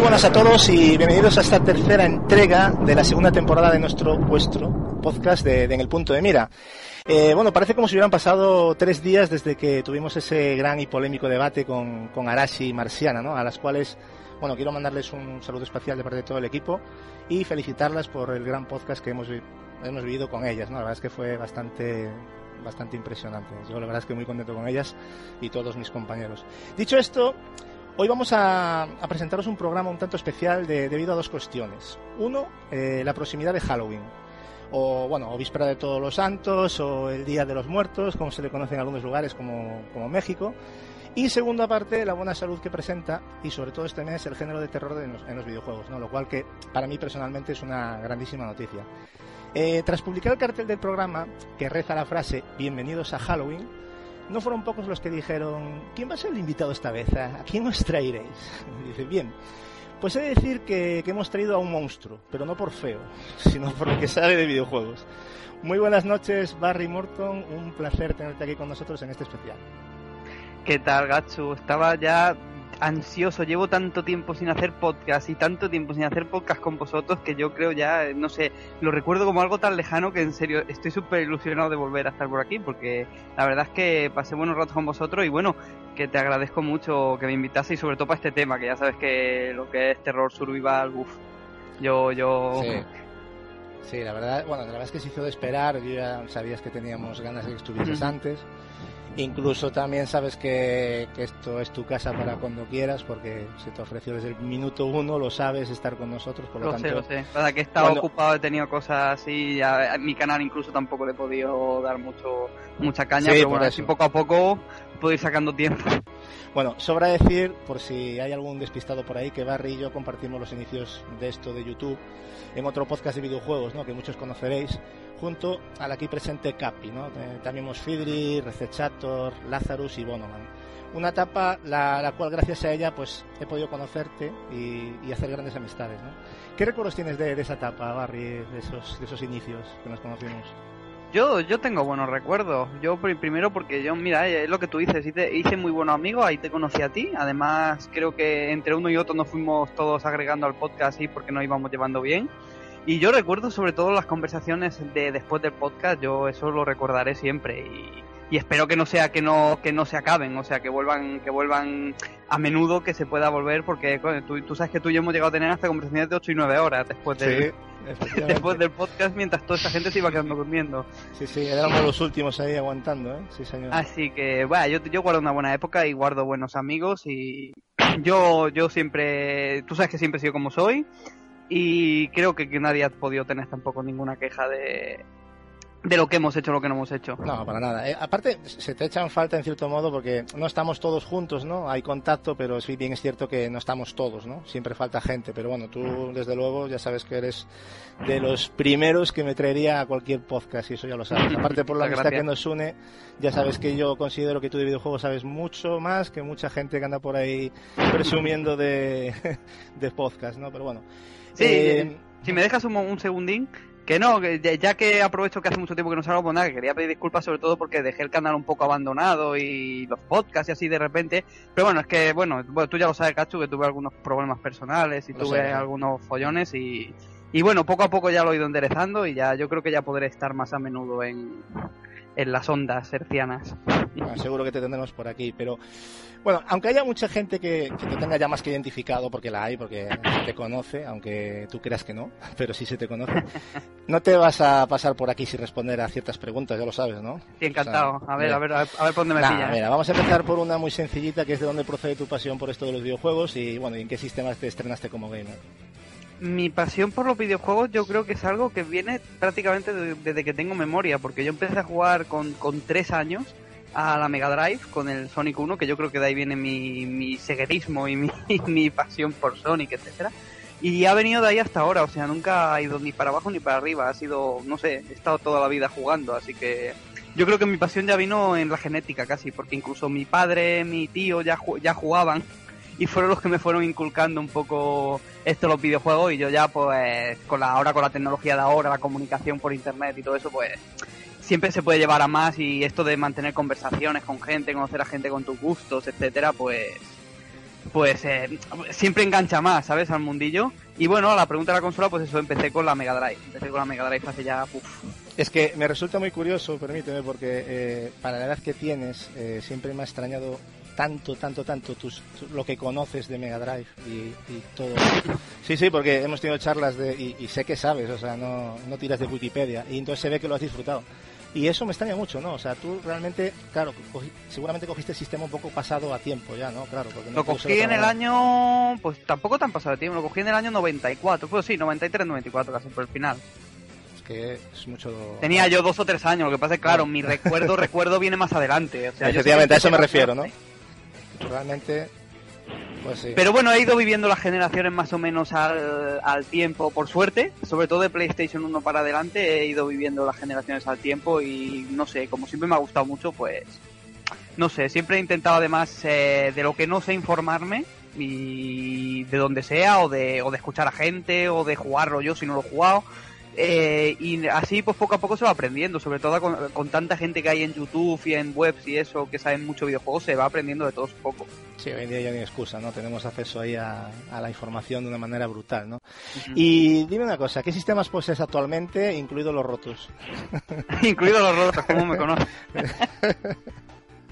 Muy buenas a todos y bienvenidos a esta tercera entrega de la segunda temporada de nuestro, vuestro podcast de, En el Punto de Mira. Eh, bueno, parece como si hubieran pasado tres días desde que tuvimos ese gran y polémico debate con, con Arashi y Marciana, ¿no? A las cuales, bueno, quiero mandarles un saludo especial de parte de todo el equipo y felicitarlas por el gran podcast que hemos, hemos vivido con ellas, ¿no? La verdad es que fue bastante bastante impresionante. Yo la verdad es que muy contento con ellas y todos mis compañeros. Dicho esto, Hoy vamos a, presentaros un programa un tanto especial debido a dos cuestiones. Uno, eh, la proximidad de Halloween. O, bueno, o víspera de todos los santos, o el Día de los Muertos, como se le conoce en algunos lugares como, México. Y segunda parte, la buena salud que presenta, y sobre todo este mes, el género de terror en los, videojuegos, ¿no? lo cual que para mí personalmente es una grandísima noticia. Eh, tras publicar el cartel del programa, que reza la frase Bienvenidos a Halloween, no fueron pocos los que dijeron, ¿quién va a ser el invitado esta vez? ¿A quién os traeréis? Y dice, bien, pues he de decir que, hemos traído a un monstruo, pero no por feo, sino por lo que sabe de videojuegos. Muy buenas noches, Barry Morton, un placer tenerte aquí con nosotros en este especial. ¿Qué tal, Gatsu? Estaba ya ansioso. Llevo tanto tiempo sin hacer podcast y tanto tiempo sin hacer podcast con vosotros que yo creo ya, no sé, lo recuerdo como algo tan lejano que en serio estoy súper ilusionado de volver a estar por aquí porque la verdad es que pasé buenos ratos con vosotros y bueno, que te agradezco mucho que me invitase y sobre todo para este tema, que ya sabes que lo que es terror survival, uff, yo, yo... Sí. la verdad, bueno, la verdad es que se hizo de esperar, yo ya sabías que teníamos ganas de que estuvieses antes. Incluso también sabes que, esto es tu casa para cuando quieras, porque se te ofreció desde el minuto uno, lo sabes, estar con nosotros. Por lo, tanto, sé, lo sé. Para que he estado ocupado, he tenido cosas así. a mi canal incluso tampoco le he podido dar mucho mucha caña, pero bueno, así poco a poco puedo ir sacando tiempo. Bueno, sobra decir, por si hay algún despistado por ahí, que Barry y yo compartimos los inicios de esto de YouTube en otro podcast de videojuegos, ¿no? que muchos conoceréis, junto al aquí presente Capi. ¿no? También hemos Fidri, Recechator, Lazarus y Bonoman. Una etapa la, cual gracias a ella pues he podido conocerte y, hacer grandes amistades. ¿Qué recuerdos tienes de, esa etapa, Barry, de esos, de esos inicios que nos conocimos? Yo, yo tengo buenos recuerdos. Yo primero porque yo, mira, es lo que tú dices, hice, hice muy buenos amigos, ahí te conocí a ti. Además, creo que entre uno y otro nos fuimos todos agregando al podcast y porque nos íbamos llevando bien. Y yo recuerdo sobre todo las conversaciones de después del podcast, yo eso lo recordaré siempre y, y espero que no sea que no que no se acaben, o sea, que vuelvan que vuelvan a menudo que se pueda volver porque tú, tú sabes que tú y yo hemos llegado a tener hasta conversaciones de 8 y 9 horas después del después del podcast mientras toda esta gente se iba quedando durmiendo. Sí, sí, éramos los últimos ahí aguantando, ¿eh? Sí, señor. Así que, bueno, yo, yo guardo una buena época y guardo buenos amigos y yo yo siempre, tú sabes que siempre he sido como soy y creo que nadie ha podido tener tampoco ninguna queja de de lo que hemos hecho, lo que no hemos hecho. No, para nada. Eh, aparte, se te echan falta en cierto modo porque no estamos todos juntos, ¿no? Hay contacto, pero sí bien es cierto que no estamos todos, ¿no? Siempre falta gente, pero bueno, tú desde luego ya sabes que eres de los primeros que me traería a cualquier podcast y eso ya lo sabes. Aparte por la amistad que nos une, ya sabes que yo considero que tú de videojuegos sabes mucho más que mucha gente que anda por ahí presumiendo de, de podcast, ¿no? Pero bueno. Sí, eh, si me dejas un, un segundín, que no, ya que aprovecho que hace mucho tiempo que no salgo, pues nada, que quería pedir disculpas sobre todo porque dejé el canal un poco abandonado y los podcasts y así de repente. Pero bueno, es que, bueno, tú ya lo sabes, Cachu, que tuve algunos problemas personales y tuve algunos follones y, y bueno, poco a poco ya lo he ido enderezando y ya yo creo que ya podré estar más a menudo en, en las ondas hercianas. seguro que te tendremos por aquí, pero bueno, aunque haya mucha gente que, te tenga ya más que identificado, porque la hay, porque te conoce, aunque tú creas que no, pero sí se te conoce, no te vas a pasar por aquí sin responder a ciertas preguntas, ya lo sabes, ¿no? Sí, encantado. a, ver, a ver, a ver, por dónde me pilla. Mira, vamos a empezar por una muy sencillita, que es de dónde procede tu pasión por esto de los videojuegos y, bueno, ¿y en qué sistemas te estrenaste como gamer? Mi pasión por los videojuegos yo creo que es algo que viene prácticamente desde que tengo memoria, porque yo empecé a jugar con, con tres años a la Mega Drive con el Sonic 1, que yo creo que de ahí viene mi, mi seguerismo y mi, mi pasión por Sonic, etcétera. Y ha venido de ahí hasta ahora, o sea, nunca ha ido ni para abajo ni para arriba, ha sido, no sé, he estado toda la vida jugando, así que yo creo que mi pasión ya vino en la genética casi, porque incluso mi padre, mi tío ya, ya jugaban y fueron los que me fueron inculcando un poco esto los videojuegos y yo ya pues con la ahora con la tecnología de ahora, la comunicación por internet y todo eso pues siempre se puede llevar a más y esto de mantener conversaciones con gente, conocer a gente con tus gustos, etcétera, pues pues eh, siempre engancha más, ¿sabes? Al mundillo. Y bueno, a la pregunta de la consola, pues eso, empecé con la Mega Drive. Empecé con la Mega Drive hace ya... Es que me resulta muy curioso, permíteme, porque eh, para la edad que tienes, eh, siempre me ha extrañado tanto, tanto, tanto tus, tu- lo que conoces de Mega Drive y, y todo. Sí, sí, porque hemos tenido charlas de, y, y sé que sabes, o sea, no, no tiras de Wikipedia, y entonces se ve que lo has disfrutado. Y eso me extraña mucho, ¿no? O sea, tú realmente, claro, cogí- seguramente cogiste el sistema un poco pasado a tiempo ya, ¿no? Claro, porque no Lo cogí en el año... Pues tampoco tan pasado de tiempo, lo cogí en el año 94. Pues sí, 93, 94, casi por el final. Es que es mucho... Tenía yo dos o tres años, lo que pasa es que, claro, mi recuerdo, recuerdo viene más adelante. O sea, Efectivamente, a eso me refiero, ¿no? Realmente, pues sí. Pero bueno, he ido viviendo las generaciones más o menos al, al tiempo, por suerte. Sobre todo de PlayStation 1 para adelante, he ido viviendo las generaciones al tiempo y no sé, como siempre me ha gustado mucho, pues. No sé, siempre he intentado además eh, de lo que no sé informarme y de donde sea, o de, o de escuchar a gente, o de jugarlo yo si no lo he jugado. Eh, y así pues poco a poco se va aprendiendo, sobre todo con, con tanta gente que hay en YouTube y en webs y eso, que saben mucho videojuegos, se va aprendiendo de todos un poco. Sí, hoy en día ya hay excusa, ¿no? Tenemos acceso ahí a, a la información de una manera brutal, ¿no? Y dime una cosa, ¿qué sistemas posees actualmente, incluidos los rotos? Incluidos los rotos, como me conoces.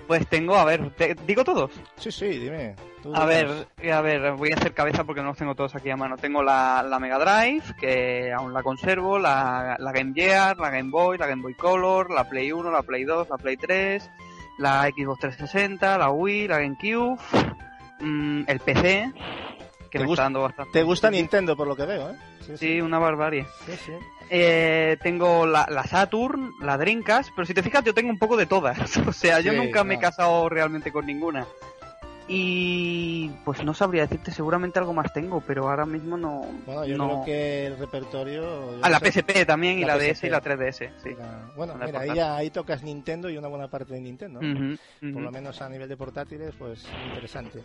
pues tengo, a ver, ¿te- ¿digo todos? Sí, sí, dime. tú A ver, a ver, voy a hacer cabeza porque no los tengo todos aquí a mano. Tengo la, la Mega Drive, que aún la conservo, la, la Game Gear, la Game Boy, la Game Boy Color, la Play 1, la Play 2, la Play 3, la Xbox 360, la Wii, la GameCube, mm, el PC, que ¿Te me gusta- está dando bastante. Te gusta Nintendo, por lo que veo, ¿eh? Sí, Sí, una barbarie. sí, sí. Eh, tengo la, la Saturn, la Dreamcast, pero si te fijas yo tengo un poco de todas. O sea, yo nunca me he casado realmente con ninguna. Y pues no sabría decirte, seguramente algo más tengo, pero ahora mismo no. Bueno, yo no. creo que el repertorio... Ah, la sé, PSP también, y La la, DS PSP. y la 3DS, sí. la- Bueno, la mira, ahí, ya- ahí tocas Nintendo y una buena parte de Nintendo, Por lo menos a nivel de portátiles, pues interesante.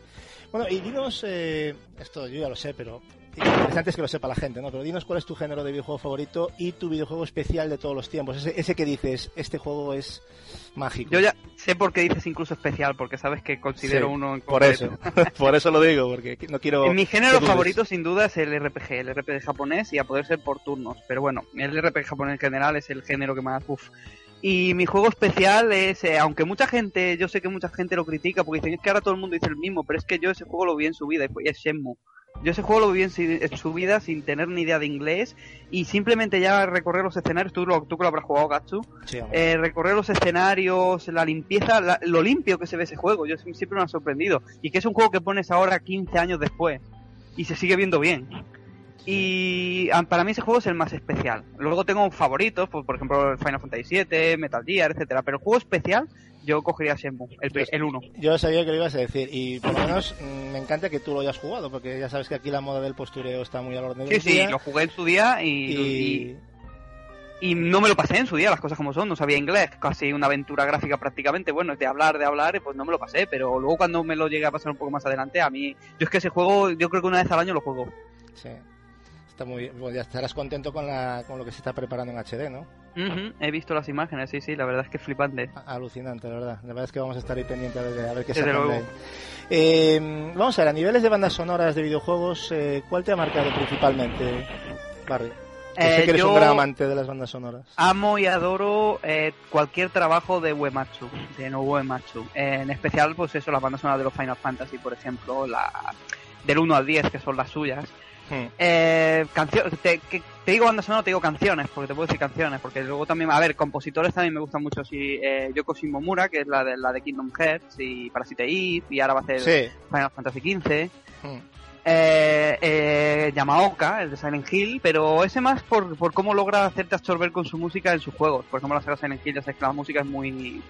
Bueno, y dinos, eh, esto yo ya lo sé, pero interesante es que lo sepa la gente, ¿no? Pero dinos cuál es tu género de videojuego favorito y tu videojuego especial de todos los tiempos. Ese, ese que dices, este juego es mágico. Yo ya sé por qué dices incluso especial, porque sabes que considero Sí, uno en Por eso, por eso lo digo, porque no quiero... En mi género dudes. favorito sin duda es el RPG, el RPG japonés y a poder ser por turnos. Pero bueno, el RPG japonés en general es el género que más... Uf. Y mi juego especial es, eh, aunque mucha gente, yo sé que mucha gente lo critica porque dicen es que ahora todo el mundo dice el mismo, pero es que yo ese juego lo vi en su vida y es Shenmue. Yo ese juego lo viví en, su vida sin tener ni idea de inglés y simplemente ya recorrer los escenarios, tú, lo- tú que lo habrás jugado, Gatsu, Sí, eh, recorrer los escenarios, la limpieza, la- lo limpio que se ve ese juego, yo sie- siempre me ha sorprendido. Y que es un juego que pones ahora 15 años después y se sigue viendo bien. Y para mí ese juego es el más especial. Luego tengo favoritos, pues, por ejemplo Final Fantasy VII, Metal Gear, etcétera. Pero el juego especial yo cogería Shenmue, el, pri- el 1. Yo sabía que lo ibas a decir y por lo menos mm, me encanta que tú lo hayas jugado porque ya sabes que aquí la moda del postureo está muy al orden del sí, día. lo jugué en su día y, y... y- y no me lo pasé en su día, las cosas como son, no sabía inglés, casi una aventura gráfica prácticamente, bueno, de hablar, de hablar, pues no me lo pasé, pero luego cuando me lo llegué a pasar un poco más adelante, a mí, yo es que ese juego, yo creo que una vez al año lo juego. Sí. Está muy bien. Bueno, ya estarás contento con, la, con lo que se está preparando en HD, ¿no? Ujú, He visto las imágenes, sí, sí, la verdad es que es flipante. Alucinante, la verdad. La verdad es que vamos a estar ahí pendientes a ver, a ver qué Desde de luego. ahí. Eh, vamos a ver, a niveles de bandas sonoras de videojuegos, eh, ¿cuál te ha marcado principalmente, Barry? Sé Eh, que eres yo un gran amante de las bandas sonoras. amo y adoro eh, cualquier trabajo de Uematsu, de no Uematsu. Eh, en especial, pues eso, las bandas sonoras de los Final Fantasy, por ejemplo, la del 1 al 10, que son las suyas. Hmm. Eh, cancio- te, que- te digo banda sonora, te digo canciones, porque te puedo decir canciones, porque luego también, a ver, compositores también me gustan mucho, sí, eh, Yoko Shimomura, que es la de, la de Kingdom Hearts, y Parasite Eve, y ahora va a hacer Sí. Final Fantasy XV, Hmm. eh, eh, Yamaoka, el de Silent Hill, pero ese más por, por cómo logra hacerte absorber con su música en sus juegos, por ejemplo la saga Silent Hill, ya sabes que la música es muy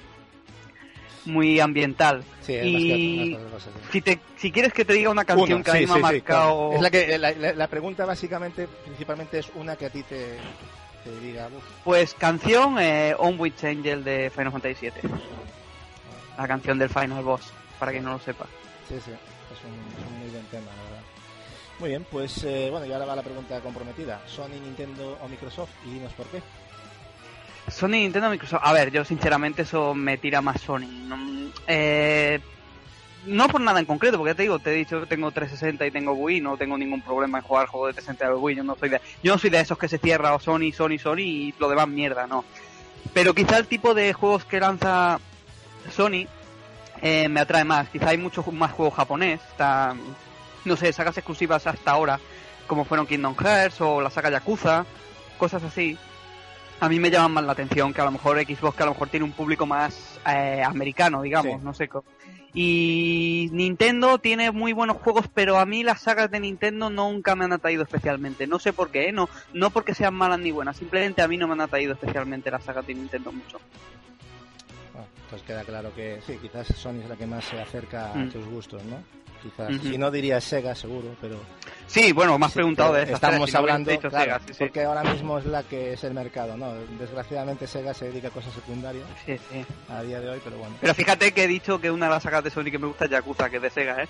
muy ambiental. Sí, Y- cosas, sí. Si, te, si quieres que te diga una canción Una, que a mí me ha marcado... claro. Es la que la, la- la pregunta básicamente, principalmente es una que a ti te, te diga, "Uf, Pues canción eh, On Witch Angel de Final Fantasy VII. La canción del Final Boss, para quien no lo sepa. Sí, sí, es un, es un muy buen tema, la verdad. Muy bien, pues eh, bueno, y ahora va la pregunta comprometida. ¿Sony, Nintendo o Microsoft? Y dinos por qué. Sony, Nintendo, Microsoft. A ver, yo sinceramente eso me tira más Sony. No, eh, no por nada en concreto, porque ya te digo, te he dicho que tengo 360 y tengo Wii, no tengo ningún problema en jugar juegos de 360 de Wii, yo no soy de, yo no soy de esos que se cierra o Sony, Sony, Sony y lo demás mierda, no. Pero quizá el tipo de juegos que lanza Sony eh, me atrae más, quizá hay muchos más juegos japonés, está, no sé, sagas exclusivas hasta ahora, como fueron Kingdom Hearts o la saga Yakuza, cosas así, a mí me llaman más la atención que a lo mejor Xbox, que a lo mejor tiene un público más eh, americano, digamos, Sí. no sé. co- Y Nintendo tiene muy buenos juegos, pero a mí las sagas de Nintendo nunca me han atraído especialmente. No sé por qué, ¿eh? no, no porque sean malas ni buenas, simplemente a mí no me han atraído especialmente las sagas de Nintendo mucho. Bueno, pues queda claro que sí, quizás Sony es la que más se acerca a Mm. tus gustos, ¿no? Quizás, Ujú. si no diría Sega, seguro, pero Sí, bueno, me has preguntado de esas Estamos tres, si no hablando, claro, Sega, sí, sí. porque ahora mismo es la que es el mercado, ¿no? Desgraciadamente Sega se dedica a cosas secundarias Sí, sí. a día de hoy, pero bueno, Pero fíjate que he dicho que una de las sagas de Sony que me gusta es Yakuza, que es de Sega, ¿eh?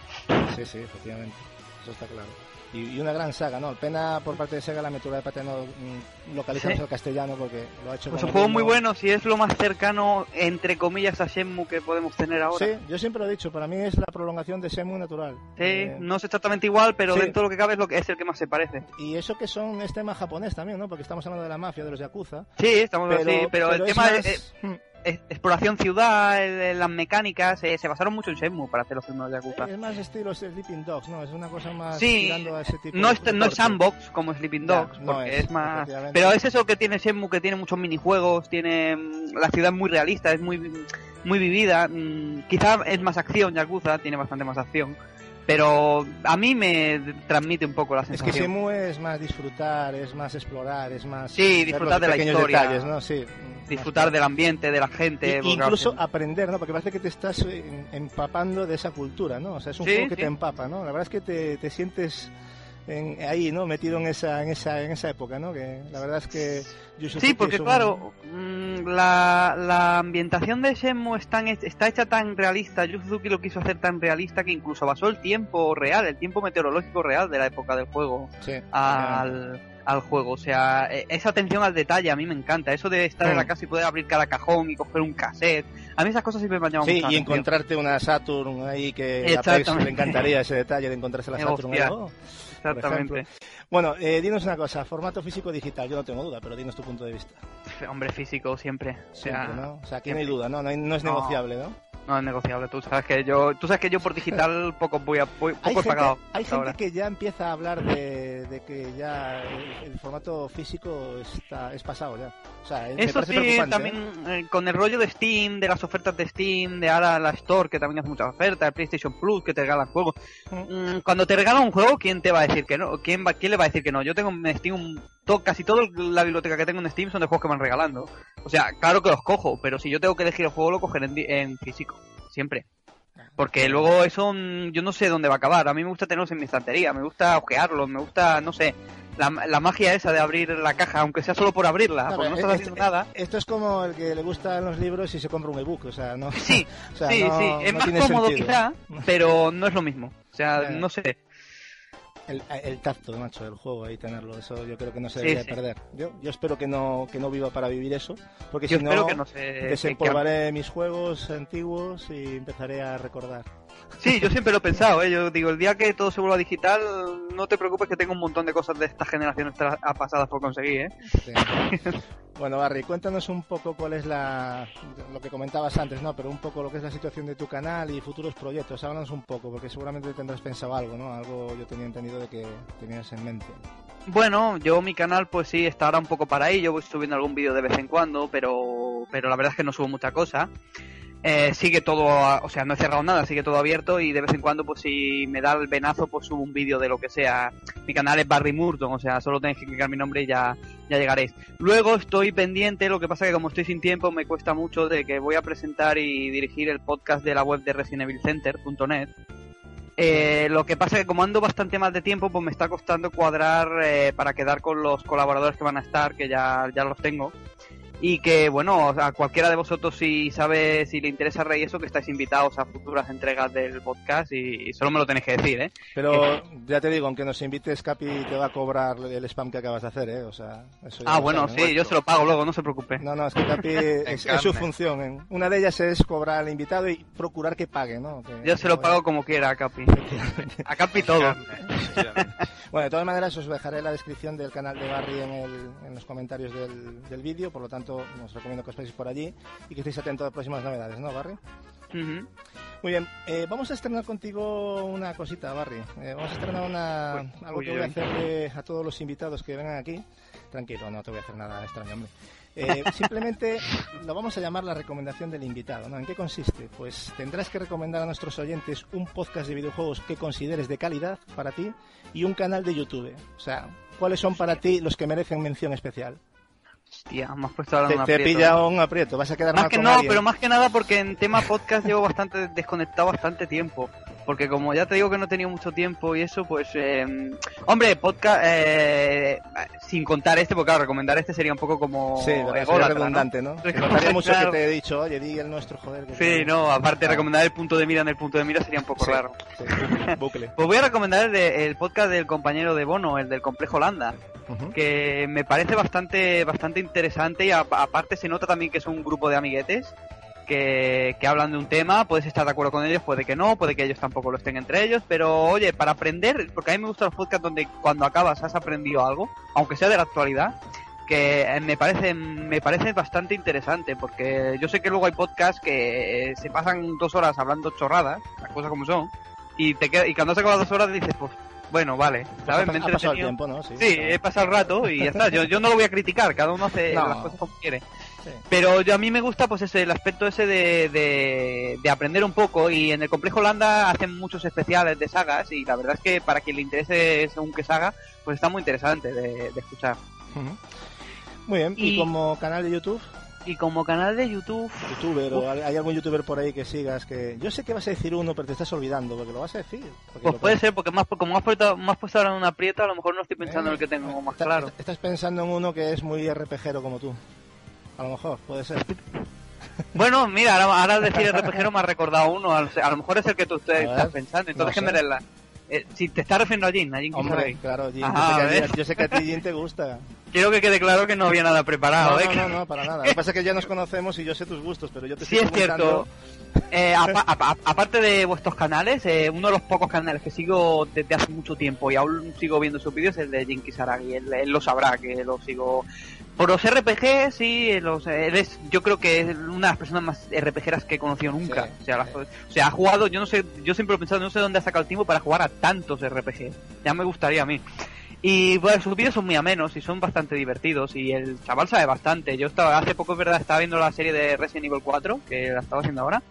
sí, sí, efectivamente, eso está claro. Y, y una gran saga, ¿no? Pena por parte de Sega la metura de pata no mm, localizarse Sí. al castellano porque lo ha hecho Pues un el juego muy bueno, si es lo más cercano, entre comillas, a Shenmue que podemos tener ahora. Sí, yo siempre lo he dicho, para mí es la prolongación de Shenmue natural. Sí, Eh, no es exactamente igual, pero sí. dentro de lo que cabe es, lo que, es el que más se parece. Y eso que son es tema japonés también, ¿no? Porque estamos hablando de la mafia, de los yakuza. Sí, estamos Pero, así, pero, el es tema más- es, mm, es- exploración ciudad, las mecánicas, eh, se basaron mucho en Shenmue para hacer los primeros Yakuza. Es más estilo Sleeping Dogs, ¿no? Es una cosa más Sí, tirando a ese tipo No de es, no es sandbox como Sleeping Ya, Dogs, no porque es, es, más... Pero es eso que tiene Shenmue, que tiene muchos minijuegos, tiene... mm, La ciudad es muy realista, es muy, muy vivida. mm, Quizá es más acción Yakuza, tiene bastante más acción. Pero a mí me transmite un poco la Es que sensación. Shenmue es más disfrutar, es más explorar, es más... Sí, disfrutar de la historia. detalles, ¿no? Sí. disfrutar del ambiente, de la Y- gente. porque, incluso aprender, ¿no? Porque parece que te estás eh, empapando de esa cultura, ¿no? O sea, es un Sí, juego que sí. te empapa, ¿no? La verdad es que te, te sientes en- ahí, ¿no? Metido en esa, en esa, en esa época, ¿no? Que la verdad es que Sí, porque claro, mm, la, la ambientación de Shenmue es tan- está hecha tan realista, Yu Suzuki lo quiso hacer tan realista que incluso basó el tiempo real, el tiempo meteorológico real de la época del juego Sí, al, al juego. O sea, e- esa atención al detalle a mí me encanta. Eso de estar en la Mm. casa y poder abrir cada cajón y coger un cassette. A mí esas cosas siempre me han llamado Sí, mucho y encontrarte una Saturn ahí que a. Pex le encantaría ese detalle de encontrarse la Eh, Saturn. Exactamente. Bueno, eh, dinos una cosa, formato físico digital, yo no tengo duda, pero dinos tu punto de vista. Hombre físico siempre. O sea, ¿no? O sea, aquí no hay duda, ¿no? No, hay- no es No. negociable, ¿no? No es negociable. Tú sabes que yo, tú sabes que yo por digital poco voy a, Hay poco he gente, pagado. hay gente ahora. que ya empieza a hablar de, de que ya el, el formato físico está, es pasado ya. O sea, Eso sí, preocupante, ¿eh? también eh, con el rollo de Steam, de las ofertas de Steam, de ahora la Store, que también hace muchas ofertas, el PlayStation Plus, que te regalan juegos. Mm, Cuando te regalan un juego, ¿quién te va a decir que no? ¿Quién, va, quién le va a decir que no? Yo tengo en Steam, un, to- casi toda la biblioteca que tengo en Steam son de juegos que me van regalando. O sea, claro que los cojo, pero si yo tengo que elegir el juego, lo cogeré en físico. Siempre. Porque luego eso mm, yo no sé dónde va a acabar. A mí me gusta tenerlos en mi estantería, me gusta ojearlos, me gusta, no sé, la, la magia esa de abrir la caja, aunque sea solo por abrirla, Claro, porque no eh, estás este- haciendo nada. Esto es como el que le gustan los libros y se compra un ebook, o sea, no. Sí, o sea, sí, no- sí, es no más cómodo sentido. quizá, pero no es lo mismo. O sea, no sé. El, el tacto, macho, del juego, ahí tenerlo, eso yo creo que no se debería sí. perder. Yo, yo espero que no, que no viva para vivir eso, porque Yo si no, que no se... que- que- desempolvaré mis juegos antiguos y empezaré a recordar. Sí, yo siempre lo he pensado, ¿eh? Yo digo, el día que todo se vuelva digital, no te preocupes que tengo un montón de cosas de estas generaciones pasadas por conseguir, ¿eh? Sí. bueno, Barry, cuéntanos un poco cuál es la, lo que comentabas antes, ¿no? Pero un poco lo que es la situación de tu canal y futuros proyectos. Háblanos un poco, porque seguramente tendrás pensado algo, ¿no? Algo yo tenía entendido de que tenías en mente. Bueno, yo mi canal pues sí está ahora un poco para ahí, yo voy subiendo algún vídeo de vez en cuando, pero, pero la verdad es que no subo mucha cosa. Eh, sigue todo, o sea, no he cerrado nada, sigue todo abierto y de vez en cuando pues si me da el venazo pues subo un vídeo de lo que sea. Mi canal es Barry Murton, o sea, solo tenéis que clicar mi nombre y ya, ya llegaréis. Luego estoy pendiente, lo que pasa que como estoy sin tiempo me cuesta mucho de que voy a presentar y dirigir el podcast de la web de ResidentEvilCenter.net. Eh, lo que pasa que como ando bastante más de tiempo, pues me está costando cuadrar eh, para quedar con los colaboradores que van a estar, que ya, ya los tengo. Y que bueno, a cualquiera de vosotros si sabe, si le interesa Rey eso, que estáis invitados a futuras entregas del podcast y, solo me lo tenéis que decir, ¿eh? Pero ya te digo, aunque nos invites, Capi te va a cobrar el spam que acabas de hacer, ¿eh? O sea, eso ah, bueno, sí, yo se lo pago luego, no se preocupe. No, no, es que Capi es, su función. ¿eh? Una de ellas es cobrar al invitado y procurar que pague, ¿no? yo se lo pago como quiera a Capi. a Capi todo. bueno, de todas maneras os dejaré la descripción del canal de Barry en, el, en los comentarios del, del vídeo, por lo tanto os recomiendo que os paséis por allí y que estéis atentos a las próximas novedades, ¿no, Barry? Muy bien, eh, vamos a estrenar contigo una cosita, Barry. Eh, vamos a estrenar una, algo que voy a hacerle a todos los invitados que vengan aquí. Tranquilo, no te voy a hacer nada extraño, hombre. Eh, simplemente lo vamos a llamar la recomendación del invitado. ¿no? ¿En qué consiste? Pues tendrás que recomendar a nuestros oyentes un podcast de videojuegos que consideres de calidad para ti y un canal de YouTube. O sea, ¿cuáles son para ti los que merecen mención especial? Hostia, me has puesto ahora te, un aprieto. Te pilla un aprieto, vas a quedar más que no, pero más que nada porque en tema podcast llevo bastante desconectado bastante tiempo. Porque como ya te digo que no he tenido mucho tiempo y eso, pues... Eh, hombre, podcast... Eh, sin contar este, porque claro, recomendar este sería un poco como... Sí, sería redundante, ¿no? ¿no? mucho que te he dicho, oye, di el nuestro, joder. sí, no, aparte recomendar el punto de mira en el punto de mira sería un poco raro. Sí, bucle. pues voy a recomendar el, el podcast del compañero de Bono, el del Complejo Holanda que me parece bastante, bastante interesante y aparte se nota también que es un grupo de amiguetes que, hablan de un tema, puedes estar de acuerdo con ellos, puede que no, puede que ellos tampoco lo estén entre ellos, pero oye, para aprender, porque a mí me gustan los podcasts donde cuando acabas has aprendido algo, aunque sea de la actualidad, que me parece me parece bastante interesante porque yo sé que luego hay podcasts que se pasan dos horas hablando chorradas las cosas como son y te y cuando has acabado dos horas dices pues bueno, vale. ¿sabes? Pues ha, pasado el tiempo, ¿no? Sí, he pasado el rato y ya está. Yo, yo no lo voy a criticar, cada uno hace las cosas como quiere. Pero yo, a mí me gusta pues ese, el aspecto ese de, de, aprender un poco y en el Complejo Holanda hacen muchos especiales de sagas y la verdad es que para quien le interese según qué saga, pues está muy interesante de, escuchar. Muy bien, ¿Y como canal de YouTube? Y como canal de YouTube. ¿Youtuber o hay algún youtuber por ahí que sigas? que Yo sé que vas a decir uno, pero te estás olvidando, porque lo vas a decir. Pues puede ser, porque más, como has puesto, más puesto ahora en una aprieta, a lo mejor no estoy pensando en el que tengo más claro. Estás pensando en uno que es muy RPGero como tú. A lo mejor, puede ser. Bueno, mira, ahora, al decir RPGero me ha recordado uno. A lo mejor es el que tú estás pensando. Entonces, ¿qué me la... Eh, si te estás refiriendo a Jin, a Jin Hombre, claro, Jin. yo, sé que a ti Jin te gusta. Quiero que quede claro que no había nada preparado. No, ¿eh? no, no, para nada. Lo que pasa es que ya nos conocemos y yo sé tus gustos, pero yo te Sí, es cierto. Eh, aparte de vuestros canales, eh, uno de los pocos canales que sigo desde hace mucho tiempo y aún sigo viendo sus vídeos es el de Jin Kisaragi. Él, él, lo sabrá que lo sigo por los RPG, sí, los, eres, yo creo que es una de las personas más RPGeras que he conocido nunca. o, sea, o sea, ha jugado, yo no sé, yo siempre he pensado, no sé dónde ha sacado el tiempo para jugar a tantos RPG. Ya me gustaría a mí. Y bueno, sus vídeos son muy amenos y son bastante divertidos y el chaval sabe bastante. Yo estaba, hace poco verdad, estaba viendo la serie de Resident Evil 4, que la estaba haciendo ahora,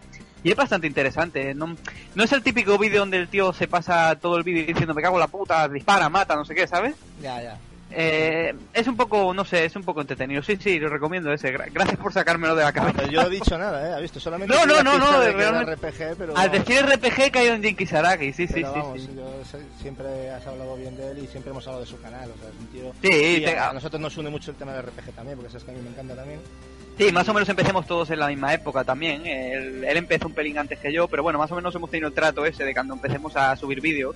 y es bastante interesante. No, no es el típico vídeo donde el tío se pasa todo el vídeo diciendo me cago en la puta, dispara, mata, no sé qué, ¿sabes? Ya, ya. Eh, es un poco, no sé, es un poco entretenido. Sí, sí, lo recomiendo ese. Gracias por sacármelo de la cabeza. yo no he dicho nada, ¿eh? ¿Ha visto? Solamente no, no, no, no, realmente... RPG, pero... Al decir RPG caído en Jinky Saragi, sí, sí, sí, sí. Yo siempre has hablado bien de él y siempre hemos hablado de su canal. O sea, es un tío... Sí, a, nosotros nos une mucho el tema de RPG también, porque sabes que a mí me encanta también. Sí, más o menos empecemos todos en la misma época también. Él, él empezó un pelín antes que yo, pero bueno, más o menos hemos tenido el trato ese de cuando empecemos a subir vídeos.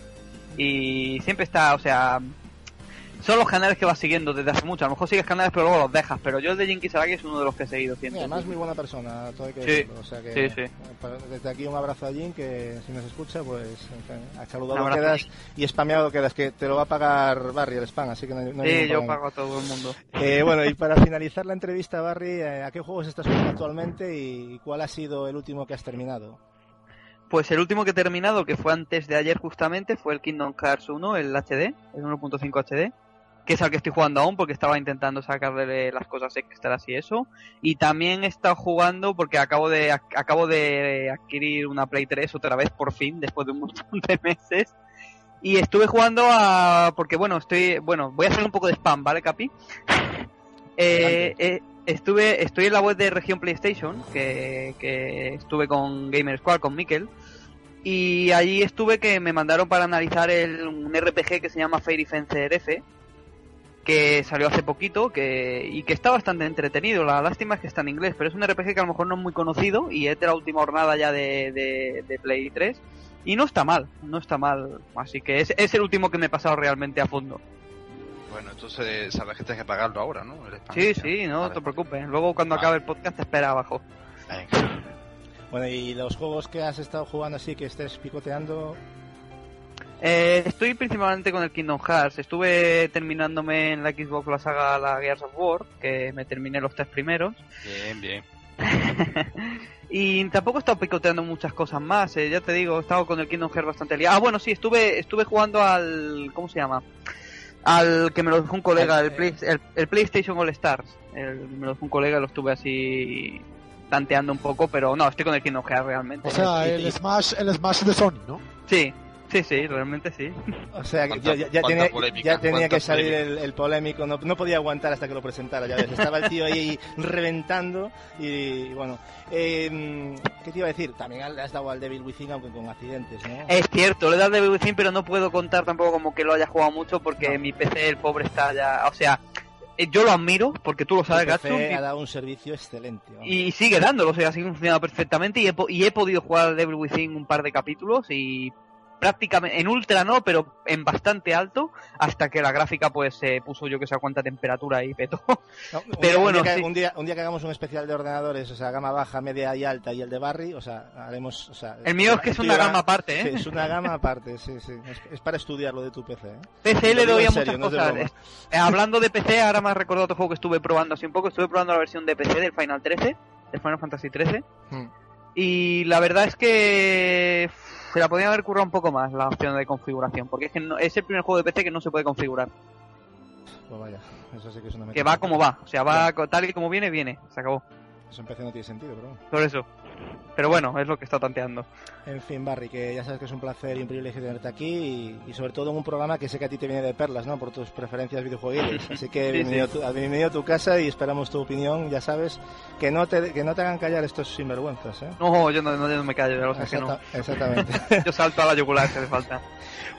Y siempre está, o sea, son los canales que vas siguiendo desde hace mucho. A lo mejor sigues canales, pero luego los dejas. Pero yo el de Jinky Saragi es uno de los que he seguido siempre. además, muy buena persona, todo hay que sí. decirlo. O sea que, sí, sí. Desde aquí un abrazo a Jin, que si nos escucha, pues a saludado quedas y spameado quedas, que te lo va a pagar Barry el spam, así que no, no Sí, yo pago a todo el mundo. Eh, bueno, y para finalizar la entrevista, Barry, eh, ¿a qué juegos estás jugando actualmente y cuál ha sido el último que has terminado? Pues el último que he terminado, que fue antes de ayer justamente, fue el Kingdom Hearts 1, el HD, el 1.5 HD que es al que estoy jugando aún porque estaba intentando sacarle las cosas extras y eso. Y también he estado jugando porque acabo de acabo de adquirir una Play 3 otra vez por fin después de un montón de meses. Y estuve jugando a porque bueno, estoy bueno, voy a hacer un poco de spam, ¿vale, Capi? Eh, eh, estuve estoy en la web de Región PlayStation, que, que estuve con Gamer Squad con Mikel. Y allí estuve que me mandaron para analizar el, un RPG que se llama Fairy Fencer F, que salió hace poquito que, y que está bastante entretenido. La lástima es que está en inglés, pero es un RPG que a lo mejor no es muy conocido y es de la última jornada ya de, de, Play 3. Y no está mal, no está mal. Así que es, es el último que me he pasado realmente a fondo. Bueno, entonces sabes que tienes que pagarlo ahora, ¿no? Sí, sí, no te preocupes. Luego cuando acabe el podcast te espera abajo. Bueno, ¿y los juegos que has estado jugando así que estés picoteando? Eh, estoy principalmente con el Kingdom Hearts. Estuve terminándome en la Xbox la saga la Gears of War, que me terminé los tres primeros. Bien, bien. y tampoco he estado picoteando muchas cosas más. Eh, ya te digo, he estado con el Kingdom Hearts bastante liado. Ah, bueno, sí, estuve estuve jugando al ¿cómo se llama? Al que me lo dejó un colega, el, el, PlayStation All Stars. me lo dejó un colega, lo estuve así tanteando un poco, pero no, estoy con el Kingdom Hearts realmente. O sea, el Smash, el Smash de Sony, ¿no? Sí, Sí, sí, realmente sí. O sea, ya, ya, tenía, ya tenía que salir el, polémico, no, no, podía aguantar hasta que lo presentara, ya ves, estaba el tío ahí reventando y, bueno. Eh, ¿Qué te iba a decir? También le has dado al Devil Within aunque con accidentes, ¿no? Es cierto, le he dado al Devil Within pero no puedo contar tampoco como que lo haya jugado mucho porque mi PC, el pobre, está ya... O sea, eh, yo lo admiro porque tú lo sabes, Gatsu. ha dado un servicio excelente. Y sigue dándolo, o sea, sigue funcionando perfectamente y he, y he podido jugar al Devil Within un par de capítulos y prácticamente en ultra no, pero en bastante alto hasta que la gráfica pues se puso yo que sé a cuánta temperatura y petó. pero bueno, un día, un día, que hagamos un especial de ordenadores, o sea, gama baja, media y alta y el de Barry, o sea, haremos, o sea, el mío es que es una gama aparte, ¿eh? Sí, es una gama aparte, sí, sí, es, para estudiarlo de tu PC. ¿eh? PC le doy a muchas cosas. Eh, hablando de PC, ahora me has recordado otro juego que estuve probando así un poco, estuve probando la versión de PC del Final 13, del Final Fantasy 13. Hmm. Y la verdad es que se la podía haber currado un poco más la opción de configuración, porque es que es el primer juego de PC que no se puede configurar. Pues vaya, eso sí que es una Que va como va, o sea, va tal y como viene, viene, se acabó. Eso en PC no tiene sentido, pero... Por eso. Pero bueno, es lo que está tanteando. En fin, Barry, que ya sabes que es un placer y un privilegio tenerte aquí y, sobre todo en un programa que sé que a ti te viene de perlas, ¿no? Por tus preferencias videojueguiles. Así que bienvenido, a tu casa y esperamos tu opinión, ya sabes, que no te, que no te hagan callar estos sinvergüenzas, ¿eh? No, yo no, me callo, ya lo sé que no. Exactamente. yo salto a la yugular si hace falta.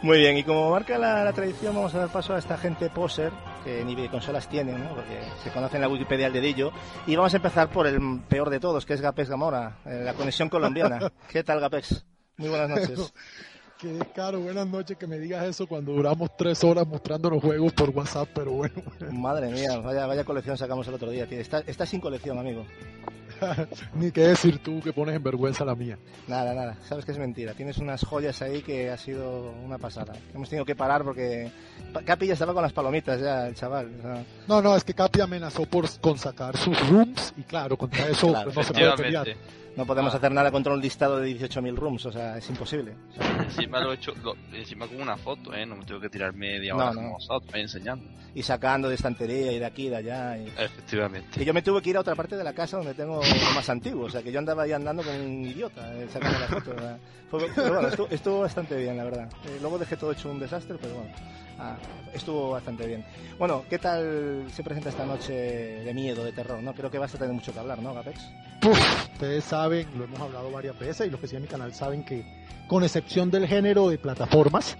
Muy bien, y como marca la, tradición, vamos a dar paso a esta gente poser, que ni consolas tienen, ¿no? porque se conoce en la Wikipedia al dedillo. Y vamos a empezar por el peor de todos, que es Gapex Gamora, la conexión colombiana. ¿Qué tal, Gapex? Muy buenas noches. Qué caro, buenas noches que me digas eso cuando duramos tres horas mostrando los juegos por WhatsApp, pero bueno. Madre mía, vaya, vaya colección sacamos el otro día, tío. Está, está sin colección, amigo. Ni qué decir tú que pones en vergüenza la mía. Nada, nada, sabes que es mentira. Tienes unas joyas ahí que ha sido una pasada. Hemos tenido que parar porque Capi ya estaba con las palomitas ya, el chaval. No, no, es que Capi amenazó por, con sacar sus rooms y claro, contra eso pues, no se puede pelear no podemos ah. hacer nada contra un listado de 18.000 rooms, o sea, es imposible. encima lo he hecho, encima con una foto, ¿eh? No me tengo que tirar media hora no, no. enseñando. Y sacando de estantería y de aquí y de allá. Efectivamente. Y yo me tuve que ir a otra parte de la casa donde tengo lo más antiguo, o sea, que yo andaba ahí andando como un idiota eh, sacando la foto. pero bueno, estuvo, bastante bien, la verdad. Eh, luego dejé todo hecho un desastre, pero bueno. Ah, estuvo bastante bien. Bueno, ¿qué tal se presenta esta noche de miedo, de terror? ¿no? Creo que vas a tener mucho que hablar, ¿no, Gapex? ustedes saben, lo hemos hablado varias veces y los que siguen mi canal saben que, con excepción del género de plataformas,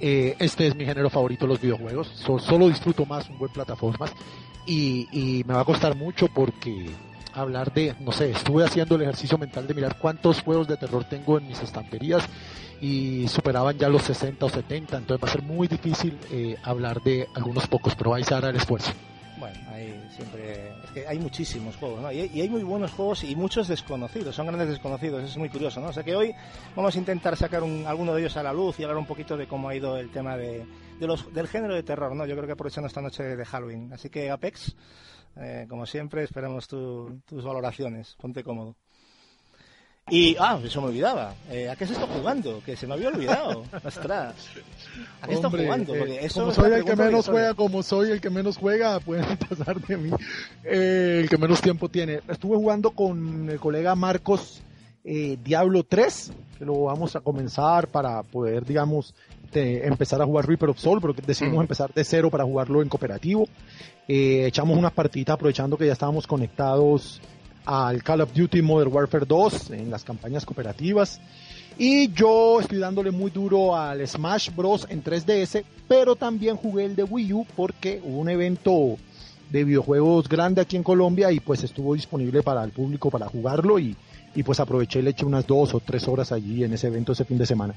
eh, este es mi género favorito los videojuegos. solo disfruto más un buen plataformas y, y me va a costar mucho porque hablar de, no sé, estuve haciendo el ejercicio mental de mirar cuántos juegos de terror tengo en mis estanterías y superaban ya los 60 o 70, entonces va a ser muy difícil eh, hablar de algunos pocos, pero vais a dar el esfuerzo. Bueno, hay siempre, es que hay muchísimos juegos, ¿no? Y hay, muy buenos juegos y muchos desconocidos, son grandes desconocidos, es muy curioso, ¿no? O sea que hoy vamos a intentar sacar un, alguno de ellos a la luz y hablar un poquito de cómo ha ido el tema de, de los, del género de terror, ¿no? Yo creo que aprovechando esta noche de Halloween. Así que Apex, eh, como siempre, esperamos tus valoraciones. Ponte cómodo. Y, ah, eso me olvidaba. Eh, ¿A qué se está jugando? Que se me había olvidado. Ostras. ¿A qué está jugando? Porque eso como soy el que menos juega, como soy el que menos juega, pueden pasar de mí. Eh, el que menos tiempo tiene. Estuve jugando con el colega Marcos eh, Diablo 3, que lo vamos a comenzar para poder, digamos, empezar a jugar Reaper of Soul, pero decidimos mm. empezar de cero para jugarlo en cooperativo. echamos unas partiditas aprovechando que ya estábamos conectados al Call of Duty Modern Warfare 2 en las campañas cooperativas. Y yo estoy dándole muy duro al Smash Bros. en 3DS, pero también jugué el de Wii U porque hubo un evento de videojuegos grande aquí en Colombia y pues estuvo disponible para el público para jugarlo y, y pues aproveché y le eché unas dos o tres horas allí en ese evento ese fin de semana.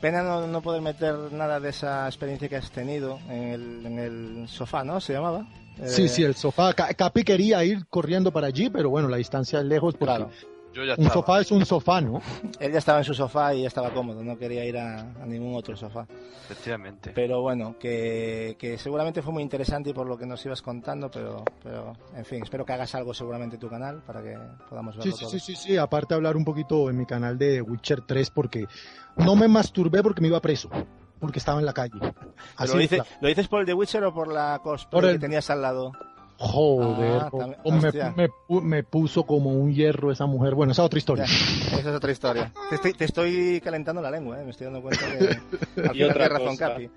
Pena no, no poder meter nada de esa experiencia que has tenido en el, en el sofá, ¿no? ¿Se llamaba? Sí, eh, sí, el sofá. Capi quería ir corriendo para allí, pero bueno, la distancia es lejos porque claro un sofá es un sofá, ¿no? Él ya estaba en su sofá y ya estaba cómodo, no quería ir a, ningún otro sofá. Efectivamente. Pero bueno, que, seguramente fue muy interesante y por lo que nos ibas contando, pero, pero en fin, espero que hagas algo seguramente en tu canal para que podamos verlo sí, Sí, sí, sí, aparte hablar un poquito en mi canal de Witcher 3 porque no me masturbé porque me iba preso porque estaba en la calle. Así ¿Lo, dices, ¿Lo dices por el de Witcher o por la cosplay que tenías al lado? Joder, ah, me, puso como un hierro esa mujer. Bueno, esa es otra historia. esa es otra historia. Te estoy, calentando la lengua, ¿eh? me estoy dando cuenta que al final razón, Capi.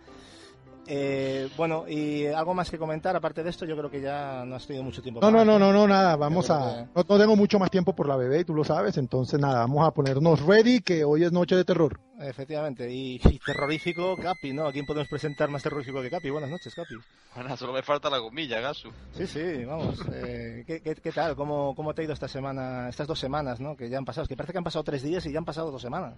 Eh, bueno, y algo más que comentar aparte de esto, yo creo que ya no has tenido mucho tiempo. No, no, no, no, no, nada, vamos a... No, tengo mucho más tiempo por la bebé, tú lo sabes, entonces nada, vamos a ponernos ready, que hoy es noche de terror. Efectivamente, y, terrorífico Capi, ¿no? ¿A quién podemos presentar más terrorífico que Capi? Buenas noches, Capi. Bueno, solo me falta la gomilla, Gasu. Sí, sí, vamos. Eh, ¿qué, qué, tal? ¿Cómo, ¿Cómo te ha ido esta semana, estas dos semanas, ¿no? Que ya han pasado, es que parece que han pasado tres días y ya han pasado dos semanas.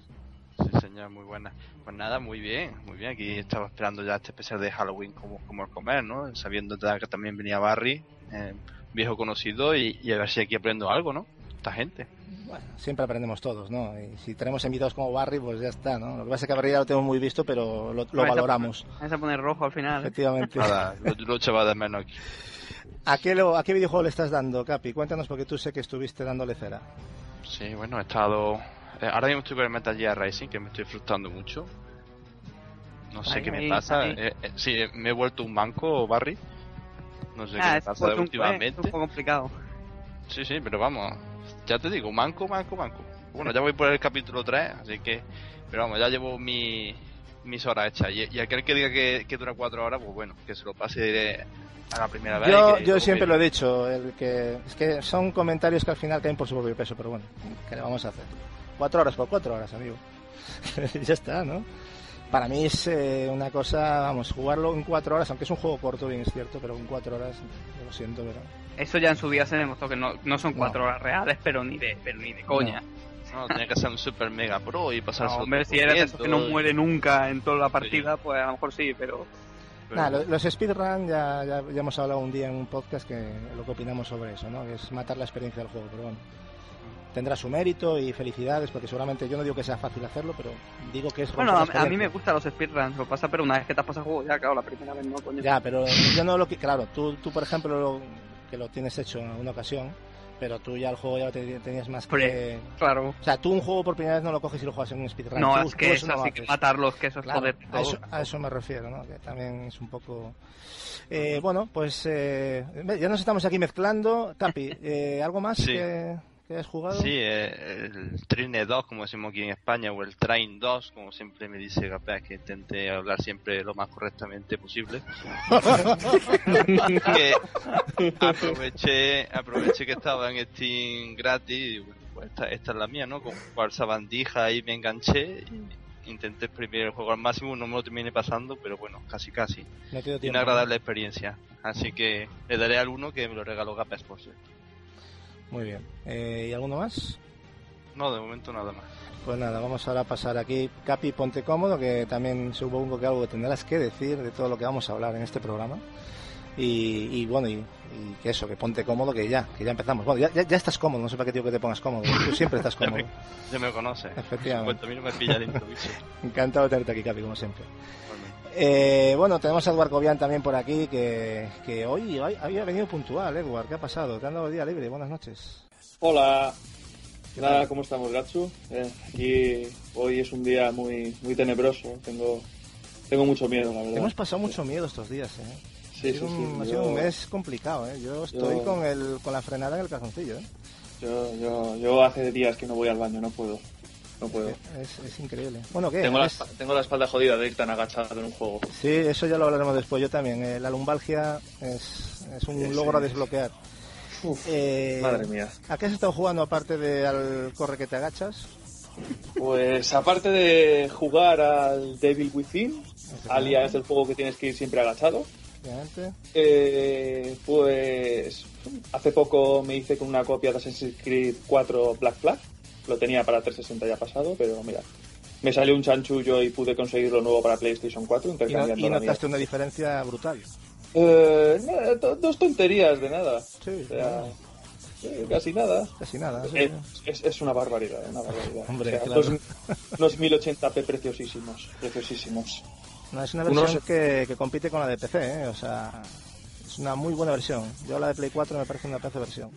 Sí, señor, muy buena. Pues nada, muy bien, muy bien. Aquí estaba esperando ya este especial de Halloween como, como el comer, ¿no? Sabiendo que también venía Barry, eh, viejo conocido, y, a ver si aquí aprendo algo, ¿no? Esta gente. Bueno, siempre aprendemos todos, ¿no? Y si tenemos invitados como Barry, pues ya está, ¿no? Lo que pasa es que a Barry ya lo tenemos muy visto, pero lo, valoramos. Vamos a poner rojo al final. ¿eh? Efectivamente. Nada, lo, lo echaba de menos aquí. ¿A qué, lo, ¿A qué videojuego le estás dando, Capi? Cuéntanos porque tú sé que estuviste dándole cera. Sí, bueno, he estado ahora mismo estoy con el Metal Gear Rising, que me estoy frustrando mucho. No sé qué me pasa. Eh, eh, sí, me he vuelto un manco, Barry. No sé qué ah, me pasa últimamente. Es un poco complicado. Sí, sí, pero vamos. Ya te digo, manco, manco, manco. Bueno, ya voy por el capítulo 3, así que. Pero vamos, ya llevo mi, mis horas hechas. Y, aquel que diga que, que, dura 4 horas, pues bueno, que se lo pase a la primera vez. Yo, yo siempre lo he dicho, el que, es que son comentarios que al final caen por su propio peso, pero bueno, ¿qué le vamos a hacer? Cuatro horas por cuatro horas, amigo. ya está, ¿no? Para mí es eh, una cosa, vamos, jugarlo en cuatro horas, aunque es un juego corto, bien es cierto, pero en cuatro horas, lo siento, pero... Eso ya en su día se demostró que no, no son cuatro horas reales, pero ni de, pero ni de coña. No. tenía que ser un super mega pro y pasar no, hombre, si eres que no muere nunca en toda la partida, pues a lo mejor sí, pero... los speedrun ya, ya, ya, hemos hablado un día en un podcast que lo que opinamos sobre eso, ¿no? Que es matar la experiencia del juego, pero bueno tendrá su mérito y felicidades, porque seguramente yo no digo que sea fácil hacerlo, pero digo que es... Bueno, a, mí me gustan los speedruns, lo pasa, pero una vez que te has pasado el juego, ya, claro, la primera vez no, coño. Ya, pero yo no lo que... Claro, tú, tú por ejemplo, que lo tienes hecho en una ocasión, pero tú ya el juego ya tenías más que... Claro. O sea, tú un juego por primera vez no lo coges y lo juegas en un speedrun. No, es que es así que matarlos, que eso es claro, A eso, a eso, me refiero, ¿no? Que también es un poco... Eh, bueno, pues eh, ya nos estamos aquí mezclando. Capi, eh, ¿algo más que has jugado? Sí, eh, el Trine 2, como decimos aquí en España, o el Train 2, como siempre me dice Gapé, que intente hablar siempre lo más correctamente posible. que aproveché, aproveché que estaba en Steam gratis y pues esta, esta es la mía, ¿no? Con cual bandija ahí me enganché y intenté exprimir el juego al máximo, no me lo terminé pasando, pero bueno, casi casi. una agradable experiencia. Así que le daré al uno que me lo regaló Gapes por cierto. Muy bien. Eh, ¿Y alguno más? No, de momento nada más. Pues nada, vamos ahora a pasar aquí. Capi, ponte cómodo, que también supongo que algo tendrás que decir de todo lo que vamos a hablar en este programa. Y, bueno, y, que eso, que ponte cómodo, que ya, que ya empezamos. Bueno, ya, ya, estás cómodo, no sé para qué digo que te pongas cómodo. Tú siempre estás cómodo. ya, me, conoce. Efectivamente. me pilla el improviso. Encantado de tenerte aquí, Capi, como siempre. Eh, bueno, tenemos a Eduard Cobian también por aquí, que, que hoy, había venido puntual, Eduard. ¿Qué ha pasado? ¿Te han dado el día libre? Buenas noches. Hola. Nada, ¿cómo estamos, Gatsu? Eh, aquí hoy es un día muy muy tenebroso. Tengo tengo mucho miedo, la verdad. Hemos pasado mucho miedo estos días, ¿eh? Sí, ha sido, sí, un, ha sido un mes complicado, ¿eh? Yo estoy con, el, con la frenada en el calzoncillo, ¿eh? Yo, yo, yo hace días que no voy al baño, no puedo. No puedo. Es, increíble. Bueno, ¿qué? Tengo, la, tengo la espalda jodida de ir tan agachado en un juego. Sí, eso ya lo hablaremos después. Yo también. Eh, la lumbalgia es, es un logro a desbloquear. eh, madre mía. ¿A qué has estado jugando aparte de al corre que te agachas? Pues aparte de jugar al Devil Within, alias el juego que tienes que ir siempre agachado, eh, pues hace poco me hice con una copia de Assassin's Creed 4 Black Flag. Lo tenía para 360 ya pasado, pero mira, me salió un chanchullo y pude conseguirlo nuevo para PlayStation 4 intercambiando ¿Y, notaste una diferencia brutal? Eh, dos tonterías de nada. Sí, casi nada. Casi nada. Es, es, una barbaridad, una barbaridad. Hombre, unos 1080p preciosísimos, preciosísimos. No, es una versión que, que, compite con la de PC, ¿eh? o sea, es una muy buena versión. Yo la de Play 4 me parece una PC versión.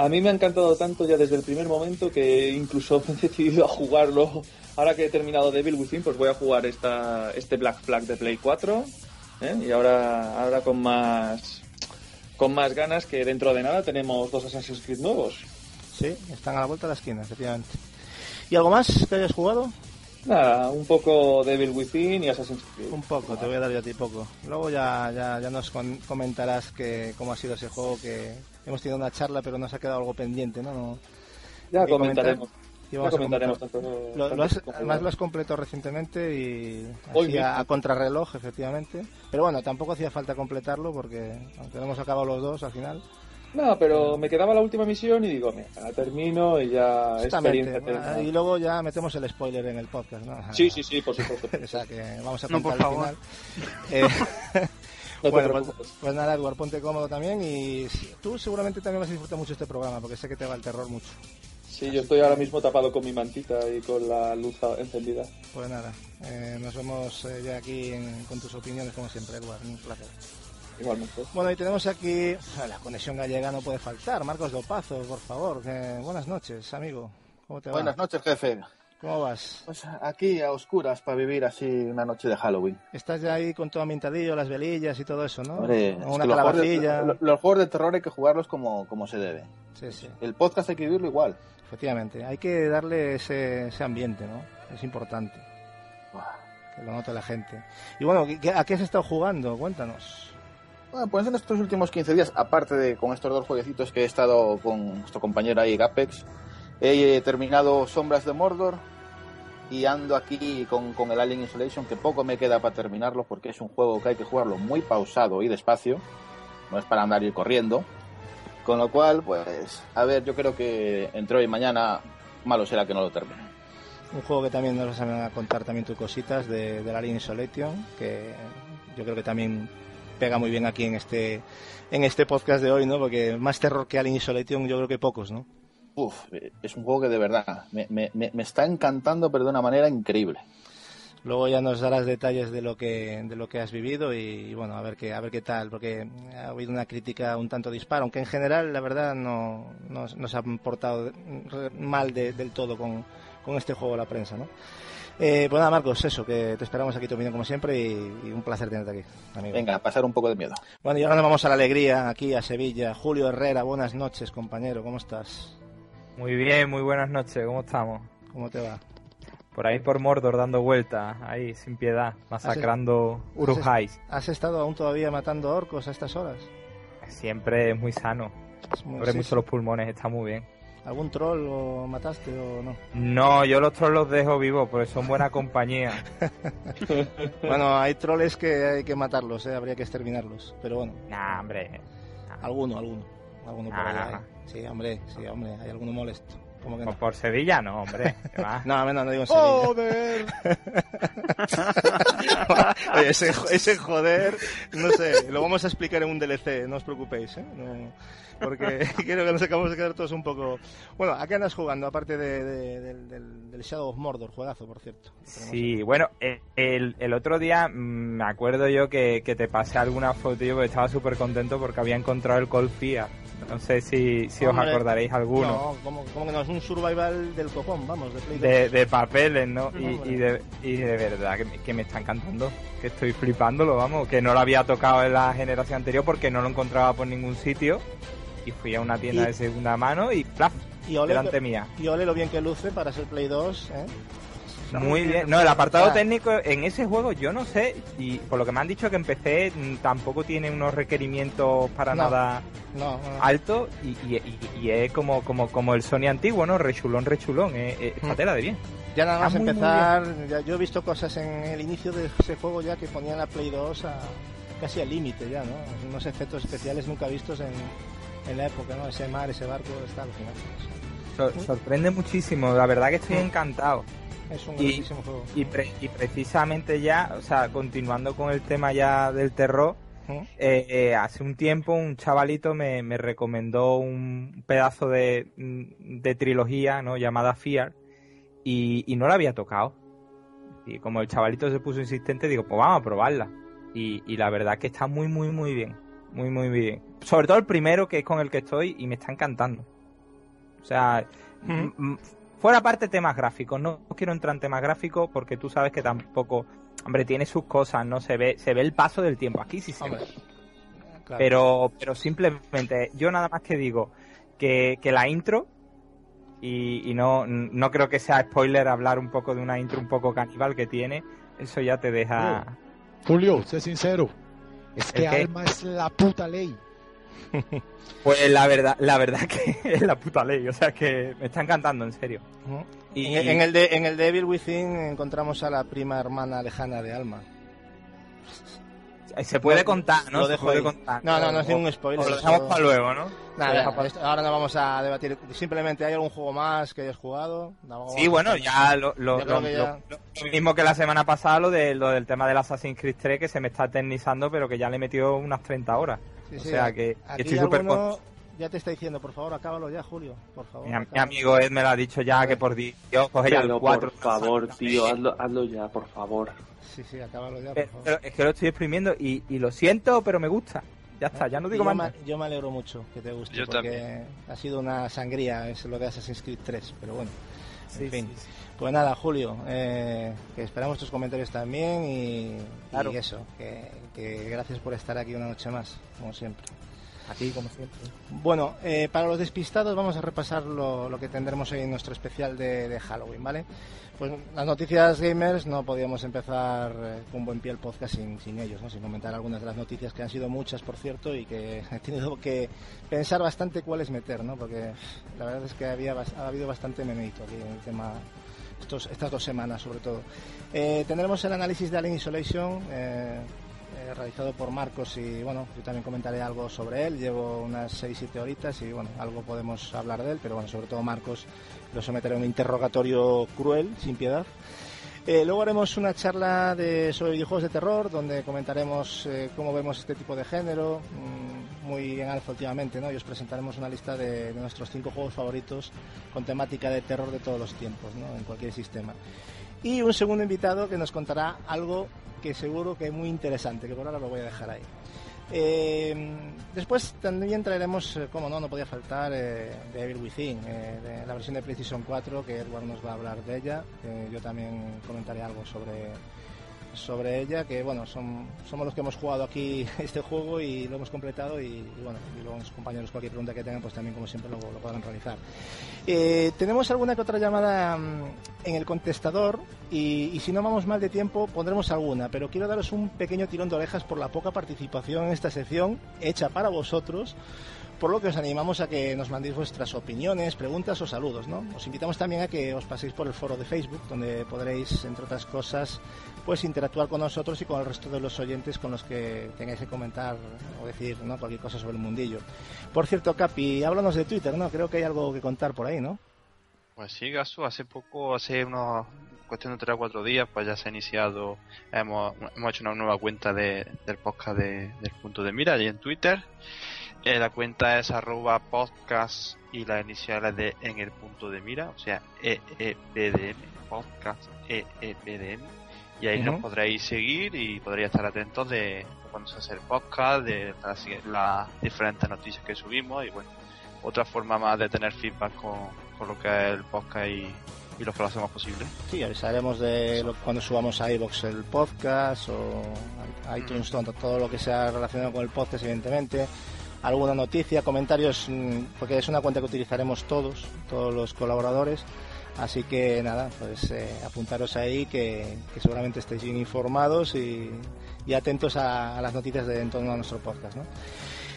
A mí me ha encantado tanto ya desde el primer momento que incluso he decidido a jugarlo. Ahora que he terminado Devil Within, pues voy a jugar esta, este Black Flag de Play 4. ¿eh? Y ahora, ahora con más con más ganas que dentro de nada tenemos dos Assassin's Creed nuevos. Sí, están a la vuelta de la esquina, efectivamente. ¿Y algo más que hayas jugado? Nada, un poco Devil Within y Assassin's Creed. Un poco, te voy a dar yo a ti poco. Luego ya, ya, ya nos comentarás que, cómo ha sido ese juego, que hemos tenido una charla pero nos ha quedado algo pendiente, ¿no? ya comentaremos. Ya comentaremos tanto, lo, has, además lo has completado recientemente y a, contrarreloj, efectivamente. Pero bueno, tampoco hacía falta completarlo porque aunque no hemos acabado los dos al final, no, pero me quedaba la última misión y digo, mira, la termino y ya experiencia Y luego ya metemos el spoiler en el podcast, ¿no? Sí, sí, sí, por supuesto. o sea que vamos a contar al final. Eh, bueno, pues, pues, nada, Eduardo, ponte cómodo también y tú seguramente también vas a disfrutar mucho este programa porque sé que te va el terror mucho. Sí, yo estoy ahora mismo tapado con mi mantita y con la luz encendida. Pues nada, eh, nos vemos eh, ya aquí con tus opiniones como siempre, Eduardo. Un placer. Bueno, y tenemos aquí, la conexión gallega no puede faltar. Marcos Dopazo, por favor. buenas noches, amigo. ¿Cómo te va? Buenas noches, jefe. ¿Cómo vas? Pues aquí a oscuras para vivir así una noche de Halloween. Estás ya ahí con todo ambientadillo, las velillas y todo eso, ¿no? una los, juegos de, los juegos de terror hay que jugarlos como, como se debe. Sí, sí. El podcast hay que vivirlo igual. Efectivamente, hay que darle ese, ese ambiente, ¿no? Es importante. Que lo note la gente. Y bueno, ¿a qué has estado jugando? Cuéntanos. Bueno, pues en estos últimos 15 días, aparte de con estos dos jueguecitos que he estado con nuestro compañero ahí, Gapex, he terminado Sombras de Mordor y ando aquí con, con, el Alien Isolation, que poco me queda para terminarlo porque es un juego que hay que jugarlo muy pausado y despacio, no es para andar y corriendo. Con lo cual, pues, a ver, yo creo que entre hoy y mañana, malo será que no lo termine. Un juego que también nos vas a contar también tus cositas de, del Alien Isolation, que yo creo que también pega muy bien aquí en este en este podcast de hoy, ¿no? Porque más terror que Alien Isolation yo creo que pocos, ¿no? Uf, es un juego que de verdad me, me, me está encantando, pero de una manera increíble. Luego ya nos darás detalles de lo que de lo que has vivido y, bueno, a ver qué a ver qué tal, porque ha habido una crítica un tanto dispara, aunque en general la verdad no nos, ha portado mal del todo con, con este juego la prensa, ¿no? Eh, pues nada, Marcos, eso, que te esperamos aquí tu como siempre y, un placer tenerte aquí, amigo. Venga, pasar un poco de miedo. Bueno, y ahora nos vamos a la alegría, aquí a Sevilla. Julio Herrera, buenas noches, compañero, ¿cómo estás? Muy bien, muy buenas noches, ¿cómo estamos? ¿Cómo te va? Por ahí por Mordor dando vueltas, ahí sin piedad, masacrando Urujais. ¿Has estado aún todavía matando orcos a estas horas? Siempre es muy sano. Abre mucho los pulmones, está muy bien. ¿Algún troll lo mataste o no? No, yo los trolls los dejo vivos porque son buena compañía. bueno, hay trolls que hay que matarlos, ¿eh? habría que exterminarlos, pero bueno. Nah, hombre. Alguno, alguno. Alguno por ahí Sí, hombre, sí, hombre, hay alguno molesto. ¿Cómo que no? Por Sevilla no, hombre. no, no, no digo en Sevilla. ¡Joder! Oye, ese, ese joder, no sé, lo vamos a explicar en un DLC, no os preocupéis, ¿eh? No porque quiero que nos acabamos de quedar todos un poco... Bueno, ¿a qué andas jugando, aparte de, del, Shadow of Mordor? Juegazo, por cierto. Sí, bueno, el, el, otro día mm, me acuerdo yo que, te pasé alguna foto y estaba súper contento porque había encontrado el Cold No sé si, si os acordaréis alguno. No, como, que no, es un survival del copón, vamos, de De, papeles, ¿no? y, y, de, y de verdad que, que me está encantando, que estoy flipándolo, vamos, que no lo había tocado en la generación anterior porque no lo encontraba por ningún sitio y fui a una tienda de segunda mano y ¡plaf! Y ole, delante mía. Y ole lo bien que luce para ser Play 2, ¿eh? Muy bien. No, el apartado técnico en ese juego yo no sé, y por lo que me han dicho que empecé mm, tampoco tiene unos requerimientos para nada altos y, es como, como, como el Sony antiguo, ¿no? Rechulón, rechulón, es, es mm. de bien. Ya nada más empezar, yo he visto cosas en el inicio de ese juego ya que ponían la Play 2 a, casi al límite ya, ¿no? Unos efectos especiales nunca vistos en, en la época, ¿no? Ese mar, ese barco está alucinante. sorprende muchísimo, la verdad que estoy mm. encantado. Es un y, juego. Y, precisamente ya, o sea, continuando con el tema ya del terror, ¿Mm? eh, eh, hace un tiempo un chavalito me, me recomendó un pedazo de, de, trilogía ¿no? llamada Fear y, y no la había tocado. Y como el chavalito se puso insistente, digo, pues vamos a probarla. Y, y la verdad que está muy, muy, muy bien. Muy, muy bien. Sobre todo el primero, que es con el que estoy, y me está encantando. O sea, fuera parte temas gráficos. No quiero entrar en temas gráficos porque tú sabes que tampoco. Hombre, tiene sus cosas, ¿no? Se ve, se ve el paso del tiempo. Aquí sí se ve. Pero, pero simplemente, yo nada más que digo que, que la intro, y, y, no, no creo que sea spoiler hablar un poco de una intro un poco caníbal que tiene, eso ya te deja. Julio, sé sincero. Es que Alma es la puta ley. Pues la verdad, la verdad que es la puta ley, o sea que me está encantando, en serio. y, en, el de, en el de Evil Within encontramos a la prima hermana lejana de Alma. Se puede contar, ¿no? Lo dejo contar. No, no, no es ningún spoiler. Lo dejamos para luego, ¿no? Nada, ahora no vamos a debatir. Simplemente, ¿hay algún juego más que hayas jugado? sí, bueno, ya lo, lo, mismo que la semana pasada, lo, de, lo del tema del Assassin's Creed 3, que se me está eternizando, pero que ya le he metido unas 30 horas. O sea que, estoy súper ya te está diciendo, por favor, acábalo ya, Julio, por favor. Mi, amigo Ed me lo ha dicho ya, que por Dios, coge ya el 4. Por favor, tío, hazlo, hazlo ya, por favor. Sí, sí, acábalo ya, por favor. es que lo estoy exprimiendo y, y lo siento, pero me gusta. Ya está, ya no digo más. yo me alegro mucho que te guste, porque ha sido una sangría es lo de Assassin's Creed 3, pero bueno. en fin. Pues nada, Julio, eh, que esperamos tus comentarios también y, y eso, que, que, gracias por estar aquí una noche más, como siempre. Aquí, como siempre. Bueno, eh, para los despistados vamos a repasar lo, lo, que tendremos hoy en nuestro especial de, de Halloween, ¿vale? Pues las noticias gamers no podíamos empezar eh, con buen pie el podcast sin, sin ellos, ¿no? sin comentar algunas de las noticias que han sido muchas, por cierto, y que he tenido que pensar bastante cuáles meter, ¿no? porque la verdad es que había, ha habido bastante meneito aquí en el tema estos, estas dos semanas, sobre todo. Eh, tendremos el análisis de Alien Isolation. Eh, eh, realizado por Marcos y bueno, yo también comentaré algo sobre él. Llevo unas 6-7 horitas y bueno, algo podemos hablar de él, pero bueno, sobre todo Marcos lo someteré a un interrogatorio cruel, sin piedad. Eh, luego haremos una charla de, sobre videojuegos de terror, donde comentaremos eh, cómo vemos este tipo de género, mm, muy en alfa últimamente, ¿no? Y os presentaremos una lista de, de, nuestros cinco juegos favoritos con temática de terror de todos los tiempos, ¿no? En cualquier sistema. Y un segundo invitado que nos contará algo que seguro que es muy interesante, que por ahora lo voy a dejar ahí. Eh, después también traeremos, eh, como no, no podía faltar, eh, de Evil Within, eh, la versión de PlayStation 4, que Edward nos va a hablar de ella. yo también comentaré algo sobre, sobre ella, que bueno, son, somos los que hemos jugado aquí este juego y lo hemos completado y, bueno, y los compañeros cualquier pregunta que tengan, pues también como siempre lo, lo podrán realizar. Eh, tenemos alguna que otra llamada mm, en el contestador y, y, si no vamos mal de tiempo pondremos alguna, pero quiero daros un pequeño tirón de orejas por la poca participación en esta sección hecha para vosotros por lo que os animamos a que nos mandéis vuestras opiniones, preguntas o saludos. ¿no? Os invitamos también a que os paséis por el foro de Facebook, donde podréis, entre otras cosas, pues interactuar con nosotros y con el resto de los oyentes con los que tengáis que comentar o decir ¿no? cualquier cosa sobre el mundillo. Por cierto, Capi, háblanos de Twitter, ¿no? Creo que hay algo que contar por ahí, ¿no? Pues sí, Gasu, hace poco, hace unos cuestión de tres o cuatro días, pues ya se ha iniciado, hemos, hemos hecho una nueva cuenta de, del podcast de, del punto de mira y en Twitter. Eh, la cuenta es arroba podcast y las iniciales de en el punto de mira, o sea, EEPDM, podcast EEPDM. Y ahí nos podréis seguir y podréis estar atentos de cuando se hace el podcast, de las, diferentes noticias que subimos y bueno, otra forma más de tener feedback con, con lo que es el podcast y, y lo que lo hacemos posible. Sí, avisaremos de lo, cuando subamos a iBox el podcast o iTunes, todo lo que sea relacionado con el podcast, evidentemente alguna noticia, comentarios, mm, porque es una cuenta que utilizaremos todos, todos los colaboradores. Así que nada, pues eh, apuntaros ahí que, seguramente estéis bien informados y, atentos a, las noticias de en torno a nuestro podcast. ¿no?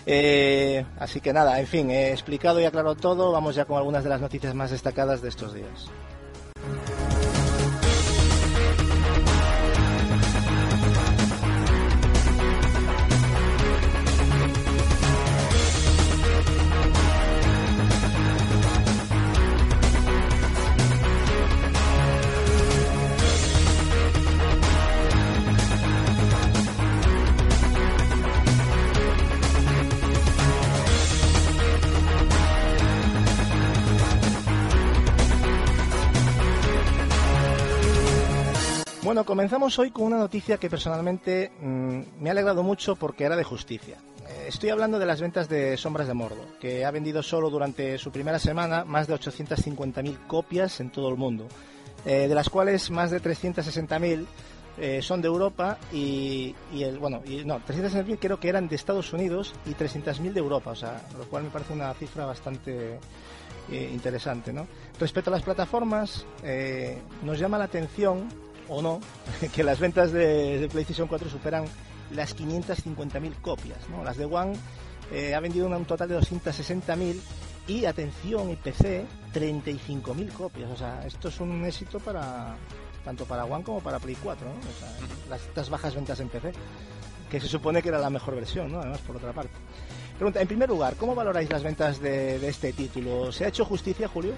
Eh, así que nada, en fin, he explicado y aclarado todo. Vamos ya con algunas de las noticias más destacadas de estos días. Comenzamos hoy con una noticia que personalmente mm, me ha alegrado mucho porque era de justicia. Eh, estoy hablando de las ventas de Sombras de Mordo, que ha vendido solo durante su primera semana más de 850.000 copias en todo el mundo, eh, de las cuales más de 360.000 eh, son de Europa y, el bueno y no 360.000 creo que eran de Estados Unidos y 300.000 de Europa, o sea, lo cual me parece una cifra bastante interesante, ¿no? Respecto a las plataformas, nos llama la atención o no, que las ventas de, PlayStation 4 superan las 550.000 copias. ¿no? Las de One eh, ha vendido un total de 260.000 y, atención, y PC, 35.000 copias. O sea, esto es un éxito para tanto para One como para Play 4. ¿no? O sea, las, estas bajas ventas en PC, que se supone que era la mejor versión, ¿no? además, por otra parte. Pregunta, en primer lugar, ¿cómo valoráis las ventas de, de este título? ¿Se ha hecho justicia, Julio?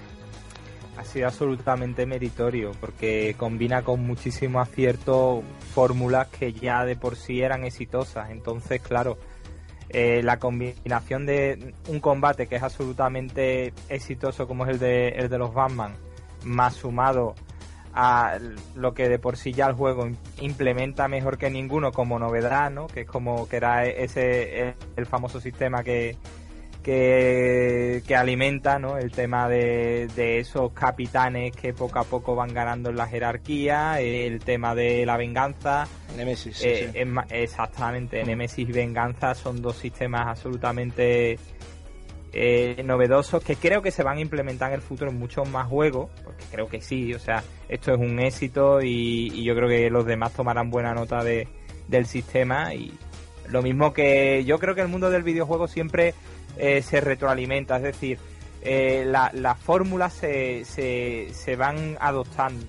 Ha sido absolutamente meritorio porque combina con muchísimo acierto fórmulas que ya de por sí eran exitosas. Entonces, claro, eh, la combinación de un combate que es absolutamente exitoso como es el de, el de los Batman, más sumado a lo que de por sí ya el juego implementa mejor que ninguno como novedad, ¿no? Que es como que era ese el famoso sistema que, que, alimenta ¿no? el tema de, esos capitanes que poco a poco van ganando en la jerarquía, el tema de la venganza. Nemesis. Eh, exactamente, Nemesis y venganza son dos sistemas absolutamente eh, novedosos que creo que se van a implementar en el futuro en muchos más juegos, porque creo que sí, o sea, esto es un éxito y, y yo creo que los demás tomarán buena nota de, del sistema y lo mismo que yo creo que el mundo del videojuego siempre eh, se retroalimenta, es decir, eh, las fórmulas se, se, van adoptando.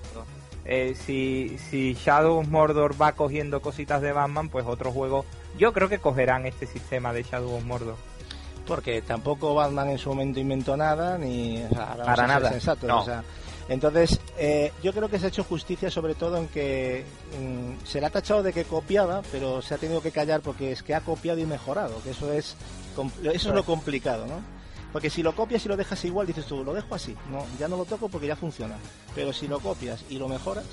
Eh, si, si Shadow of Mordor va cogiendo cositas de Batman, pues otros juegos yo creo que cogerán este sistema de Shadow of Mordor. Porque tampoco Batman en su momento inventó nada, ni... Para nada. entonces, yo creo que se ha hecho justicia sobre todo en que mm, se le ha tachado de que copiaba, pero se ha tenido que callar porque es que ha copiado y mejorado, que eso es eso es lo complicado, ¿no? Porque si lo copias y lo dejas igual, dices tú, lo dejo así. No, ya no lo toco porque ya funciona. Pero si lo copias y lo mejoras,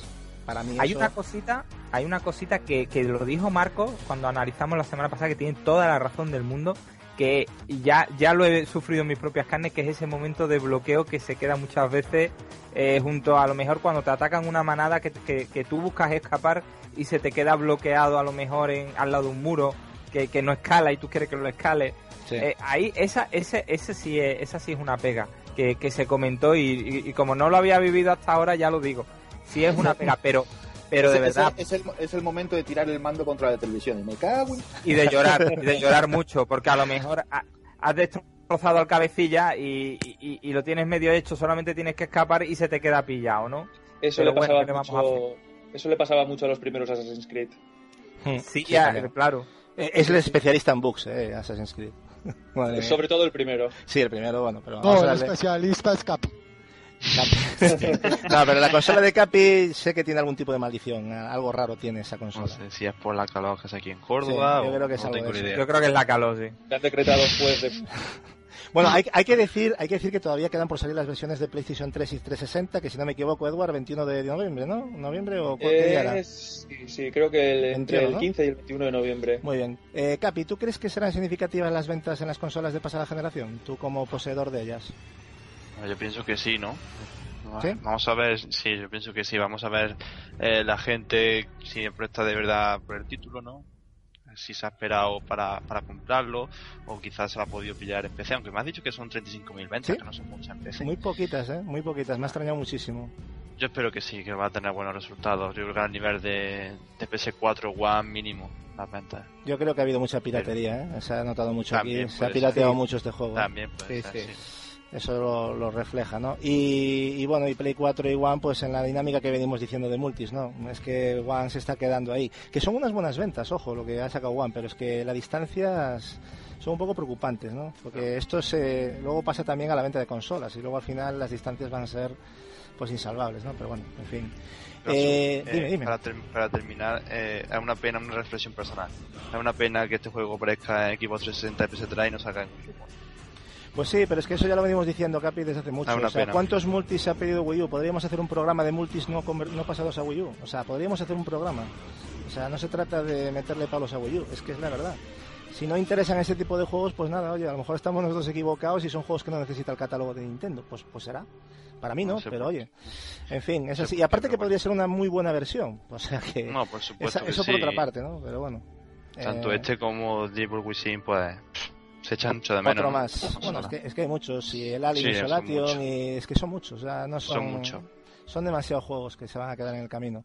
para mí hay una cosita, hay una cosita que, que lo dijo Marco cuando analizamos la semana pasada que tiene toda la razón del mundo que ya, ya lo he sufrido en mis propias carnes, que es ese momento de bloqueo que se queda muchas veces eh, junto a lo mejor cuando te atacan una manada que, que, tú buscas escapar y se te queda bloqueado a lo mejor en, al lado de un muro que, que no escala y tú quieres que lo escale eh, ahí esa, ese, ese sí es, esa sí es una pega que, se comentó y, como no lo había vivido hasta ahora ya lo digo. Sí es una pega, pero pero de verdad. es el, es el, momento de tirar el mando contra la televisión y me cago y de llorar y de llorar mucho porque a lo mejor has destrozado al cabecilla y, lo tienes medio hecho solamente tienes que escapar y se te queda pillado no eso le pasaba mucho eso le pasaba mucho a los primeros Assassin's Creed. Sí, ya, claro. Es el especialista en bugs eh, Assassin's Creed sobre todo el primero. Sí, el primero, bueno, pero No, el especialista es Capi. no, pero la consola de Capi sé que tiene algún tipo de maldición, algo raro tiene esa consola. No sé si es por la calor que es aquí en Córdoba yo creo que es Yo creo que es la calor, sí. han decretado pues de... Bueno, hay, hay, que decir, hay que decir que todavía quedan por salir las versiones de PlayStation 3 y 360, que si no me equivoco, Edward, 21 de noviembre, ¿no? ¿Noviembre o cuál Sí, creo que entre el 15 y el 21 de noviembre. Muy bien. Eh, Capi, ¿tú crees que serán significativas las ventas en las consolas de pasada generación? Tú como poseedor de ellas. Yo pienso que sí, ¿no? Vamos a ver, sí, yo pienso que sí. Vamos a ver eh, la gente si presta de verdad por el título, ¿no? Si se ha esperado para, para comprarlo o quizás se lo ha podido pillar en PC, aunque me has dicho que son 35.000 ventas, que no son muchas en PC. Muy poquitas, ¿eh? Muy poquitas, me ha extrañado muchísimo. Yo espero que sí, que va a tener buenos resultados. Yo creo que al nivel de, de PS4 One mínimo las ventas. Yo creo que ha habido mucha piratería, ¿eh? Se ha notado mucho aquí, se ha pirateado mucho este juego. También puede sí, ser, sí. Eso lo, lo refleja, ¿no? Y, y, bueno, y Play 4 y One, pues en la dinámica que venimos diciendo de multis, ¿no? Es que One se está quedando ahí. Que son unas buenas ventas, ojo, lo que ha sacado One, pero es que las distancias son un poco preocupantes, ¿no? Porque esto se, luego pasa también a la venta de consolas y luego al final las distancias van a ser pues insalvables, ¿no? Pero bueno, en fin. Eh, eh, dime, dime. Para, ter- para terminar, eh, es una pena, una reflexión personal. Es una pena que este juego aparezca en Xbox 360 y PS3 y no salga en. Pues sí, pero es que eso ya lo venimos diciendo, Capi, desde hace mucho. Ah, una o sea, pena. ¿cuántos multis se ha pedido Wii U? Podríamos hacer un programa de multis no, no pasados a Wii U. O sea, podríamos hacer un programa. O sea, no se trata de meterle palos a Wii U, es que es la verdad. Si no interesan ese tipo de juegos, pues nada, oye, a lo mejor estamos nosotros equivocados y son juegos que no necesita el catálogo de Nintendo. Pues, pues será. Para mí no, pero oye. En fin, es así. Y aparte que podría ser una muy buena versión. O sea que... No, por supuesto esa- que eso sí. por otra parte, ¿no? Pero bueno. Tanto Eh, este como Devil Within, pues se echan mucho de menos. Otro más. Bueno, es que, es que hay muchos. Y el Alien Sí, Isolation, y es que son muchos. O sea, no son, Son muchos. Son demasiados juegos que se van a quedar en el camino.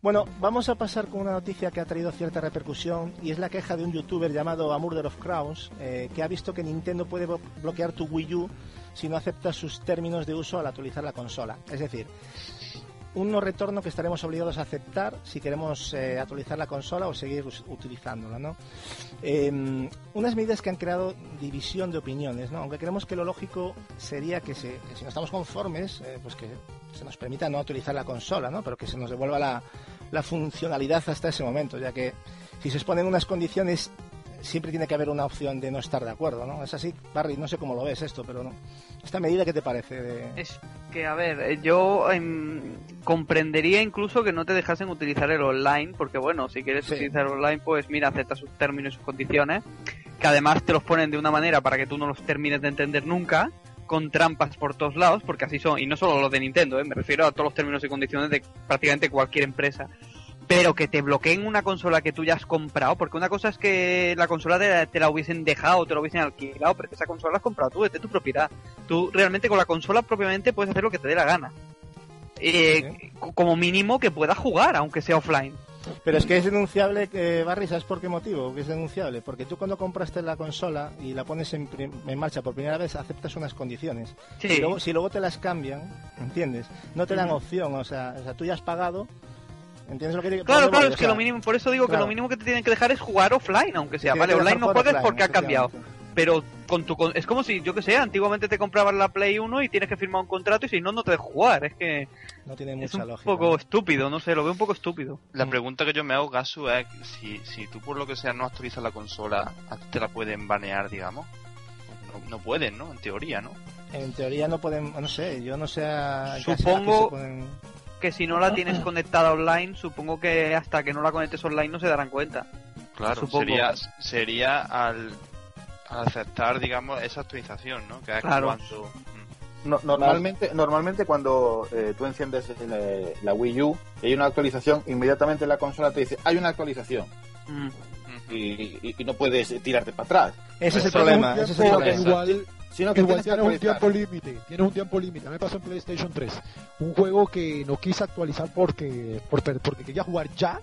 Bueno, vamos a pasar con una noticia que ha traído cierta repercusión y es la queja de un youtuber llamado A Murder of Crowns eh, que ha visto que Nintendo puede blo- bloquear tu Wii U si no aceptas sus términos de uso al actualizar la consola. Es decir, un no retorno que estaremos obligados a aceptar si queremos eh, actualizar la consola o seguir utilizándola, ¿no? Eh, unas medidas que han creado división de opiniones, ¿no? Aunque creemos que lo lógico sería que, se- si no estamos conformes, eh, pues que se nos permita no utilizar la consola, ¿no? Pero que se nos devuelva la, la funcionalidad hasta ese momento, ya que si se exponen unas condiciones siempre tiene que haber una opción de no estar de acuerdo, ¿no? Es así, Barry, no sé cómo lo ves esto, pero no. ¿Esta medida qué te parece? De... Es que, a ver, eh, yo em, comprendería incluso que no te dejasen utilizar el online, porque bueno, si quieres Sí. utilizar online, pues mira, acepta sus términos y sus condiciones, que además te los ponen de una manera para que tú no los termines de entender nunca, con trampas por todos lados, porque así son, y no solo los de Nintendo, ¿eh? me refiero a todos los términos y condiciones de prácticamente cualquier empresa. Pero que te bloqueen una consola que tú ya has comprado, porque una cosa es que la consola te, te la hubiesen dejado, te la hubiesen alquilado, pero que esa consola la has comprado tú, es de tu propiedad. Tú realmente con la consola propiamente puedes hacer lo que te dé la gana. Eh, co- Como mínimo que puedas jugar, aunque sea offline. Pero es que es denunciable, que Barry, ¿sabes por qué motivo? Que es denunciable. Porque tú cuando compraste la consola y la pones en, en marcha por primera vez, aceptas unas condiciones. Sí. Si, luego, si luego te las cambian, ¿entiendes? No te dan opción, o sea, o sea, tú ya has pagado. ¿Entiendes lo que digo? Claro, claro, es que lo mínimo, por eso digo que lo mínimo que te tienen que dejar es jugar offline, aunque sea. Vale, online no puedes offline, porque ha cambiado. Pero con tu con- es como si, yo que sé, antiguamente te comprabas la Play 1 y tienes que firmar un contrato y si no, no te dejas jugar. Es que No tiene es mucha un lógica. poco ¿no? estúpido, no sé, lo veo un poco estúpido. La Mm. pregunta que yo me hago, Gasu, es si, si tú por lo que sea no actualizas la consola, a ti te la pueden banear, digamos. No, no pueden, ¿no? En teoría, ¿no? En teoría no pueden, no sé, yo no sé. a- Supongo- se pueden- Que si no la tienes conectada online, supongo que hasta que no la conectes online no se darán cuenta. Claro, Supongo. sería, sería al, al aceptar, digamos, esa actualización, ¿no? Que es Claro. cuando... mm, No- normalmente, normalmente cuando eh, tú enciendes la, la Wii U y hay una actualización, inmediatamente la consola te dice hay una actualización Mm. y, y- y no puedes tirarte para atrás. Ese es el problema. Tienes Ese es un el tiempo- problema. igual, Sino que igual tienes un tiempo límite, tienes un tiempo límite. Me pasó en PlayStation 3, un juego que no quise actualizar porque por- porque quería jugar ya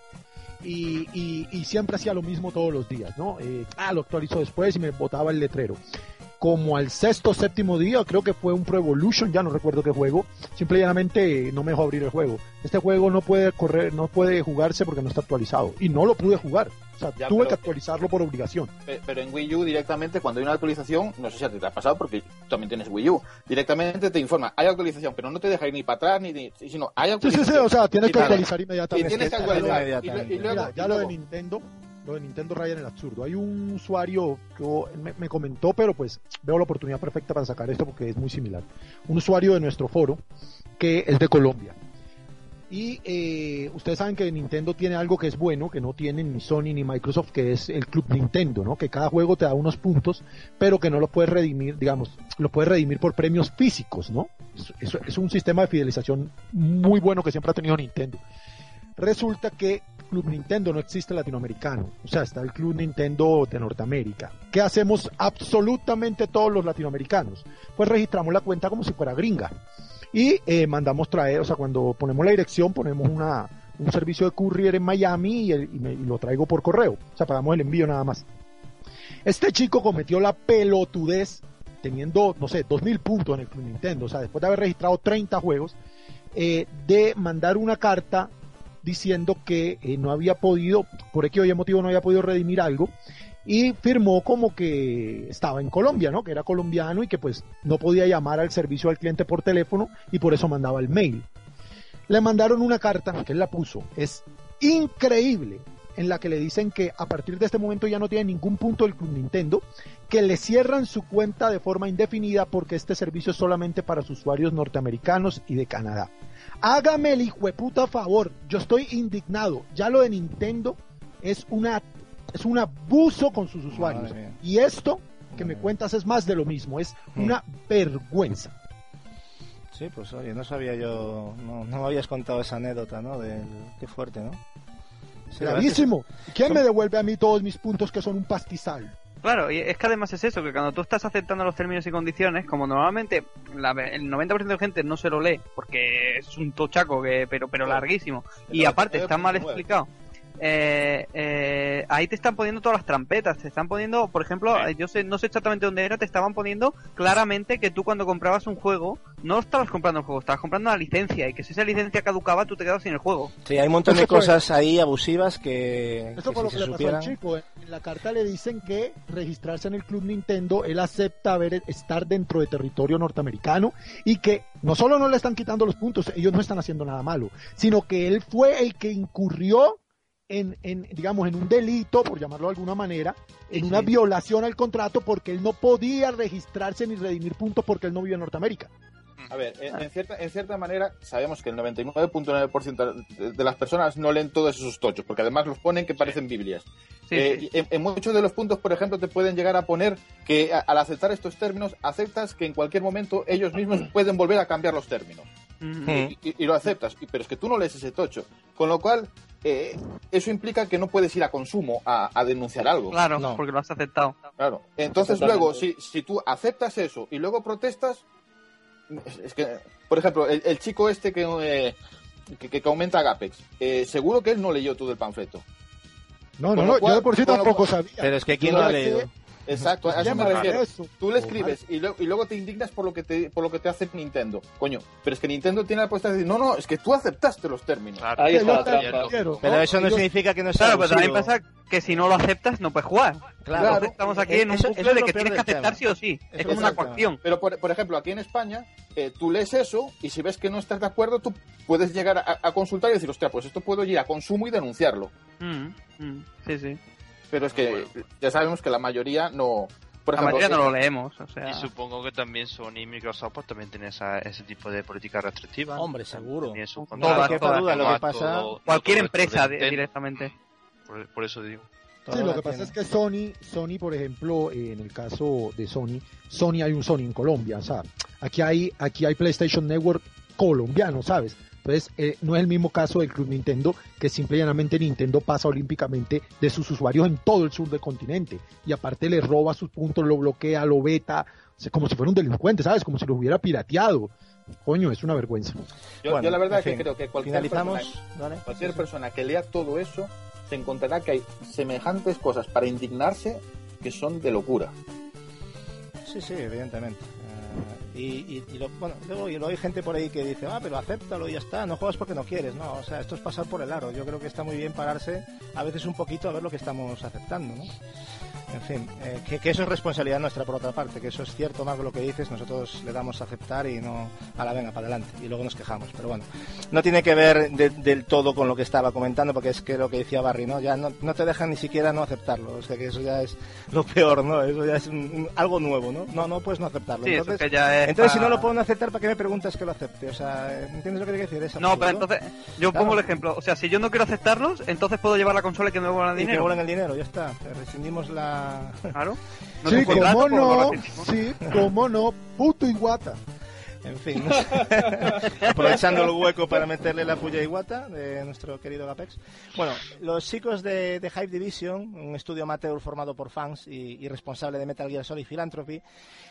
y, y- y siempre hacía lo mismo todos los días, ¿no? Eh, ah, lo actualizo después y me botaba el letrero. Como al sexto séptimo día, creo que fue un Pro Evolution, ya no recuerdo qué juego, simple y llanamente no me dejó abrir el juego. Este juego no puede correr, no puede jugarse porque no está actualizado. Y no lo pude jugar. O sea, Ya, tuve pero- que actualizarlo por obligación. Pe- Pero en Wii U directamente, cuando hay una actualización, no sé si a ti te ha pasado porque también tienes Wii U, directamente te informa, hay actualización, pero no te deja ir ni para atrás ni, ni sino hay Sí, sí, actualización. sí, o sea, tienes Y que actualizar Y inmediatamente. tienes que actualizar. Y, inmediatamente. y luego, Mira, ya y lo de Nintendo, lo de Nintendo raya en el absurdo. Hay un usuario que me, me comentó, pero pues veo la oportunidad perfecta para sacar esto porque es muy similar. Un usuario de nuestro foro que es de Colombia. Y eh, ustedes saben que Nintendo tiene algo que es bueno, que no tienen ni Sony ni Microsoft, que es el Club Nintendo, ¿no? Que cada juego te da unos puntos, pero que no lo puedes redimir, digamos, lo puedes redimir por premios físicos, ¿no? Es- es un sistema de fidelización muy bueno que siempre ha tenido Nintendo. Resulta que Club Nintendo, no existe latinoamericano. O sea, está el Club Nintendo de Norteamérica. ¿Qué hacemos absolutamente todos los latinoamericanos? Pues registramos la cuenta como si fuera gringa. Y eh, mandamos traer, o sea, cuando ponemos la dirección, ponemos una, un servicio de courier en Miami y, lo traigo por correo. O sea, pagamos el envío nada más. Este chico cometió la pelotudez teniendo, no sé, 2000 puntos en el Club Nintendo, o sea, después de haber registrado 30 juegos, eh, de mandar una carta diciendo que eh, no había podido, por X o Y motivo no había podido redimir algo, y firmó como que estaba en Colombia, ¿no? Que era colombiano y que pues no podía llamar al servicio al cliente por teléfono y por eso mandaba el mail. Le mandaron una carta, que él la puso, es increíble, en la que le dicen que a partir de este momento ya no tiene ningún punto del Club Nintendo, que le cierran su cuenta de forma indefinida porque este servicio es solamente para sus usuarios norteamericanos y de Canadá. Hágame el hijo de puta favor, yo estoy indignado, ya lo de Nintendo es una es un abuso con sus usuarios. Y esto que me mía. cuentas es más de lo mismo, es Hmm. una vergüenza. Sí, pues oye, no sabía yo, no, no me habías contado esa anécdota, ¿no? Del, qué fuerte, ¿no? Sí, Gravísimo. ¿Quién son- me devuelve a mí todos mis puntos que son un pastizal? Claro, y es que además es eso, que cuando tú estás aceptando los términos y condiciones, como normalmente la- el 90% de gente no se lo lee, porque es un tochaco, que, pero, pero larguísimo, y aparte está mal 9.9. explicado, eh, eh, ahí te están poniendo todas las trampetas, te están poniendo, por ejemplo, eh, yo sé, no sé exactamente dónde era, te estaban poniendo claramente que tú cuando comprabas un juego, no estabas comprando el juego, estabas comprando la licencia, y que si esa licencia caducaba, tú te quedabas sin el juego. Sí, hay un montón de cosas ahí abusivas que, Eso fue lo si que le pasó al chico. eh. En la carta le dicen que registrarse en el Club Nintendo, él acepta haber, estar dentro de territorio norteamericano y que no solo no le están quitando los puntos, ellos no están haciendo nada malo, sino que él fue el que incurrió en, en, digamos, en un delito, por llamarlo de alguna manera, en Sí, una violación al contrato porque él no podía registrarse ni redimir puntos porque él no vive en Norteamérica. A ver, en, en cierta, en cierta manera sabemos que el 99.9% de- de las personas no leen todos esos tochos, porque además los ponen que parecen Biblias. Sí, Eh, sí. En, en muchos de los puntos, por ejemplo, te pueden llegar a poner que a- al aceptar estos términos, aceptas que en cualquier momento ellos mismos pueden volver a cambiar los términos. Y, y lo aceptas, y- pero es que tú no lees ese tocho. Con lo cual, eh, eso implica que no puedes ir a consumo a, a denunciar algo. Claro, No. porque lo has aceptado. Claro. Entonces luego, si, si tú aceptas eso y luego protestas, es, es que, por ejemplo, el, el chico este que, eh, que, que aumenta Gapex, eh, seguro que él no leyó todo el panfleto. No, Con no, lo no, cual- yo de por sí lo tampoco cual- sabía. Pero es que ¿quién Yo lo ha leído? Exacto, a eso ¿Quién me refiero. eso? Tú le Oh, escribes y, lo- y luego te indignas por lo que te por lo que te hace Nintendo. Coño, pero es que Nintendo tiene la posibilidad de decir, no, no, es que tú aceptaste los términos. Claro, Ahí está yo la quiero, Pero eso no Yo- significa que no sea Claro, pero también pasa que si no lo aceptas no puedes jugar. Claro. Estamos aquí en un Eso- bucle eso es de lo que tienes que aceptar tema. sí o sí. Es como una coacción. Pero por, por ejemplo, aquí en España, eh, tú lees eso y si ves que no estás de acuerdo, tú puedes llegar a, a consultar y decir, hostia, pues esto puedo ir a consumo y denunciarlo. Mm, mm, sí, sí. Pero es que ya sabemos que la mayoría no. Por La ejemplo, mayoría no eh, lo leemos, o sea... Y supongo que también Sony y Microsoft pues, también tienen esa, ese tipo de política restrictiva. Hombre, seguro. No además, duda, lo que pasa- todo- Cualquier todo empresa de directamente. Por, por eso digo. Sí, lo que pasa es que Sony, Sony, por ejemplo, eh, en el caso de Sony, Sony hay un Sony en Colombia, o sea, aquí hay, aquí hay PlayStation Network colombiano, ¿sabes? Entonces, eh, no es el mismo caso del Club Nintendo, que simple y llanamente Nintendo pasa olímpicamente de sus usuarios en todo el sur del continente. Y aparte le roba sus puntos, lo bloquea, lo veta, como si fuera un delincuente, ¿sabes? Como si lo hubiera pirateado. Coño, es una vergüenza. yo, Bueno, yo la verdad que fin, creo que cualquier Finalizamos. persona, ¿vale? cualquier persona que lea todo eso se encontrará que hay semejantes cosas para indignarse que son de locura. Sí, sí, evidentemente. Y, y, y lo, bueno, luego, y luego hay gente por ahí que dice, ah, pero acéptalo y ya está, no juegas porque no quieres, no, o sea, esto es pasar por el aro. Yo creo que está muy bien pararse a veces un poquito a ver lo que estamos aceptando, ¿no? En fin, eh, que, que eso es responsabilidad nuestra por otra parte, que eso es cierto, Marco, lo que dices, nosotros le damos a aceptar y no a la venga, para adelante, y luego nos quejamos, pero bueno, no tiene que ver de- del todo con lo que estaba comentando, porque es que lo que decía Barry, ¿no? Ya no, no te dejan ni siquiera no aceptarlo, o sea que eso ya es lo peor, ¿no? Eso ya es un- algo nuevo, ¿no? No, no puedes no aceptarlo. Sí, entonces, que ya es entonces si no lo puedo no aceptar, ¿para qué me preguntas que lo acepte? O sea, ¿entiendes lo que te quiero decir? Es No, pero entonces, yo Claro. pongo el ejemplo. O sea, si yo no quiero aceptarlos, entonces puedo llevar la consola y que me devuelvan el Y que dinero. vuelvan el dinero, ya está. Rescindimos la... Claro. No sí, lo no, sí, cómo no, puto y guata. En fin, aprovechando el hueco para meterle la puya iguata de nuestro querido Gapex. Bueno, los chicos de, de Hype Division, un estudio amateur formado por fans y, responsable de Metal Gear Solid Philanthropy,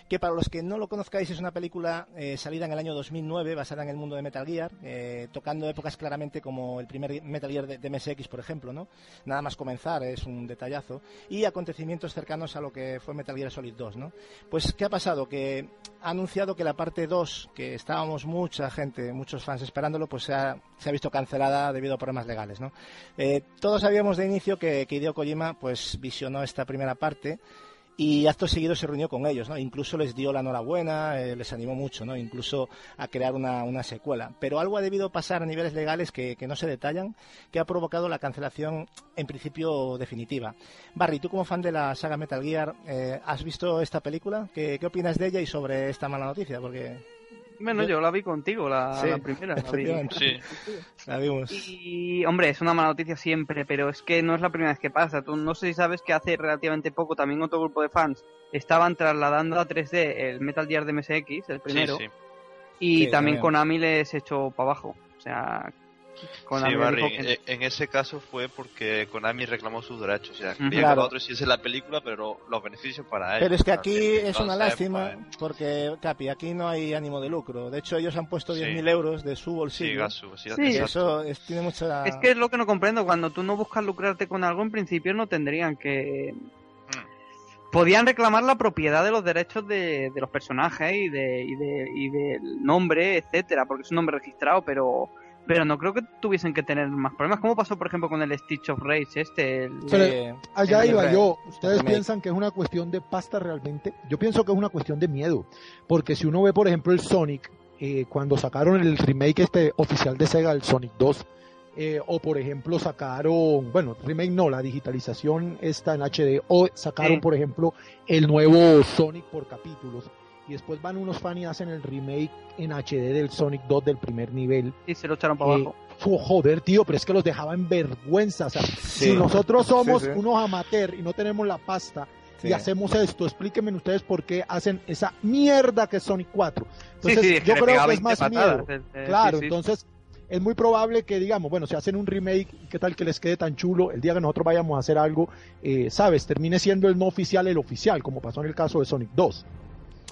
que para los que no lo conozcáis es una película eh, salida en el año 2009, basada en el mundo de Metal Gear, eh, tocando épocas claramente como el primer Metal Gear de, de, MSX, por ejemplo, ¿no? Nada más comenzar, es un detallazo, y acontecimientos cercanos a lo que fue Metal Gear Solid 2, ¿no? Pues, ¿qué ha pasado? Que ha anunciado que la parte 2, que estábamos mucha gente, muchos fans esperándolo, pues se ha, se ha visto cancelada debido a problemas legales, ¿no? Eh, todos sabíamos de inicio que, que Hideo Kojima, pues, visionó esta primera parte, y acto seguido se reunió con ellos, ¿no? Incluso les dio la enhorabuena, eh, les animó mucho, ¿no? Incluso a crear una, una, secuela. Pero algo ha debido pasar a niveles legales que, que, no se detallan, que ha provocado la cancelación en principio definitiva. Barry, tú como fan de la saga Metal Gear, eh, ¿has visto esta película? ¿Qué, ¿Qué opinas de ella y sobre esta mala noticia? Porque bueno, yo la vi contigo, la, Sí, la primera. La, vi. Sí. la vimos. Y, hombre, es una mala noticia siempre, pero es que no es la primera vez que pasa. Tú no sé si sabes que hace relativamente poco también otro grupo de fans estaban trasladando a 3D el Metal Gear de MSX, el primero, Sí, sí. y Sí, también también. Konami les echó para abajo. O sea, Konami Sí, Barry, dijo que- eh, en ese caso fue porque Konami reclamó sus derechos. O sea, quería que Claro. el otro hiciese la película, pero los beneficios para él. Pero es que aquí que es una lástima pues, porque, Capi, aquí no hay ánimo de lucro. De hecho, ellos han puesto Sí. 10.000 euros de su Sí, bolsillo. Gasu, sí, Sí, eso es- tiene mucha... Es que es lo que no comprendo. Cuando tú no buscas lucrarte con algo, en principio no tendrían que. Mm. Podían reclamar la propiedad de los derechos de, de los personajes y, de, y, de, y del nombre, etcétera, porque es un nombre registrado, pero. Pero no creo que tuviesen que tener más problemas. ¿Cómo pasó, por ejemplo, con el Stitch of Rage este? el- Sí, Pero Allá el iba yo. ¿Ustedes remake. piensan que es una cuestión de pasta realmente? Yo pienso que es una cuestión de miedo. Porque si uno ve, por ejemplo, el Sonic, eh, cuando sacaron el remake este oficial de Sega, el Sonic 2, eh, o por ejemplo sacaron, bueno, remake no, la digitalización está en HD, o sacaron, Sí. por ejemplo, el nuevo Sonic por capítulos. Y después van unos fans y hacen el remake en HD del Sonic 2 del primer nivel. Y se lo echaron para Eh, abajo. fu- joder, tío, pero es que los dejaba en vergüenza. O sea, Sí. si nosotros somos Sí, sí. unos amateur y no tenemos la pasta Sí. y hacemos esto, explíquenme ustedes por qué hacen esa mierda que es Sonic 4. Entonces, sí, sí, es yo creo que es 20 más patadas, miedo. el- el- Claro, sí, sí. entonces es muy probable que digamos, bueno, si hacen un remake, ¿qué tal que les quede tan chulo? El día que nosotros vayamos a hacer algo, eh, sabes, termine siendo el no oficial el oficial, como pasó en el caso de Sonic 2.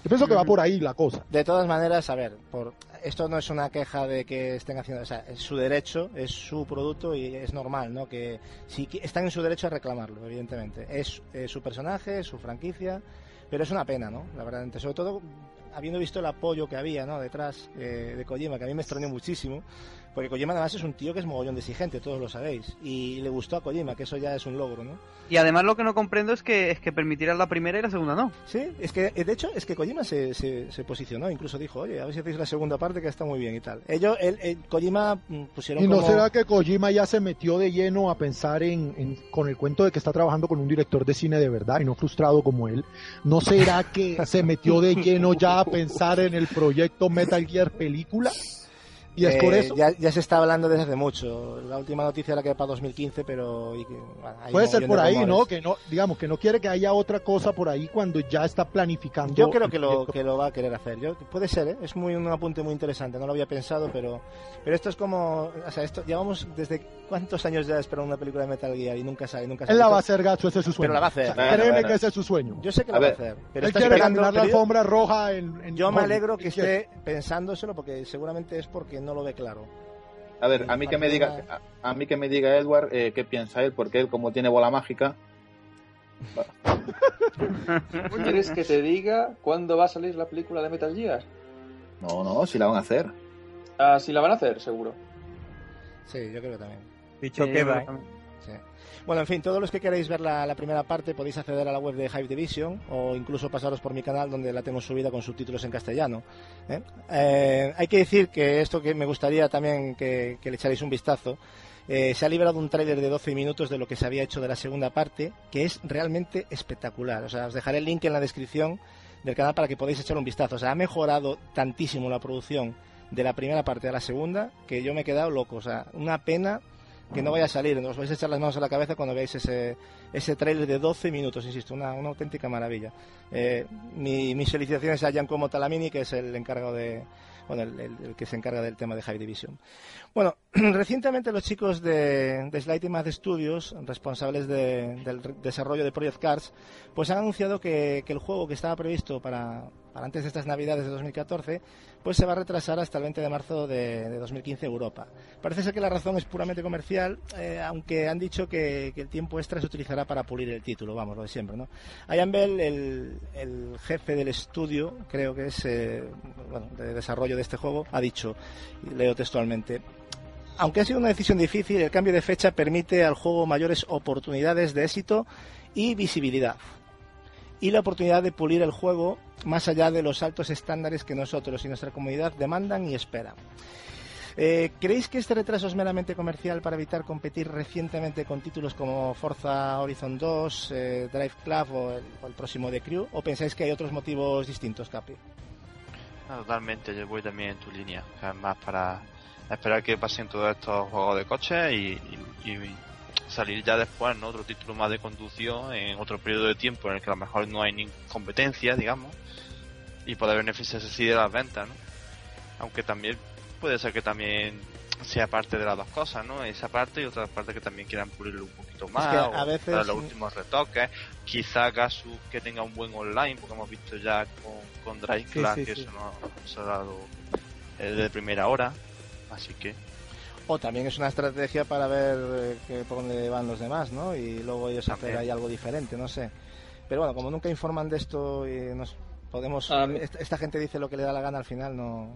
Yo pienso que va Ujú. por ahí la cosa. De todas maneras, a ver, por esto no es una queja de que estén haciendo, o sea, es su derecho, es su producto y es normal, ¿no? Que si están en su derecho a reclamarlo, evidentemente. Es eh, su personaje, es su franquicia, pero es una pena, ¿no? La verdad, sobre todo habiendo visto el apoyo que había, ¿no? Detrás eh, de Kojima, que a mí me extrañó muchísimo, porque Kojima además es un tío que es mogollón de exigente, todos lo sabéis, y le gustó a Kojima, que eso ya es un logro, ¿no? Y además lo que no comprendo es que es que permitirán la primera y la segunda no. Sí, es que de hecho es que Kojima se, se, se posicionó, incluso dijo, oye, a ver si hacéis la segunda parte que está muy bien y tal. Ellos, el, el Kojima mm, pusieron ¿Y no como... será que Kojima ya se metió de lleno a pensar en, en- con el cuento de que está trabajando con un director de cine de verdad y no frustrado como él? ¿No será que se metió de lleno ya a pensar en el proyecto Metal Gear película? Y es por Eh, eso. Ya, ya se está hablando desde hace mucho. La última noticia era que era para 2015, pero... y que, bueno, hay Puede ser por ahí, rumores. ¿no? Que no, digamos, que no quiere que haya otra cosa por ahí cuando ya está planificando. Yo creo que lo, que lo va a querer hacer. Yo, puede ser, ¿eh? es muy un apunte muy interesante. No lo había pensado, pero, pero esto es como, o sea, esto llevamos desde cuántos años ya esperando una película de Metal Gear y nunca sale, nunca sale. Él la va a hacer, Gacho, ese es su sueño. Pero la va a hacer. O sea, Bueno, créeme bueno. que ese es su sueño. Yo sé que A lo va a hacer, pero Él está quiere caminar la alfombra roja en, en Yo me alegro que esté pensándoselo porque seguramente es porque no lo ve claro. A ver, a mí que me diga, a, a mí que me diga Edward eh, qué piensa él, porque él como tiene bola mágica, ¿Quieres que te diga cuándo va a salir la película de Metal Gear? no, no, si la van a hacer. Ah, sí la van a hacer, seguro. Sí, yo creo que también. Dicho Sí, yo ¿eh? también. Bueno, en fin, todos los que queréis ver la, la primera parte podéis acceder a la web de Hive Division o incluso pasaros por mi canal donde la tengo subida con subtítulos en castellano. ¿eh? Eh, hay que decir que esto que me gustaría también que, que le echaréis un vistazo. eh, se ha liberado un tráiler de 12 minutos de lo que se había hecho de la segunda parte, que es realmente espectacular. O sea, os dejaré el link en la descripción del canal para que podáis echar un vistazo. O sea, ha mejorado tantísimo la producción de la primera parte a la segunda que yo me he quedado loco. O sea, una pena que no vaya a salir, os vais a echar las manos a la cabeza cuando veáis ese, ese trailer de 12 minutos, insisto, una, una auténtica maravilla. Eh, mi, mis felicitaciones a Giancomo Talamini, que es el encargado de, bueno, el, que se encarga del tema de High Division. Bueno, recientemente los chicos de, de Math Studios, responsables del desarrollo de Project Cars, pues han anunciado que el juego que estaba previsto para, para antes de estas navidades de 2014, pues se va a retrasar hasta el 20 de marzo de, 2015 Europa. Parece ser que la razón es puramente comercial, eh, aunque han dicho que, el tiempo extra se utilizará para pulir el título, vamos, lo de siempre, ¿no? Ian Bell, el, jefe del estudio, creo que es, eh, bueno, de desarrollo de este juego, ha dicho, leo textualmente, aunque ha sido una decisión difícil, el cambio de fecha permite al juego mayores oportunidades de éxito y visibilidad y la oportunidad de pulir el juego más allá de los altos estándares que nosotros y nuestra comunidad demandan y esperan. Eh, ¿Creéis que este retraso es meramente comercial para evitar competir recientemente con títulos como Forza Horizon 2, eh, Drive Club o el, próximo de Crew? ¿O pensáis que hay otros motivos distintos, Capi? totalmente, yo voy también en tu línea. Además, para esperar que pasen todos estos juegos de coche y salir ya después, ¿no? Otro título más de conducción en otro periodo de tiempo en el que a lo mejor no hay ni competencia, digamos, y poder beneficiarse así de las ventas, ¿no? Aunque también puede ser que también sea parte de las dos cosas, ¿no? Esa parte y otra parte que también quieran pulirlo un poquito más, a veces... los últimos retoques, quizá Gasu que tenga un buen online, porque hemos visto ya con, con Drive Class que eso nos ha dado eh, de primera hora, así que o también es una estrategia para ver eh, por dónde van los demás, ¿no? Y luego ellos hacer ahí algo diferente, no sé. Pero bueno, como nunca informan de esto y nos podemos... esta, gente dice lo que le da la gana al final, no...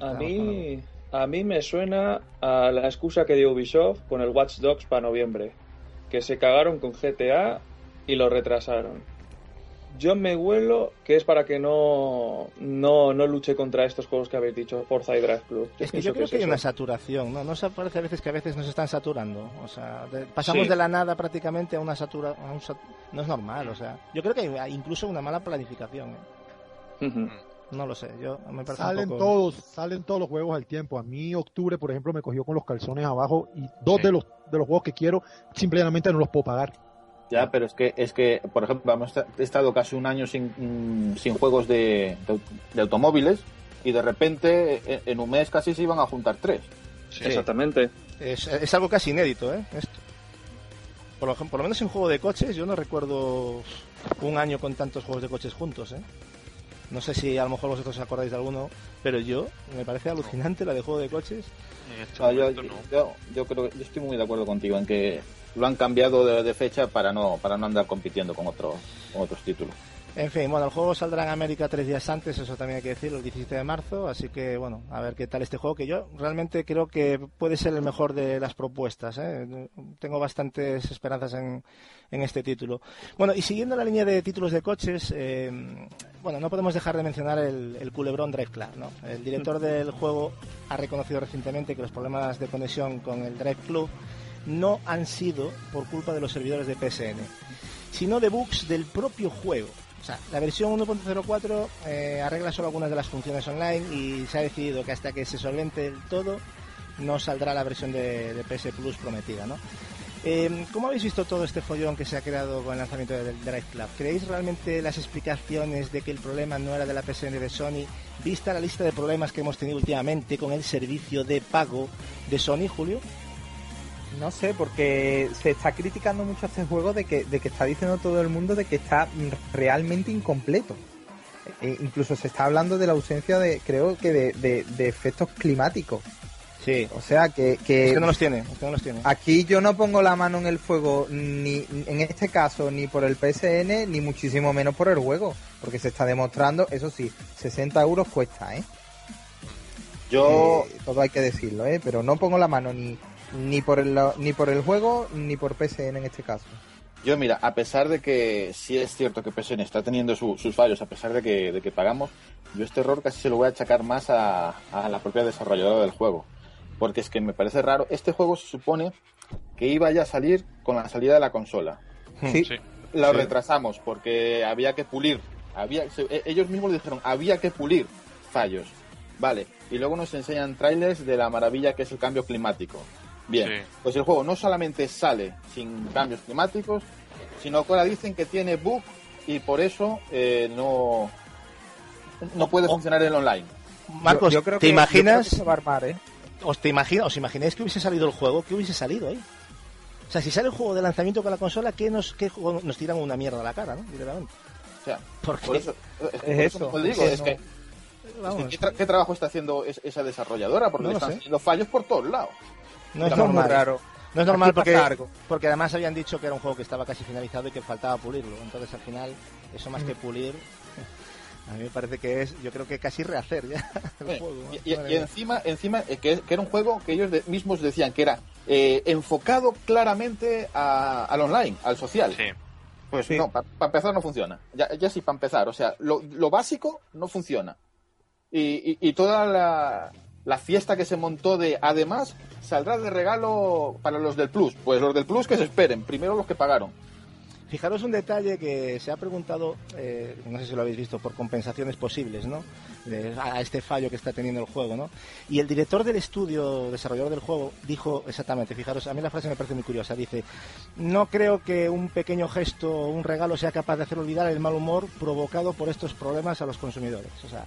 a mí... A mí me suena a la excusa que dio Ubisoft con el Watch Dogs para noviembre, que se cagaron con GTA y lo retrasaron. Yo me huelo que es para que no, no, no luche contra estos juegos que habéis dicho, Forza y Drive Club. es que yo creo que, hay una saturación, ¿no? Nos parece a veces que a veces nos están saturando. O sea, pasamos de la nada prácticamente a una satura... no es normal, o sea. Yo creo que hay incluso una mala planificación. ¿eh? No lo sé, yo me parece salen todos, salen todos los juegos al tiempo. A mí octubre, por ejemplo, me cogió con los calzones abajo y dos de los de los juegos que quiero simplemente no los puedo pagar. Ya, pero es que, es que por ejemplo, hemos estado casi un año sin, mm, sin juegos de, de, automóviles y de repente e, en un mes casi se iban a juntar tres. Exactamente. Es, es, algo casi inédito, ¿eh? Esto. Por, lo, por lo menos en juego de coches, yo no recuerdo un año con tantos juegos de coches juntos, ¿eh? No sé si a lo mejor vosotros os acordáis de alguno, pero yo me parece alucinante la de juego de coches. Este ah, yo, yo, yo, creo, yo estoy muy de acuerdo contigo en que lo han cambiado de, fecha para no para no andar compitiendo con otros con otros títulos. En fin, bueno, el juego saldrá en América tres días antes, eso también hay que decirlo, el 17 de marzo, así que bueno, a ver qué tal este juego, que yo realmente creo que puede ser el mejor de las propuestas, ¿eh? tengo bastantes esperanzas en, en, este título. Bueno, y siguiendo la línea de títulos de coches, eh, bueno, no podemos dejar de mencionar el, el culebrón Drive Club, ¿no? El director del juego ha reconocido recientemente que los problemas de conexión con el Drive Club no han sido por culpa de los servidores de PSN, sino de bugs del propio juego. O sea, la versión 1.04 eh, arregla solo algunas de las funciones online y se ha decidido que hasta que se solvente el todo no saldrá la versión de, PS Plus prometida, ¿no? Eh, ¿Cómo habéis visto todo este follón que se ha creado con el lanzamiento del Drive Club? ¿Creéis realmente las explicaciones de que el problema no era de la PSN de Sony, vista la lista de problemas que hemos tenido últimamente con el servicio de pago de Sony, Julio? No sé, porque se está criticando mucho este juego de que, de que está diciendo todo el mundo de que está realmente incompleto. E incluso se está hablando de la ausencia de, creo que de, de, efectos climáticos. Sí. O sea que, que, es que no los tiene, es que no los tiene. Aquí yo no pongo la mano en el fuego, ni en este caso, ni por el PSN, ni muchísimo menos por el juego. Porque se está demostrando, eso sí, 60 euros cuesta, ¿eh? Yo. Eh, todo hay que decirlo, ¿eh? Pero no pongo la mano ni, ni por el, ni por el juego ni por PSN en este caso. Yo, mira, a pesar de que sí es cierto que PSN está teniendo sus fallos, a pesar de que, de que pagamos, yo este error casi se lo voy a achacar más a, la propia desarrolladora del juego. Porque es que me parece raro. Este juego se supone que iba ya a salir con la salida de la consola. Sí. Lo retrasamos porque había que pulir. Había, e, ellos mismos lo dijeron, había que pulir fallos. Vale. Y luego nos enseñan trailers de la maravilla que es el cambio climático Bien, Sí. pues el juego no solamente sale sin cambios climáticos, sino que ahora dicen que tiene bug y por eso eh, no, no puede funcionar el online. Marcos, Yo- yo creo ¿te que- yo creo imaginas? que se va a armar, ¿eh? ¿Os, te imagina, ¿Os imagináis que hubiese salido el juego? ¿Qué hubiese salido ahí? O sea, si sale el juego de lanzamiento con la consola, ¿qué nos, qué juego nos tiran una mierda a la cara, ¿no? Directamente. O sea, por eso, es, que Es por eso eso, digo, es es que que, no- es que vamos, ¿qué, tra- qué trabajo está haciendo es- esa desarrolladora? Porque No le están sé. haciendo fallos por todos lados. No es normal. raro. No es normal porque, porque además habían dicho que era un juego que estaba casi finalizado y que faltaba pulirlo. Entonces al final, eso más que pulir, a mí me parece que es, yo creo que casi rehacer ya el Oye, juego. ¿no? y, encima, encima eh, que, que era un juego que ellos de- mismos decían que era eh, enfocado claramente a- al online, al social. Sí. Pues Sí. no, para empezar no funciona. Ya, ya sí, para empezar. O sea, lo, lo básico no funciona. Y, y- y toda la, la fiesta que se montó de, además, saldrá de regalo para los del Plus. Pues los del Plus que se esperen, primero los que pagaron. Fijaros un detalle que se ha preguntado, eh, no sé si lo habéis visto, por compensaciones posibles, ¿no? De- a este fallo que está teniendo el juego, ¿no? Y el director del estudio, desarrollador del juego, dijo exactamente, fijaros, a mí la frase me parece muy curiosa, dice, no creo que un pequeño gesto o un regalo sea capaz de hacer olvidar el mal humor provocado por estos problemas a los consumidores. O sea,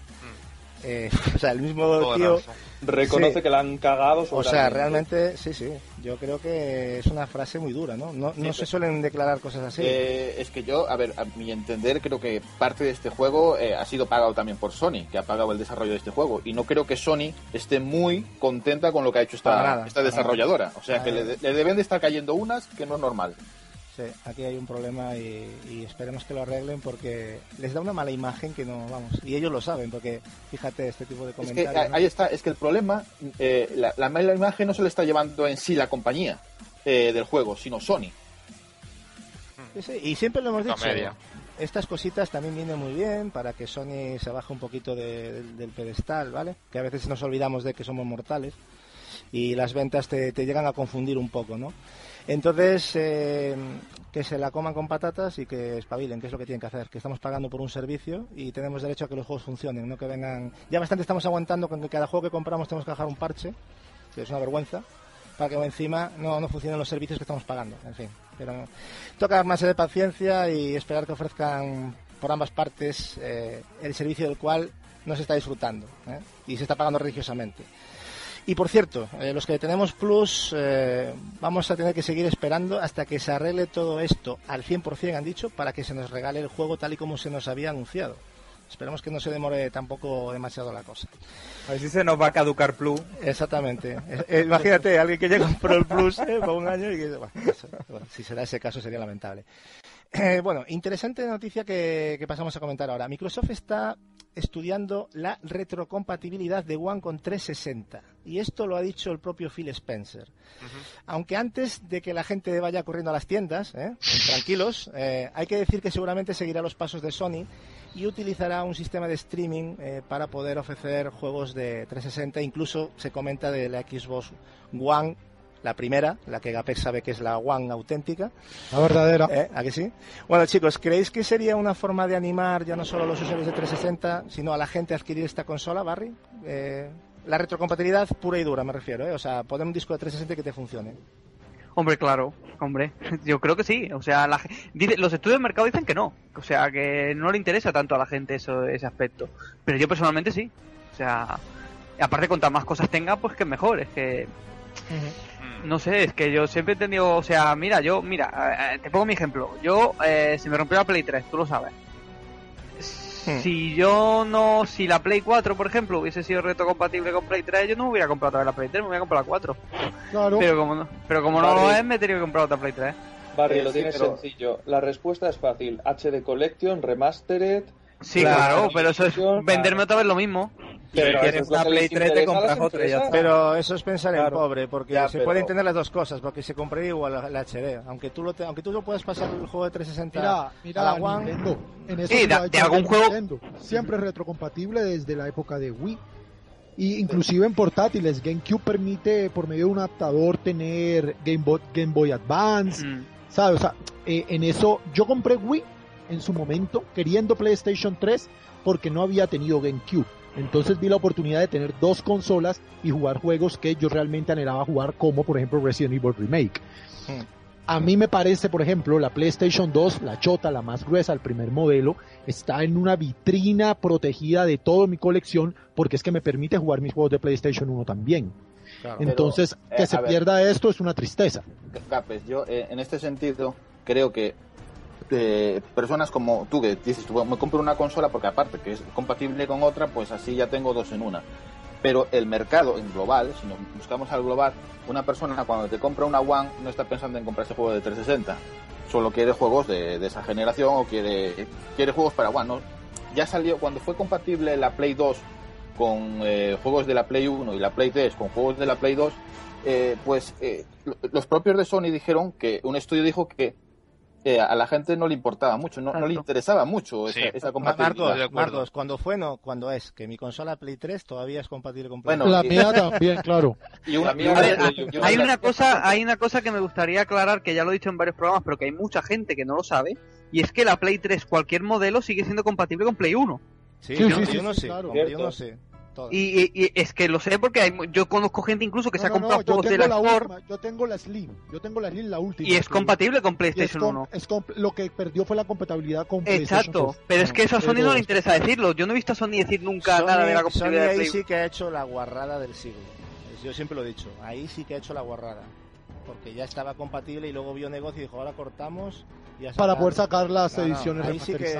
eh, o sea el mismo tío... Reconoce Sí. que la han cagado O sea, realmente, sí, sí. Yo creo que es una frase muy dura, ¿no? No, no Sí, se suelen declarar cosas así. Eh, es que yo, a ver, a mi entender, creo que parte de este juego eh, ha sido pagado también por Sony, que ha pagado el desarrollo de este juego. Y no creo que Sony esté muy contenta con lo que ha hecho esta, nada, esta desarrolladora. O sea, que le, le deben de estar cayendo unas que no es normal. Sí, aquí hay un problema y, y esperemos que lo arreglen porque les da una mala imagen que no, vamos, y ellos lo saben porque fíjate este tipo de Es que comentarios. ¿no? ahí está, es que el problema, eh, la, la mala imagen no se le está llevando en sí la compañía eh, del juego, sino Sony. Sí, sí, y siempre lo hemos dicho, Comedia. estas cositas también vienen muy bien para que Sony se baje un poquito de- del- del pedestal, ¿vale? Que a veces nos olvidamos de que somos mortales y las ventas te, te llegan a confundir un poco, ¿no? Entonces, eh, que se la coman con patatas y que espabilen, que es lo que tienen que hacer, que estamos pagando por un servicio y tenemos derecho a que los juegos funcionen, no que vengan... Ya bastante estamos aguantando con que cada juego que compramos tenemos que bajar un parche, que es una vergüenza, para que encima no, no funcionen los servicios que estamos pagando, en fin. Pero toca armarse de paciencia y esperar que ofrezcan por ambas partes eh, el servicio del cual no se está disfrutando ¿eh? y se está pagando religiosamente. Y por cierto, eh, los que tenemos Plus eh, vamos a tener que seguir esperando hasta que se arregle todo esto al 100%, han dicho, para que se nos regale el juego tal y como se nos había anunciado. Esperemos que no se demore tampoco demasiado la cosa. A ver si se nos va a caducar Plus. Exactamente. Eh, eh, imagínate, alguien que ya compró el Plus eh, por un año y que... Bueno, eso- bueno, si será ese caso sería lamentable. Eh, bueno, interesante noticia que, que pasamos a comentar ahora. Microsoft está estudiando la retrocompatibilidad de One con 360. Y esto lo ha dicho el propio Phil Spencer. Aunque antes de que la gente vaya corriendo a las tiendas, ¿eh? tranquilos, eh, hay que decir que seguramente seguirá los pasos de Sony y utilizará un sistema de streaming eh, para poder ofrecer juegos de 360. Incluso se comenta de la Xbox One, la primera, la que Gapex sabe que es la One auténtica. La verdadera. ¿Eh? ¿A que sí? Bueno, chicos, ¿creéis que sería una forma de animar ya no solo a los usuarios de 360, sino a la gente a adquirir esta consola, Barry? Eh, la retrocompatibilidad pura y dura, me refiero, ¿eh? O sea, poner un disco de 360 y que te funcione. Hombre, claro, hombre. Yo creo que sí. O sea, la, dice- los estudios de mercado dicen que no. O sea, que no le interesa tanto a la gente eso, ese aspecto. Pero yo personalmente sí. O sea, aparte cuantas más cosas tenga, pues que mejor. Es que, Mm. No sé, es que yo siempre he tenido, o sea, mira, yo, mira, eh, te pongo mi ejemplo. Yo, eh, se me rompió la Play 3, tú lo sabes. Hmm. Si yo no, si la Play 4, por ejemplo, hubiese sido retrocompatible con Play 3, yo no me hubiera comprado otra vez la Play 3, me hubiera comprado la 4. Claro. Pero como no, pero como no lo es, me he tenido que comprar otra Play 3. Barry, Eh, lo sí, tienes pero- sencillo. La respuesta es fácil. HD Collection, Remastered. Sí, Claro. claro, pero eso es Claro. venderme otra vez lo mismo. Pero eso es lo una que Play les 3 te interesa a compras las otra y ya empresas. está. Pero eso es pensar en pobre, porque Ya, se pero- puede entender las dos cosas, porque se compraría igual la, la HD. Aunque tú, lo te- aunque tú lo puedas pasar el juego de 360 Mira, a mira, la One, Nintendo. En eso Sí, lo de- algún juego- Nintendo. Siempre retrocompatible desde la época de Wii. Y inclusive en portátiles, GameCube permite por medio de un adaptador tener Game Boy, Game Boy Advance, Mm. ¿sabes? O sea, eh, en eso yo compré Wii en su momento queriendo PlayStation 3 porque no había tenido GameCube. Entonces vi la oportunidad de tener dos consolas y jugar juegos que yo realmente anhelaba jugar, como por ejemplo Resident Evil Remake. A mí me parece, por ejemplo, la PlayStation 2, la chota, la más gruesa, el primer modelo, está en una vitrina protegida de toda mi colección porque es que me permite jugar mis juegos de PlayStation 1 también. Claro. Entonces, eh, que se ver. pierda esto es una tristeza. Capes, yo eh, en este sentido creo que eh, personas como tú que dices, me compro una consola porque aparte que es compatible con otra, pues así ya tengo dos en una. Pero el mercado en global, si nos buscamos al global, una persona cuando te compra una One no está pensando en comprarse juego de 360. Solo quiere juegos de, esa generación o quiere, quiere juegos para One. Ya salió, cuando fue compatible la Play 2 con eh, juegos de la Play 1 y la Play 3 con juegos de la Play 2, eh, pues eh, lo- los propios de Sony dijeron que un estudio dijo que eh, a la gente no le importaba mucho, no, no le interesaba mucho esa, Sí. esa compatibilidad. Marcos, de acuerdo. Marcos, cuando fue no, cuando es, que mi consola Play 3 todavía es compatible con Play Bueno, 2. La y- mía también, claro. Y una, mía ver, yo- Hay una- una cosa, hay una cosa que me gustaría aclarar, que ya lo he dicho en varios programas, pero que hay mucha gente que no lo sabe, y es que la Play 3, cualquier modelo, sigue siendo compatible con Play 1. Sí, Sí, yo, sí, sí, yo no sí, sé, claro. con Play Cierto. 1 sé. Y, y- y es que lo sé porque hay, mu- yo conozco gente incluso que se ha No, comprado no, juegos de tengo la la Store última, yo tengo la Slim, yo tengo la Slim, la última. y es que- compatible con es PlayStation com- 1. es lo que perdió fue la compatibilidad con PlayStation Exacto, 2. pero es que eso a Sony no le interesa decirlo. Yo no he visto a Sony decir nunca Sony, nada de la Sony compatibilidad de ahí sí que ha hecho la guarrada del siglo. Yo siempre lo he dicho. Ahí sí que ha hecho la guarrada. Porque ya estaba compatible y luego vio negocio y dijo, ahora cortamos. Y Para poder sacar las No, no, ediciones ahí sí que-.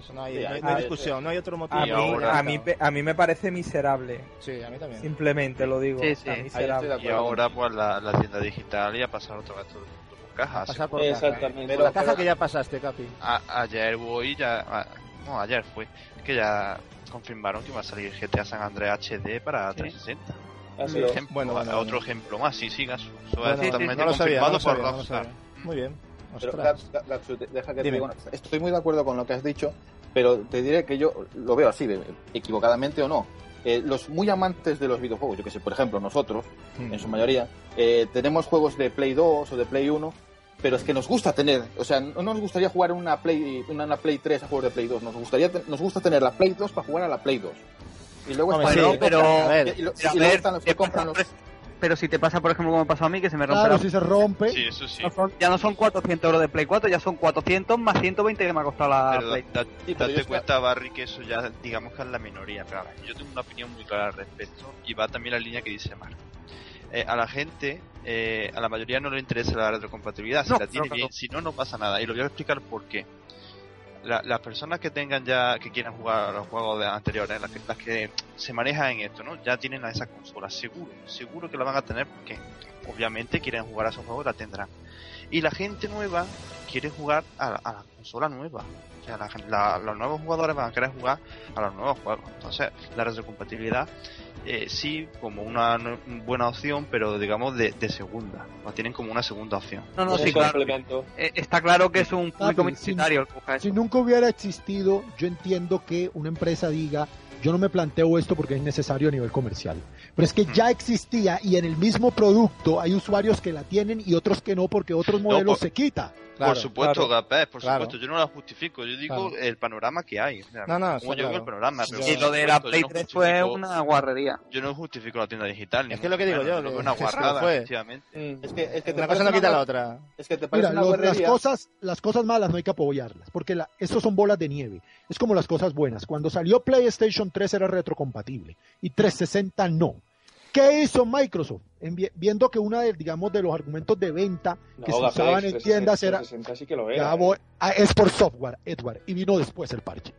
Eso no hay, Sí, no hay- no hay discusión, no hay otro motivo. A mí, ahora- a, mí, pe- a mí me parece miserable. Sí, a mí también. Simplemente lo digo. Sí, miserable. Y ahora pues la, la tienda digital y a pasar otro gasto por caja. Pasar por caja. Exactamente. Pero la caja que ya pasaste, Capi. A- ayer voy ya, a- no ayer fue, que ya confirmaron que va a salir GTA San Andreas HD para 360. Así Otro es. ejemplo, Bueno, bueno, otro bueno. ejemplo más, sí, sí, Gasu. Eso Bueno, es sí, sí, totalmente no lo sabía, no confirmado por Rockstar. Muy bien. Pero, deja que te. Estoy muy de acuerdo con lo que has dicho, pero te diré que yo lo veo así, equivocadamente o no. Eh, los muy amantes de los videojuegos, yo que sé, por ejemplo, nosotros, Mm. en su mayoría, eh, tenemos juegos de Play 2 o de Play 1, pero es que nos gusta tener, o sea, no nos gustaría jugar una Play, una, una Play 3 a juegos de Play 2, nos gustaría nos gusta tener la Play 2 para jugar a la Play 2. Y luego Hombre, sí, pero- y lo- pero a y luego ver, están los ¿qué que compran los Pero si te pasa, por ejemplo, como me pasó a mí, que se me rompe Claro, la... si se rompe, Sí, eso sí. no son- ya no son 400 euros de Play 4, ya son 400 más 120 que me ha costado la Pero Play. da- Sí, pero date cuenta, Barry, que eso ya digamos que es la minoría. Ver, yo tengo una opinión muy clara al respecto y va también la línea que dice Marco. Eh, a la gente, eh, a la mayoría no le interesa la retrocompatibilidad. Si No, la tiene no, no. bien, si no, no pasa nada. Y lo voy a explicar por qué. La- las personas que tengan ya, que quieran jugar a los juegos de anteriores, las que, las que se manejan en esto, ¿no? Ya tienen a esa consola, seguro, seguro que la van a tener porque obviamente quieren jugar a esos juegos, la tendrán. Y la gente nueva quiere jugar a la, a la consola nueva. O sea, la los nuevos jugadores van a querer jugar a los nuevos juegos. Entonces, la retrocompatibilidad eh, sí como una no- buena opción, pero digamos de, de segunda. La tienen como una segunda opción. No, no, sí, claro. Eh, Está claro que es un público si- minoritario el que busca eso. si nunca hubiera existido, yo entiendo que una empresa diga, yo no me planteo esto porque es necesario a nivel comercial. Pero es que ya existía y en el mismo producto hay usuarios que la tienen y otros que no porque otros modelos por- se quita. Claro, por supuesto, claro. Gapés, por Claro. supuesto. Yo no la justifico. Yo digo Claro. el panorama que hay. O sea, No, no, como yo digo claro. el panorama. pero Sí, Y lo de la Play no 3 fue una guarrería. Yo no justifico la tienda digital. ni Es que lo que digo yo, que- una guarrada, fue. efectivamente. Mm. Es que, es que te Una cosa no quita una la otra. Es que te parece Mira, una lo- las cosas, las cosas malas no hay que apoyarlas, porque la, estos son bolas de nieve. Es como las cosas buenas. Cuando salió PlayStation 3 era retrocompatible y 360 no. ¿Qué hizo Microsoft? En vi- viendo que uno de, digamos, de los argumentos de venta que No, se usaban en 360, tiendas era 360 sí que lo ya era. voy- ah, es por software, Edward, y vino después el parche.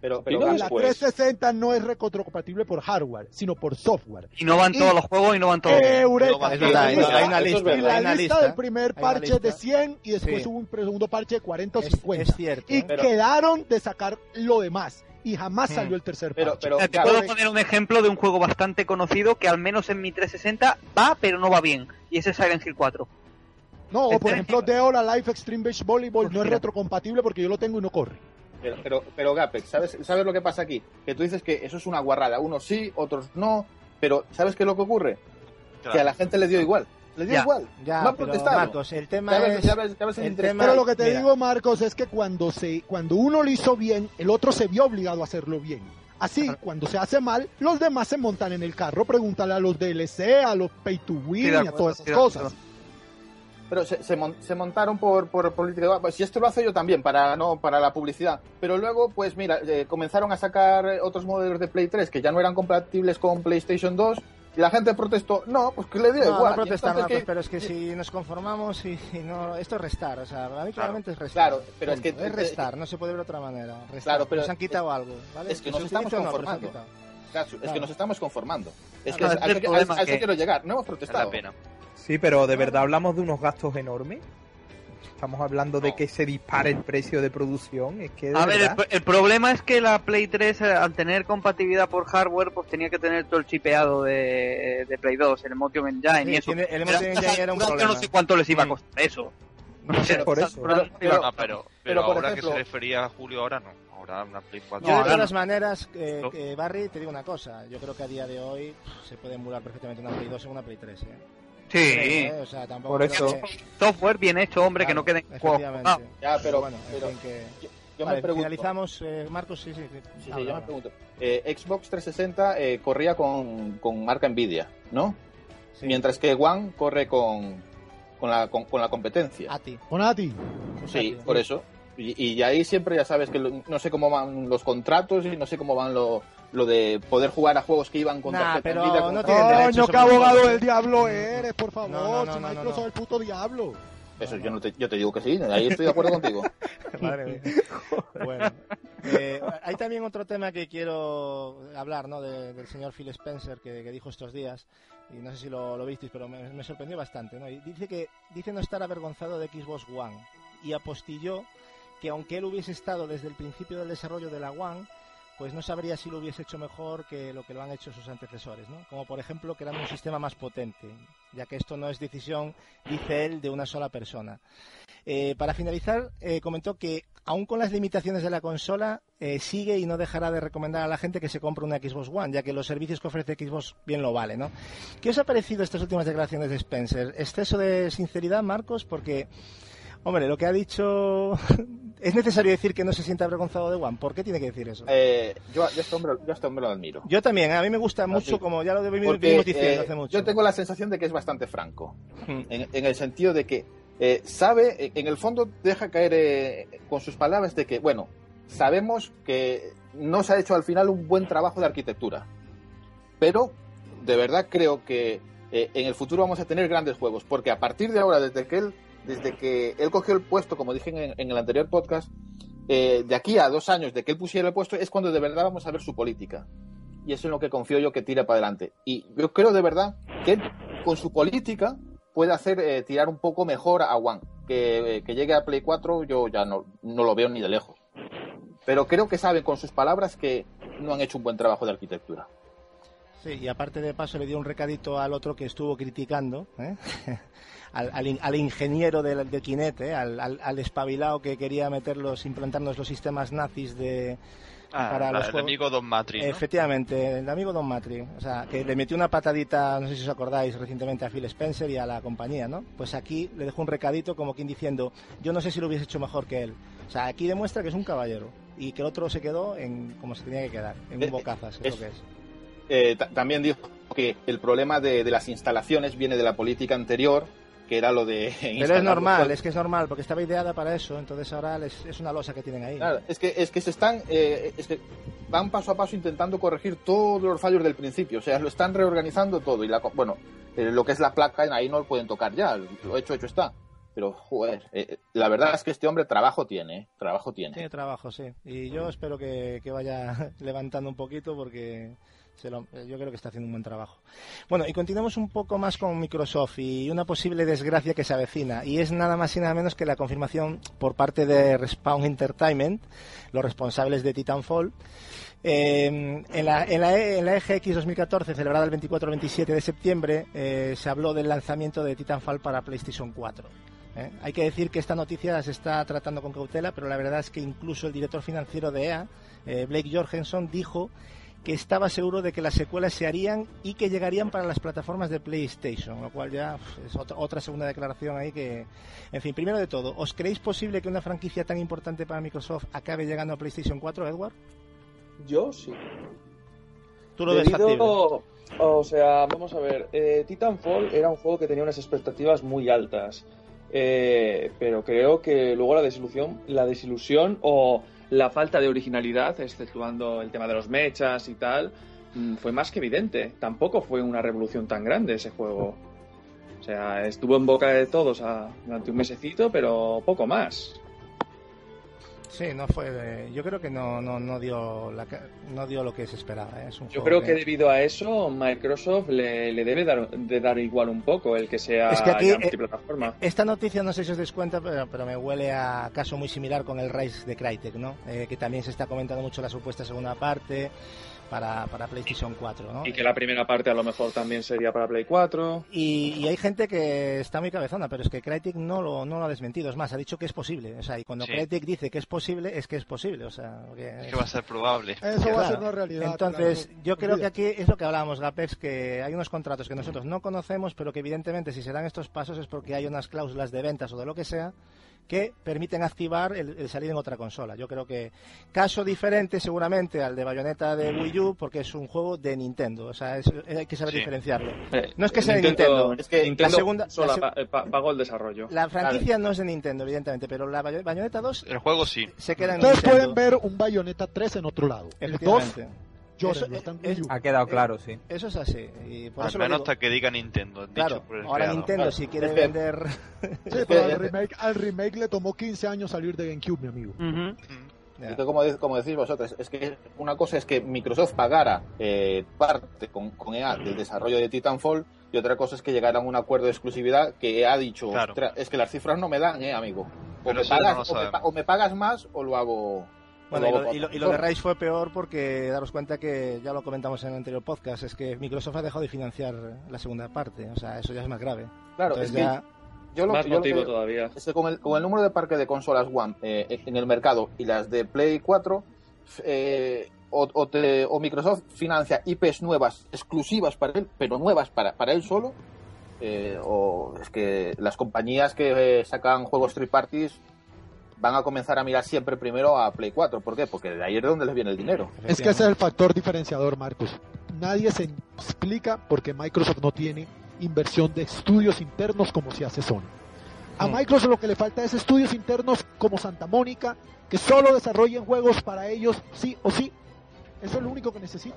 Pero, pero La después. 360 no es retrocompatible por hardware, sino por software. Y no van Y- todos los juegos y no van todos. ¡Eureka! Es verdad, hay, es una es lista. La Hay una lista lista. del primer parche de lista. 100 y después Sí. hubo un segundo parche de 40 o Es, 50. es cierto. y ¿eh? Pero- quedaron de sacar lo demás. Y jamás Hmm. salió el tercer Pero- parche. pero- Eh, Te Claro, puedo de- poner un ejemplo de un juego bastante conocido que al menos en mi 360 va, pero no va bien. Y ese es Silent Hill 4. no, o por este- ejemplo, Deo la Life Extreme Beach Volleyball Pues no es mira. retrocompatible porque yo lo tengo y no corre. Pero, pero, pero Gapex, ¿sabes, ¿sabes lo que pasa aquí? Que tú dices que eso es una guarrada. Unos sí, otros no. Pero ¿sabes qué es lo que ocurre? Claro. Que a la gente le dio igual. Le dio Ya. igual. Ya, no pero. Marcos, el tema Ya ves, es... ya ves- ya ves el el interés. tema- Pero lo que te mira. digo, Marcos, es que cuando se, cuando uno lo hizo bien, el otro se vio obligado a hacerlo bien. Así, cuando se hace mal, los demás se montan en el carro. Pregúntale a los DLC, a los pay to win, Sí, a todas esas cosas. Pero se, se, mon- se montaron por, por política de pues si esto lo hace yo también para no para la publicidad pero luego pues mira eh, comenzaron a sacar otros modelos de Play 3 que ya no eran compatibles con PlayStation 2 y la gente protestó no pues que le dio No, igual no protestar, no, que- pero es que si nos conformamos y, y no, esto es restar, o sea, a mí claramente es restar. Claro, pero es que- es restar, no se puede ver de otra manera. Restar, Claro, pero nos han quitado algo, ¿vale? es que nos estamos no, conformando. Cacho, es Claro. que nos estamos conformando es que Claro, a, es el a- a- problema a eso que- quiero llegar no hemos la protestado pena. Sí, pero de verdad hablamos de unos gastos enormes. Estamos hablando de que se dispare el precio de producción. Es que de A ver, el, el problema es que la Play 3, eh, al tener compatibilidad por hardware, pues tenía que tener todo el chipeado de, de Play 2, el Emotion Engine Sí, y eso. el Emotion Engine era un problema. no sé cuánto les iba a Mm. costar eso. No sé, por eso. pero- pero- Ah, pero, pero, pero, por ahora ejemplo- que se refería a Julio, ahora no. Ahora una Play 4. Yo de todas maneras, eh, No. que Barry, te digo una cosa, yo creo que a día de hoy se puede emular perfectamente una Play 2 en una Play 3. ¿eh? Sí, ¿eh? O sea, tampoco Por eso. que- software bien hecho, hombre, que no queden. Ah, ya pero, bueno, en pero fin, que... yo, yo Vale, me pregunto finalizamos, eh, Marcos, sí, sí. sí. Sí, sí, Habla, yo me pregunto. Eh, Xbox 360 eh, corría con, con marca Nvidia, ¿no? Sí. Mientras que One corre con, con, la, con, con la competencia. A ti. Con Ati. sí, Ati. por eso. Y, y ahí siempre ya sabes que lo- no sé cómo van los contratos y no sé cómo van lo, lo de poder jugar a juegos que iban con Nah, tarjeta pero no tienen derecho qué abogado del diablo eres, por favor. No, no, no, si no, Microsoft no. es el puto diablo. Eso yo, no te, yo te digo que sí, ahí estoy de acuerdo contigo. Madre mía. Bueno, eh, hay también otro tema que quiero hablar, ¿no? De- del señor Phil Spencer que, que dijo estos días y no sé si lo, lo visteis, pero me, me sorprendió bastante, ¿no? Y dice que dice no estar avergonzado de Xbox One y apostilló que aunque él hubiese estado desde el principio del desarrollo de la One, pues no sabría si lo hubiese hecho mejor que lo que lo han hecho sus antecesores, ¿no? Como por ejemplo creando un sistema más potente, ya que esto no es decisión, dice él, de una sola persona. Eh, para finalizar, eh, comentó que aún con las limitaciones de la consola, eh, sigue y no dejará de recomendar a la gente que se compre una Xbox One, ya que los servicios que ofrece Xbox bien lo vale, ¿no? ¿Qué os ha parecido estas últimas declaraciones de Spencer? ¿Exceso de sinceridad, Marcos? Porque, hombre, lo que ha dicho... ¿Es necesario decir que no se siente avergonzado de One? ¿Por qué tiene que decir eso? Eh, yo, este hombre, yo este hombre lo admiro. Yo también, a mí me gusta mucho, como ya lo venimos diciendo eh, hace mucho. Yo tengo la sensación de que es bastante franco. Hmm. en, en el sentido de que eh, sabe, en el fondo deja caer eh, con sus palabras de que, bueno, sabemos que no se ha hecho al final un buen trabajo de arquitectura, pero de verdad creo que eh, en el futuro vamos a tener grandes juegos, porque a partir de ahora, desde que él, desde que él cogió el puesto, como dije en, en el anterior podcast, eh, de aquí a dos años de que él pusiera el puesto es cuando de verdad vamos a ver su política. Y eso es en lo que confío yo que tira para adelante. Y yo creo de verdad que él, con su política, puede hacer eh, tirar un poco mejor a One. Que, eh, que llegue a Play 4 yo ya no, no lo veo ni de lejos. Pero creo que saben con sus palabras que no han hecho un buen trabajo de arquitectura. Sí, y aparte de paso le dio un recadito al otro que estuvo criticando, ¿eh? al, al in- al ingeniero del, de Kinect, ¿eh? al, al, al espabilado que quería meterlos, implantarnos los sistemas nazis de Ah, para la- los el juegos. amigo Don Matri. ¿no? Efectivamente, el amigo Don Matri, o sea, que le metió una patadita, no sé si os acordáis, recientemente a Phil Spencer y a la compañía, ¿no? Pues aquí le dejó un recadito como quien diciendo, yo no sé si lo hubiese hecho mejor que él. O sea, aquí demuestra que es un caballero y que el otro se quedó en como se tenía que quedar, en Eh, un bocazas, que es, que es. Eh, ta- también dijo que el problema de, de las instalaciones viene de la política anterior, que era lo de... Pero es normal, es que es normal, porque estaba ideada para eso, entonces ahora les- es una losa que tienen ahí. Claro, es que, es que se están, eh, es que van paso a paso intentando corregir todos los fallos del principio, o sea, lo están reorganizando todo y la, bueno, eh, lo que es la placa ahí no lo pueden tocar ya, lo hecho hecho está. Pero, joder, eh, la verdad es que este hombre trabajo tiene, ¿eh? trabajo tiene. Tiene trabajo, sí. Y yo espero que, que vaya levantando un poquito porque se lo- yo creo que está haciendo un buen trabajo. Bueno, y continuamos un poco más con Microsoft y una posible desgracia que se avecina. Y es nada más y nada menos que la confirmación por parte de Respawn Entertainment, los responsables de Titanfall. Eh, en, la, en, la, E- en la EGX 2014, celebrada el 24-27 de septiembre, eh, se habló del lanzamiento de Titanfall para PlayStation 4. ¿eh? Hay que decir que esta noticia se está tratando con cautela, pero la verdad es que incluso el director financiero de EA, eh, Blake Jorgensen, dijo que estaba seguro de que las secuelas se harían y que llegarían para las plataformas de PlayStation, lo cual ya es otra, segunda declaración ahí que... En fin, primero de todo, ¿os creéis posible que una franquicia tan importante para Microsoft acabe llegando a PlayStation 4, Edward? Yo sí. ¿Tú lo ves Debido- factible? O sea, vamos a ver. eh, Titanfall era un juego que tenía unas expectativas muy altas. Eh, pero creo que luego la desilusión, la desilusión o la falta de originalidad, exceptuando el tema de los mechas y tal, mm, fue más que evidente. Tampoco fue una revolución tan grande ese juego. O sea, estuvo en boca de todos a- durante un mesecito, pero poco más. Sí, no fue. de- Yo creo que no, no, no dio la, no dio lo que se esperaba. ¿eh? Es un Yo creo que debido a eso Microsoft le, le debe dar, de dar igual un poco el que sea Es que aquí, ya eh, multiplataforma. Esta noticia no sé si os dais cuenta, pero, pero me huele a caso muy similar con el Rise de Crytek, ¿no? Eh, que también se está comentando mucho la supuesta segunda parte para, para PlayStation 4, ¿no? Y que la primera parte a lo mejor también sería para Play 4. Y, y hay gente que está muy cabezona, pero es que Crytek no lo, no lo ha desmentido. Es más, ha dicho que es posible. O sea, y cuando Sí. Crytek dice que es posible, es que es posible. O sea, que Es que va a ser probable. Eso va a Claro. ser una realidad. Entonces, claro. yo creo que aquí es lo que hablábamos, Gapex, que hay unos contratos que nosotros no conocemos, pero que evidentemente si se dan estos pasos es porque hay unas cláusulas de ventas o de lo que sea que permiten activar el, el salir en otra consola. Yo creo que caso diferente seguramente al de Bayonetta de Wii U porque es un juego de Nintendo, o sea, es- hay que saber Sí. diferenciarlo. Eh, No es que sea de Nintendo, es que Nintendo la segunda- sola la se- eh, pa- pagó el desarrollo. La franquicia no es de Nintendo, evidentemente, pero la Bayo- Bayonetta 2 El juego sí. se queda en Ustedes Nintendo. pueden ver un Bayonetta 3 en otro lado. El 2, Efectivamente. Eso- es- U. Ha quedado claro, sí. Eso es así. Y por Al eso menos hasta que diga Nintendo. dicho Claro, por el ahora creador. Nintendo Claro, si quiere vender... Sí, pero al remake, al remake le tomó 15 años salir de GameCube, mi amigo. Es que como, como decís vosotros, es que una cosa es que Microsoft pagara eh, parte con, con EA del desarrollo de Titanfall y otra cosa es que llegara a un acuerdo de exclusividad que EA ha dicho, Claro. "Ostras, es que las cifras no me dan, eh, amigo. Me, pagas, no me, o me pagas más o lo hago... Bueno, y lo y lo- por y lo de Rise fue peor porque daros cuenta que ya lo comentamos en el anterior podcast, es que Microsoft ha dejado de financiar la segunda parte, o sea, eso ya es más grave. Claro, Entonces es que ya, yo lo, Más yo lo motivo que- todavía. es que con el, con el número de parque de consolas One eh, en el mercado y las de Play 4, eh, o, o te- o Microsoft financia IPs nuevas, exclusivas para él, pero nuevas para, para él solo, eh, o es que las compañías que eh, sacan juegos third parties van a comenzar a mirar siempre primero a Play 4. ¿Por qué? Porque de ahí es donde les viene el dinero. Es que ese es el factor diferenciador, Marcos. Nadie se explica por qué Microsoft no tiene inversión de estudios internos como si hace Sony. A Mm. Microsoft lo que le falta es estudios internos como Santa Mónica, que solo desarrollen juegos para ellos sí o sí. Eso es lo único que necesita.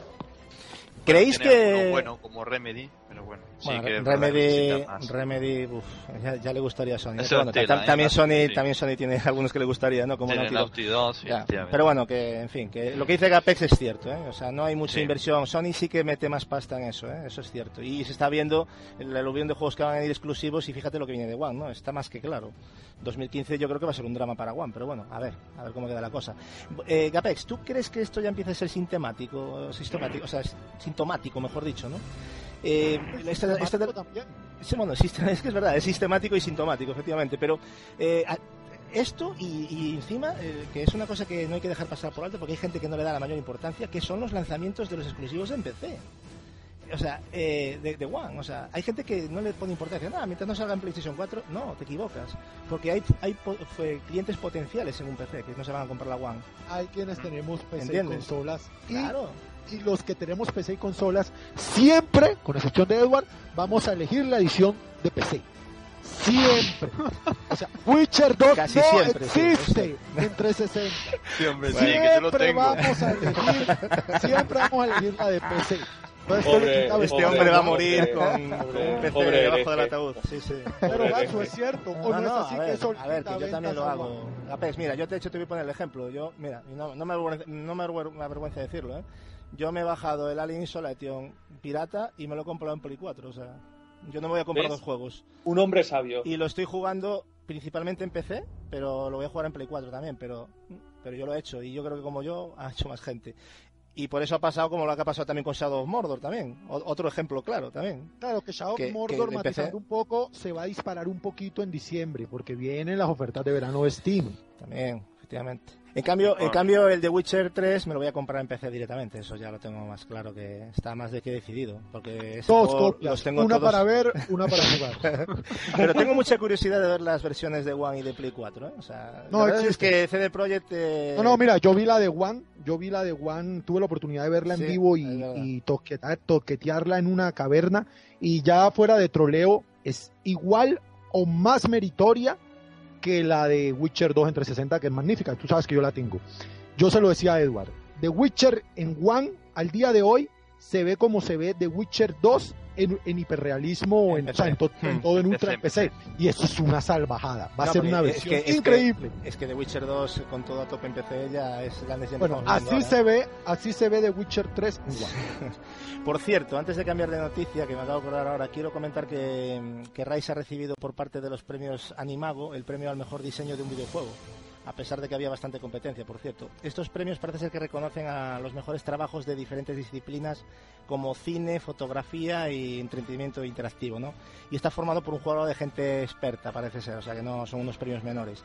¿Creéis que... bueno como Remedy, pero bueno, sí Bueno, que Remedy. Remedy uf, ya, ya le gustaría a Sony. Bueno, tela, ¿eh? también, La- Sony, sí. también Sony tiene algunos que le gustaría, ¿no? Como Naughty Dog. Sí. Pero bueno, que en fin, que lo que dice Gapex es cierto, ¿eh? O sea, no hay mucha Sí. inversión. Sony sí que mete más pasta en eso, ¿eh? Eso es cierto. Y se está viendo el aluvión de juegos que van a ir exclusivos y fíjate lo que viene de One, ¿no? Está más que claro. 2015 yo creo que va a ser un drama para One, pero bueno, a ver, a ver cómo queda la cosa. Eh, Gapex, ¿tú crees que esto ya empieza a ser sintomático, sistemático, o sea, sintomático, mejor dicho, ¿no? Eh, esta- esta- bueno, es que es verdad, es sistemático y sintomático, efectivamente, pero eh, esto y, y encima, eh, que es una cosa que no hay que dejar pasar por alto porque hay gente que no le da la mayor importancia, que son los lanzamientos de los exclusivos en PC. O sea, eh, de, de One, o sea, hay gente que no le pone importancia, nada, mientras no salga en PlayStation 4, no, te equivocas, porque hay, hay po- fue- clientes potenciales en un PC que no se van a comprar la One. Hay quienes tenemos PC y consolas. Y, Claro. y los que tenemos PC y consolas, siempre, con excepción de Edward, vamos a elegir la edición de PC. Siempre. O sea, Witcher 2 Casi no siempre, sí, existe en 360. Sí, hombre, sí, que te lo Siempre tengo. vamos a elegir, siempre vamos a elegir la de PC. Pobre- Este Pobre, hombre va a pobre, morir con, pobre, con un PC pobre debajo del ataúd. Sí, sí. Pero Gacho, es cierto. O No, no, es no, así a que ver, eso a ver, que yo también lo hago. Apex, mira, yo te he hecho, te voy a poner el ejemplo. Yo, mira, y no, no me avergüenza, no me avergüenza, me avergüenza decirlo, ¿eh? Yo me he bajado el Alien Isolation pirata y me lo he comprado en Play 4, o sea, yo no me voy a comprar ¿Ves? dos juegos. Un hombre sabio. Y lo estoy jugando principalmente en PC, pero lo voy a jugar en Play 4 también, pero, pero yo lo he hecho y yo creo que como yo ha hecho más gente. Y por eso ha pasado como lo que ha pasado también con Shadow of Mordor también. O- otro ejemplo claro también. Claro, que Shadow of Mordor, que matizando un poco, se va a disparar un poquito en diciembre, porque vienen las ofertas de verano de Steam. También, efectivamente. En cambio, en cambio, el de Witcher 3 me lo voy a comprar en PC directamente. Eso ya lo tengo más claro que está más de que decidido. Porque ese Dos juego copias, los tengo una todos- para ver, una para jugar. Pero tengo mucha curiosidad de ver las versiones de One y de Play 4. ¿eh? O sea, No, la es que CD Projekt. eh, No, no, mira, yo vi la de One, yo vi la de One, tuve la oportunidad de verla en vivo y, y toquetear- toquetearla en una caverna y ya fuera de troleo es igual o más meritoria que la de Witcher 2 en 360 que es magnífica, tú sabes que yo la tengo. Yo se lo decía a Edward, The Witcher en One al día de hoy se ve como se ve The Witcher 2 en, en hiperrealismo, en, o sea, en, to- en Hmm. todo en En ultra PC, en PC. Y eso es una salvajada. Va a ser una es versión que- es que- increíble. Es que The Witcher 2 con todo a tope en PC ya es la Bueno, así se ve, así se ve The Witcher 3 en One. Por cierto, antes de cambiar de noticia, que me acabo de acordar ahora, quiero comentar que, que Rise ha recibido por parte de los premios Animago el premio al mejor diseño de un videojuego. A pesar de que había bastante competencia, por cierto. Estos premios parece ser que reconocen a los mejores trabajos de diferentes disciplinas como cine, fotografía y entretenimiento interactivo, ¿no? Y está formado por un jugador de gente experta, parece ser, o sea que no son unos premios menores.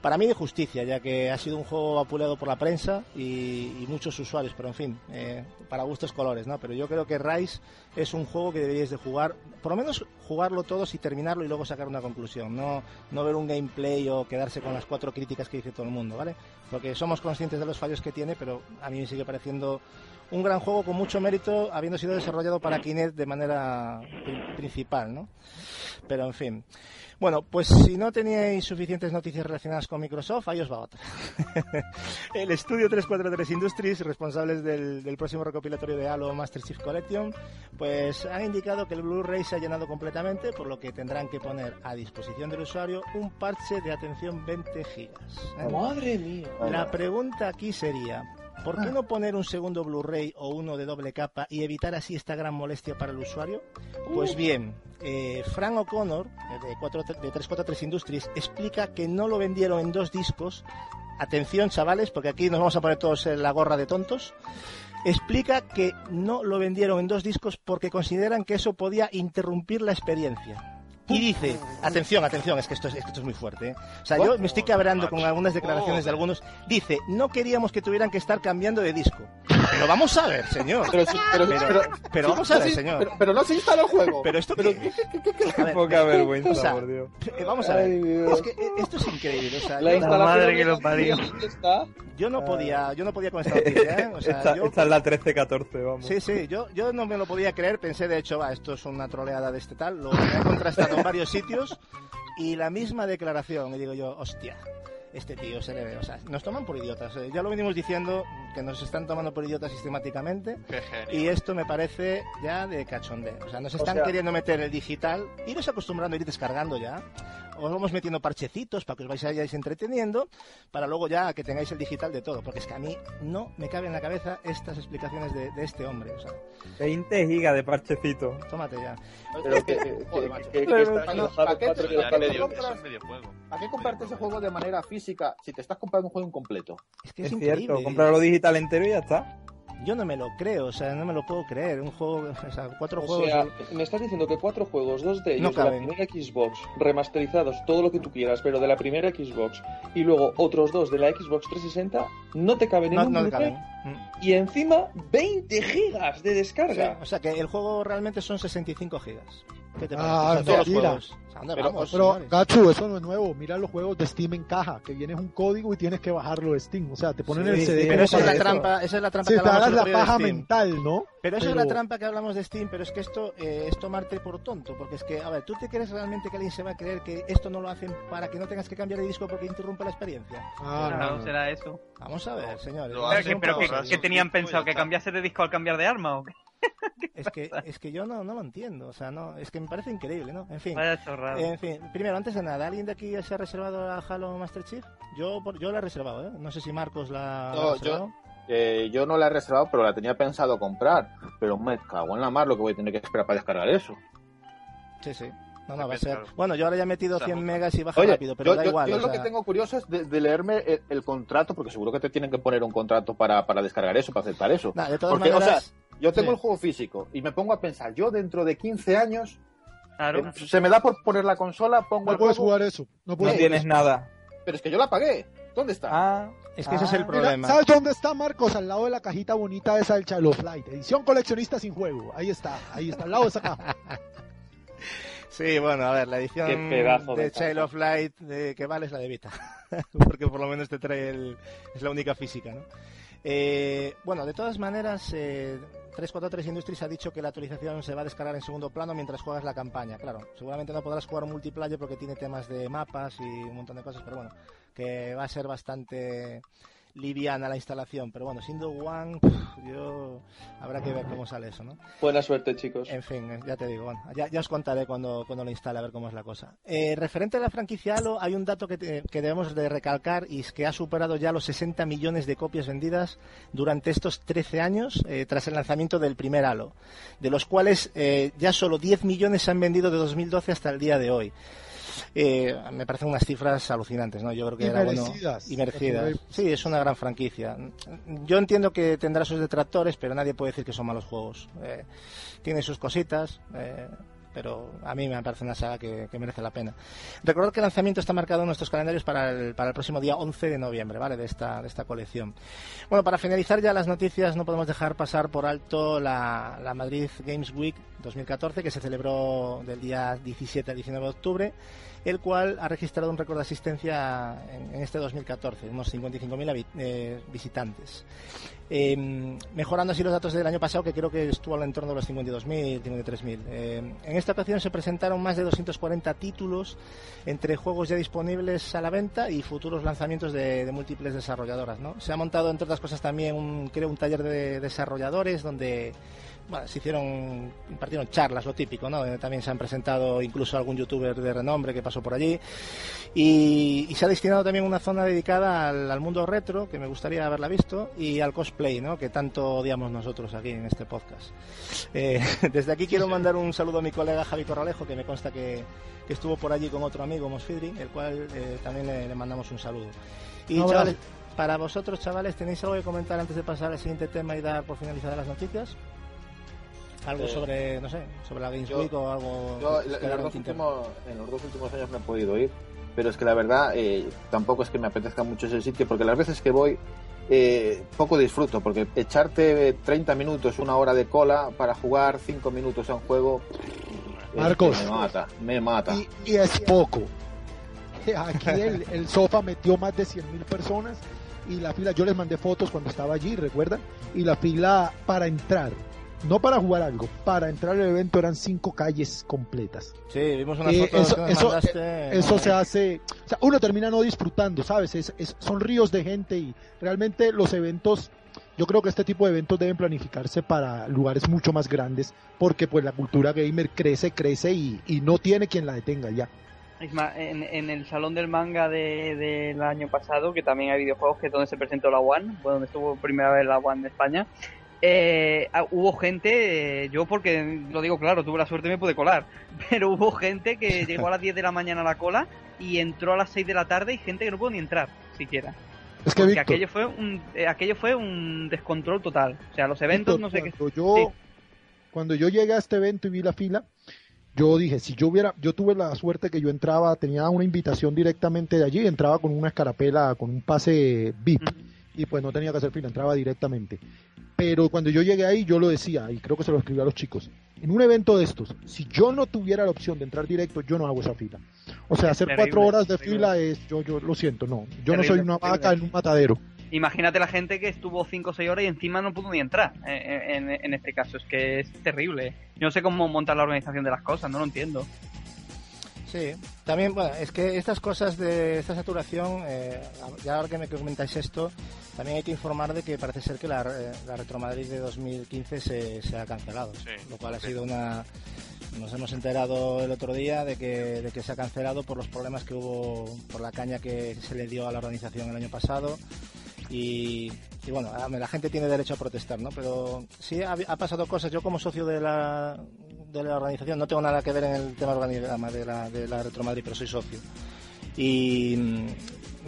Para mí de justicia, ya que ha sido un juego vapuleado por la prensa y, y muchos usuarios, pero en fin, eh, para gustos colores, ¿no? Pero yo creo que Rise es un juego que deberíais de jugar, por lo menos jugarlo todos y terminarlo y luego sacar una conclusión, no, no ver un gameplay o quedarse con las cuatro críticas que dice todo el mundo, ¿vale? Porque somos conscientes de los fallos que tiene, pero a mí me sigue pareciendo un gran juego con mucho mérito, habiendo sido desarrollado para Kinect de manera pri- principal, ¿no? Pero en fin. Bueno, pues si no teníais suficientes noticias relacionadas con Microsoft, ahí os va otra. El estudio 343 Industries, responsables del, del próximo recopilatorio de Halo Master Chief Collection, pues han indicado que el Blu-ray se ha llenado completamente, por lo que tendrán que poner a disposición del usuario un parche de atención 20 gigas. ¿eh? Madre mía. La pregunta aquí sería, ¿por qué no poner un segundo Blu-ray o uno de doble capa y evitar así esta gran molestia para el usuario? Pues bien, eh, Frank O'Connor, eh, de, 4 de 343 Industries, explica que no lo vendieron en dos discos. Atención, chavales, porque aquí nos vamos a poner todos en la gorra de tontos. Explica que no lo vendieron en dos discos porque consideran que eso podía interrumpir la experiencia. Y dice, atención, atención, es que esto es, es que esto es muy fuerte. ¿eh? O sea, yo me estoy cabreando con algunas declaraciones de algunos. Dice, no queríamos que tuvieran que estar cambiando de disco. Pero vamos a ver, señor. Pero, pero, Pero- pero, vamos a ver, señor. Pero, pero no se instala el juego. Pero esto Pero, qué es? ¿qué- qué- qué- qué- A ver, Poca vergüenza, o sea, por Dios. eh, vamos a ver. Es que eh, esto es increíble. O sea, La yo, instalación madre que lo la parió. yo no podía, yo no podía con esta noticia, ¿eh? O sea, esta, yo- esta es la 13-14, vamos. Sí, sí, yo, yo no me lo podía creer, pensé de hecho, va, esto es una troleada de este tal, lo he contrastado en varios sitios y la misma declaración, y digo yo, hostia, este tío se le ve, o sea, nos toman por idiotas, eh, ya lo venimos diciendo, que nos están tomando por idiotas sistemáticamente. Y esto me parece ya de cachondeo, o sea, nos están sea- queriendo meter el digital, iros acostumbrando a ir descargando ya, os vamos metiendo parchecitos para que os vayáis entreteniendo, para luego ya que tengáis el digital de todo, porque es que a mí no me cabe en la cabeza estas explicaciones de, de este hombre, o sea, 20 gigas de parchecito. tómate ya. Pero que, ¿Para qué- cuatro Eso ya días es ¿para qué medio, compras? eso es medio juego. ¿Para qué comprarte ese juego de manera física si te estás comprando un juego incompleto? Es que es, Es increíble. cierto, cómpralo digital entero y ya está. Yo no me lo creo, o sea, no me lo puedo creer. Un juego, o sea, cuatro O juegos. sea, me estás diciendo que cuatro juegos, dos de No ellos de la caben. primera Xbox, remasterizados, todo lo que tú quieras, pero de la primera Xbox, y luego otros dos de la Xbox 360, no te caben en no, un no le Blu-ray, caben. Mm. y encima 20 gigas de Sí, descarga. o sea, que el juego realmente son 65 gigas. ¿Qué te parece? Ah, todos los juegos. O sea, ¿dónde Pero- vamos, Pero? Gachu, eso no es nuevo. Mira los juegos de Steam en caja, que vienes un código y tienes que bajarlo de Steam. O sea, te ponen Sí, el sí, CD. Pero esa es la eso. trampa, esa es la trampa Si que te hablamos hagas la paja mental, ¿no? Pero eso es la trampa que hablamos de Steam, pero es que esto eh, es tomarte por tonto, porque es que, a ver, ¿tú te crees realmente que alguien se va a creer que esto no lo hacen para que no tengas que cambiar de disco porque interrumpe la experiencia? Ah, no, no. será eso. Vamos a ver, señores. Pero que, tenían pensado que está. cambiase de disco al cambiar de arma o qué? Es que, es que yo no, no lo entiendo, o sea, no, es que me parece increíble, ¿no? En fin. Vaya chorrada. En fin, primero, antes de nada, ¿alguien de aquí se ha reservado a Halo Master Chief? Yo, por- yo la he reservado, ¿eh? No sé si Marcos la, la No, ha reservado. Eh, yo no la he reservado, pero la tenía pensado comprar. Pero me cago en la mar lo que voy a tener que esperar para descargar eso. Sí, sí. No, no, va a ser. Bueno, yo ahora ya he metido Está 100 muy megas y baja Oye, rápido, pero yo, da yo- igual. yo o lo sea, que tengo curioso es de, de leerme el, el contrato, porque seguro que te tienen que poner un contrato para, para descargar eso, para aceptar eso. nah, de todas Porque, o maneras, sea, yo tengo sí. el juego físico y me pongo a pensar, yo dentro de 15 años, Claro. eh, se me da por poner la consola, pongo No el puedes juego, jugar eso. No tienes nada. pero es que yo la pagué. ¿Dónde está? Ah, es que ese es el Ah, Mira, problema. ¿Sabes dónde está Marcos? Al lado de la cajita bonita esa del Child of Light. Edición coleccionista sin juego. Ahí está, ahí está, al lado de esa caja. Sí, bueno, a ver, la edición de de Child of Light de, que vale es la de Vita, porque por lo menos te trae el, es la única física, ¿no? Eh, bueno, de todas maneras, eh, 343 Industries ha dicho que la actualización se va a descargar en segundo plano mientras juegas la campaña. Claro, seguramente no podrás jugar multiplayer porque tiene temas de mapas y un montón de cosas, pero bueno, que va a ser bastante liviana la instalación. Pero bueno, siendo One, yo habrá que ver cómo sale eso, ¿no? Buena suerte, chicos. En fin, eh, ya te digo, bueno, ya, ya os contaré cuando, cuando lo instale a ver cómo es la cosa. Eh, referente a la franquicia Halo, hay un dato que, te- que debemos de recalcar y es que ha superado ya los 60 millones de copias vendidas durante estos 13 años eh, tras el lanzamiento del primer Halo, de los cuales eh, ya solo 10 millones se han vendido de 2012 hasta el día de hoy. Eh, me parecen unas cifras alucinantes, ¿no? Yo creo que Y era bueno y merecidas. Sí, es una gran franquicia. Yo entiendo que tendrá sus detractores, pero nadie puede decir que son malos juegos. Eh, tiene sus cositas, eh, pero a mí me parece una saga que, merece la pena. Recordad que el lanzamiento está marcado en nuestros calendarios para el, para el próximo día 11 de noviembre, ¿vale? De esta, de esta colección. Bueno, para finalizar ya las noticias, no podemos dejar pasar por alto la, la Madrid Games Week 2014, que se celebró del día 17 al 19 de octubre, el cual ha registrado un récord de asistencia en, en este 2014, unos 55.000 habi- eh, visitantes. Eh, mejorando así los datos del año pasado, que creo que estuvo al entorno de los 52.000, 53.000. Eh, en esta ocasión se presentaron más de 240 títulos entre juegos ya disponibles a la venta y futuros lanzamientos de, de múltiples desarrolladoras. ¿no? Se ha montado, entre otras cosas, también un, creo, un taller de desarrolladores donde bueno, se hicieron, impartieron charlas, lo típico, ¿no? También se han presentado incluso algún youtuber de renombre que pasó por allí. Y, y se ha destinado también una zona dedicada al, al mundo retro, que me gustaría haberla visto, y al cosplay, ¿no? Que tanto odiamos nosotros aquí en este podcast. Eh, desde aquí quiero mandar un saludo a mi colega Javi Corralejo, que me consta que, que estuvo por allí con otro amigo, Mosfidri, el cual eh, también le, le mandamos un saludo. Y chavales, para vosotros, chavales, ¿tenéis algo que comentar antes de pasar al siguiente tema y dar por finalizadas las noticias? Algo Eh, sobre, no sé, sobre la Games yo- Week o algo Yo en, los en últimos, los dos últimos años no he podido ir, pero es que la verdad eh, tampoco es que me apetezca mucho ese sitio, porque las veces que voy eh, poco disfruto, porque echarte 30 minutos, una hora de cola para jugar 5 minutos a un juego, es que Marcos. me mata, me mata. Y, y es poco. Aquí el, el sofá metió más de 100.000 personas y la fila, yo les mandé fotos cuando estaba allí, ¿recuerdan? Y la fila para entrar, no para jugar algo, para entrar al evento eran cinco calles completas. Sí, vimos unas Eh, fotos eso- que nos eso- mandaste. Eso se hace, o sea, uno termina no disfrutando, ¿sabes? Es, es- son ríos de gente y realmente los eventos, yo creo que este tipo de eventos deben planificarse para lugares mucho más grandes porque pues la cultura gamer crece, crece y, y no tiene quien la detenga ya. Es más, en, en el salón del manga de- del año pasado, que también hay videojuegos, que es donde se presentó la One, donde estuvo primera vez la One de España, eh, ah, hubo gente, eh, yo porque lo digo claro, tuve la suerte y me pude colar, pero hubo gente que llegó a las 10 de la mañana a la cola y entró a las 6 de la tarde y gente que no pudo ni entrar, siquiera. Es que Víctor, aquello fue un eh, aquello fue un descontrol total. O sea, los eventos Víctor, no sé qué. cuando yo, Sí. cuando yo llegué a este evento y vi la fila, yo dije, si yo hubiera, yo tuve la suerte que yo entraba, tenía una invitación directamente de allí, entraba con una escarapela, con un pase VIP. Y pues no tenía que hacer fila, entraba directamente. Pero cuando yo llegué ahí, yo lo decía, y creo que se lo escribí a los chicos, en un evento de estos, si yo no tuviera la opción de entrar directo, yo no hago esa fila. O sea, hacer Terrible, cuatro horas de terrible. fila es, yo, yo lo siento, no. Yo no soy una vaca en un matadero. Imagínate la gente que estuvo 5 o 6 horas y encima no pudo ni entrar. eh, En, en este caso, es que es terrible. Yo no sé cómo montar la organización de las cosas, no lo entiendo. Sí, también, bueno, es que estas cosas de esta saturación, eh, ya ahora que me comentáis esto, también hay que informar de que parece ser que la, eh, la Retromadrid de 2015 se, se ha cancelado, Sí, lo cual ha sido una... Nos hemos enterado el otro día de que, de que se ha cancelado por los problemas que hubo, por la caña que se le dio a la organización el año pasado. Y, y bueno, la gente tiene derecho a protestar, ¿no? Pero sí ha, ha pasado cosas. Yo como socio de la, de la organización no tengo nada que ver en el tema organigrama de la, de la Retro Madrid, pero soy socio. Y mm,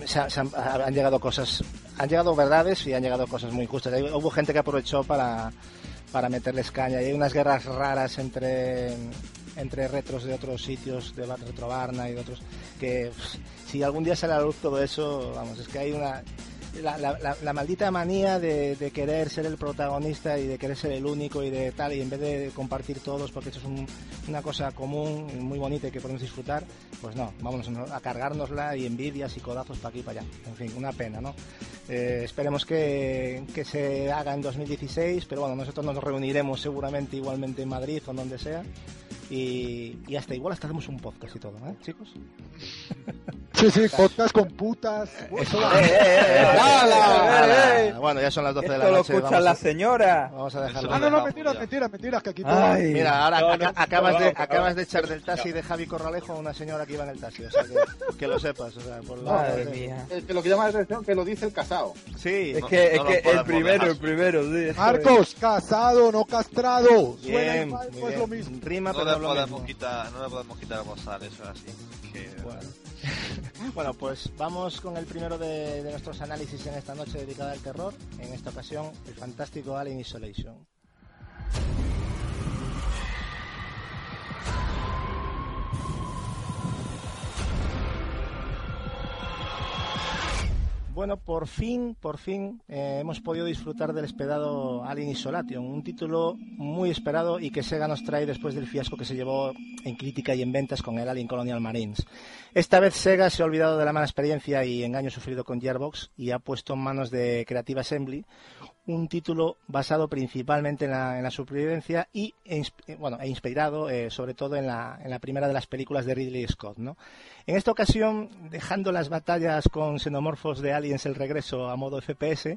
se, ha- se han, llegado cosas, han llegado verdades y han llegado cosas muy justas. Hay- Hubo gente que aprovechó para, para meterles caña y hay unas guerras raras entre entre retros de otros sitios, de Retro Barna y de otros, que si algún día sale a la luz todo eso, vamos, es que hay una la, la, la, maldita manía de, querer ser el protagonista y de querer ser el único y de tal, y en vez de compartir todos, porque esto es un, una cosa común, muy bonita y que podemos disfrutar, pues no, vamos a cargárnosla y envidias y codazos para aquí y para allá. En fin, una pena, ¿no? Eh, esperemos que, que se haga en 2016, pero bueno, nosotros nos reuniremos seguramente igualmente en Madrid o en donde sea. Y, y, hasta igual hasta hacemos un podcast y todo, ¿eh, chicos? Sí, sí, podcast con putas. Bueno, ya son las 12 de la noche. Esto lo escucha la señora. Vamos a dejarlo. Ah, no, no, mentiras, mentiras, mentiras, que aquí todo... Mira, ahora no, no, acabas, de, acabas de echar del taxi de Javi Corralejo a una señora que iba en el taxi. O sea, que, que lo sepas. O sea, por la... Madre mía. Es que lo que llama la atención que lo dice el casado. Sí. Es que, es que el primero, el primero, sí. Marcos, casado, no castrado. Bien, Suena igual, pues lo mismo. Rima, No pero lo podemos mismo. quitar, no le podemos quitar a González, eso es así. Que, Bueno. Bueno, pues vamos con el primero de, de nuestros análisis en esta noche dedicada al terror. En esta ocasión, el fantástico Alien Isolation. Bueno, por fin, por fin eh, hemos podido disfrutar del esperado Alien Isolation, un título muy esperado y que Sega nos trae después del fiasco que se llevó en crítica y en ventas con el Alien Colonial Marines. Esta vez Sega se ha olvidado de la mala experiencia y engaño sufrido con Gearbox y ha puesto en manos de Creative Assembly un título basado principalmente en la, en la supervivencia y e, bueno, e inspirado eh, sobre todo en la, en la primera de las películas de Ridley Scott. ¿no? En esta ocasión, dejando las batallas con xenomorfos de Aliens el regreso a modo FPS,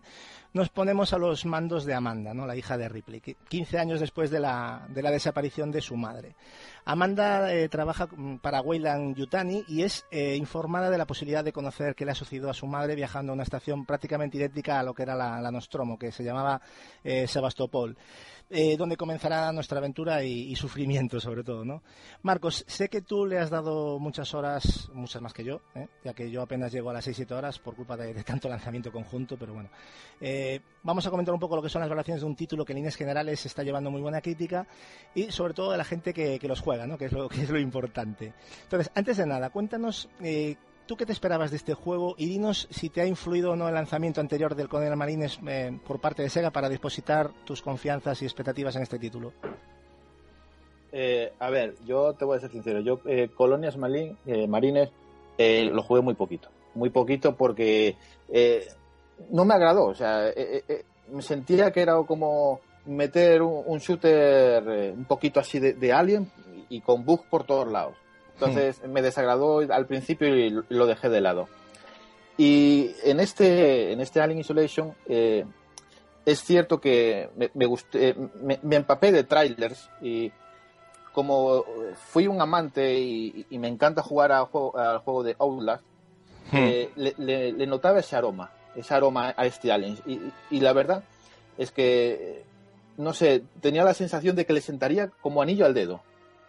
nos ponemos a los mandos de Amanda, ¿no? la hija de Ripley, que 15 años después de la, de la desaparición de su madre. Amanda eh, trabaja mm, para Weyland Yutani y es eh, informada de la posibilidad de conocer qué le ha sucedido a su madre viajando a una estación prácticamente idéntica a lo que era la, la Nostromo, que se llamaba eh, Sebastopol. Eh, donde comenzará nuestra aventura y, sufrimiento sobre todo, ¿no? Marcos, sé que tú le has dado muchas horas, muchas más que yo, ¿eh? ya que yo apenas llego a las 6-7 horas por culpa de, de, tanto lanzamiento conjunto, pero bueno. Eh, vamos a comentar un poco lo que son las valoraciones de un título que en líneas generales está llevando muy buena crítica y sobre todo de la gente que, que los juega, ¿no? Que es, lo, que es lo importante. Entonces, antes de nada, cuéntanos eh, ¿Tú qué te esperabas de este juego? Y dinos si te ha influido o no el lanzamiento anterior del Colonial Marines eh, por parte de Sega para depositar tus confianzas y expectativas en este título. Eh, a ver, yo te voy a ser sincero. Yo, eh, Colonias Malin, Marines, eh, lo jugué muy poquito. Muy poquito porque eh, no me agradó. O sea, eh, me sentía que era como meter un, shooter un poquito así de, Alien y con bugs por todos lados. Entonces me desagradó al principio y lo dejé de lado. Y en este, en este Alien Isolation eh, es cierto que me, me, gusté, me, me empapé de trailers y como fui un amante y, y me encanta jugar al juego, al juego de Outlast, hmm. eh, le, le, le, notaba ese aroma, ese aroma a este Alien. Y, y la verdad es que, no sé, tenía la sensación de que le sentaría como anillo al dedo.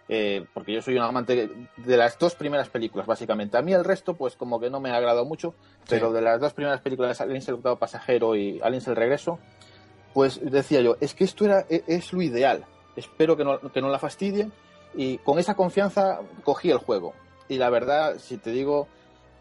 Eh, porque yo soy un amante de las dos primeras películas, básicamente. A mí el resto, pues como que no me ha agradado mucho, pero sí. de las dos primeras películas, Aliens el octavo pasajero y Aliens el regreso, pues decía yo, es que esto era, es lo ideal. Espero que no, que no la fastidien y con esa confianza cogí el juego. Y la verdad, si te digo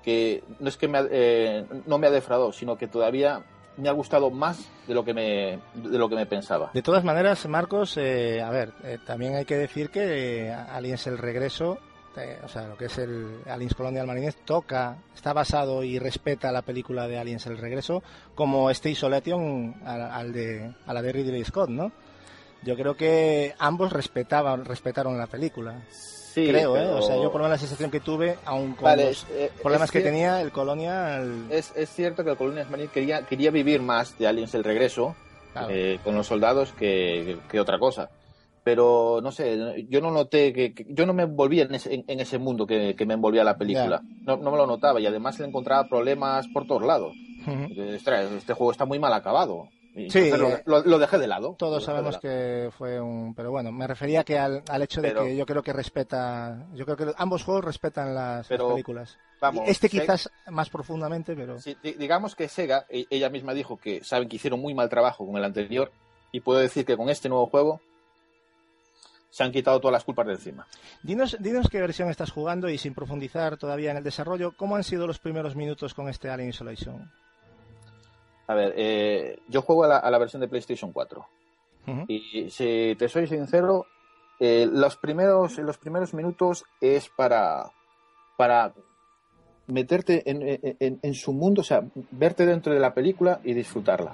que no es que me, eh, no me ha defraudado, sino que todavía me ha gustado más de lo que me de lo que me pensaba. De todas maneras, Marcos, eh, a ver, eh, también hay que decir que Aliens el regreso, eh, o sea, lo que es el Aliens Colonial Marines toca, está basado y respeta la película de Aliens el regreso como este Isolation al, al de a la de Ridley Scott, ¿no? Yo creo que ambos respetaban respetaron la película. Sí, creo, pero... ¿eh? O sea, yo por lo menos la sensación que tuve, aun con vale, los es, problemas es que cierto, tenía el Colonial... Es, es, cierto que el Colonial Marine quería, quería vivir más de Aliens el regreso claro. eh, con los soldados que, que, otra cosa. Pero, no sé, yo no noté que... que yo no me envolvía en ese, en, en ese mundo que, que, me envolvía la película. No, no, me lo notaba y además le encontraba problemas por todos lados. Uh -huh. este juego está muy mal acabado. Sí, lo, lo, lo, dejé de lado. Todos sabemos que fue un. Pero bueno, me refería que al, al hecho pero, de que yo creo que respeta. Yo creo que ambos juegos respetan las, pero, las películas. Vamos, este quizás Sega, más profundamente, pero. Sí, digamos que Sega, e, ella misma dijo que saben que hicieron muy mal trabajo con el anterior. Y puedo decir que con este nuevo juego se han quitado todas las culpas de encima. Dinos, dinos qué versión estás jugando y sin profundizar todavía en el desarrollo, ¿cómo han sido los primeros minutos con este Alien Isolation? A ver, eh, yo juego a la, a la versión de PlayStation 4. Ujú. Y si te soy sincero, eh, los primeros los primeros minutos es para para meterte en, en- en su mundo, o sea, verte dentro de la película y disfrutarla.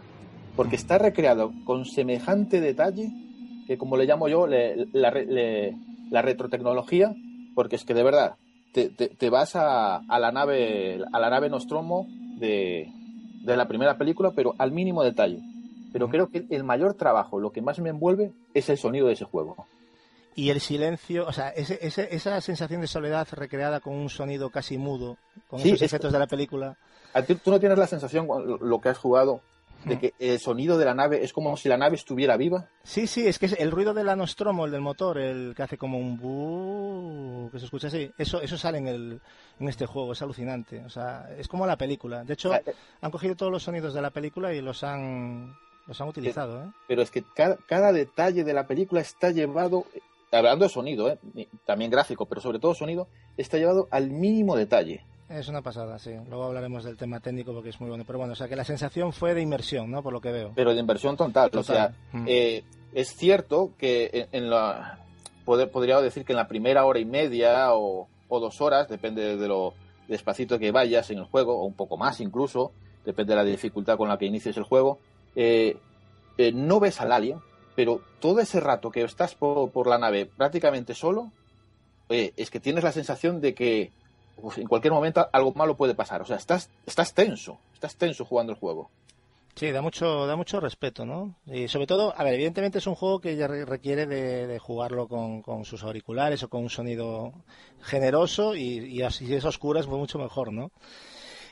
Porque está recreado con semejante detalle que, como le llamo yo, le- la, le- la retrotecnología, porque es que de verdad te, te- te vas a, a la nave a la nave Nostromo de, de la primera película, pero al mínimo detalle. Pero creo que el mayor trabajo, lo que más me envuelve, es el sonido de ese juego. Y el silencio, o sea, ese, ese- esa sensación de soledad recreada con un sonido casi mudo, con Sí, esos es- efectos de la película. ¿A ti, ¿Tú no tienes la sensación, lo que has jugado, de que el sonido de la nave es como si la nave estuviera viva? Sí, sí, es que es el ruido del Nostromo, el del motor, el que hace como un bu que se escucha así, eso, eso sale en, el, en este juego, es alucinante. O sea, es como la película. De hecho, eh, han cogido todos los sonidos de la película y los han, los han utilizado, ¿eh? Pero es que cada, cada detalle de la película está llevado, hablando de sonido, ¿eh? También gráfico, pero sobre todo sonido, está llevado al mínimo detalle. Es una pasada, sí. Luego hablaremos del tema técnico porque es muy bueno. Pero bueno, o sea, que la sensación fue de inmersión, ¿no? Por lo que veo. Pero de inversión total. O sea, Mm. eh, es cierto que en, en la. poder- podría decir que en la primera hora y media o, o dos horas, depende de lo despacito que vayas en el juego, o un poco más incluso, depende de la dificultad con la que inicies el juego, eh, eh, no ves al alien, pero todo ese rato que estás por, por la nave prácticamente solo, eh, es que tienes la sensación de que en cualquier momento algo malo puede pasar. O sea, estás, estás tenso, estás tenso jugando el juego. Sí, da mucho, da mucho respeto, ¿no? Y sobre todo, a ver, evidentemente es un juego que ya re- requiere de, de jugarlo con, con sus auriculares o con un sonido generoso y, y así si es a oscuras, pues mucho mejor, ¿no?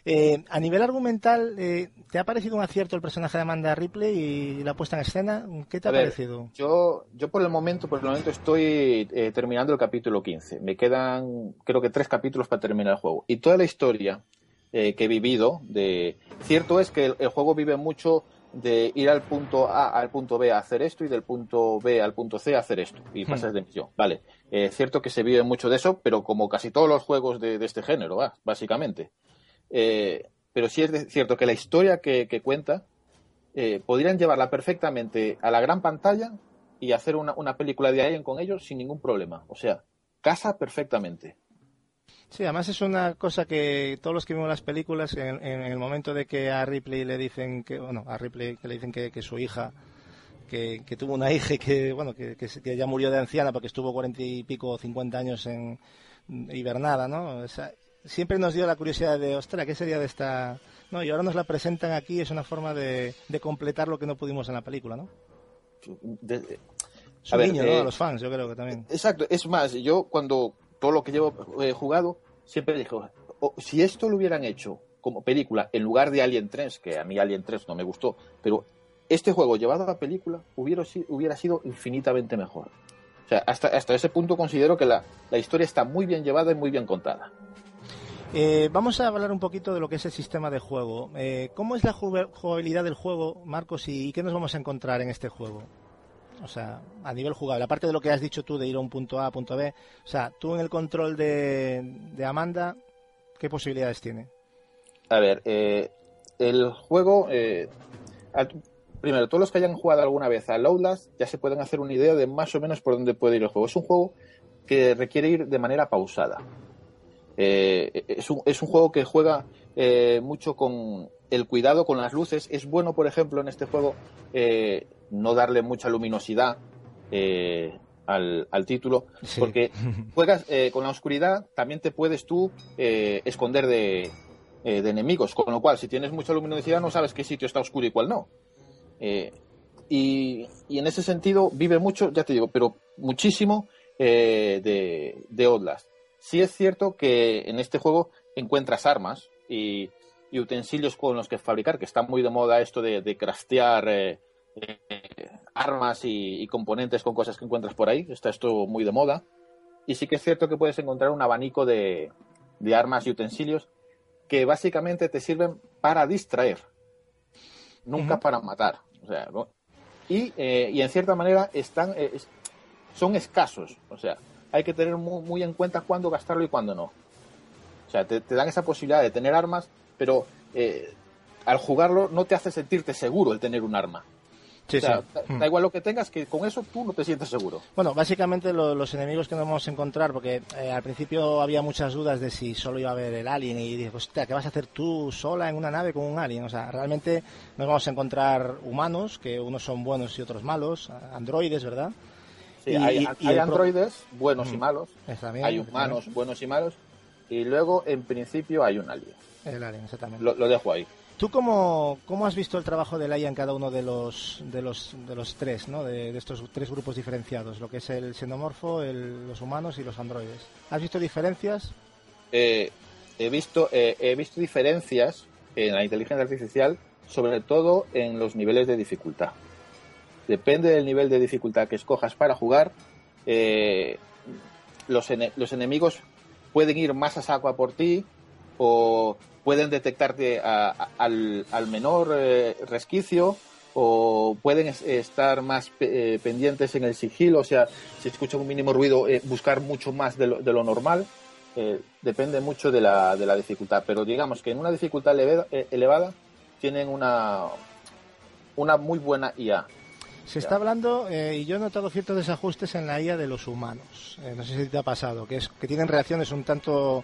Eh, a nivel argumental, eh, ¿te ha parecido un acierto el personaje de Amanda Ripley y la puesta en escena? ¿Qué te ha ver, parecido? Yo, yo por el momento, por el momento estoy eh, terminando el capítulo 15. Me quedan, creo que tres capítulos para terminar el juego. Y toda la historia eh, que he vivido, de cierto es que el, el juego vive mucho de ir al punto A al punto B a hacer esto y del punto B al punto C a hacer esto y Hmm. pasas de misión. Vale, es cierto que se vive mucho de eso, pero como casi todos los juegos de, de este género, va, básicamente. Eh, pero sí es cierto que la historia que, que cuenta eh, podrían llevarla perfectamente a la gran pantalla y hacer una, una película de Alien con ellos sin ningún problema. O sea, casa perfectamente. Sí, además es una cosa que todos los que vimos las películas, en, el momento de que a Ripley le dicen que, bueno, a Ripley que le dicen que, que su hija, que, que tuvo una hija que, bueno, que, que, ya murió de anciana porque estuvo cuarenta y pico o cincuenta años en hibernada, ¿no? Siempre nos dio la curiosidad de, ostras, ¿qué sería de esta...? No, y ahora nos la presentan aquí, es una forma de, de completar lo que no pudimos en la película, ¿no? De- A ver, eh, A los fans, yo creo que también. Exacto, es más, yo cuando todo lo que llevo eh, jugado, siempre digo, "O- si esto lo hubieran hecho como película en lugar de Alien 3, que a mí Alien 3 no me gustó, pero este juego llevado a la película hubiera, hubiera sido infinitamente mejor. O sea, hasta, hasta ese punto considero que la, la historia está muy bien llevada y muy bien contada. Eh, vamos a hablar un poquito de lo que es el sistema de juego. Eh, ¿Cómo es la jugabilidad del juego, Marcos, y qué nos vamos a encontrar en este juego? O sea, a nivel jugable, aparte de lo que has dicho tú de ir a un punto A a punto B, o sea, tú en el control de, de Amanda, ¿qué posibilidades tiene? A ver, eh, el juego. eh, primero, todos los que hayan jugado alguna vez a Outlast ya se pueden hacer una idea de más o menos por dónde puede ir el juego. Es un juego que requiere ir de manera pausada. Eh, es, un, es un juego que juega eh, mucho con el cuidado con las luces. Es bueno, por ejemplo, en este juego eh, no darle mucha luminosidad al, al título, Sí. porque juegas con la oscuridad, también te puedes tú eh, esconder de, de enemigos, con lo cual si tienes mucha luminosidad no sabes qué sitio está oscuro y cuál no. Y, y en ese sentido vive mucho, ya te digo, pero muchísimo de, de Outlast. Sí es cierto que en este juego encuentras armas y, y utensilios con los que fabricar, que está muy de moda esto de, de craftear eh, eh, armas y, y componentes con cosas que encuentras por ahí. Está esto muy de moda. Y sí que es cierto que puedes encontrar un abanico de, de armas y utensilios que básicamente te sirven para distraer, nunca para matar. O sea, ¿no? y, eh, y en cierta manera están, es- son escasos. O sea, hay que tener muy, muy en cuenta cuándo gastarlo y cuándo no. O sea, te, te dan esa posibilidad de tener armas, pero eh, al jugarlo no te hace sentirte seguro el tener un arma. Sí, O sea, sí. da, Mm. da igual lo que tengas, que con eso tú no te sientes seguro. Bueno, básicamente lo- los enemigos que nos vamos a encontrar, porque eh, al principio había muchas dudas de si solo iba a haber el alien y dije, hostia, ¿qué vas a hacer tú sola en una nave con un alien? O sea, realmente nos vamos a encontrar humanos, que unos son buenos y otros malos, androides, ¿verdad? Sí, Y- hay y- y hay pro- androides buenos y Mm. malos, también, hay humanos buenos y malos, y luego en principio hay un alien. El alien, exactamente. Lo, lo dejo ahí. ¿Tú cómo, cómo has visto el trabajo de Laia en cada uno de los de los de los tres, ¿no? De, de estos tres grupos diferenciados, lo que es el xenomorfo, el- los humanos y los androides. ¿Has visto diferencias? Eh, he, visto, eh, he visto diferencias en la inteligencia artificial, sobre todo en los niveles de dificultad. Depende del nivel de dificultad que escojas para jugar, eh, los, ene- los enemigos pueden ir más a saco por ti o pueden detectarte a- al, menor eh, resquicio o pueden es- estar más pe- eh, pendientes en el sigilo, o sea, si escuchan un mínimo ruido, buscar mucho más de lo, de lo normal. Depende mucho de la, de la dificultad, pero digamos que en una dificultad elevada, elevada tienen una, una muy buena IA. Se está hablando, eh, y yo he notado ciertos desajustes en la IA de los humanos. Eh, no sé si te ha pasado, que es que tienen reacciones un tanto...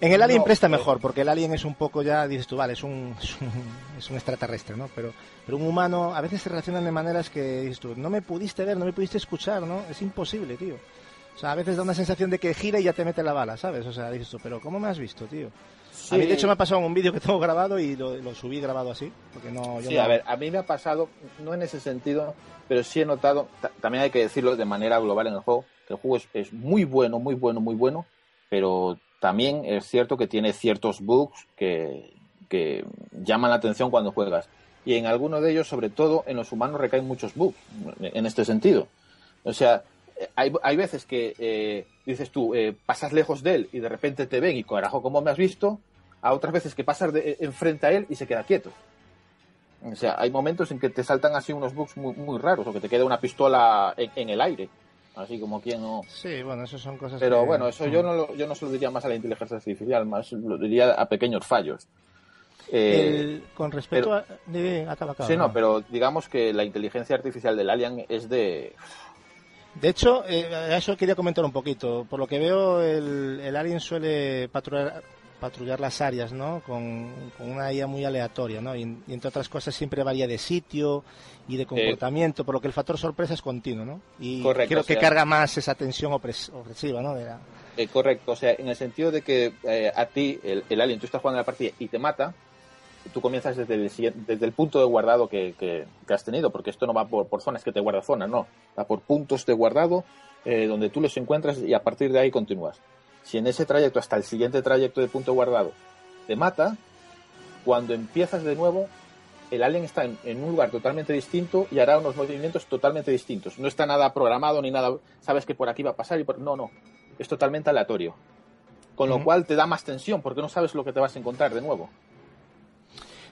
En el Alien No, presta eh. mejor, porque el Alien es un poco ya, dices tú, vale, es un, es un, es un extraterrestre, ¿no? Pero, pero un humano a veces se reaccionan de maneras que dices tú, no me pudiste ver, no me pudiste escuchar, ¿no? Es imposible, tío. O sea, a veces da una sensación de que gira y ya te mete la bala, ¿sabes? O sea, dices tú, pero ¿cómo me has visto, tío? A mí, de hecho, me ha pasado un vídeo que tengo grabado y lo, lo subí grabado así, porque no... Yo Sí, no- a ver, a mí me ha pasado, no en ese sentido, pero sí he notado, ta- también hay que decirlo de manera global en el juego, que el juego es, es muy bueno, muy bueno, muy bueno, pero también es cierto que tiene ciertos bugs que, que llaman la atención cuando juegas. Y en algunos de ellos, sobre todo en los humanos, recaen muchos bugs en este sentido. O sea, hay, hay veces que eh, dices tú, eh, pasas lejos de él y de repente te ven y carajo, ¿cómo me has visto? A otras veces que pasas de, enfrente a él y se queda quieto. O sea, hay momentos en que te saltan así unos bugs muy, muy raros o que te queda una pistola en, en el aire. Así como quien no. Sí, bueno, eso son cosas Pero que- bueno, eso yo no, lo, yo no se lo diría más a la inteligencia artificial, más lo diría a pequeños fallos. Eh, El- con respecto pero- a... acaba, acaba. sí, no, pero digamos que la inteligencia artificial del Alien es de. De hecho, eh, a eso quería comentar un poquito. Por lo que veo, el, el Alien suele patrullar, patrullar las áreas, ¿no? Con, con una IA muy aleatoria, ¿no? Y, y entre otras cosas siempre varía de sitio y de comportamiento, por lo que el factor sorpresa es continuo, ¿no? Y Correcto, creo o que sea- carga más esa tensión opres- opresiva, ¿no? De la- eh, correcto, o sea, en el sentido de que eh, a ti, el, el Alien, tú estás jugando la partida y te mata, tú comienzas desde el, siguiente- desde el punto de guardado que, que- que has tenido, porque esto no va por, por zonas que te guarda zonas, no, va por puntos de guardado eh, donde tú los encuentras y a partir de ahí continúas. Si en ese trayecto hasta el siguiente trayecto de punto guardado te mata, cuando empiezas de nuevo, el alien está en, en un lugar totalmente distinto y hará unos movimientos totalmente distintos. No está nada programado ni nada, sabes que por aquí va a pasar y por... No, no, es totalmente aleatorio. Con lo cual te da más tensión porque no sabes lo que te vas a encontrar de nuevo.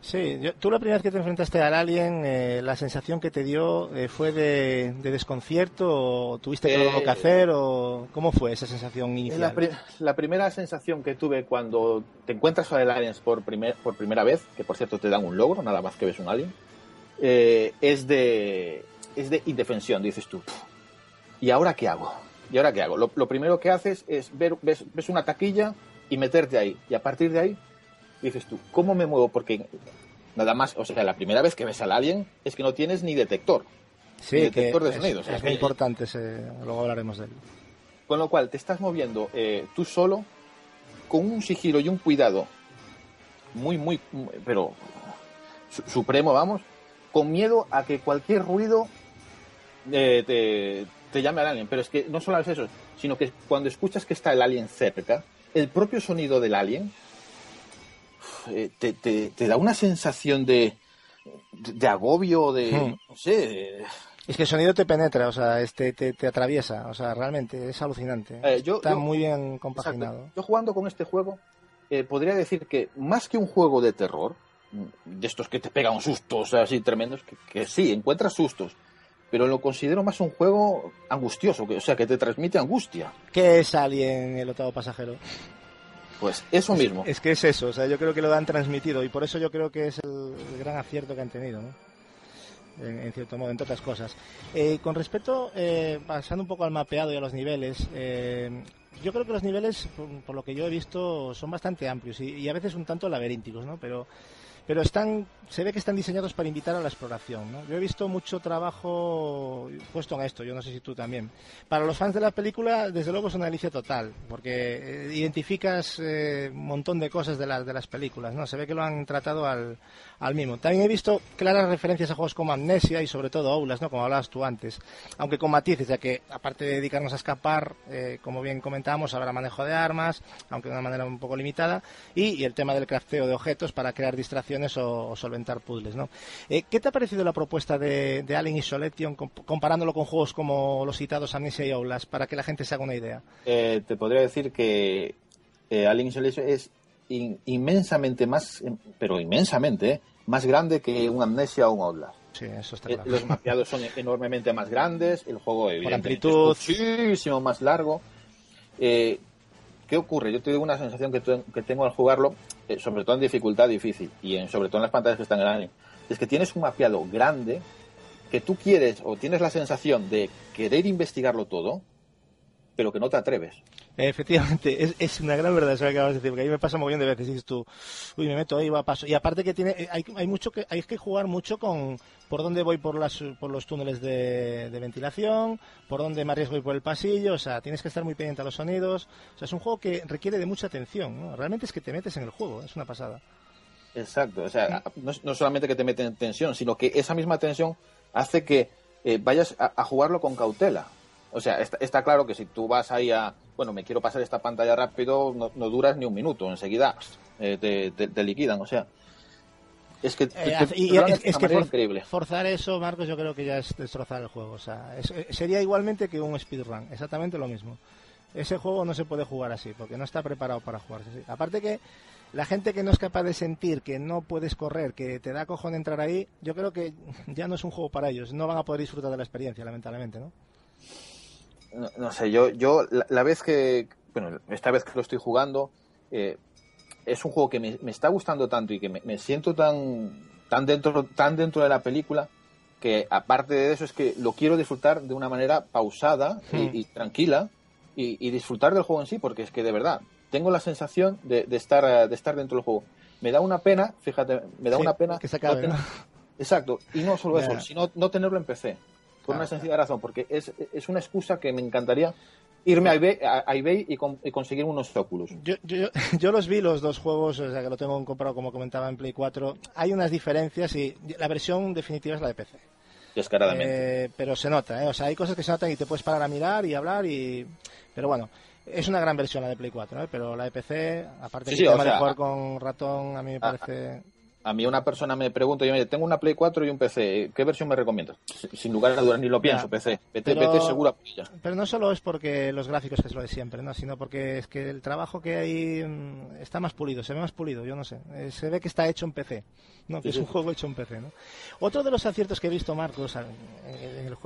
Sí, yo- tú la primera vez que te enfrentaste al Alien, eh, la sensación que te dio eh, fue de, de desconcierto o tuviste Eh, lo que hacer o cómo fue esa sensación inicial. La, pri- la primera sensación que tuve cuando te encuentras con el aliens por, primer- por primera vez, que por cierto te dan un logro, nada más que ves un alien, eh, es, de, es de indefensión, dices tú. "Puf, ¿Y ahora qué hago? ¿Y ahora qué hago? Lo, lo primero que haces es ver, ves, ves una taquilla y meterte ahí. Y a partir de ahí dices tú, ¿cómo me muevo? Porque nada más, o sea, la primera vez que ves al alien es que no tienes ni detector. Sí, ni que detector de es, sonidos. es Es muy importante, ese- luego hablaremos de él. Con lo cual te estás moviendo eh, tú solo con un sigilo y un cuidado muy, muy, pero su- supremo, vamos, con miedo a que cualquier ruido eh, te, te llame al alien. Pero es que no solo es eso, sino que cuando escuchas que está el alien cerca, el propio sonido del alien te, te- te da una sensación de, de, agobio, de, Hmm. no sé, de- Es que el sonido te penetra, o sea, este, te, te atraviesa, o sea, realmente es alucinante. Eh, yo- Está yo- muy bien compaginado. Exacto. Yo jugando con este juego, eh, podría decir que más que un juego de terror, de estos que te pegan sustos así tremendos, que, que sí, encuentras sustos, pero lo considero más un juego angustioso, que, o sea, que te transmite angustia. ¿Qué es Alien, el octavo pasajero? Pues eso mismo. Es, que es eso, o sea, yo creo que lo han transmitido y por eso yo creo que es el, gran acierto que han tenido, ¿no? En, cierto modo, entre otras cosas. Eh, con respecto, eh, pasando un poco al mapeado y a los niveles, eh, yo creo que los niveles, por, lo que yo he visto, son bastante amplios y, y, a veces un tanto laberínticos, ¿no? Pero pero están, se ve que están diseñados para invitar a la exploración. ¿no? Yo he visto mucho trabajo puesto en esto, yo no sé si tú también. Para los fans de la película, desde luego es una delicia total, porque eh, identificas eh, un montón de cosas de, las de las películas, ¿no? Se ve que lo han tratado al, al mismo. También he visto claras referencias a juegos como Amnesia y sobre todo Oulas, ¿no? Como hablabas tú antes, aunque con matices, ya que aparte de dedicarnos a escapar, eh, como bien comentábamos, habrá manejo de armas, aunque de una manera un poco limitada, y, y el tema del crafteo de objetos para crear distracciones o, solventar puzzles. ¿no? Eh, ¿Qué te ha parecido la propuesta de, de Alien Isolation comparándolo con juegos como los citados Amnesia y Outlast para que la gente se haga una idea? Eh, te podría decir que eh, Alien Isolation es inmensamente más, pero inmensamente, más grande que un Amnesia o un Outlast. Sí, eso está claro. Los mapeados son enormemente más grandes, el juego Por amplitud. es muchísimo más largo. ¿Qué ocurre? Yo te digo una sensación que, que tengo al jugarlo, eh, sobre todo en dificultad difícil y sobre todo en las pantallas que están en es que tienes un mapeado grande que tú quieres o tienes la sensación de querer investigarlo todo, pero que no te atreves. Efectivamente, es, es una gran verdad eso que acabas de decir, porque a mí me pasa muy bien de veces, dices tú, uy, me meto ahí, va a paso. Y aparte que tiene, hay, hay mucho que, hay que jugar mucho con por dónde voy por, las, por los túneles de, de ventilación, por dónde me arriesgo y por el pasillo, o sea, tienes que estar muy pendiente a los sonidos. O sea, es un juego que requiere de mucha atención, ¿no? Realmente es que te metes en el juego, es una pasada. Exacto, o sea, no, no solamente que te meten en tensión, sino que esa misma tensión hace que eh, vayas a, a jugarlo con cautela. O sea, está, está, claro que si tú vas ahí a, bueno, me quiero pasar esta pantalla rápido, no, no duras ni un minuto, enseguida eh, te, te, te, liquidan, o sea. Es que, eh, y, es, es que for, increíble. forzar eso, Marcos, yo creo que ya es destrozar el juego. O sea, es, eh, sería igualmente que un speedrun, exactamente lo mismo. Ese juego no se puede jugar así, porque no está preparado para jugarse así. Aparte que la gente que no es capaz de sentir que no puedes correr, que te da cojón entrar ahí, yo creo que ya no es un juego para ellos. No van a poder disfrutar de la experiencia, lamentablemente, ¿no? No, no, sé, yo, yo la, la, vez que, bueno, esta vez que lo estoy jugando, eh, es un juego que me, me, está gustando tanto y que me, me, siento tan, tan, dentro, tan dentro de la película que aparte de eso es que lo quiero disfrutar de una manera pausada y, Hmm. y tranquila y, y, disfrutar del juego en sí, porque es que de verdad tengo la sensación de, de, estar, de estar dentro del juego. Me da una pena, fíjate, me da sí, una pena. Que se acabe, no ¿no? Exacto, y no solo eso, sino no tenerlo en PC. Por una sencilla razón, porque es, es una excusa que me encantaría irme a eBay, a, eBay y, con, y, conseguir unos Oculus. Yo, yo, yo, los vi los dos juegos, o sea que lo tengo comprado como comentaba en Play 4. Hay unas diferencias y la versión definitiva es la de PC. Descaradamente. Eh, pero se nota, ¿eh? o sea, hay cosas que se notan y te puedes parar a mirar y hablar y... Pero bueno, es una gran versión la de Play 4, ¿eh? pero la de PC, aparte sí, que sí, el tema sea, de jugar con ratón, a mí me parece... A, a, mí una persona me pregunta, yo tengo una Play 4 y un PC, ¿qué versión me recomiendas? Sin lugar a dudas, ni lo pienso, ya, PC. PC, pero, PC segura. Pero no solo es porque los gráficos que es lo de siempre, ¿no? sino porque es que el trabajo que hay mm, está más pulido, se ve más pulido, yo no sé. Eh, se ve que está hecho en PC, ¿no? que es un juego hecho en PC. ¿no? Otro de los aciertos que he visto, Marcos,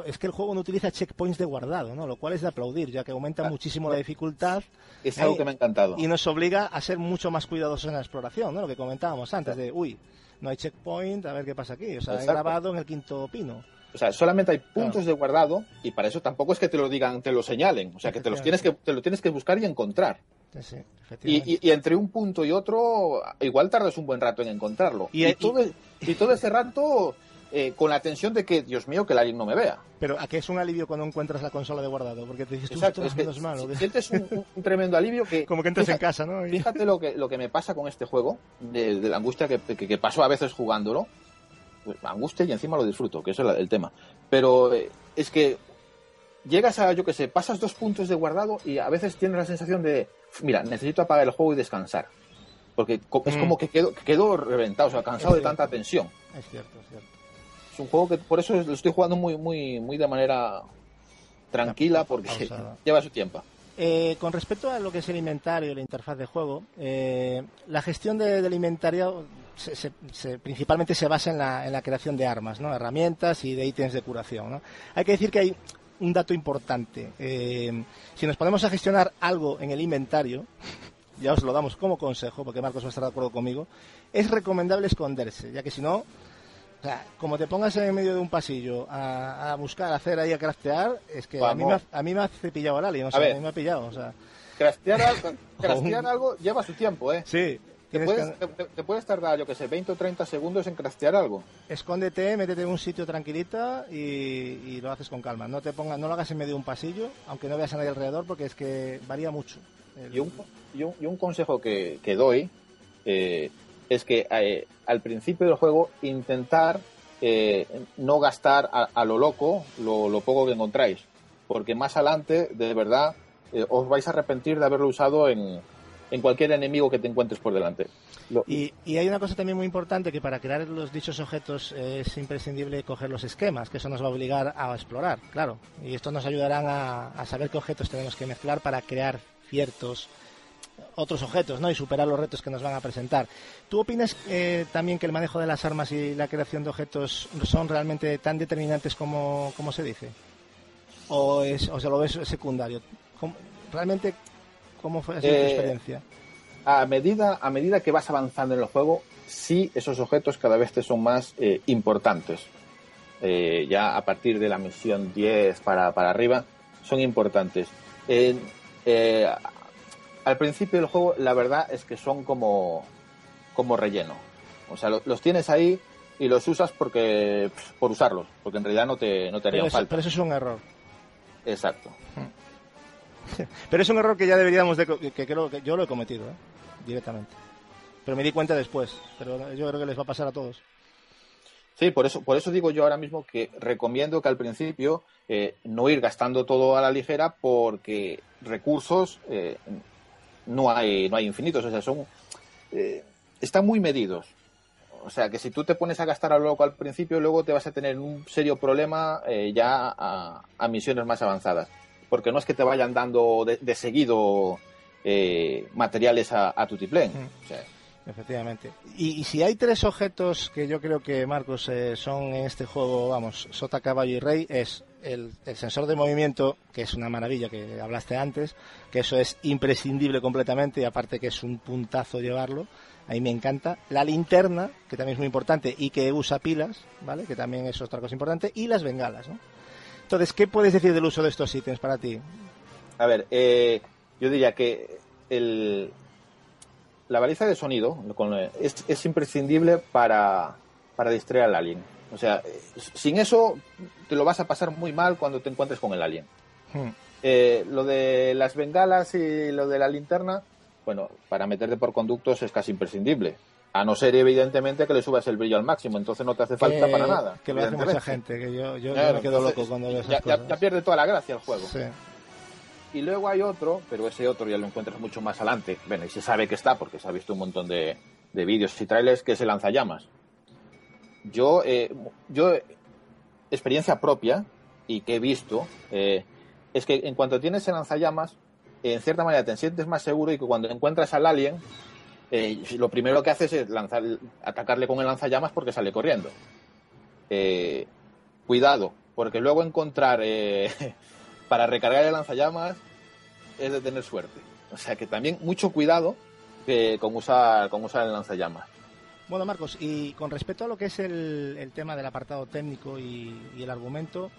es que el juego no utiliza checkpoints de guardado, ¿no? lo cual es de aplaudir, ya que aumenta ah, muchísimo la dificultad. Es algo eh, que me ha encantado. Y nos obliga a ser mucho más cuidadosos en la exploración, ¿no? lo que comentábamos antes, de, uy, no hay checkpoint, a ver qué pasa aquí. O sea, he grabado en el quinto pino. O sea, solamente hay puntos claro. de guardado y para eso tampoco es que te lo digan, te lo señalen. O sea, que te los tienes que, te lo tienes que buscar y encontrar. Sí, sí, y, y, y, entre un punto y otro, igual tardas un buen rato en encontrarlo. Y, y todo, y todo ese rato eh, con la tensión de que, Dios mío, que el alien no me vea. Pero a qué es un alivio cuando encuentras la consola de guardado, porque te dices, Exacto, es que menos mal. Si sientes un, un, tremendo alivio que... Como que entras fíjate, en casa, ¿no? Fíjate lo que, lo que me pasa con este juego, de, de la angustia que, que, que, pasó a veces jugándolo. Pues, angustia y encima lo disfruto, que eso es el tema. Pero eh, es que llegas a, yo que sé, pasas dos puntos de guardado y a veces tienes la sensación de, mira, necesito apagar el juego y descansar. Porque es Mm. como que quedo, quedo reventado, o sea, cansado de tanta tensión. Es cierto, es cierto. Es un juego que por eso lo estoy jugando muy, muy, muy de manera tranquila porque Pausada. lleva su tiempo. Eh, con respecto a lo que es el inventario y la interfaz de juego, eh, la gestión de, del inventario se, se, se, principalmente se basa en la, en la, creación de armas, ¿no? herramientas y de ítems de curación. ¿no? Hay que decir que hay un dato importante. Eh, si nos ponemos a gestionar algo en el inventario, ya os lo damos como consejo, porque Marcos va a estar de acuerdo conmigo, es recomendable esconderse, ya que si no, o sea, como te pongas en medio de un pasillo a, a buscar, a hacer ahí, a craftear, es que a mí, me ha, a mí me ha cepillado el alien, o sea, a, mí me ha pillado, o sea... Craftear, algo, craftear algo lleva su tiempo, ¿eh? Sí. Te puedes, que- te, te puedes tardar, yo que sé, 20 o 30 segundos en craftear algo. Escóndete, métete en un sitio tranquilita y, y lo haces con calma. No te pongas, no lo hagas en medio de un pasillo, aunque no veas a nadie alrededor, porque es que varía mucho. El- Y un, y un, y un consejo que, que doy eh, es que eh, al principio del juego intentar eh, no gastar a, a lo loco lo, lo poco que encontráis, porque más adelante, de verdad, os vais a arrepentir de haberlo usado en, en cualquier enemigo que te encuentres por delante. Lo- Y, y hay una cosa también muy importante que para crear los dichos objetos es imprescindible coger los esquemas, que eso nos va a obligar a explorar, claro. Y esto nos ayudarán a, a saber qué objetos tenemos que mezclar para crear ciertos otros objetos, ¿no? Y superar los retos que nos van a presentar. ¿Tú opinas eh, también que el manejo de las armas y la creación de objetos son realmente tan determinantes como, como se dice? ¿O, es, o se lo ves secundario? ¿Cómo- ¿Realmente cómo fue así tu Eh, experiencia? a medida, a medida que vas avanzando en el juego, sí esos objetos cada vez te son más eh, importantes. Eh, ya a partir de la misión 10 para, para arriba, son importantes. Eh, al principio del juego, la verdad es que son como, como relleno. O sea, lo- los tienes ahí y los usas porque por usarlos, porque en realidad no te, no te Pero harían eso, falta. pero eso es un error. Exacto. Pero es un error que ya deberíamos de... que creo que yo lo he cometido, ¿eh? directamente. Pero me di cuenta después. Pero yo creo que les va a pasar a todos. Sí, por eso, por eso digo yo ahora mismo que recomiendo que al principio eh, no ir gastando todo a la ligera porque recursos eh, no hay no hay infinitos, o sea, son eh, están muy medidos. O sea, que si tú te pones a gastar a lo loco al principio, luego te vas a tener un serio problema eh, ya a misiones más avanzadas. Porque no es que te vayan dando de, de seguido eh, materiales a, a tutiplén. Mm. O sea, Efectivamente. Y, y si hay tres objetos que yo creo que, Marcos, eh, son en este juego, vamos, Sota, Caballo y Rey, es el, el sensor de movimiento, que es una maravilla que hablaste antes, que eso es imprescindible completamente y aparte que es un puntazo llevarlo, a mí me encanta. La linterna, que también es muy importante y que usa pilas, ¿vale? Que también es otra cosa importante. Y las bengalas, ¿no? Entonces, ¿qué puedes decir del uso de estos ítems para ti? A ver, eh, yo diría que el, la baliza de sonido con- es, es imprescindible para, para distraer al alien. O sea, eh, sin eso te lo vas a pasar muy mal cuando te encuentres con el alien. Hmm. Eh, lo de las bengalas y lo de la linterna, bueno, para meterte por conductos es casi imprescindible. A no ser, evidentemente, que le subas el brillo al máximo, entonces no te hace falta Que- para nada. Que lo hace mucha gente, que yo, yo, me quedo entonces, loco cuando veo esas ya, ya- cosas. ya pierde toda la gracia el juego. Sí. Y luego hay otro, pero ese otro ya lo encuentras mucho más adelante. Bueno, y se sabe que está porque se ha visto un montón de, de vídeos y trailers, que es el lanzallamas. Yo, eh, yo, experiencia propia y que he visto, eh, es que en cuanto tienes el lanzallamas, en cierta manera te sientes más seguro y que cuando encuentras al alien, eh, lo primero que haces es lanzar, atacarle con el lanzallamas porque sale corriendo. Eh, cuidado, porque luego encontrar eh, para recargar el lanzallamas es de tener suerte. O sea que también mucho cuidado eh, con, usar, con usar el lanzallamas. Bueno, Marcos, y con respecto a lo que es el, tema del apartado técnico y el argumento,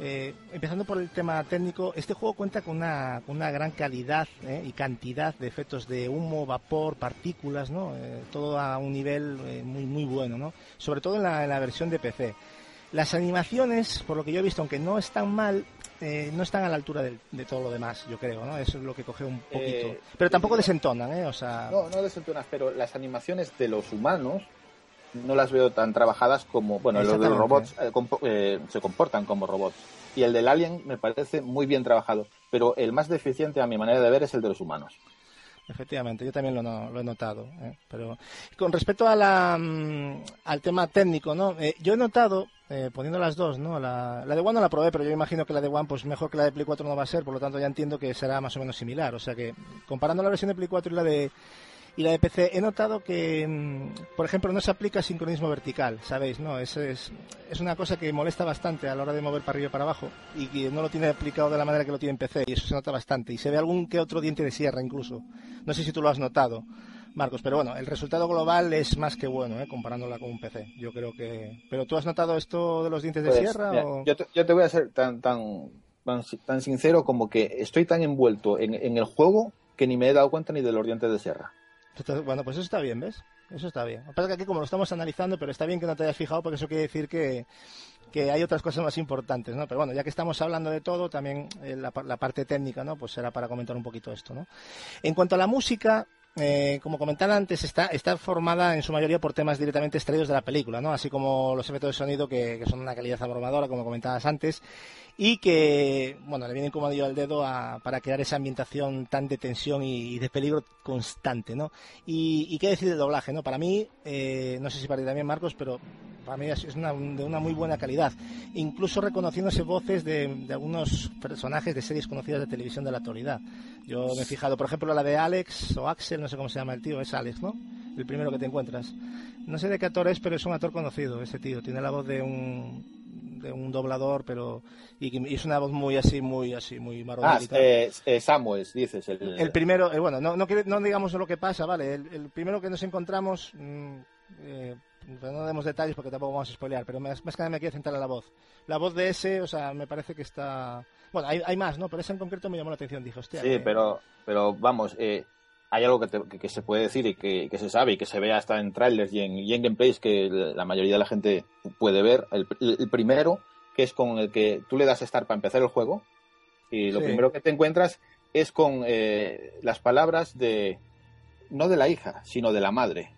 eh, empezando por el tema técnico, este juego cuenta con una, una gran calidad eh, y cantidad de efectos de humo, vapor, partículas, ¿no? Eh, todo a un nivel eh, muy, muy bueno, ¿no? Sobre todo en la, en la versión de PC. Las animaciones, por lo que yo he visto, aunque no están mal, eh, no están a la altura del- de, todo lo demás, yo creo, ¿no? Eso es lo que coge un poquito. Eh, Pero tampoco desentonan, ¿eh? O sea, No, no desentonas, pero las animaciones de los humanos no las veo tan trabajadas como, bueno, los de los robots eh, eh, se comportan como robots. Y el del alien me parece muy bien trabajado, pero el más deficiente a mi manera de ver es el de los humanos. Efectivamente, yo también lo, no- lo he notado. ¿eh? Pero con respecto a la, mm, al tema técnico, ¿no? Eh, yo he notado, eh, poniendo las dos, ¿no? La, la de One no la probé, pero yo imagino que la de One, pues mejor que la de Play 4 no va a ser, por lo tanto ya entiendo que será más o menos similar. O sea que, comparando la versión de Play 4 y la de y la de PC. He notado que, mm, por ejemplo, no se aplica sincronismo vertical, ¿sabéis? No, es, es, es una cosa que molesta bastante a la hora de mover para arriba y para abajo y que no lo tiene aplicado de la manera que lo tiene en PC y eso se nota bastante. Y se ve algún que otro diente de sierra incluso. No sé si tú lo has notado. Marcos, pero bueno, el resultado global es más que bueno, ¿eh? comparándola con un PC. Yo creo que. ¿Pero tú has notado esto de los dientes de Pues, sierra? mira, o... yo, te, yo te voy a ser tan, tan, tan, tan sincero como que estoy tan envuelto en, en el juego que ni me he dado cuenta ni de los dientes de sierra. Bueno, pues eso está bien, ¿ves? Eso está bien. Lo que pasa es que aquí como lo estamos analizando, pero está bien que no te hayas fijado porque eso quiere decir que, que hay otras cosas más importantes, ¿no? Pero bueno, ya que estamos hablando de todo, también eh, la, la parte técnica, ¿no? Pues será para comentar un poquito esto, ¿no? En cuanto a la música, eh, como comentaba antes, está, está formada en su mayoría por temas directamente extraídos de la película, ¿no? Así como los efectos de sonido que, que son una calidad abrumadora, como comentabas antes, y que, bueno, le vienen como anillo al dedo a- para crear esa ambientación tan de tensión y, de peligro constante, ¿no? Y, y qué decir del doblaje, ¿no? Para mí, eh, no sé si para ti también, Marcos, pero para mí es una, de una muy buena calidad. Incluso reconociéndose voces de, de algunos personajes de series conocidas de televisión de la actualidad. Yo me he fijado, por ejemplo, la de Alex o Axel, no sé cómo se llama el tío, es Alex, ¿no? El primero que te encuentras. No sé de qué actor es, pero es un actor conocido, ese tío. Tiene la voz de un de un doblador, pero y, es una voz muy así, muy así, muy Ah, maronera y tal. eh, eh, Samuels, dices. El, El primero, eh, bueno, no, no, quiere- no digamos lo que pasa, ¿vale? El, el primero que nos encontramos, mm, eh, no demos detalles porque tampoco vamos a spoilear, pero más, más que nada me quiero centrar en la voz. La voz de ese, o sea, me parece que está... Bueno, hay, hay más, ¿no? Pero ese en concreto me llamó la atención, dije, hostia. Sí, que- pero, pero vamos, eh, hay algo que, te- que- que se puede decir y que, que se sabe y que se ve hasta en trailers y en, y en gameplays que la mayoría de la gente puede ver. El, el primero, que es con el que tú le das start para empezar el juego, y lo Sí. primero que te encuentras es con eh, las palabras de, no de la hija, sino de la madre.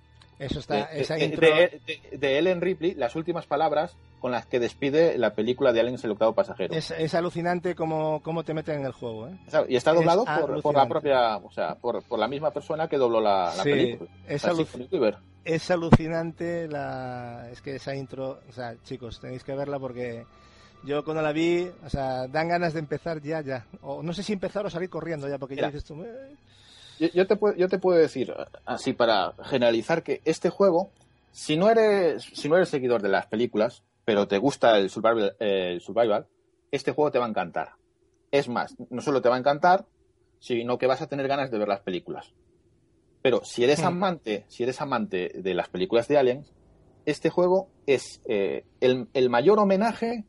Eso está, de, esa de- intro... de- de- Ellen Ripley, las últimas palabras con las que despide la película de Aliens el octavo pasajero. Es, es alucinante cómo, cómo te meten en el juego, ¿eh? Y está Es doblado por, por la propia, o sea, por, por la misma persona que dobló la, la Sí, película. es aluc-. Es alucinante la... Es que esa intro... O sea, chicos, tenéis que verla porque... Yo cuando la vi, o sea, dan ganas de empezar ya, ya. O no sé si empezar o salir corriendo ya, porque ya Mira. dices tú... "Eh". Yo, yo te puedo, yo te puedo decir, así para generalizar, que este juego, si no eres, si no eres seguidor de las películas, pero te gusta el survival, eh, el survival, este juego te va a encantar. Es más, no solo te va a encantar, sino que vas a tener ganas de ver las películas. Pero si eres Hmm. amante, si eres amante de las películas de Aliens, este juego es eh, el, el mayor homenaje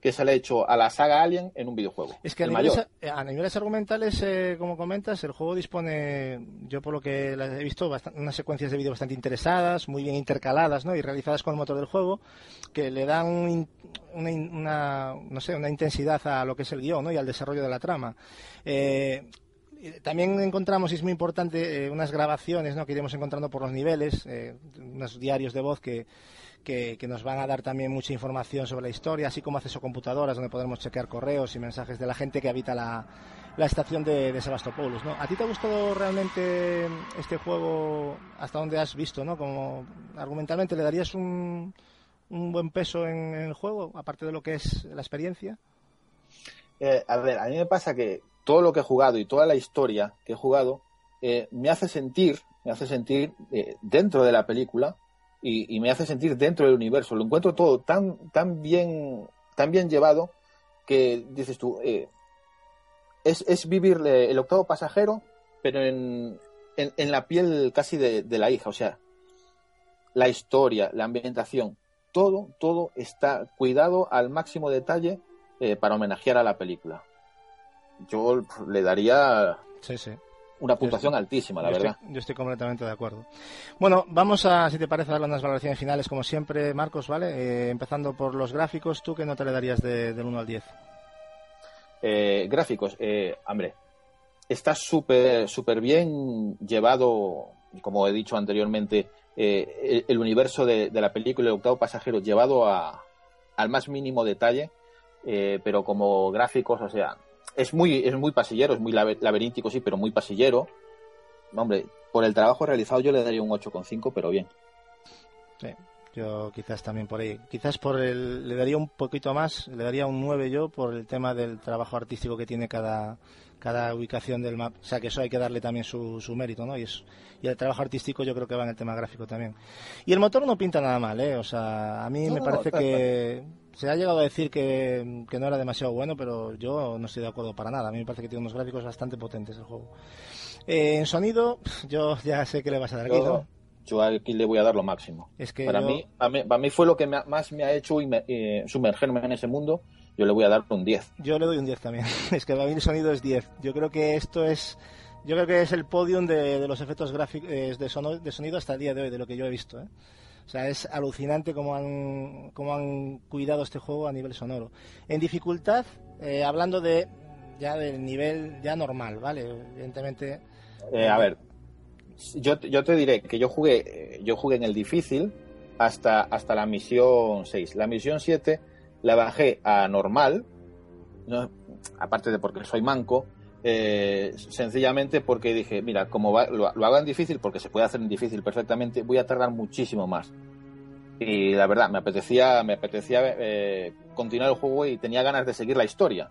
que se le ha hecho a la saga Alien en un videojuego. Es que a el niveles, mayor. a niveles argumentales, eh, como comentas, el juego dispone, yo por lo que he visto, unas secuencias de vídeo bastante interesadas, muy bien intercaladas, ¿no? Y realizadas con el motor del juego, que le dan un una, una, no sé, una intensidad a lo que es el guion, ¿no? Y al desarrollo de la trama. Eh, también encontramos, y es muy importante, eh, unas grabaciones ¿no? que iremos encontrando por los niveles, eh, unos diarios de voz que, que, nos van a dar también mucha información sobre la historia, así como acceso a computadoras donde podremos chequear correos y mensajes de la gente que habita la, estación de, de Sebastopoulos. ¿A ti te ha gustado realmente este juego hasta donde has visto? ¿no? Como argumentalmente, ¿le darías un, un buen peso en, en el juego, aparte de lo que es la experiencia? Eh, a ver, a mí me pasa que todo lo que he jugado y toda la historia que he jugado eh, me hace sentir, me hace sentir eh, dentro de la película y, y me hace sentir dentro del universo. Lo encuentro todo tan, tan bien, tan bien llevado que dices tú, eh, es, es vivir eh, el octavo pasajero, pero en, en, la piel casi de, de la hija. O sea, la historia, la ambientación, todo, todo está cuidado al máximo detalle eh, para homenajear a la película. Yo le daría Sí, sí. Una puntuación altísima, la yo verdad. Estoy, yo estoy completamente de acuerdo. Bueno, vamos a, si te parece, darle unas valoraciones finales, como siempre, Marcos, ¿vale? Eh, empezando por los gráficos, ¿tú qué nota le darías de- del 1 al 10? Eh, gráficos, eh, hombre, está súper súper bien llevado, como he dicho anteriormente, eh, el, el universo de, de la película El octavo pasajero llevado a, al más mínimo detalle, eh, pero como gráficos, o sea, es muy, es muy pasillero, es muy labe- laberíntico, sí, pero muy pasillero. Hombre, por el trabajo realizado yo le daría un 8,5, pero bien. Yo quizás también por ahí. Quizás por el, le daría un poquito más, le daría un 9 yo por el tema del trabajo artístico que tiene cada, cada ubicación del mapa. O sea, que eso hay que darle también su, su mérito, ¿no? Y, es, y el trabajo artístico yo creo que va en el tema gráfico también. Y el motor no pinta nada mal, ¿eh? O sea, a mí No, me parece que se ha llegado a decir que, que no era demasiado bueno, pero yo no estoy de acuerdo para nada. A mí me parece que tiene unos gráficos bastante potentes el juego. Eh, en sonido, yo ya sé que le vas a dar aquí, Yo, aquí le voy a dar lo máximo. Es que para, yo- mí, a mí, para mí fue lo que me más me ha hecho eh, sumergerme en ese mundo. Yo le voy a dar un 10. Yo le doy un 10 también. es que para mí el sonido es 10. Yo creo que esto es. Yo creo que es el podium de, de los efectos gráficos de, sono- de sonido hasta el día de hoy, de lo que yo he visto. ¿eh? O sea, es alucinante cómo han, cómo han cuidado este juego a nivel sonoro. En dificultad, eh, hablando de ya del nivel ya normal, ¿vale? Evidentemente. Eh, a ver, yo, yo te diré que yo jugué, eh, yo jugué en el difícil hasta, hasta la misión 6. La misión 7 la bajé a normal, no, aparte de porque soy manco, eh, sencillamente porque dije, mira, como lo, lo hago en difícil, porque se puede hacer en difícil perfectamente, voy a tardar muchísimo más. Y la verdad, me apetecía, me apetecía eh, continuar el juego y tenía ganas de seguir la historia.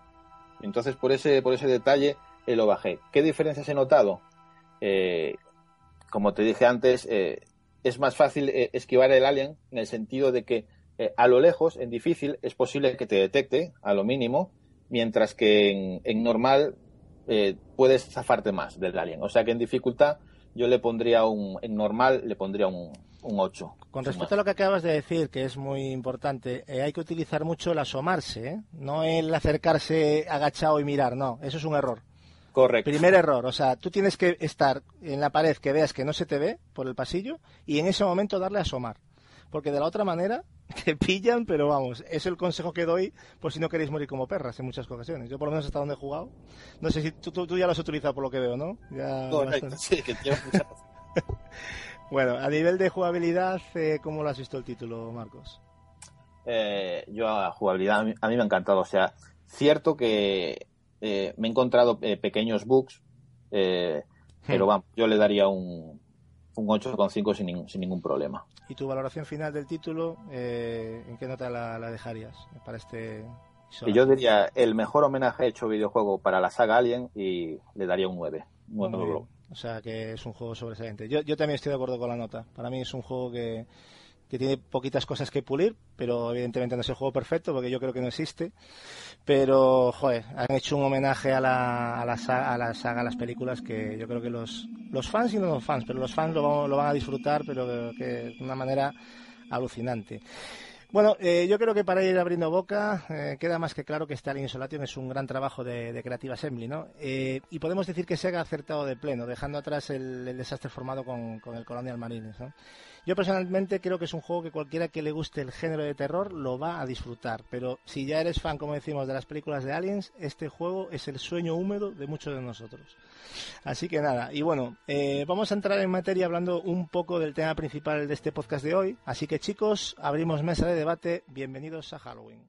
Entonces, por ese, por ese detalle, lo bajé. ¿Qué diferencias he notado? Como te dije antes, eh, es más fácil eh, esquivar el alien en el sentido de que eh, a lo lejos, en difícil, es posible que te detecte a lo mínimo, mientras que en, en normal eh, puedes zafarte más del alien. O sea que en dificultad yo le pondría un, en normal le pondría un, un 8. Con respecto a lo que acabas de decir, que es muy importante, hay que utilizar mucho el asomarse, ¿eh? no el acercarse agachado y mirar, no, eso es un error. Correcto. Primer error, o sea, tú tienes que estar en la pared que veas que no se te ve por el pasillo y en ese momento darle a asomar. Porque de la otra manera te pillan, pero vamos, es el consejo que doy por si no queréis morir como perras en muchas ocasiones. Yo por lo menos hasta donde he jugado. No sé si tú, tú- tú ya lo has utilizado por lo que veo, ¿no? Ya Correcto, sí, que. Bueno, a nivel de jugabilidad, eh, ¿cómo lo has visto el título, Marcos? Eh, yo a jugabilidad a mí, a mí me ha encantado. O sea, cierto que eh, me he encontrado eh, pequeños bugs, eh, pero vamos, yo le daría un, un 8,5 sin, nin- sin ningún problema. ¿Y tu valoración final del título, eh, en qué nota la, la dejarías para este... Y yo diría el mejor homenaje hecho a videojuego para la saga Alien y le daría un 9. Un Muy nueve bien. Globo. O sea que es un juego sobresaliente. Yo, yo también estoy de acuerdo con la nota. Para mí es un juego que, que tiene poquitas cosas que pulir, pero evidentemente no es el juego perfecto porque yo creo que no existe. Pero, joder, han hecho un homenaje a la, a la, sa- a la saga, a las películas que yo creo que los, los fans y no los fans, pero los fans lo, van- lo van a disfrutar, pero que, de una manera alucinante. Bueno, eh, yo creo que para ir abriendo boca eh, queda más que claro que este Alien Isolation es un gran trabajo de, Creative Assembly, ¿no? Eh, y podemos decir que Sega ha acertado de pleno, dejando atrás el, el desastre formado con, con el Colonial Marines, ¿no? Yo personalmente creo que es un juego que cualquiera que le guste el género de terror lo va a disfrutar, pero si ya eres fan, como decimos, de las películas de Aliens, este juego es el sueño húmedo de muchos de nosotros. Así que nada, y bueno, eh, vamos a entrar en materia hablando un poco del tema principal de este podcast de hoy. Así que chicos, abrimos mesa de debate. Bienvenidos a Halloween.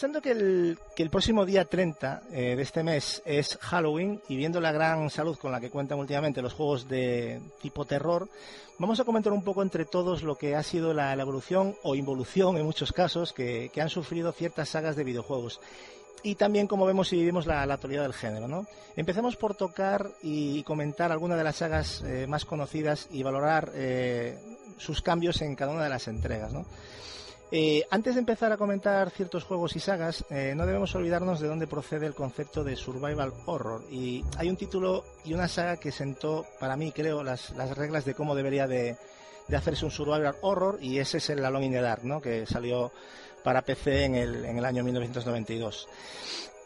Aprovechando que el, que el próximo día 30 eh, de este mes es Halloween y viendo la gran salud con la que cuentan últimamente los juegos de tipo terror, vamos a comentar un poco entre todos lo que ha sido la, evolución o involución en muchos casos que, han sufrido ciertas sagas de videojuegos y también como vemos y vivimos la, actualidad del género. ¿no? Empecemos por tocar y comentar algunas de las sagas eh, más conocidas y valorar eh, sus cambios en cada una de las entregas. ¿no? Eh, antes de empezar a comentar ciertos juegos y sagas, eh, no debemos olvidarnos de dónde procede el concepto de survival horror. Y hay un título y una saga que sentó, para mí, creo, las, reglas de cómo debería de, hacerse un survival horror, y ese es el Alone in the Dark, ¿no? que salió para PC en el, en el año 1992.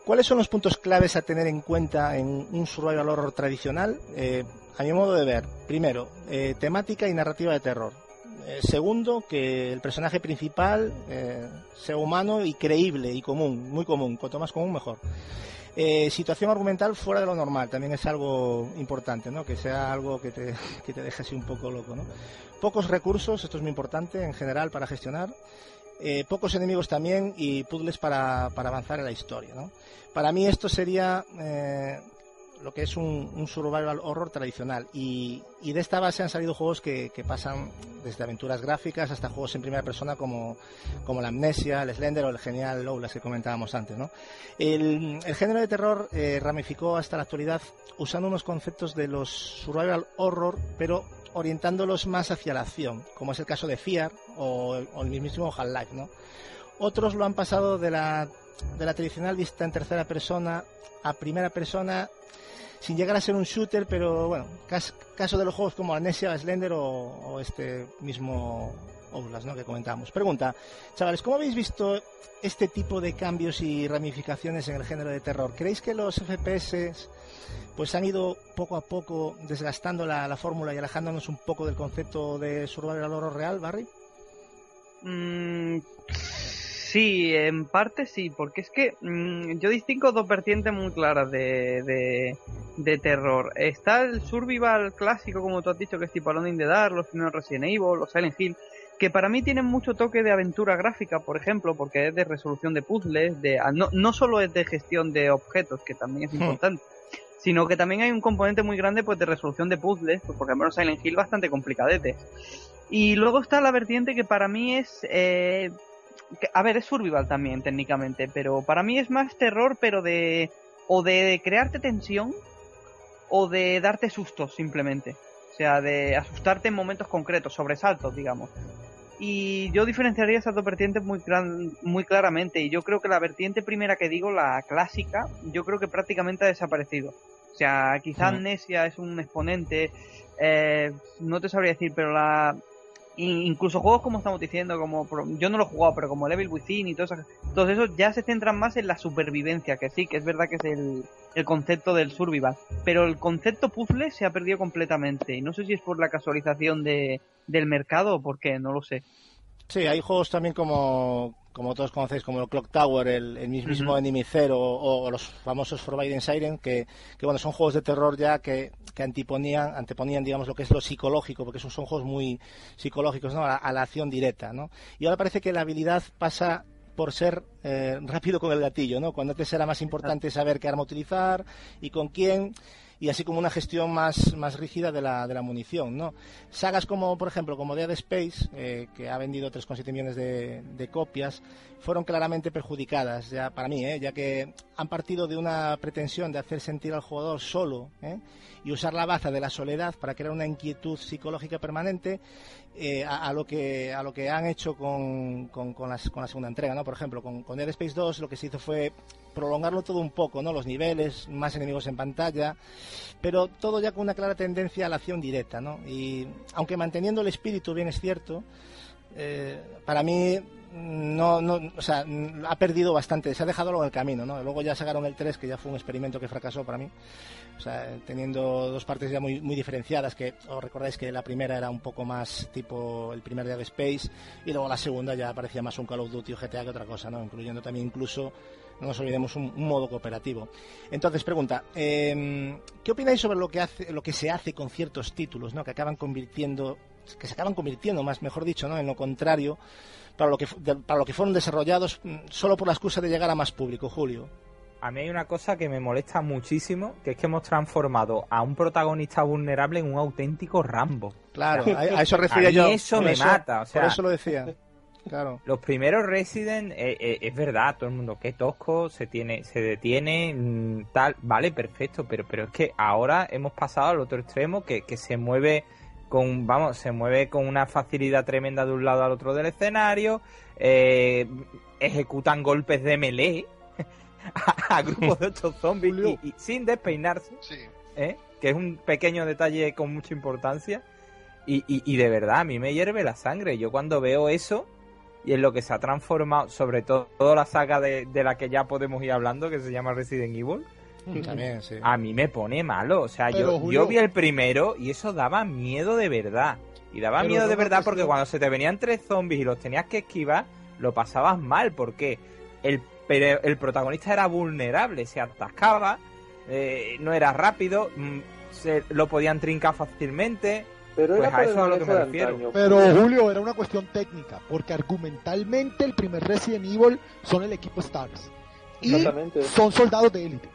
¿Cuáles son los puntos claves a tener en cuenta en un survival horror tradicional? Eh, a mi modo de ver, primero, temática y narrativa de terror. Eh, segundo, que el personaje principal eh, sea humano y creíble y común, muy común, cuanto más común mejor. Eh, situación argumental fuera de lo normal, también es algo importante, ¿no? Que sea algo que te, que te deje así un poco loco, ¿no? Pocos recursos, esto es muy importante en general para gestionar. pocos enemigos también y puzzles para, para avanzar en la historia, ¿no? Para mí esto sería lo que es un, survival horror tradicional. Y, de esta base han salido juegos que, pasan desde aventuras gráficas hasta juegos en primera persona como, como la Amnesia, el Slender o el genial Lowlands que comentábamos antes. ¿no? El, género de terror eh, ramificó hasta la actualidad usando unos conceptos de los survival horror, pero orientándolos más hacia la acción, como es el caso de Fear o, el mismo Half-Life. ¿no? Otros lo han pasado de la, de la tradicional vista en tercera persona a primera persona sin llegar a ser un shooter, pero bueno, caso de los juegos como Amnesia, Slender o, este mismo Outlast, ¿no? que comentábamos. Pregunta, chavales, ¿cómo habéis visto este tipo de cambios y ramificaciones en el género de terror? ¿Creéis que los FPS pues han ido poco a poco desgastando la, fórmula y alejándonos un poco del concepto de survival horror real, Barry? Mm, sí, en parte sí, porque es que mm, yo distingo dos vertientes muy claras de, de terror. Está el survival clásico, como tú has dicho, que es tipo Alone in the Dark, los primeros Resident Evil, los Silent Hill, que para mí tienen mucho toque de aventura gráfica, por ejemplo, porque es de resolución de puzzles, de ah, no, no solo es de gestión de objetos, que también es hmm. importante, sino que también hay un componente muy grande pues de resolución de puzzles, pues, por ejemplo Silent Hill bastante complicadete. Y luego está la vertiente que para mí es... Eh, a ver, es survival también técnicamente, pero para mí es más terror, pero de... o de crearte tensión, o de darte sustos simplemente. O sea, de asustarte en momentos concretos, sobresaltos, digamos. Y yo diferenciaría esas dos vertientes muy, muy claramente. Y yo creo que la vertiente primera que digo, la clásica, yo creo que prácticamente ha desaparecido. O sea, quizá Amnesia es un exponente, eh, no te sabría decir, pero la, incluso juegos como estamos diciendo, como yo no lo he jugado, pero como Level Within y todo eso, todos esos ya se centran más en la supervivencia, que sí, que es verdad que es el, el concepto del survival, pero el concepto puzzle se ha perdido completamente y no sé si es por la casualización de, del mercado o por qué, no lo sé. Sí, hay juegos también como, como todos conocéis, como el Clock Tower, el, mismo Enemy Zero o, los famosos Forbidden Siren, que, que, bueno, son juegos de terror ya que, que anteponían, anteponían, digamos, lo que es lo psicológico, porque son, son juegos muy psicológicos, ¿no? A, la acción directa, ¿no? Y ahora parece que la habilidad pasa por ser eh, rápido con el gatillo, ¿no? Cuando antes era más importante saber qué arma utilizar y con quién y así como una gestión más, más rígida de la, de la munición. ¿no? Sagas como, por ejemplo, como Dead Space, eh, que ha vendido 3,7 millones de, de, copias, fueron claramente perjudicadas, ya para mí, ¿eh? ya que han partido de una pretensión de hacer sentir al jugador solo ¿eh? y usar la baza de la soledad para crear una inquietud psicológica permanente eh, a, lo que a lo que han hecho con, con, con, la segunda entrega, ¿no? Por ejemplo, con, con Dead Space 2 lo que se hizo fue prolongarlo todo un poco, ¿no? Los niveles, más enemigos en pantalla, pero todo ya con una clara tendencia a la acción directa, ¿no? Y aunque manteniendo el espíritu, bien es cierto, eh, para mí no, no, o sea, ha perdido bastante, se ha dejado algo en el camino, ¿no? Luego ya sacaron el 3, que ya fue un experimento que fracasó para mí, o sea, teniendo dos partes ya muy, muy diferenciadas, que os recordáis que la primera era un poco más tipo el primer día de Space, y luego la segunda ya parecía más un Call of Duty o GTA que otra cosa, ¿no? Incluyendo también incluso no nos olvidemos un, modo cooperativo. Entonces, pregunta, em, ¿qué opináis sobre lo que hace, lo que se hace con ciertos títulos, ¿no? que acaban convirtiendo que se acaban convirtiendo, más mejor dicho, ¿no? en lo contrario, para lo que, para lo que fueron desarrollados mm, solo por la excusa de llegar a más público, Julio. A mí hay una cosa que me molesta muchísimo, que es que hemos transformado a un protagonista vulnerable en un auténtico Rambo. Claro, a, eso refería yo. eso me mata, o sea, por eso lo decía. Claro. Los primeros Resident, eh, eh, es verdad, todo el mundo, qué tosco, se tiene, se detiene, mm, tal, vale, perfecto, pero, pero es que ahora hemos pasado al otro extremo que, que se mueve con, vamos, se mueve con una facilidad tremenda de un lado al otro del escenario, eh, ejecutan golpes de melee a, grupos de estos zombies y, sin despeinarse, que es un pequeño detalle con mucha importancia. Y, y, de verdad, a mí me hierve la sangre. Yo cuando veo eso, y en lo que se ha transformado, sobre todo toda la saga de, la que ya podemos ir hablando, que se llama Resident Evil. También, sí. A mí me pone malo. O sea, yo, yo vi el primero y eso daba miedo de verdad. Y daba miedo de verdad porque cuando se te venían tres zombies y los tenías que esquivar, lo pasabas mal porque el, el protagonista era vulnerable, se atascaba, eh, no era rápido, mm, se, lo podían trincar fácilmente, pero pues a eso es a lo que me refiero. Pero Julio, era una cuestión técnica, porque argumentalmente el primer Resident Evil son el equipo Stars. Y son soldados de élite.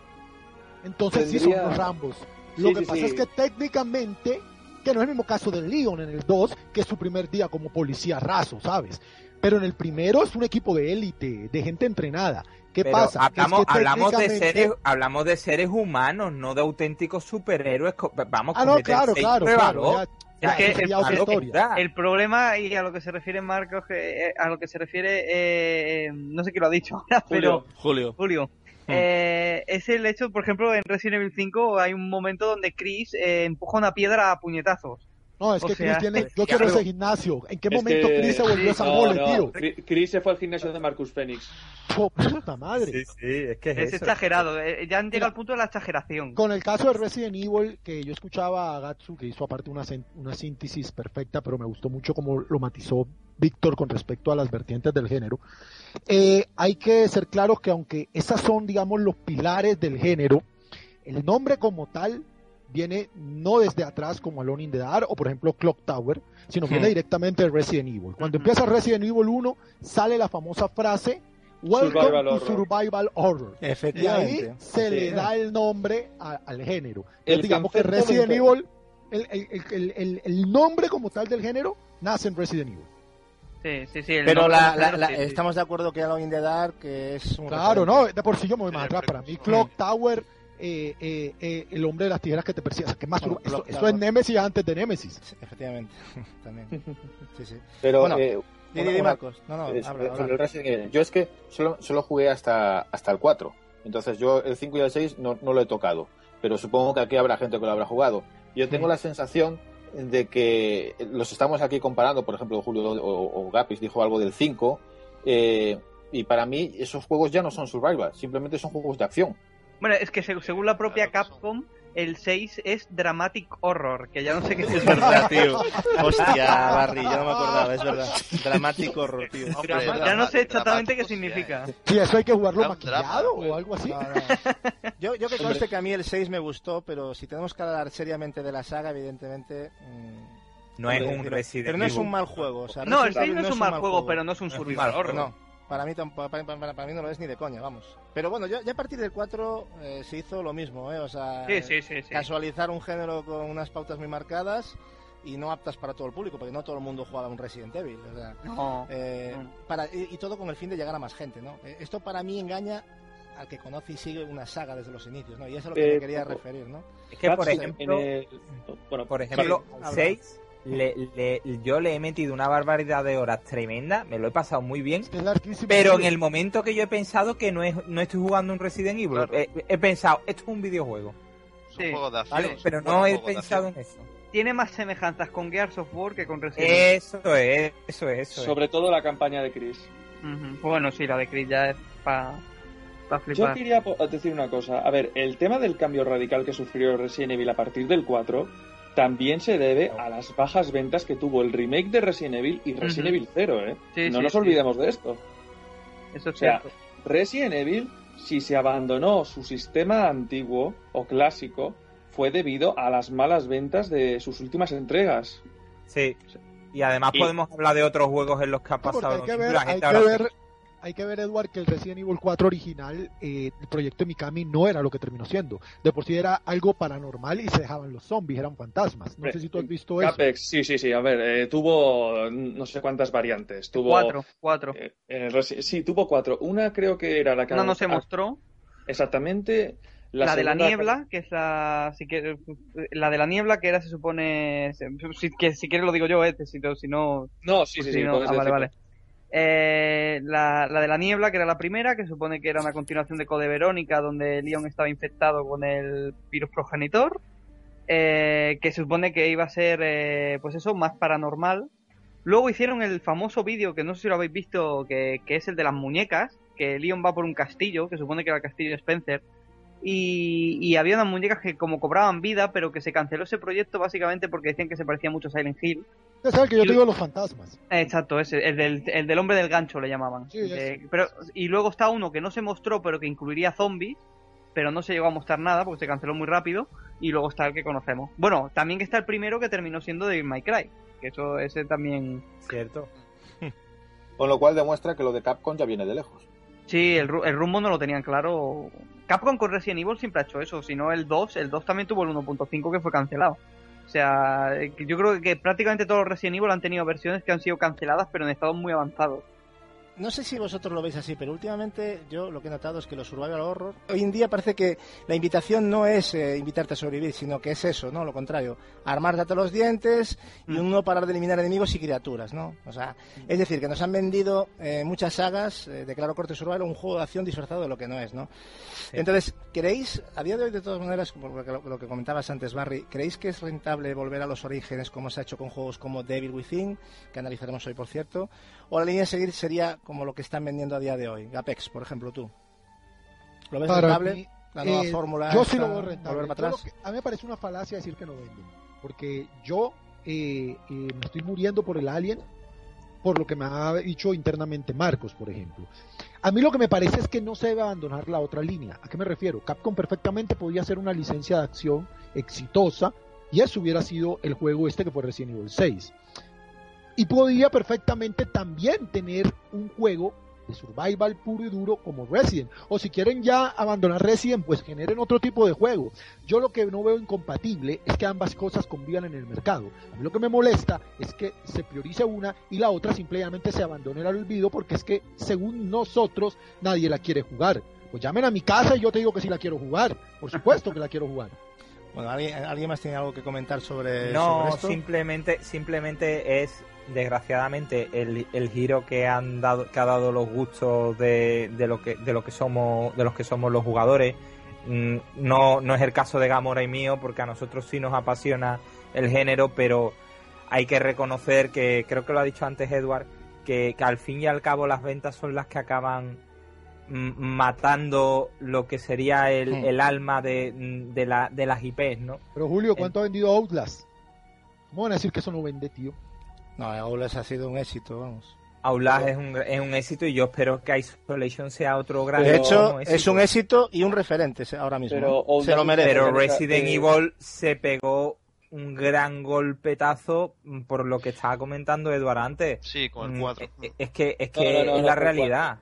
Entonces sí son los Rambos. Lo que pasa es que técnicamente, que no es el mismo caso del Leon en el 2, que es su primer día como policía raso, ¿sabes? Pero en el primero es un equipo de élite, de gente entrenada. ¿Qué pasa? Hablamos, hablamos, de seres, hablamos de seres humanos, no de auténticos superhéroes. Vamos, ah, no, claro, claro, claro es que el, problema y a lo que se refiere Marcos, eh, a lo que se refiere, eh, no sé quién lo ha dicho, pero Julio. Julio. Hmm. Eh, es el hecho, por ejemplo, en Resident Evil 5 hay un momento donde Chris empuja una piedra a puñetazos. No, es que Chris tiene. Yo quiero ese gimnasio. ¿En qué momento Chris se volvió esa mole, tío? Chris se fue al gimnasio de Marcus Phoenix. Oh, puta madre. Sí, sí, es que es, exagerado. Eh, ya han llegado al punto de la exageración. Con el caso de Resident Evil, que yo escuchaba a Gatsu, que hizo aparte una, una síntesis perfecta, pero me gustó mucho cómo lo matizó Víctor con respecto a las vertientes del género. Eh, hay que ser claros que aunque esas son, digamos, los pilares del género, el nombre como tal viene no desde atrás como Alone in the Dark o por ejemplo Clock Tower, sino viene directamente de Resident Evil. Cuando empieza Resident Evil 1 sale la famosa frase Welcome to Survival Horror. Efectivamente. Y ahí se le da el nombre al género. digamos que Resident Evil, el, nombre como tal del género, nace en Resident Evil. Sí, sí, sí. Pero la, estamos de acuerdo que Alone in the Dark que es un. Claro, no, de por sí yo me voy más atrás. Para mí, Clock Tower eh, eh, eh, el hombre de las tijeras que te persigue. que más eso, es Nemesis antes de Nemesis. efectivamente, también. Sí, sí. Pero, bueno, eh, Marcos. No, no, habla, Yo es que solo, solo jugué hasta, hasta el 4. Entonces yo el 5 y el 6 no, no lo he tocado. Pero supongo que aquí habrá gente que lo habrá jugado. Yo tengo la sensación de que los estamos aquí comparando, por ejemplo, Julio o, o Gapis dijo algo del 5, y para mí esos juegos ya no son survival, simplemente son juegos de acción. Bueno, es que según la propia Capcom, el 6 es Dramatic Horror, que ya no sé qué es. verdad, tío. Hostia, Barry, yo no me acordaba, es verdad. Dramatic Horror, tío. ya no sé exactamente qué significa. Sí, eso hay que jugarlo maquillado o algo así. Yo, yo que conste que a mí el 6 me gustó, pero si tenemos que hablar seriamente de la saga, evidentemente... Mm, no es un Resident Pero no es un mal juego. O sea, no, el 6 no es un mal juego, pero no es un survival horror. No. Para mí, para, mí no lo es ni de coña, vamos. Pero bueno, ya, a partir del 4 eh, se hizo lo mismo, ¿eh? O sea, casualizar un género con unas pautas muy marcadas y no aptas para todo el público, porque no todo el mundo juega un Resident Evil. O sea, eh, Para, y, todo con el fin de llegar a más gente, ¿no? Eh, esto para mí engaña al que conoce y sigue una saga desde los inicios, ¿no? Y eso es lo que me quería referir, ¿no? Es que, por ejemplo, bueno, por ejemplo, 6 le, yo le he metido una barbaridad de horas tremenda, me lo he pasado muy bien, pero en el momento que yo he pensado que no, es, no estoy jugando un Resident Evil, he, pensado, esto es un videojuego. Sí. pero no he pensado en eso. Tiene más semejanzas con Gears of War que con Resident Evil. Eso es, eso es. Sobre todo la campaña de Chris. Bueno, sí, la de Chris ya es para... Yo quería decir una cosa. A ver, el tema del cambio radical que sufrió Resident Evil a partir del 4 también se debe a las bajas ventas que tuvo el remake de Resident Evil y Resident Evil 0, ¿eh? no nos olvidemos de esto. Eso o sea, Resident Evil, si se abandonó su sistema antiguo o clásico, fue debido a las malas ventas de sus últimas entregas. Sí. Y además Y- podemos hablar de otros juegos en los que ha pasado. hay que hay ver, hay que ver, Edward, que el Resident Evil 4 original, eh, el proyecto de Mikami no era lo que terminó siendo. De por sí era algo paranormal y se dejaban los zombies, eran fantasmas. No sé si tú has visto eso. Capex, sí, sí, sí. A ver, eh, tuvo no sé cuántas variantes. Tuvo, Cuatro, cuatro. eh, el sí, tuvo cuatro. Una creo que era la que Una no se mostró. Exactamente. La, de la niebla, que es la. Si quieres- la de la niebla, que era, se supone. Si, que, si quieres lo digo yo, eh, si, si no. No, sí, sí, si sí. no- ah, vale, vale. Eh, la, de la niebla, que era la primera, que supone que era una continuación de Code Verónica, donde Leon estaba infectado con el virus progenitor. eh, que se supone que iba a ser, eh, pues eso, más paranormal. Luego hicieron el famoso vídeo, que no sé si lo habéis visto, que, que es el de las muñecas, que Leon va por un castillo, que supone que era el castillo de Spencer, y, y había unas muñecas que como cobraban vida, pero que se canceló ese proyecto básicamente porque decían que se parecía mucho a Silent Hill. Ese es el que yo y- te digo los fantasmas. Exacto, ese, el del, el del hombre del gancho le llamaban. Sí, Eh, pero, y luego está uno que no se mostró, pero que incluiría zombies, pero no se llegó a mostrar nada porque se canceló muy rápido. Y luego está el que conocemos. Bueno, también está el primero que terminó siendo de My Cry, que eso ese también. Cierto. Con lo cual demuestra que lo de Capcom ya viene de lejos. Sí, el, ru- el rumbo no lo tenían claro. Capcom con Resident Evil siempre ha hecho eso, si no el 2, el 2 también tuvo el 1.5 que fue cancelado. O sea, eh, yo creo que prácticamente todos los Resident Evil han tenido versiones que han sido canceladas, pero en estados muy avanzados. No sé si vosotros lo veis así, pero últimamente yo lo que he notado es que los survival horror hoy en día parece que la invitación no es eh, invitarte a sobrevivir, sino que es eso, ¿no? Lo contrario, armarte hasta los dientes y un no parar de eliminar enemigos y criaturas, ¿no? O sea, es decir, que nos han vendido eh, muchas sagas eh, de claro corte survival un juego de acción disfrazado de lo que no es, ¿no? Entonces, ¿creéis, a día de hoy de todas maneras, por lo que, lo que comentabas antes, Barry, ¿creéis que es rentable volver a los orígenes como se ha hecho con juegos como Devil Within, que analizaremos hoy, por cierto? ¿O la línea a seguir sería como lo que están vendiendo a día de hoy? Apex, por ejemplo, tú. ¿Lo ves Para rentable? mí, la nueva eh, fórmula. Yo esta, sí lo veo rentable. Atrás. lo que- a mí me parece una falacia decir que no venden. Porque yo eh, eh, me estoy muriendo por el Alien, por lo que me ha dicho internamente Marcos, por ejemplo. A mí lo que me parece es que no se debe abandonar la otra línea. ¿A qué me refiero? Capcom perfectamente podía hacer una licencia de acción exitosa y eso hubiera sido el juego este que fue Resident Evil 6. Y podía perfectamente también tener un juego de survival puro y duro como Resident. O si quieren ya abandonar Resident, pues generen otro tipo de juego. Yo lo que no veo incompatible es que ambas cosas convivan en el mercado. A mí lo que me molesta es que se priorice una y la otra simplemente se abandone al olvido porque es que según nosotros nadie la quiere jugar. Pues llamen a mi casa y yo te digo que sí la quiero jugar. Por supuesto que la quiero jugar. Bueno, ¿alguien, ¿alguien más tiene algo que comentar sobre, No, sobre esto? simplemente, simplemente es desgraciadamente el, el giro que han dado, que ha dado los gustos de, de lo que, de lo que somos, de los que somos los jugadores. Mm, No, no es el caso de Gamora y mío, porque a nosotros sí nos apasiona el género, pero hay que reconocer que, creo que lo ha dicho antes Edward, que, que al fin y al cabo las ventas son las que acaban mm, matando lo que sería el, Hmm. el alma de, de, la, de las IPs, ¿no? Pero Julio, ¿cuánto ha vendido Outlast? ¿Cómo van a decir que eso no vende, tío? No, Outlast ha sido un éxito, vamos. Outlast es un, es un éxito y yo espero que Isolation sea otro gran de hecho, es un éxito y un referente ahora mismo. Pero Se lo merece. Pero Resident eh, Evil se pegó un gran golpetazo mm, por lo que estaba comentando Eduardo antes. Sí, con el Mm, 4. eh, Es que es, que no, no, es la realidad.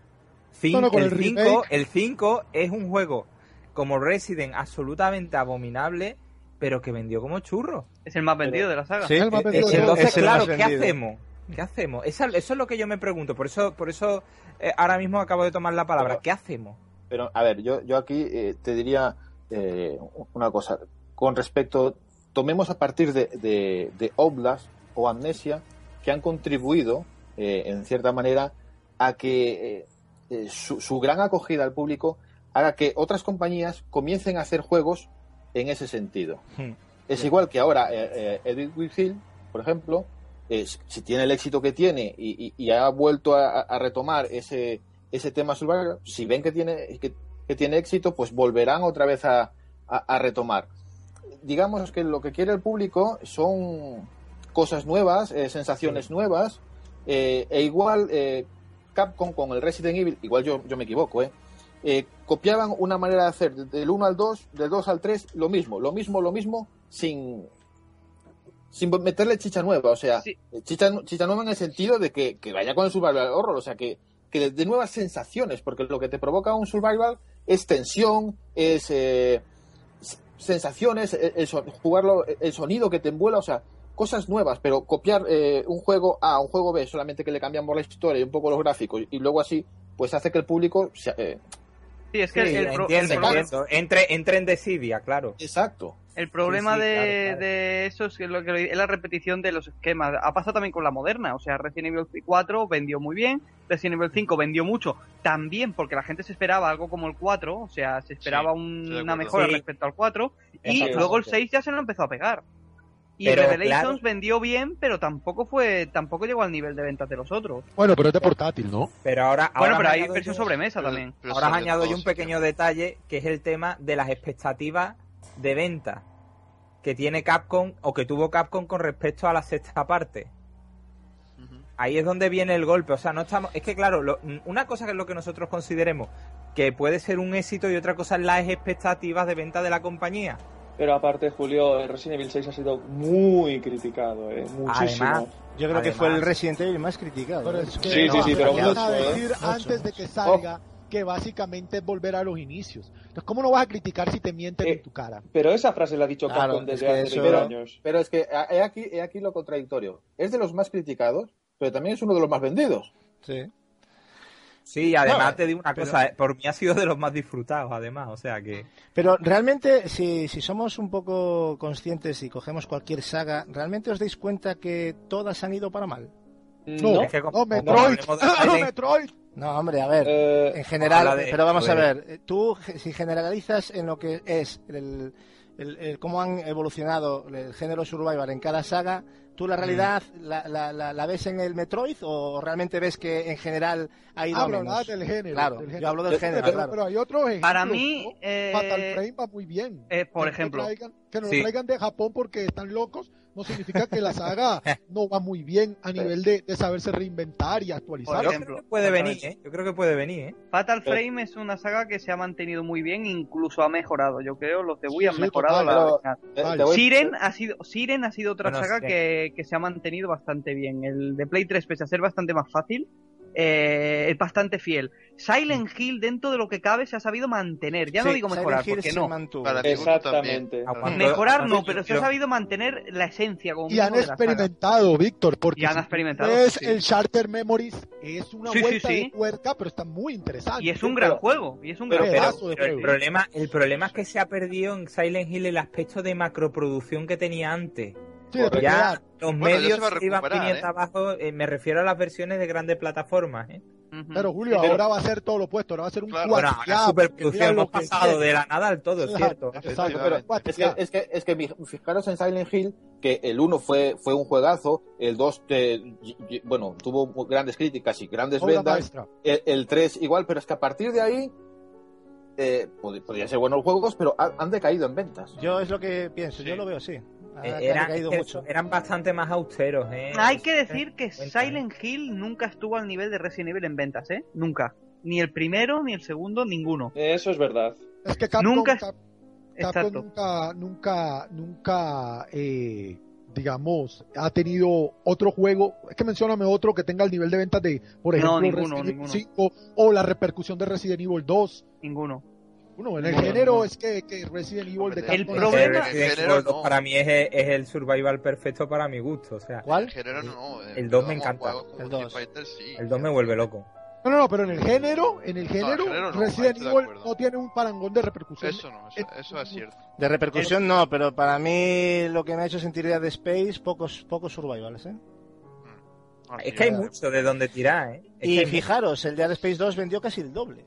Cin- No, no, con el, el 5, remake. el 5 es un juego como Resident absolutamente abominable, pero que vendió como churro. Es el más vendido de la saga. Sí, el más vendido es de el- todos. Entonces, es el claro, más ¿qué vendido. hacemos? ¿Qué hacemos? Esa- eso es lo que yo me pregunto. Por eso, por eso eh, ahora mismo acabo de tomar la palabra. Pero- ¿Qué hacemos? Pero, a ver, yo, yo aquí eh, te diría eh, una cosa. Con respecto, tomemos a partir de, de, de Oblast o Amnesia, que han contribuido, eh, en cierta manera, a que su, su gran acogida al público haga que otras compañías comiencen a hacer juegos en ese sentido. Hmm. Es igual que ahora eh, eh, Edith Whitfield, por ejemplo, eh, si tiene el éxito que tiene y, y- y ha vuelto a, a retomar ese, ese tema survival, si ven que tiene, que, que tiene éxito, pues volverán otra vez a, a- a retomar. Digamos que lo que quiere el público son cosas nuevas, eh, sensaciones nuevas, eh, e igual eh, Capcom con el Resident Evil, igual yo, yo me equivoco, eh, eh, copiaban una manera de hacer del 1 al 2, del 2 al 3, lo mismo, lo mismo, lo mismo, sin, sin meterle chicha nueva, o sea, Sí. chicha, chicha nueva en el sentido de que, que vaya con el survival horror, o sea, que, que de nuevas sensaciones, porque lo que te provoca un survival es tensión, es eh, sensaciones, el, el son- jugarlo, el sonido que te envuela, o sea, cosas nuevas, pero copiar eh, un juego A a un juego B solamente que le cambiamos la historia y un poco los gráficos y luego así, pues hace que el público se- eh, Sí, es que Sí, el, pro- entiendo, el problema- entiendo. Entre, entre en desidia, claro. exacto. El problema Sí, sí, de, claro, claro. de eso es, que lo que es la repetición de los esquemas. Ha pasado también con la moderna. O sea, Resident Evil 4 vendió muy bien, Resident Evil 5 vendió mucho. También porque la gente se esperaba algo como el 4. O sea, se esperaba un- una mejora Sí. respecto al 4. Y luego el 6 ya se lo empezó a pegar. Y Pero, Revelations claro. vendió bien, pero tampoco fue tampoco llegó al nivel de ventas de los otros. Bueno, pero es de portátil, ¿no? Pero ahora. bueno, ahora pero hay versión yo- sobremesa Pero- también. pero Ahora sobre añado yo un pequeño detalle que es el tema de las expectativas de venta que tiene Capcom o que tuvo Capcom con respecto a la sexta parte. Ahí es donde viene el golpe. O sea, no estamos. Es que, claro, lo- una cosa que es lo que nosotros consideremos que puede ser un éxito y otra cosa es las expectativas de venta de la compañía. Pero aparte, Julio, el Resident Evil 6 ha sido muy criticado, ¿eh? Muchísimo. Además, Yo creo que fue el Resident Evil más criticado. Pero ¿eh? es que Sí, sí, sí, pero mucho, a ¿eh? decir antes de que salga que básicamente es volver a los inicios. Entonces, ¿cómo no vas a criticar si te mienten Eh, en tu cara? Pero esa frase la ha dicho Claro, Capcom es desde hace eso- 20 Pero- años. Pero es que he aquí, he aquí lo contradictorio. Es de los más criticados, pero también es uno de los más vendidos. Sí. Sí, además No, te digo una pero- cosa, eh, por mí ha sido de los más disfrutados, además, o sea que... Pero realmente, si, si somos un poco conscientes y cogemos cualquier saga, ¿realmente os dais cuenta que todas han ido para mal? No, No, es que como- no, como Metroid. hablemos de Silent- Metroid. No, hombre, a ver. eh, En general, de- pero vamos a ver, eh, tú si generalizas en lo que es el, el- el cómo han evolucionado el género survival en cada saga, ¿tú la realidad la, la- la- la ves en el Metroid o realmente ves que en general ha ido a Hablo menos? del género. Claro, del yo hablo del género, pero, claro. pero hay otros ejemplos. Para mí, ¿no? eh, Fatal Frame va muy bien. eh, por Que ejemplo, traigan- que no Sí. lo traigan de Japón porque están locos no significa que la saga no va muy bien a nivel de, de saberse reinventar y actualizar. Por Yo ejemplo, creo que puede venir. ¿eh? Yo creo que puede venir, ¿eh? Fatal Frame es una saga que se ha mantenido muy bien, incluso ha mejorado. Yo creo los de Wii han Sí, mejorado total, la pero- original. Siren ha sido Siren ha sido otra Bueno, saga sí. que, que se ha mantenido bastante bien. El de Play 3 pese a ser bastante más fácil, eh, es bastante fiel. Silent Hill dentro de lo que cabe se ha sabido mantener. Ya no Sí, digo Silent mejorar, Hill porque se no. mantuvo. Para Exactamente. también. Mejorar no, pero se ha sabido mantener la esencia como Y han experimentado, Víctor, porque Y han experimentado, sí. el Charter Memories es una Sí, vuelta sí. de tuerca, pero está muy interesante. Y es un gran Pero- juego. Y es un pero- gran Pero, juego. el, problema, el problema es que se ha perdido en Silent Hill el aspecto de macroproducción que tenía antes. Sí, de Ya los Bueno, medios se iban ¿eh? abajo, eh, me refiero a las versiones de grandes plataformas. ¿eh? Pero Julio, Pero- ahora va a ser todo lo opuesto, ahora va a ser un Claro. Bueno, hemos pasado de la nada al todo, es cierto. exacto, pero Es que, es, que, es que mi- fijaros en Silent Hill que el 1 fue, fue un juegazo, el 2 bueno, tuvo grandes críticas y grandes Obra ventas, maestra. el, el 3 igual, pero es que a partir de ahí eh, pod- podrían ser buenos juegos, pero ha- han decaído en ventas. Yo es lo que pienso, yo lo veo así. Eh, eran, mucho. bastante más austeros. ¿eh? Hay que decir que. Silent Hill nunca estuvo al nivel de Resident Evil en ventas, ¿eh? Nunca. Ni el primero, ni el segundo, ninguno. Eso es verdad. Es que Capcom, Nunca- Cap- Capcom Exacto. nunca, nunca, nunca, eh, digamos, ha tenido otro juego. Es que mencióname otro que tenga el nivel de ventas de, por No, ejemplo, ninguno, Resident Evil ninguno. 5 o la repercusión de Resident Evil 2. Ninguno. Bueno, en el género es que, que Resident Evil de El problema- El Resident género 2 no. para mí es, es el survival perfecto para mi gusto. O sea, El ¿Cuál? género no. eh, El dos me vamos, encanta. El Street dos. Fighter, sí. el 2 me vuelve loco. No, no, no, pero en el género, en el género, género no, Resident de Evil no tiene un parangón de repercusión. Eso no, eso, eso es cierto. De repercusión no, pero para mí lo que me ha hecho sentir Dead Space, pocos, pocos survivals, ¿eh? Al Es que hay final, mucho de donde tirar, ¿eh? Es Y fijaros, el Dead Space 2 vendió casi el doble.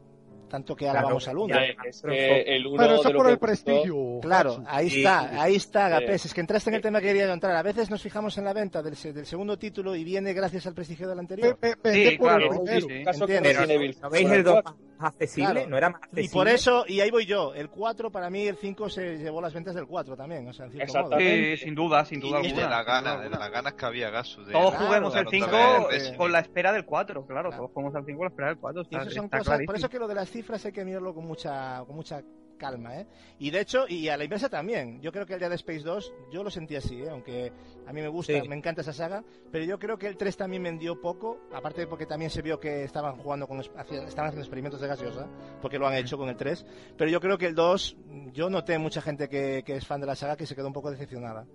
Tanto que ahora Claro, vamos al 1. ya. Es que el uno Pero eso por el gustó- prestigio. Claro, ahí Sí. está, ahí está, Sí. Gapés. Es que entraste en el tema que quería yo entrar. A veces nos fijamos en la venta del, se- del segundo título y viene gracias al prestigio del anterior. Sí, claro, sí, primero. sí. caso con Entiendo. Resident Evil. ¿No veis Con el 2 cuatro. más accesible? Claro. ¿No era más accesible? Y por eso, y ahí voy yo, el 4 para mí, el 5 se llevó las ventas del 4 también, o sea, en. Exactamente. Sí, sin duda, sin duda Y de alguna. de alguna. las ganas que había Gasu. De, Todos Claro, juguemos el claro, 5 también, eh, con la espera del 4, claro. Claro. Todos jugamos al 5 con la espera del 4. Y Está, eso son está cosas, por eso que lo de las cifras hay que mirarlo con mucha, con mucha calma, ¿eh? Y de hecho, y a la inversa también, yo creo que el Dead Space 2, yo lo sentí así, ¿eh? Aunque a mí me gusta, Sí. me encanta esa saga, pero yo creo que el 3 también vendió poco, aparte porque también se vio que estaban jugando con, estaban haciendo experimentos de gaseosa, porque lo han hecho con el 3, pero yo creo que el 2, yo noté mucha gente que, que es fan de la saga que se quedó un poco decepcionada.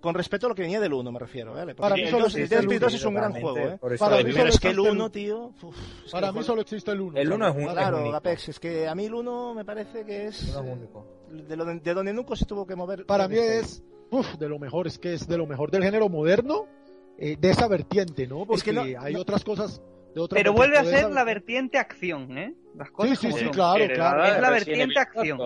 Con respecto a lo que venía del 1, me refiero, ¿eh? Porque Para mí el, solo 2, el existe el Space 2 uno, es un gran juego, ¿eh? por eso Para mí. Pero es que el existe el 1, tío... uf, es Para mí juego- solo existe el 1. El uno es un- Claro, único. Apex, es que a mí el 1 me parece que es es eh, de, lo de, de donde nunca se tuvo que mover. Para mí es uf, de lo mejor, es que es de lo mejor del género moderno, eh, de esa vertiente, ¿no? Porque Es que no- hay no- otras cosas de otra Pero vuelve a ser esa la vertiente. acción, ¿eh? Las Sí, cosas sí, sí, claro, claro. Es la vertiente acción.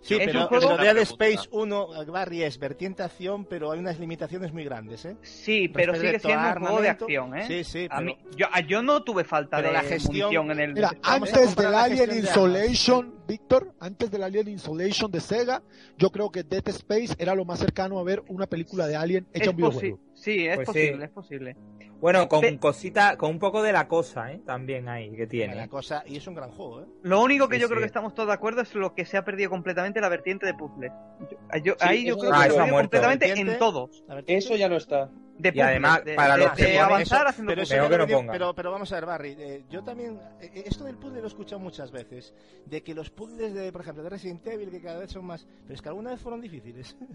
4. Sí, Es pero, un juego- pero Dead. Space 1, Barry, es vertiente acción, pero hay unas limitaciones muy grandes, ¿eh? Sí, pero sigue Respecto siendo a un juego de acción, ¿eh? Sí, sí, A pero- mí, yo, a- yo no tuve falta Pero de la gestión- en el... Mira, a antes del Alien gestión de. Insolation, Víctor, antes del Alien Insolation de Sega, yo creo que Dead Space era lo más cercano a ver una película de Alien hecha es un videojuego. Sí, es Pues sí. posible, es posible. Bueno, con Pe- cosita, con un poco de la cosa, ¿eh? También ahí que tiene. La cosa, y es un gran juego, ¿eh? Lo único que Sí, yo sí. creo que estamos todos de acuerdo es lo que se ha perdido completamente la vertiente de puzzles. Yo- yo- Sí, ahí yo creo que Ah, se eso ha perdido muerto. completamente en todos. Eso ya no está. De Y además, de, para de- los que de avanzar eso- haciendo Pero, eso que no pero, pero vamos a ver, Barry, eh, yo también, eh, esto del puzzle lo he escuchado muchas veces, de que los puzzles de, por ejemplo, de Resident Evil, que cada vez son más, pero es que alguna vez fueron difíciles.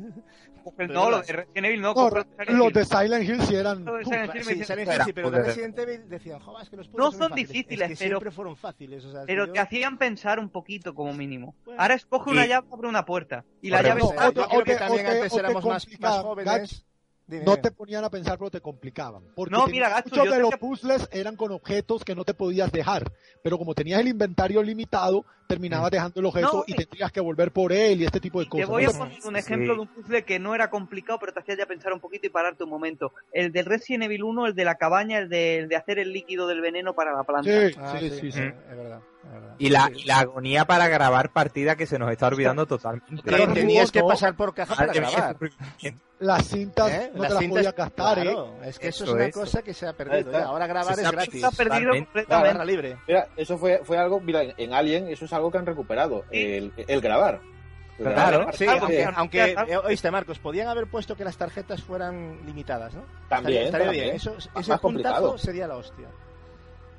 No, lo de Resident Evil no. Los de Silent Hill sí eran... Lo de uf, Silent Hill me Sí, dice- Silent Hill Espera, sí, pero de joder. Resident Evil decían, "Jo, es que los puzzles No son, son fáciles". difíciles, es que pero- siempre fueron fáciles, o sea, es que Pero yo- te hacían pensar un poquito como mínimo. Bueno. Ahora escoge Y- una llave abre una puerta. Y la llave que también antes éramos más, jóvenes. Dime, no te ponían a pensar, pero te complicaban. Porque No, mira, Gacho, muchos de te- los puzzles eran con objetos que no te podías dejar. Pero como tenías el inventario limitado, terminabas dejando el objeto No, y tendrías que volver por él y este tipo de Te cosas. voy a poner un Sí. ejemplo de un puzzle que no era complicado, pero te hacía ya pensar un poquito y pararte un momento. El del Resident Evil 1, el de la cabaña, el de, el de hacer el líquido del veneno para la planta. Sí, Ah, sí, sí, sí. es verdad, es verdad. Y la, Sí. y la agonía para grabar partida que se nos está olvidando totalmente. Pero tenías que pasar por caja para grabar. Las cintas ¿eh? no Las te las cintas- podías gastar, ¿eh? claro, es que eso, Eso es una es. cosa que se ha perdido. ya. Ahora grabar Se es ha- gratis. Se ha perdido completamente. Libre. Mira, eso fue, fue algo, mira, en- en Alien eso es algo que han recuperado, el, el grabar. El Claro, grabar. Sí, Algo aunque, que- aunque algo- eh, oíste, Marcos, podían haber puesto que las tarjetas fueran limitadas, ¿no? También, Estaría, estaría también. bien. Eso, Más ese puntazo complicado. sería la hostia.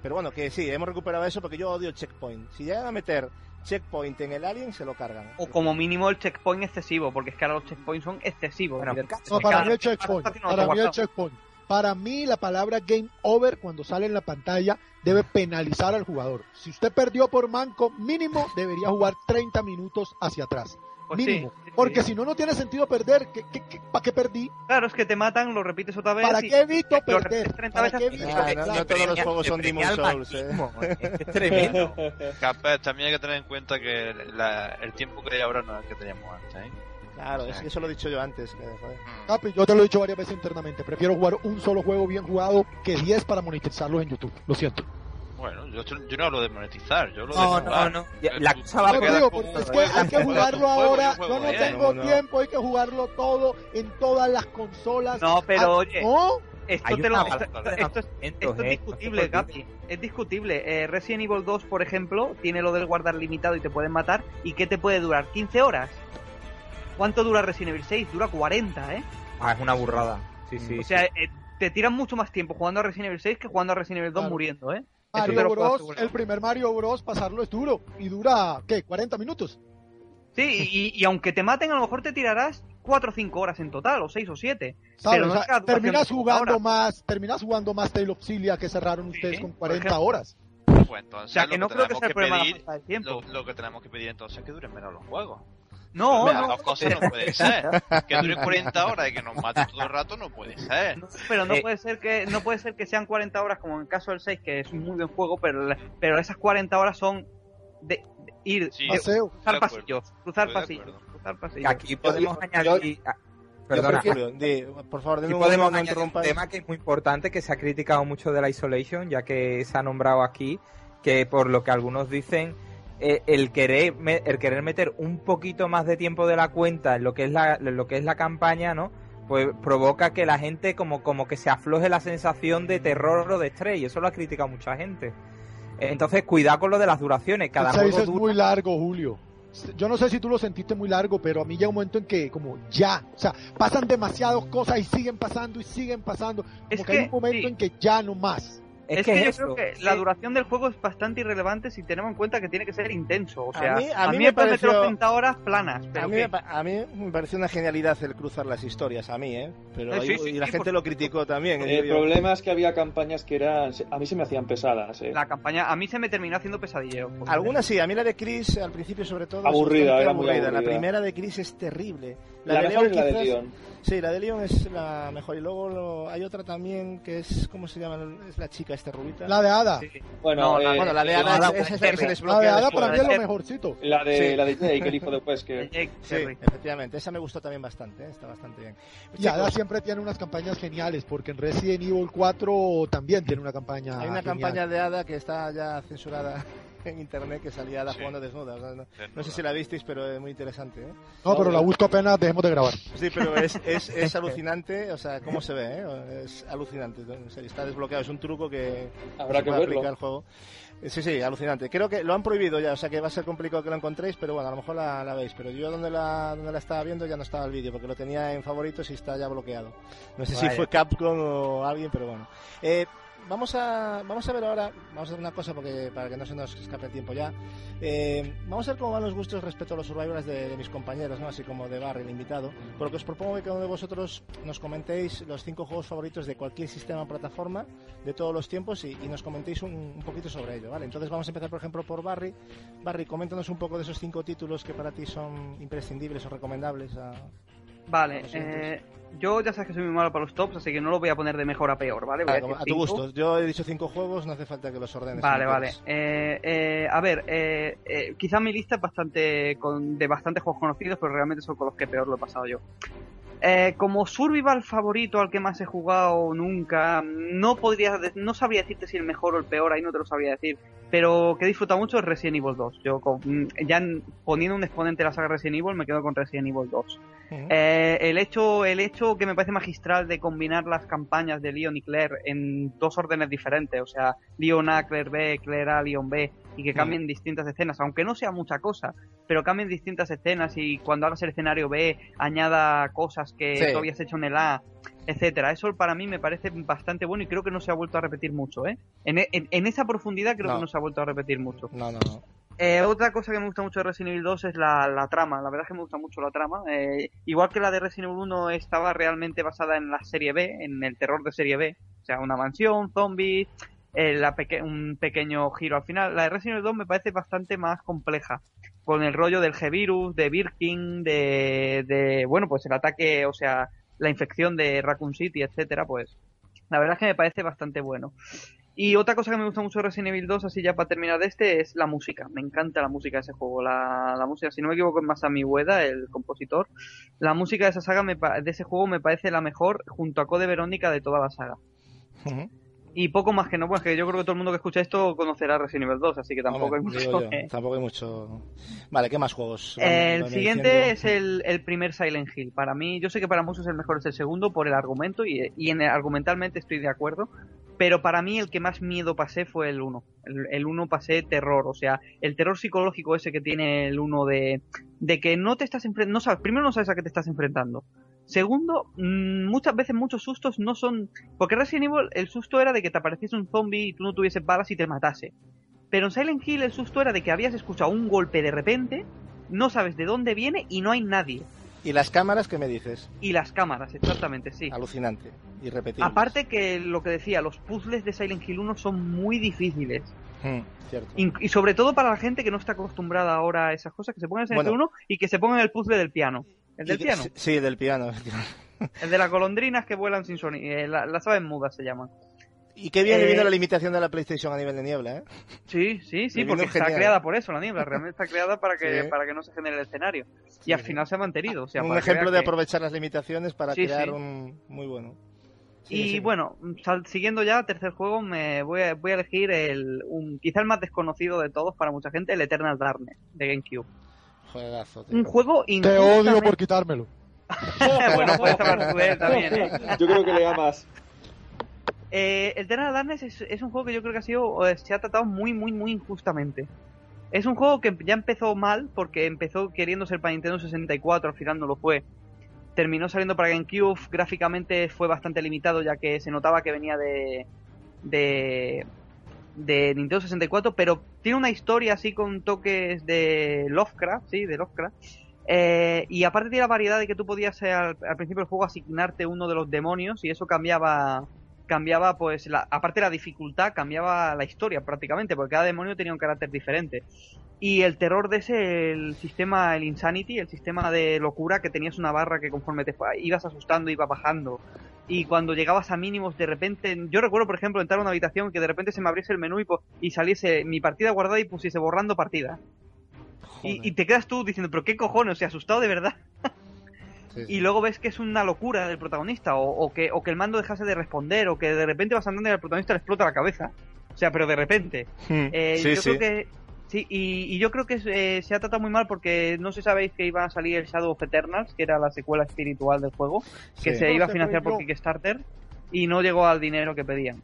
Pero bueno, que sí, hemos recuperado eso porque yo odio checkpoint. Si llegan a meter checkpoint en el Alien, se lo cargan. O como mínimo el checkpoint excesivo, porque es que ahora los checkpoints son excesivos. Bueno, para mí el checkpoint. Para mí el checkpoint. Para mí la palabra game over cuando sale en la pantalla debe penalizar al jugador. Si usted perdió por manco, mínimo debería jugar 30 minutos hacia atrás. Pues sí, mínimo. sí, sí. Porque si no, no tiene sentido perder. ¿Qué, qué, qué- para qué perdí? Claro, es que te matan, lo repites otra vez. ¿Para y- qué evito perder? repites 30 ¿Para veces qué hasta que- evito? Ah, no- no todos los juegos son Demon Souls, eh. machismo, Es tremendo. Capaz, también hay que tener en cuenta que la- el tiempo que hay ahora no es el que teníamos antes, ¿eh? Claro, es que eso lo he dicho yo antes. que. Mm. Capi, yo te lo he dicho varias veces internamente. Prefiero jugar un solo juego bien jugado que 10 para monetizarlos en YouTube. Lo siento. Bueno, yo, yo no hablo de monetizar, yo hablo No, de no, jugar. no. Eh, La cosa va digo, un es que hay que jugarlo ahora. un juego Yo no tengo no. tiempo, hay que jugarlo todo en todas las consolas. No, pero Ah, oye, ¿no? esto, te lo, esto, esto es, esto es ¿eh? discutible, Gapi. Es discutible. Eh, Resident Evil 2, por ejemplo, tiene lo del guardar limitado y te pueden matar. ¿Y qué te puede durar? ¿15 horas? ¿Cuánto dura Resident Evil 6? Dura 40, ¿eh? Ah, es una burrada. Sí, sí. o sea, eh, te tiran mucho más tiempo jugando a Resident Evil 6 que jugando a Resident Evil 2 Claro. muriendo, ¿eh? Mario Bros, el primer Mario Bros, pasarlo es duro. Y dura, ¿qué? ¿40 minutos? Sí, y, aunque te maten, a lo mejor te tirarás 4 o 5 horas en total, o 6 o 7. ¿Sabes? Pero no O sea, la terminas jugando más, terminas jugando más Tale of Cilia que cerraron Sí, ustedes con por 40 ejemplo. horas. Pues entonces O sea, que lo no creo que sea el problema de la pedir, falta de tiempo. lo, lo que tenemos que pedir entonces es que duren menos los juegos. No, Las no, dos cosas no pueden ser. Que dure 40 horas y que nos mate todo el rato no puede ser. No, pero no Eh. puede ser que no puede ser que sean 40 horas como en el caso del 6 que es un muy buen juego pero pero esas 40 horas son de, de ir Sí, de Paseo. cruzar pasillos cruzar pasillos cruzar pasillos aquí podemos yo- añadir. ah, Perdona, prefiero- por favor, de Aquí nuevo, podemos no, añadir un tema que es muy importante, que se ha criticado mucho de la Isolation, ya que se ha nombrado aquí, que por lo que algunos dicen, eh, el, querer, me- el querer meter un poquito más de tiempo de la cuenta en lo que es la, lo que es la campaña, ¿no? Pues provoca que la gente como, como que se afloje la sensación de terror o de estrés, y eso lo ha criticado mucha gente. Entonces, cuidado con lo de las duraciones, cada el 6 juego es dura muy largo, Julio. yo no sé si tú lo sentiste muy largo, pero a mí llega un momento en que como ya, o sea, pasan demasiadas cosas y siguen pasando y siguen pasando. Como Es que, hay un momento sí. en que ya no más. Es, que, yo eso, creo que sí. la duración del juego es bastante irrelevante si tenemos en cuenta que tiene que ser intenso. O A sea, mí- a mí me, me puede meter pareció- 80 horas planas, pero A mí, a mí me pareció una genialidad el cruzar las historias, a mí, ¿eh? Pero Eh, ahí- sí, sí, y la sí, gente por lo criticó también. ¿eh? El Yo- problema es que había campañas que eran. A mí se me hacían pesadas. ¿eh? la campaña a mí se me terminó haciendo pesadilleo. Algunas sí, a mí la de Chris al principio sobre todo es Aburrida, era muy La aburrida. primera de Chris es terrible. La, de es la de Leon. Sí, la de Leon es la mejor y luego lo- hay otra también que es ¿cómo se llama? Es la chica esta rubita. La de Hada. Sí. Bueno, No, la- eh, Bueno, la de eh, Ada Ada es, es que se. La desbloquea de Hada después. para mí es lo mejorcito. La de, Sí. la de Jake, el hijo de Wesker. Jake Sí, efectivamente, esa me gustó también bastante, ¿eh? está bastante bien. Y Hada Chicos, siempre tiene unas campañas geniales, porque en Resident Evil 4 también tiene una campaña hay una genial. campaña de Ada que está ya censurada en internet que salía Ada Sí. jugando desnuda. o sea, no, no sé si la visteis, pero es muy interesante. ¿eh? No, pero la busco apenas dejemos de grabar. Sí, pero es, es, es alucinante, o sea, cómo se ve, ¿eh? Es alucinante. Está desbloqueado, es un truco que Habrá que verlo. aplicar al juego. Eh, Sí, sí, alucinante. Creo que lo han prohibido ya, o sea que va a ser complicado que lo encontréis, pero bueno, a lo mejor la, la veis. Pero yo donde la, donde la estaba viendo ya no estaba el vídeo, porque lo tenía en favoritos y está ya bloqueado. No sé si Vaya. fue Capcom o alguien, pero bueno. Eh, vamos a vamos a ver ahora, vamos a hacer una cosa porque para que no se nos escape el tiempo ya. Eh, vamos a ver cómo van los gustos respecto a los survivors de, de mis compañeros, ¿no? así como de Barry, el invitado. Por lo que os propongo que cada uno de vosotros nos comentéis los cinco juegos favoritos de cualquier sistema o plataforma de todos los tiempos y, y nos comentéis un, un poquito sobre ello, ¿vale? Entonces vamos a empezar, por ejemplo, por Barry. Barry, coméntanos un poco de esos cinco títulos que para ti son imprescindibles o recomendables. A... Vale, eh, yo ya sabes que soy muy malo para los tops, así que no lo voy a poner de mejor a peor, ¿vale? Voy Ah, a, como- decir a tu gusto. Yo he dicho cinco juegos, no hace falta que los ordenes. Vale, vale. Eh, eh, a ver, eh, eh, quizá mi lista es bastante con, de bastantes juegos conocidos, pero realmente son con los que peor lo he pasado yo. Eh, como survival favorito al que más he jugado nunca, no podría, no sabría decirte si el mejor o el peor, ahí no te lo sabría decir, pero que he disfrutado mucho es Resident Evil 2. Yo con- mm, ya en- poniendo un exponente de la saga Resident Evil me quedo con Resident Evil 2. Ujú. Eh, el hecho el hecho que me parece magistral de combinar las campañas de Leon y Claire en dos órdenes diferentes, o sea, Leon A, Claire B, Claire A, Leon B, y que cambien distintas escenas, aunque no sea mucha cosa, pero cambien distintas escenas y cuando hagas el escenario B añada cosas que Sí. tú habías hecho en el A, etcétera. Eso para mí me parece bastante bueno y creo que no se ha vuelto a repetir mucho, ¿eh? En, en- en esa profundidad creo No. que no se ha vuelto a repetir mucho. No, no, no. Eh, otra cosa que me gusta mucho de Resident Evil 2 es la, la trama. La verdad es que me gusta mucho la trama. Eh, igual que la de Resident Evil 1 estaba realmente basada en la serie B, en el terror de serie B. O sea, una mansión, zombies, eh, la peque- un pequeño giro al final. La de Resident Evil 2 me parece bastante más compleja. Con el rollo del G-Virus, de Birkin, de, bueno, pues el ataque, o sea, la infección de Raccoon City, etcétera, pues la verdad es que me parece bastante bueno. Y otra cosa que me gusta mucho de Resident Evil 2, así ya para terminar de este, es la música. Me encanta la música de ese juego. La, la música, si no me equivoco, es Masami Ueda, el compositor. La música de esa saga, me de ese juego, me parece la mejor, junto a Code Verónica, de toda la saga. Y poco más que no, pues que yo creo que todo el mundo que escucha esto conocerá Resident Evil 2, así que tampoco Hombre, hay mucho. que- Tampoco hay mucho. Vale, ¿qué más juegos? El siguiente diciendo. es el, el primer Silent Hill. Para mí, yo sé que para muchos el mejor es el segundo por el argumento y, y en argumentalmente estoy de acuerdo. Pero para mí el que más miedo pasé fue el 1. El, el 1 pasé terror, o sea, el terror psicológico ese que tiene el 1 de, de que no te estás enfrentando, no sabes, primero no sabes a qué te estás enfrentando. Segundo, mm, muchas veces muchos sustos no son... Porque Resident Evil el susto era de que te apareciese un zombie y tú no tuvieses balas y te matase. Pero en Silent Hill el susto era de que habías escuchado un golpe de repente, no sabes de dónde viene y no hay nadie. ¿Y las cámaras qué me dices? Y las cámaras, exactamente, sí. Alucinante. Y repetible. Aparte que lo que decía, los puzzles de Silent Hill 1 son muy difíciles. Mm, cierto. In- Y sobre todo para la gente que no está acostumbrada ahora a esas cosas, que se pongan en Silent Hill Bueno. 1 y que se pongan el puzzle del piano. ¿El del piano? Sí, del piano. El de las golondrinas que vuelan sin sonido. Eh, la- las aves mudas se llaman. Y qué bien Eh, vino la limitación de la PlayStation a nivel de niebla, ¿eh? Sí, sí, sí, porque está creada por eso la niebla. Realmente está creada para que, Sí. para que no se genere el escenario. Sí, y al final se ha mantenido. O sea, un para ejemplo de que- aprovechar las limitaciones para Sí, crear un muy bueno. Y bueno, sal- siguiendo ya, tercer juego, me voy a, voy a elegir el, un, quizá el más desconocido de todos para mucha gente, el Eternal Darkness de GameCube. Juegazo, tío. Un juego Te odio por quitármelo. bueno, puedes hablar tú de él también, ¿eh? Yo creo que le amas. Eh, el Eternal Darkness es, es un juego que yo creo que ha sido, se ha tratado muy, muy, muy injustamente. Es un juego que ya empezó mal porque empezó queriendo ser para Nintendo 64, al final no lo fue. Terminó saliendo para GameCube, gráficamente fue bastante limitado ya que se notaba que venía de, de, de Nintendo 64, pero tiene una historia así con toques de Lovecraft, sí, de Lovecraft. Eh, y aparte tiene la variedad de que tú podías eh, al, principio del juego asignarte uno de los demonios y eso cambiaba cambiaba pues la, aparte de la dificultad cambiaba la historia prácticamente porque cada demonio tenía un carácter diferente y el terror de ese el sistema el insanity el sistema de locura que tenías una barra que conforme te ibas asustando iba bajando y cuando llegabas a mínimos de repente yo recuerdo por ejemplo entrar a una habitación que de repente se me abriese el menú y, y saliese mi partida guardada y pusiese borrando partida y, y, te quedas tú diciendo pero qué cojones o sea asustado de verdad Sí, sí. y luego ves que es una locura del protagonista o, o, que, o que el mando dejase de responder o que de repente vas andando y al protagonista le explota la cabeza. O sea, pero de repente. Hmm. Eh, sí, yo creo que sí y, y yo creo que eh, se ha tratado muy mal porque no sé si sabéis que iba a salir el Shadow of Eternals, que era la secuela espiritual del juego, que Sí. se No, iba a financiar por. Kickstarter y no llegó al dinero que pedían.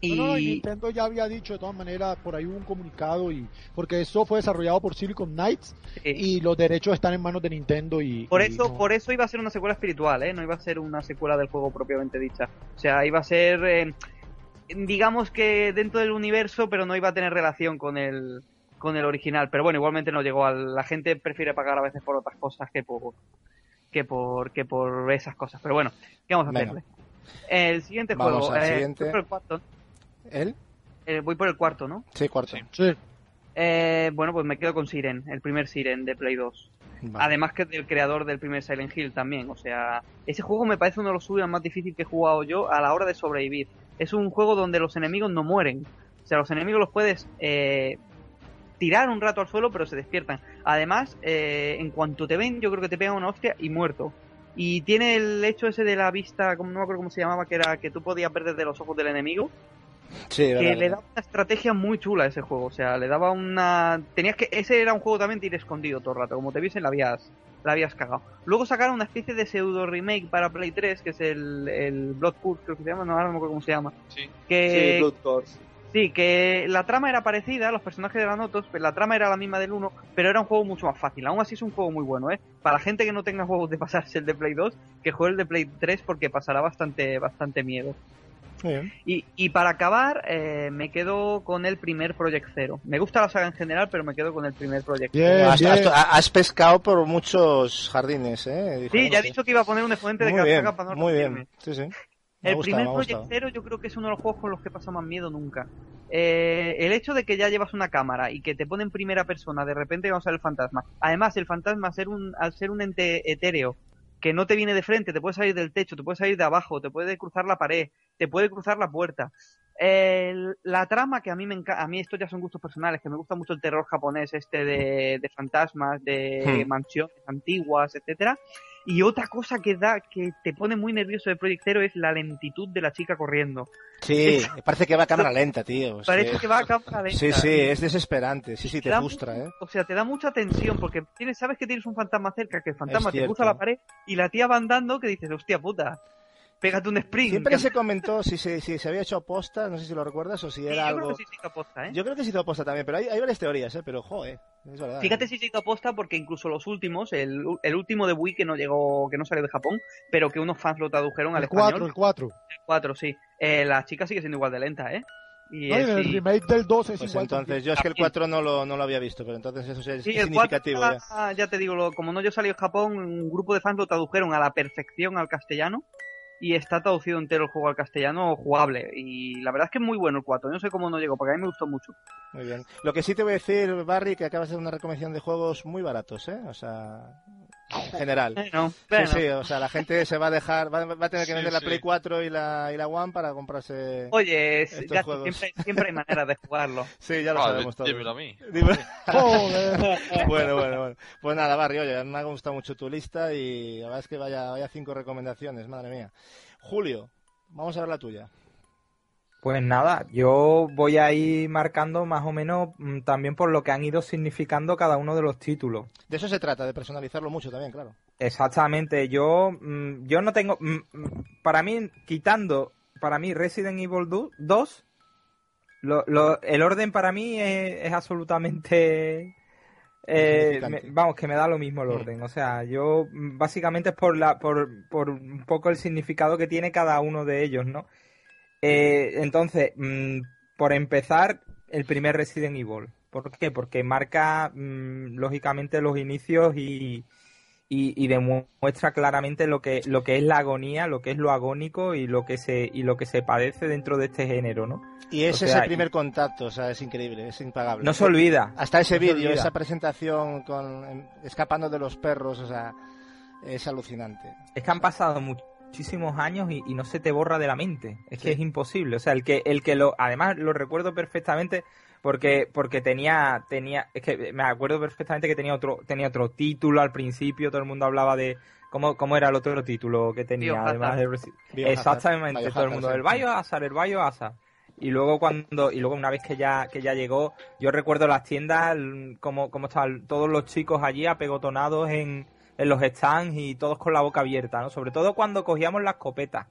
Y No, no, y Nintendo ya había dicho de todas maneras, por ahí hubo un comunicado y porque eso fue desarrollado por Silicon Knights sí. y los derechos están en manos de Nintendo y Por y eso, no- por eso iba a ser una secuela espiritual, ¿eh? No iba a ser una secuela del juego propiamente dicha. O sea, iba a ser, eh, digamos que dentro del universo, pero no iba a tener relación con el, con el original. Pero bueno, igualmente no llegó. A, la gente prefiere pagar a veces por otras cosas que por, que por, que por esas cosas. Pero bueno, ¿qué vamos a Venga. hacerle? El siguiente Vamos juego. al eh, siguiente. voy por el cuarto. ¿Él? Eh, voy por el cuarto, ¿no? Sí, cuarto. Sí. Sí. Eh, bueno, pues me quedo con Siren, el primer Siren de Play 2. Vale. Además que del creador del primer Silent Hill también. O sea, ese juego me parece uno de los suyos más difíciles que he jugado yo a la hora de sobrevivir. Es un juego donde los enemigos no mueren. O sea, los enemigos los puedes eh, tirar un rato al suelo, pero se despiertan. Además, eh, en cuanto te ven, yo creo que te pegan una hostia y muerto. Y tiene el hecho ese de la vista, como no me acuerdo cómo se llamaba, que era que tú podías ver desde los ojos del enemigo Sí, que verdad, le daba una estrategia muy chula a ese juego. O sea, le daba una. Tenías que. Ese era un juego también de ir escondido todo el rato. Como te viesen, la habías, la habías cagado. Luego sacaron una especie de pseudo remake para Play 3, que es el, el Blood Purge, creo que se llama. No, ahora no me acuerdo cómo se llama. Sí. Que, Sí, Blood Course. Sí, que la trama era parecida, los personajes eran otros, pero la trama era la misma del 1, pero era un juego mucho más fácil. Aún así es un juego muy bueno, ¿eh? Para la gente que no tenga juegos de pasarse el de Play 2, que juegue el de Play 3 porque pasará bastante, bastante miedo. Muy bien. Y, y para acabar, eh, me quedo con el primer Project Zero. Me gusta la saga en general, pero me quedo con el primer Project Zero. Has, bien. has- has pescado por muchos jardines, ¿eh? Sí, ya he dicho que iba a poner un exponente de Muy cada bien, saga para no muy bien. Sí, sí. Me El primer. Zero yo creo que es uno de los juegos con los que pasa más miedo nunca. Eh, el hecho de que ya llevas una cámara y que te pone en primera persona, de repente vamos a ver el fantasma. Además, el fantasma, al ser un, al ser un ente etéreo, que no te viene de frente, te puede salir del techo, te puede salir de abajo, te puede cruzar la pared, te puede cruzar la puerta. La trama que a mí me encanta, a mí esto ya son gustos personales, que me gusta mucho el terror japonés este de, de fantasmas, de Hmm. mansiones antiguas, etcétera. Y otra cosa que da, que te pone muy nervioso de Project Zero es la lentitud de la chica corriendo. Sí, parece que va a cámara lenta, tío. Parece que- que va a cámara lenta. Sí, sí, es desesperante. Sí, sí, te frustra, mucho- ¿eh? O sea, te da mucha tensión porque tienes, sabes que tienes un fantasma cerca, que el fantasma te cruza la pared y la tía va andando que dices, hostia puta, pégate un sprint. Siempre Que- se comentó si se, si se había hecho aposta, no sé si lo recuerdas, o si Sí, era yo algo... creo que sí se hizo aposta, ¿eh? Yo creo que sí se hizo aposta también, pero hay, hay varias teorías, ¿eh? Pero, joder, es verdad. Fíjate si se hizo aposta porque incluso los últimos, el, el último de Wii que no llegó, que no salió de Japón, pero que unos fans lo tradujeron al El 4, español, el 4. el 4, sí. Eh, la chica sigue siendo igual de lenta, ¿eh? Y No, es- el remake del 2 es Pues igual entonces, yo es que el También. 4 no lo, no lo había visto, pero entonces eso sí es Sí, el significativo 4 ya. ya. te digo, lo- como no yo salí en Japón, un grupo de fans lo tradujeron a la perfección al castellano y está traducido entero el juego al castellano jugable. Y la verdad es que es muy bueno el 4. Yo no sé cómo no llegó, porque a mí me gustó mucho. Muy bien. Lo que sí te voy a decir, Barry, que acabas de hacer una recomendación de juegos muy baratos, ¿eh? O sea, en general. Bueno, Sí, bueno. sí, o sea, la gente se va a dejar, va, va a tener que Sí, vender la sí. Play 4 y la, y la One para comprarse... Oye, es- Estos ya juegos. siempre, siempre hay maneras de jugarlo. Sí, ya lo Ah, sabemos todos. dímelo a mí. Joder. bueno, bueno, bueno. Pues nada, Barry, oye, me ha gustado mucho tu lista y la verdad es que vaya, vaya cinco recomendaciones, madre mía. Julio, vamos a ver la tuya. Pues nada, yo voy a ir marcando más o menos mm, también por lo que han ido significando cada uno de los títulos. De eso se trata, de personalizarlo mucho también, claro. Exactamente, yo, mm, yo no tengo, mm, para mí, quitando, para mí Resident Evil 2, Lo, lo, el orden para mí es, es absolutamente... Eh, me- vamos, que me da lo mismo el orden. O sea, yo básicamente es por, la, por, por un poco el significado que tiene cada uno de ellos, ¿no? Eh, entonces, mm, por empezar, el primer Resident Evil. ¿Por qué? Porque marca mm, lógicamente los inicios y, y, y demuestra claramente lo que, lo que es la agonía, lo que es lo agónico y lo que se, y lo que se padece dentro de este género, ¿no? Y es O sea, ese primer contacto, o sea, es increíble, es impagable. No se olvida. Hasta ese No vídeo, esa presentación con escapando de los perros, o sea, es alucinante. Es que han pasado muchísimos años y, y no se te borra de la mente. Es que es imposible. O sea, el que, el que lo, además lo recuerdo perfectamente porque, porque tenía, tenía, es que me acuerdo perfectamente que tenía otro, tenía otro título al principio, todo el mundo hablaba de, ¿cómo, cómo era el otro título que tenía? Además de Biohazard. Exactamente, todo el mundo, el Biohazard, el Biohazard. Y luego cuando, y luego una vez que ya, que ya llegó, yo recuerdo las tiendas, l- como, como estaban todos los chicos allí apegotonados en, en los stands y todos con la boca abierta, ¿no? Sobre todo cuando cogíamos la escopeta.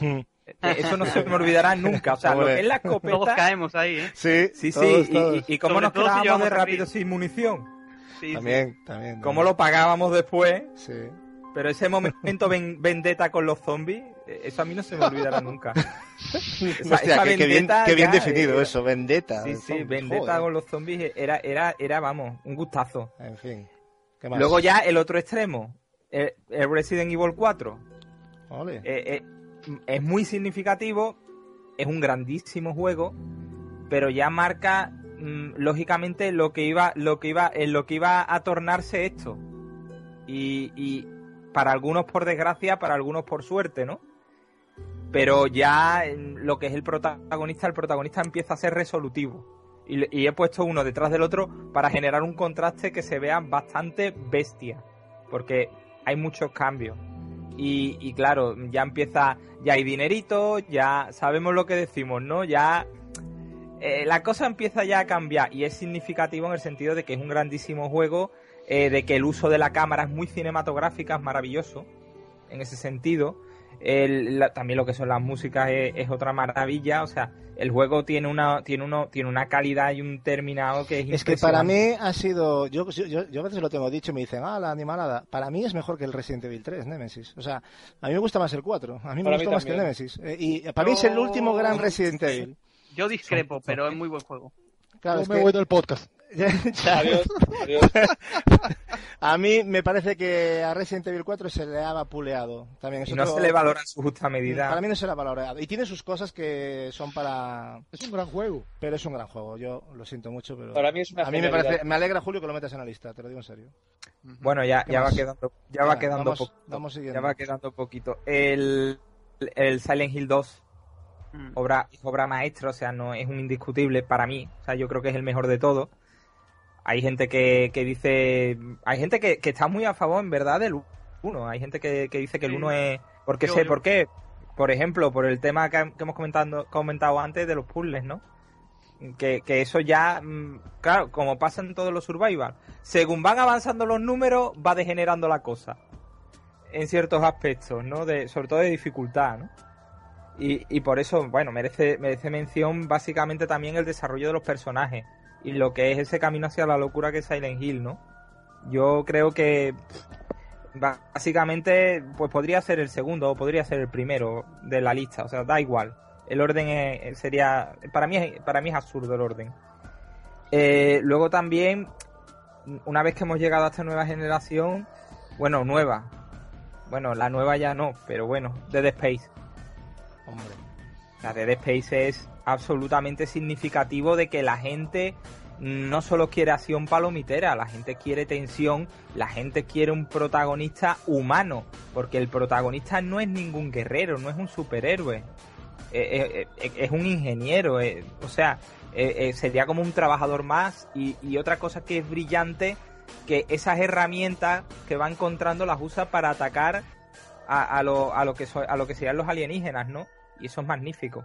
Eh, Eso no se me olvidará nunca. O sea, lo Hombre. que es la Todos escopeta. caemos ahí, ¿eh? Sí, Sí, todos, sí, y- todos. y, y cómo Sobre nos si quedábamos llevamos de rápido sin munición. Sí, sí. También, también. Cómo lo pagábamos después. Sí. Pero ese momento ven- vendetta con los zombies, eh, eso a mí no se me olvidará nunca. Esa- Hostia, esa qué, qué bien, definido eh, eso, vendetta. Sí, sí, Zombies, vendetta joder. con los zombies era, era, era, vamos, un gustazo. En fin. ¿Qué más? Luego ya el otro extremo, el, el Resident Evil 4. Ole. Eh, eh, es muy significativo, es un grandísimo juego, pero ya marca mm, lógicamente lo que iba, lo que iba, en lo que iba a tornarse esto. Y, y para algunos por desgracia, para algunos por suerte, ¿no? Pero ya lo que es el protagonista, el protagonista empieza a ser resolutivo. Y, he puesto uno detrás del otro para generar un contraste que se vea bastante bestia. Porque hay muchos cambios. Y, y claro, ya empieza, ya hay dinerito, ya sabemos lo que decimos, ¿no? Ya eh, la cosa empieza ya a cambiar y es significativo en el sentido de que es un grandísimo juego, eh, de que el uso de la cámara es muy cinematográfica, es maravilloso en ese sentido. El- la- también lo que son las músicas es, es otra maravilla, o sea, el juego tiene una tiene uno tiene una calidad y un terminado que es Es que para mí ha sido, yo, yo, yo a veces lo tengo dicho y me dicen, ah, la animalada, para mí es mejor que el Resident Evil 3, Nemesis. O sea, a mí me gusta más el 4, a mí me gusta más que el. Nemesis. Eh, y para mí es el último gran Resident Evil. Yo discrepo, pero es muy buen juego. Claro, Yo es me que- voy del podcast. Adiós, adiós. a mí me parece que a Resident Evil 4 se le ha vapuleado. También es Y no otro- se le valora en su justa medida. Para mí no se le ha valorado. Y tiene sus cosas que son para... Es un gran juego. Pero es un gran juego. Yo lo siento mucho, pero... Para mí es una A mí me parece... Me alegra, Julio, que lo metas en la lista, te lo digo en serio. Bueno, ya, ¿Qué ya va quedando, ya va Venga, quedando vamos- poquito. vamos siguiendo. ya va quedando poquito. El, el Silent Hill 2, Mm. obra, obra maestra, o sea, no es un indiscutible para mí. O sea, yo creo que es el mejor de todo. Hay gente que, que dice, hay gente que, que está muy a favor, en verdad, del 1. Hay gente que, que dice que el Sí. 1 es, porque Yo- sé yo- por qué. Por ejemplo, por el tema que, que hemos comentado, comentado antes de los puzzles, ¿no? Que, que eso ya, mm, claro, como pasa en todos los survival, según van avanzando los números, va degenerando la cosa. En ciertos aspectos, ¿no? De, sobre todo de dificultad, ¿no? Y, y por eso, bueno, merece, merece mención básicamente también el desarrollo de los personajes y lo que es ese camino hacia la locura que es Silent Hill, ¿no? Yo creo que básicamente pues podría ser el segundo o podría ser el primero de la lista, o sea, da igual. El orden es- sería para mí es, para mí es absurdo el orden. Eh, luego también una vez que hemos llegado a esta nueva generación, bueno, nueva. Bueno, la nueva ya no, pero bueno, Dead Space. Hombre. La Dead Space es absolutamente significativo de que la gente no solo quiere acción palomitera, la gente quiere tensión, la gente quiere un protagonista humano, porque el protagonista no es ningún guerrero, no es un superhéroe, Eh, eh, eh, es un ingeniero, o sea, sería como un trabajador más y, y otra cosa que es brillante, que esas herramientas que va encontrando las usa para atacar a, a lo, a, lo que so- a lo que serían los alienígenas, ¿no? Y eso es magnífico.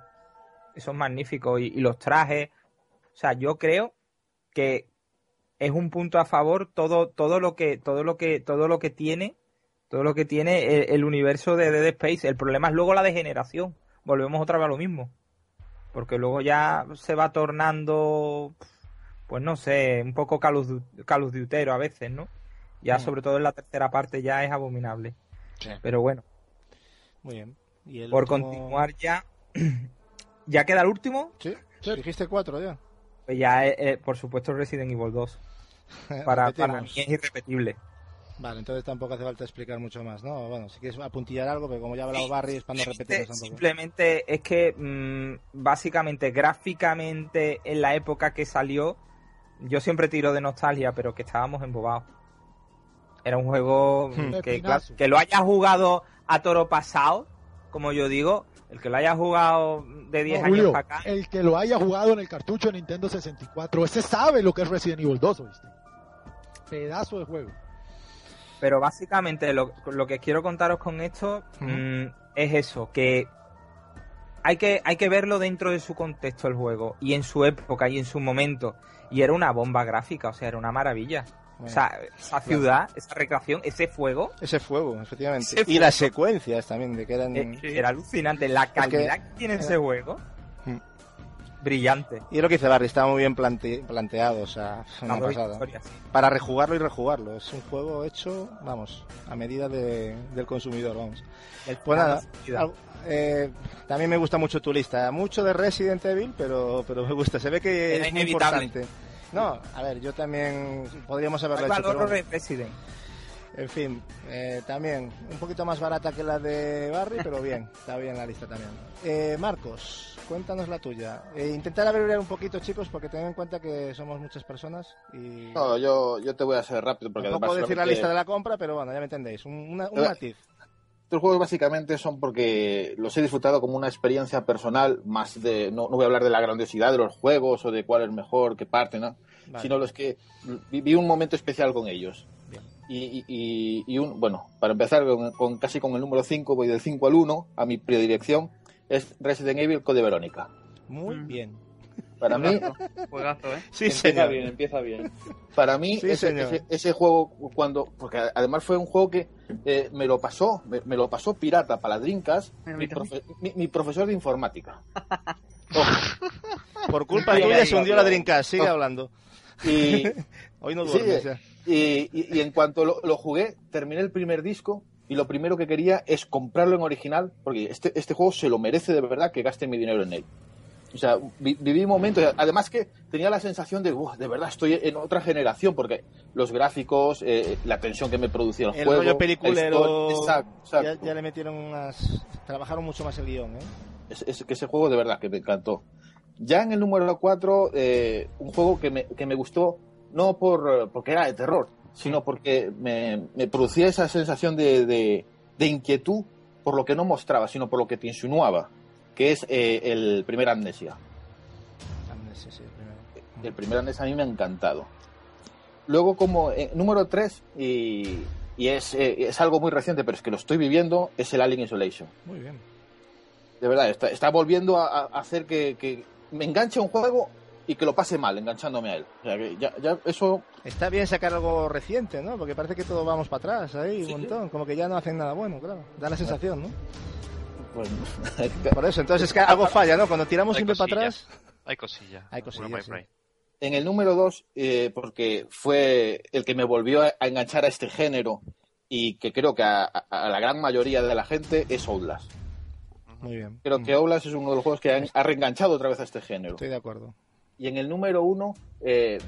Eso es magnífico. Y, y los trajes. O sea, yo creo que es un punto a favor todo, todo lo que, todo lo que, todo lo que tiene, todo lo que tiene el, el universo de Dead Space. El problema es luego la degeneración. Volvemos otra vez a lo mismo. Porque luego ya se va tornando, pues no sé, un poco caluz, a veces, ¿no? Ya mm. sobre todo en la tercera parte ya es abominable. Pero bueno. Muy bien. Por continuar ya, ¿ya queda el último? Sí, dijiste cuatro ya. Pues ya, eh, eh, por supuesto, Resident Evil 2. para, para mí es irrepetible. Vale, entonces tampoco hace falta explicar mucho más, ¿no? Bueno, si quieres apuntillar algo, pero como ya ha hablado Barry, es para no repetir tampoco. Simplemente es que, mm, básicamente, gráficamente, en la época que salió, yo siempre tiro de nostalgia, pero que estábamos embobados. Era un juego hmm. que, que lo haya jugado a toro pasado, como yo digo, el que lo haya jugado de 10 años acá. El que lo haya jugado en el cartucho de Nintendo 64, ese sabe lo que es Resident Evil 2, ¿oíste? Pedazo de juego. Pero básicamente lo, que quiero contaros con esto mm, es eso, que hay, que hay que verlo dentro de su contexto el juego, y en su época y en su momento. Y era una bomba gráfica, o sea, era una maravilla. O sea, esa ciudad, esa recreación, ese fuego. Ese fuego, efectivamente. y las secuencias también, de que eran... Eh, era alucinante. La calidad que, tiene ese juego brillante. Y lo que dice Barry, está muy bien planteado, o sea, una pasada. Para rejugarlo y rejugarlo. Es un juego hecho, vamos, a medida del consumidor, vamos. pues nada, eh, también me gusta mucho tu lista. Mucho de Resident Evil, pero, pero me gusta. Se ve que es, importante. No, a ver, yo también podríamos haberlo hecho. Pero... Resident. En fin, eh, también un poquito más barata que la de Barry, pero bien, está bien la lista también. Eh, Marcos, cuéntanos la tuya. Eh, intentar abreviar un poquito, chicos, porque ten en cuenta que somos muchas personas y... No, yo, yo te voy a hacer rápido porque no puedo decir la lista de la compra, pero bueno, ya me entendéis. Un, un matiz. Estos juegos básicamente son porque los he disfrutado como una experiencia personal, más de... No, no voy a hablar de la grandiosidad de los juegos o de cuál es mejor, qué parte, ¿no? Sino los que viví un momento especial con ellos. Y, y, un, bueno, para empezar con, casi con el número 5, voy del 5 al 1, a mi predilección, es Resident Evil Code Verónica. Muy mm. bien. Para mí, juegazo, ¿eh? Sí, empieza bien, empieza bien. Para mí, ese, ese, juego, cuando, porque además fue un juego que eh, me lo pasó, me, lo pasó pirata para Drinkas, mi, mi, profesor de informática. Por culpa tuya se hundió la Dreamcast, sigue hablando. Y, Hoy no duermes, y, y, en cuanto lo, jugué, terminé el primer disco y lo primero que quería es comprarlo en original, porque este, este juego se lo merece de verdad que gaste mi dinero en él. O sea, viví momentos, además que tenía la sensación de, de verdad, estoy en otra generación, porque los gráficos, eh, la tensión que me producía el, el juego. Rollo peliculero, Ya, le metieron unas. Trabajaron mucho más el guion, ¿eh? Es, que ese juego de verdad que me encantó. Ya en el número 4, eh, un juego que me, que me gustó no por, porque era de terror, sino porque me, producía esa sensación de, de, inquietud por lo que no mostraba, sino por lo que te insinuaba, que es eh, el primer Amnesia. Amnesia, sí, el primero. El primer Amnesia a mí me ha encantado. Luego, como eh, número 3, y, y es, eh, es, algo muy reciente, pero es que lo estoy viviendo, es el Alien Isolation. Muy bien. De verdad, está, está volviendo a, hacer que, que, me enganche un juego y que lo pase mal enganchándome a él. O sea, que ya, ya eso... Está bien sacar algo reciente, ¿no? Porque parece que todo vamos para atrás ahí, un montón. Como que ya no hacen nada bueno, claro. Da la sensación, ¿no? Bueno, Por eso, entonces es que algo falla, ¿no? Cuando tiramos siempre para atrás... Hay cosillas. Hay cosillas, En el número 2, eh, porque fue el que me volvió a, enganchar a este género y que creo que a, la gran mayoría de la gente es Outlast. Muy bien. Creo que Outlast es uno de los juegos que ha reenganchado otra vez a este género. Estoy de acuerdo. Y en el número uno, eh,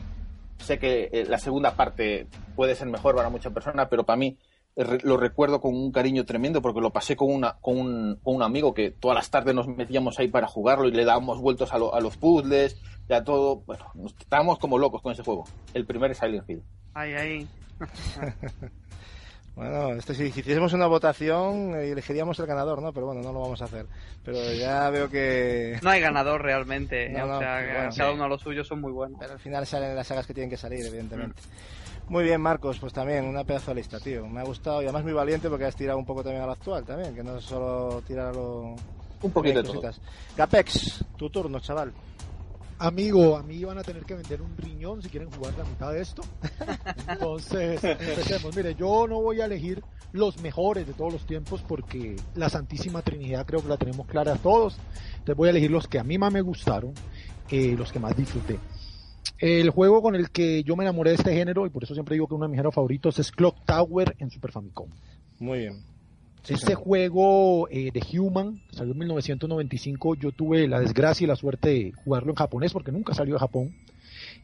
sé que eh, la segunda parte puede ser mejor para muchas personas, pero para mí lo recuerdo con un cariño tremendo porque lo pasé con, una, con, un, con un amigo que todas las tardes nos metíamos ahí para jugarlo y le dábamos vueltos a, a los puzzles, ya todo. Bueno, estábamos como locos con ese juego. El primer Silent Hill. Ay, ay. Bueno, esto, si hiciésemos una votación, eh, elegiríamos el ganador, ¿no? Pero bueno, no lo vamos a hacer. Pero ya veo que... No hay ganador realmente. ¿eh? o sea, cada uno de los suyos son muy buenos. Pero al final salen las sagas que tienen que salir, evidentemente. Muy bien, Marcos, pues también una pedazo de lista, tío. Me ha gustado y además muy valiente porque has tirado un poco también al actual también, que no es solo tirarlo... Un poquito de todo. Capex, tu turno, chaval. Amigo, a mí van a tener que vender un riñón si quieren jugar la mitad de esto. Entonces, empecemos. Mire, yo no voy a elegir los mejores de todos los tiempos porque la Santísima Trinidad creo que la tenemos clara todos. Entonces voy a elegir los que a mí más me gustaron, eh, los que más disfruté. El juego con el que yo me enamoré de este género, y por eso siempre digo que uno de mis géneros favoritos, es Clock Tower en Super Famicom. Muy bien. este juego eh, de Human salió en 1995. Yo tuve la desgracia y la suerte de jugarlo en japonés porque nunca salió de Japón.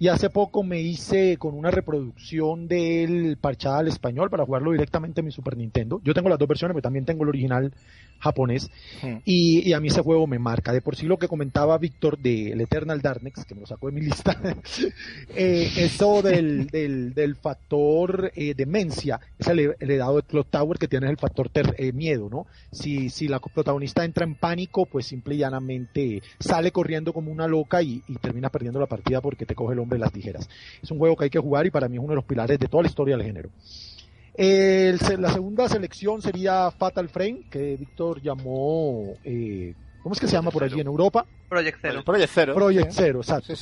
Y hace poco me hice con una reproducción del parchada al español para jugarlo directamente en mi Super Nintendo. Yo tengo las dos versiones, pero también tengo el original japonés. Hmm. Y, a mí ese juego me marca. De por sí lo que comentaba Víctor de el Eternal Darkness, que me lo sacó de mi lista, eh, eso del, del, factor eh, demencia, es el heredado de Clock Tower que tiene el factor eh, miedo, ¿no? Si, si la protagonista entra en pánico, pues simple y llanamente sale corriendo como una loca y, y termina perdiendo la partida porque te coge el hombre de las tijeras. Es un juego que hay que jugar y para mí es uno de los pilares de toda la historia del género la segunda selección sería Fatal Frame, que Víctor llamó, eh, ¿cómo es que se llama por allí en Europa? Project Zero. Project Zero. Project Zero, exacto.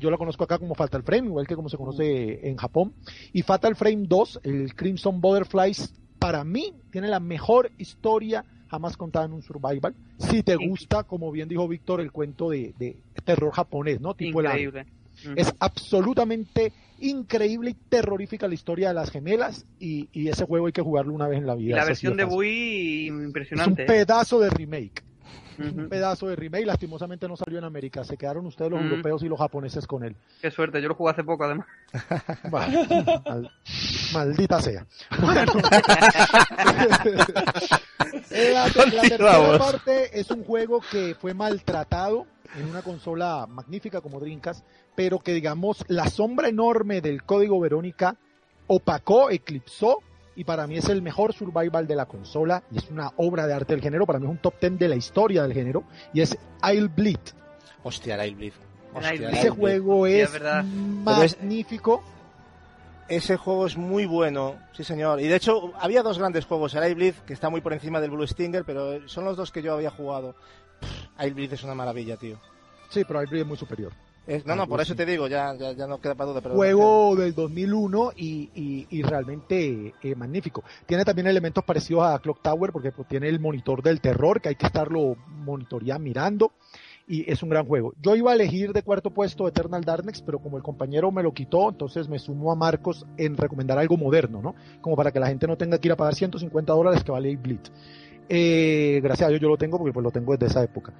yo la conozco acá como Fatal Frame, igual que como se conoce en Japón. Y Fatal Frame 2, el Crimson Butterflies, para mí tiene la mejor historia jamás contada en un survival. Si te gusta, como bien dijo Víctor, el cuento de, terror japonés, ¿no? Tipo Increíble. Es absolutamente increíble y terrorífica la historia de las gemelas y, ese juego hay que jugarlo una vez en la vida. la versión de Wii impresionante. Es un pedazo de remake. Un pedazo de remake, lastimosamente no salió en América. Se quedaron ustedes los europeos y los japoneses con él. Qué suerte, yo lo jugué hace poco además. maldita sea. Bueno. la tercera parte es un juego que fue maltratado en una consola magnífica como Dreamcast, pero que digamos la sombra enorme del código Verónica opacó, eclipsó y para mí es el mejor survival de la consola y es una obra de arte del género, para mí es un top ten de la historia del género y es I'll Bleed. Hostia, I'll Bleed. ese juego es magnífico. ese juego es muy bueno, sí señor. Y de hecho había dos grandes juegos, el Bleed, que está muy por encima del Blue Stinger, pero son los dos que yo había jugado. Airbreed es una maravilla, tío. Sí, pero Airbreed es muy superior. no, no, por eso te digo, ya, ya, no queda para duda. Pero Juego del 2001 y, y, realmente eh, magnífico. Tiene también elementos parecidos a Clock Tower porque pues, tiene el monitor del terror que hay que estarlo monitoreando, mirando. Y es un gran juego. Yo iba a elegir de cuarto puesto Eternal Darkness, pero como el compañero me lo quitó, entonces me sumo a Marcos en recomendar algo moderno, ¿no? Como para que la gente no tenga que ir a pagar 150 dólares que vale Blitz. Eh, gracias a Dios yo lo tengo porque pues lo tengo desde esa época.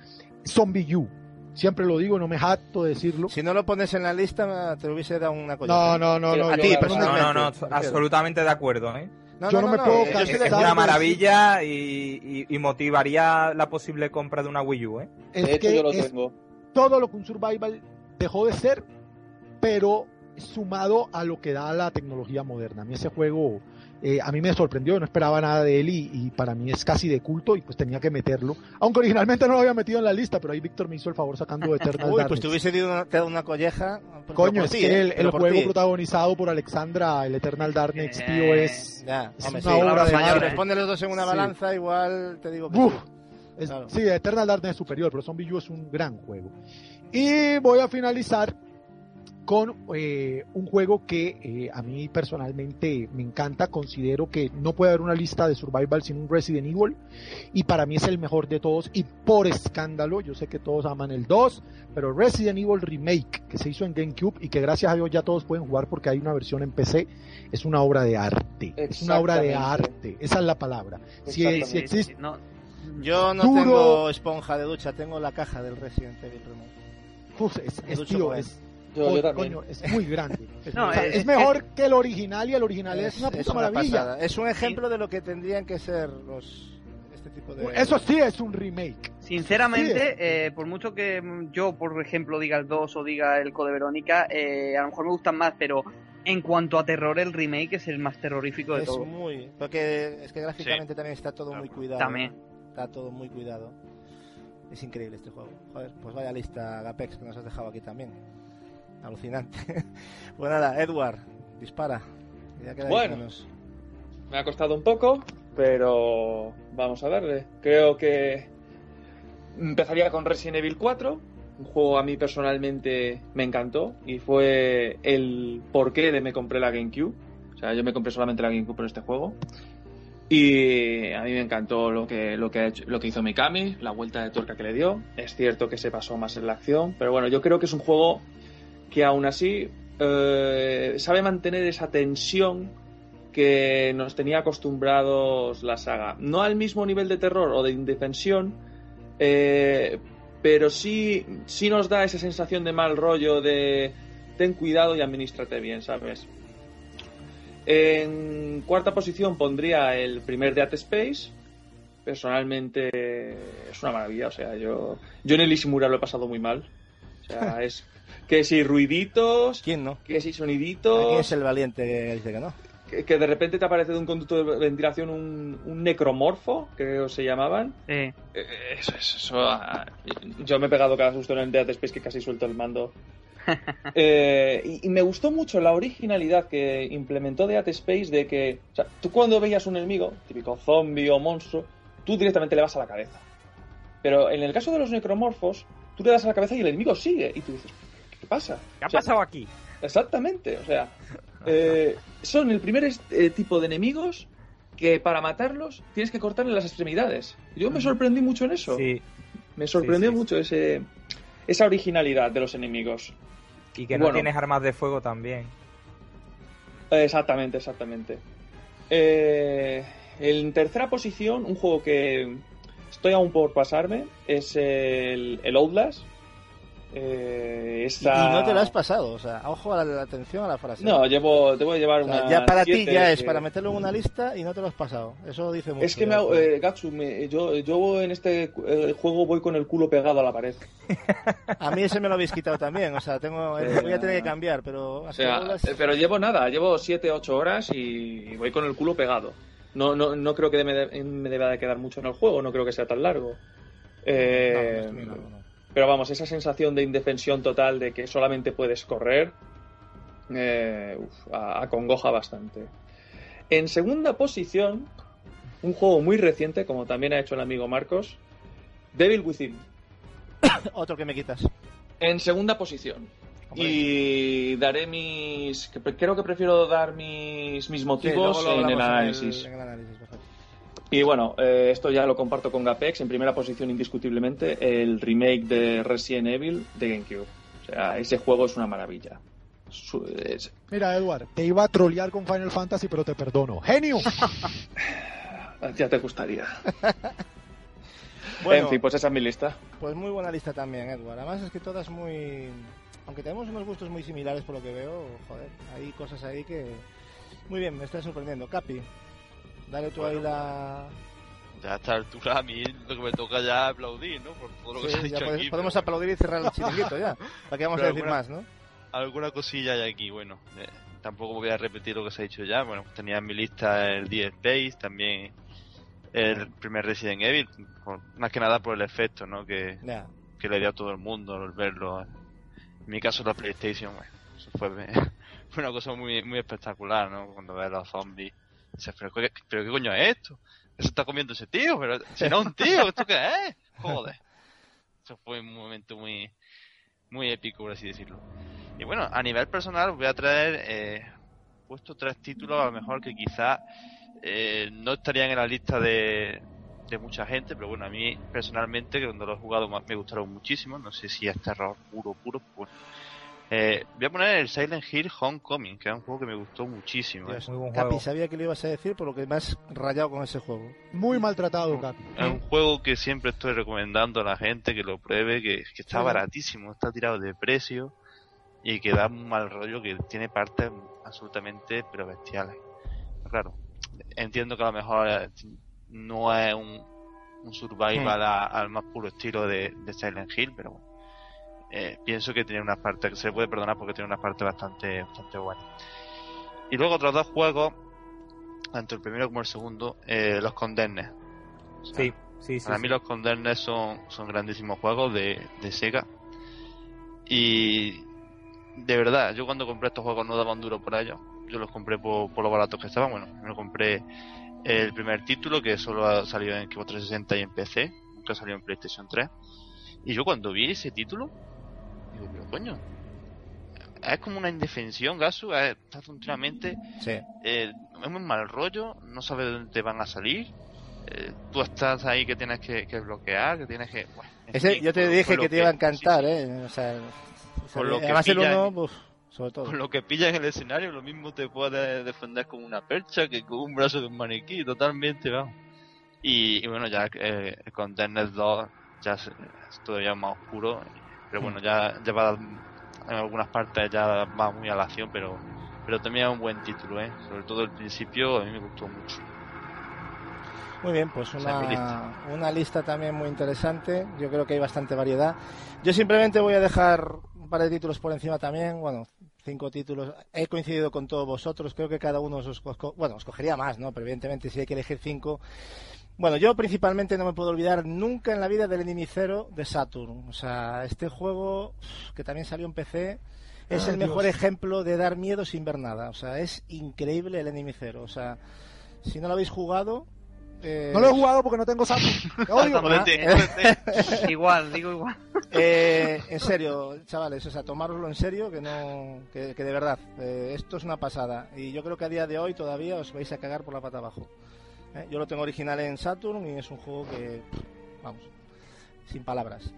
Zombie U. Siempre lo digo, no me jacto de decirlo. Si no lo pones en la lista, te hubiese dado una cosa. No, no, no, no. A ti, No, no, no, absolutamente de acuerdo, ¿eh? yo no, me puedo es, es una maravilla y, y, motivaría la posible compra de una Wii U, ¿eh? Es que yo lo tengo. Todo lo que un survival dejó de ser, pero sumado a lo que da la tecnología moderna. A mí ese juego eh, a mí me sorprendió, no esperaba nada de él y, para mí es casi de culto y pues tenía que meterlo. Aunque originalmente no lo había metido en la lista, pero ahí Víctor me hizo el favor sacando Eternal Uy, pues te hubiese dado una, colleja. Coño, es que el, el juego protagonizado por Alexandra, el Eternal Darkness, tío, eh, es, ya, es una obra de arte. Si los dos en una balanza, igual te digo que sí. Eternal Darkness es superior, pero Zombie U es un gran juego. Y voy a finalizar con eh, un juego que eh, a mí personalmente me encanta. Considero que no puede haber una lista de survival sin un Resident Evil y para mí es el mejor de todos y por escándalo, yo sé que todos aman el 2, pero Resident Evil Remake que se hizo en GameCube y que gracias a Dios ya todos pueden jugar porque hay una versión en PC, es una obra de arte. Es una obra de arte, esa es la palabra. Si, existe... yo no tengo esponja de ducha, tengo la caja del Resident Evil Remake. es, es, es muy grande. Es, mejor que el original y el original es, una puta maravilla. Es un ejemplo de lo que tendrían que ser los este tipo de... Eso sí es un remake. Sinceramente, eh, por mucho que yo, por ejemplo, diga el 2 o diga el Code Verónica, eh, a lo mejor me gustan más, pero en cuanto a terror, el remake es el más terrorífico de es muy... Porque es que gráficamente también está todo muy cuidado. También. Está todo muy cuidado. Es increíble este juego. Joder, pues vaya lista Gapex que nos has dejado aquí también alucinante. pues nada, Edward, dispara. bueno, me ha costado un poco, pero vamos a darle. Creo que empezaría con Resident Evil 4, un juego a mí personalmente me encantó y fue el porqué de me compré la GameCube. O sea, yo me compré solamente la GameCube por este juego. Y a mí me encantó lo que, lo que, ha hecho- lo que hizo Mikami, la vuelta de tuerca que le dio. Es cierto que se pasó más en la acción, pero bueno, yo creo que es un juego que aún así eh, sabe mantener esa tensión que nos tenía acostumbrados la saga. No al mismo nivel de terror o de indefensión, eh, pero sí, sí nos da esa sensación de mal rollo de ten cuidado y administrate bien, ¿sabes? En cuarta posición pondría el primer Dead Space. Personalmente es una maravilla, o sea, yo, yo en el Ishimura lo he pasado muy mal. O sea, es que si ruiditos, ¿Quién no? que si ¿Quién soniditos, es el valiente que dice que no? que, que de repente te aparece de un conducto de ventilación un, un necromorfo, creo que se llamaban. Eh, Eh, Eso, eso, eso, ah, yo me he pegado cada susto en el Dead Space que casi suelto el mando. Eh, y, y me gustó mucho la originalidad que implementó Dead Space de que, o sea, tú cuando veías un enemigo, típico zombie o monstruo, tú directamente le vas a la cabeza. Pero en el caso de los necromorfos, tú le das a la cabeza y el enemigo sigue. Y tú dices, ¿qué pasa? ¿Qué ha O sea, pasado aquí? Exactamente, o sea, eh, son el primer eh, tipo de enemigos que para matarlos tienes que cortarle las extremidades. Yo me sorprendí mucho en eso. Sí, me sorprendió sí, sí. mucho ese, esa originalidad de los enemigos. y que no Bueno. tienes armas de fuego también. Exactamente, exactamente. Eh, en tercera posición, un juego que estoy aún por pasarme es el, el Outlast. Eh, Y, no te lo has pasado, o sea, ojo a la, la atención a la frase. No, llevo, debo llevar O sea, una. ya para ti ya es para meterlo en una lista y no te lo has pasado. Eso dice mucho. Es que me, hago- eh, Gatsu, me- yo, yo en este eh, juego voy con el culo pegado a la pared. A mí ese me lo habéis quitado también, o sea, tengo, Eh, voy a tener que cambiar, pero... O sea, pero llevo nada, llevo 7, 8 horas y voy con el culo pegado. No, no, no creo que me, de- me deba de quedar mucho en el juego, no creo que sea tan largo. Eh, Pero vamos, esa sensación de indefensión total de que solamente puedes correr, eh, uf, a- acongoja bastante. En segunda posición, un juego muy reciente, como también ha hecho el amigo Marcos, Devil Within. Otro que me quitas. En segunda posición. Hombre. Y daré mis. Creo que prefiero dar mis, mis motivos en el en el análisis. Y bueno, eh, esto ya lo comparto con Gapex. En primera posición, indiscutiblemente, el remake de Resident Evil de GameCube. O sea, ese juego es una maravilla. Su- es- Mira, Edward, te iba a trolear con Final Fantasy, pero te perdono. ¡Genio! ya te gustaría. Bueno, En fin, pues esa es mi lista. pues muy buena lista también, Edward. Además es que todas muy... Aunque tenemos unos gustos muy similares por lo que veo, joder, hay cosas ahí que... Muy bien, me está sorprendiendo. Capi, dale tú ahí la... Ya a esta altura a mí lo que me toca ya es aplaudir, ¿no? Por todo lo que Sí, se ha dicho podemos, aquí. podemos pero aplaudir y cerrar el chiringuito ya. ¿Para qué vamos a decir alguna- más, no? Alguna cosilla hay aquí, bueno. eh, tampoco voy a repetir lo que se ha dicho ya. Bueno, tenía en mi lista el The Space, también el primer Resident Evil, por- más que nada por el efecto, ¿no? Que, que le dio a todo el mundo al verlo. En mi caso la PlayStation, bueno, eso fue, fue una cosa muy, muy espectacular, ¿no? Cuando ves a los zombies. Pero, ¿qué, coño es esto? ¿Qué se está comiendo ese tío? Pero es un tío, ¿esto qué es? Joder. Eso fue un momento muy, muy épico, por así decirlo. Y bueno, a nivel personal voy a traer, eh, puesto tres títulos a lo mejor que quizás eh, no estarían en la lista de, de mucha gente, pero bueno, a mí personalmente, que cuando lo he jugado ma- me gustaron muchísimo, no sé si es terror puro, puro, pues eh, voy a poner el Silent Hill Homecoming, que es un juego que me gustó muchísimo. Dios, ¿eh? Muy buen Capi, juego. sabía que lo ibas a decir por lo que me has rayado con ese juego. Muy maltratado, Capi. Es un juego que siempre estoy recomendando a la gente que lo pruebe, que, que está Sí. baratísimo, está tirado de precio y que da un mal rollo, que tiene partes absolutamente pero bestiales. Claro, entiendo que a lo mejor eh, no es un, un survival a- al más puro estilo de, de Silent Hill, pero bueno. Eh, pienso que tiene unas partes que se puede perdonar porque tiene unas partes bastante, bastante buenas. Y luego otros dos juegos, tanto el primero como el segundo, eh, los. O sea, Sí, sí, sí. para sí. mí los Condemnes son, son grandísimos juegos de, de Sega. Y de verdad, yo cuando compré estos juegos no daban duro por ellos. Yo los compré por, por lo baratos que estaban. Bueno, me compré el primer título que solo ha salido en Xbox 360 y en PC. Nunca salió en PlayStation 3. Y yo cuando vi ese título, digo, pero coño, es como una indefensión, Gasu, es- está continuamente Sí. eh, es muy mal rollo, no sabes dónde te van a salir. Eh, tú estás ahí que tienes que, que bloquear, que tienes que. Bueno, Ese, fin, yo te dije que te iba a encantar, sí, ¿eh? O sea, Por lo que el pilla uno, uf, sobre todo. Con lo que pillas en el escenario, lo mismo te puedes defender con una percha que con un brazo de un maniquí, totalmente, vamos. Y, y bueno, ya eh, con Darkness 2 ya es todavía más oscuro, pero bueno, ya, ya va en algunas partes ya va muy a la acción, pero pero también es un buen título, ¿eh? Sobre todo el principio a mí me gustó mucho. Muy bien, pues una, lista. una lista también muy interesante. Yo creo que hay bastante variedad. Yo simplemente voy a dejar un par de títulos por encima también. Bueno, cinco títulos. He coincidido con todos vosotros. Creo que cada uno os, bueno, os cogería más, ¿no? Pero evidentemente si hay que elegir cinco. Bueno, yo principalmente no me puedo olvidar nunca en la vida del Enemy Zero de Saturn. O sea, este juego que también salió en PC es Ay, el mejor Dios. ejemplo de dar miedo sin ver nada. O sea, es increíble el Enemy Zero. O sea, si no lo habéis jugado... eh, No lo he jugado porque no tengo Saturn. Odio. Ah, igual, digo igual. Eh, en serio, chavales, o sea, tomároslo en serio, que no, que, que de verdad, eh, esto es una pasada. Y yo creo que a día de hoy todavía os vais a cagar por la pata abajo. ¿Eh? Yo lo tengo original en Saturn y es un juego que, vamos, sin palabras.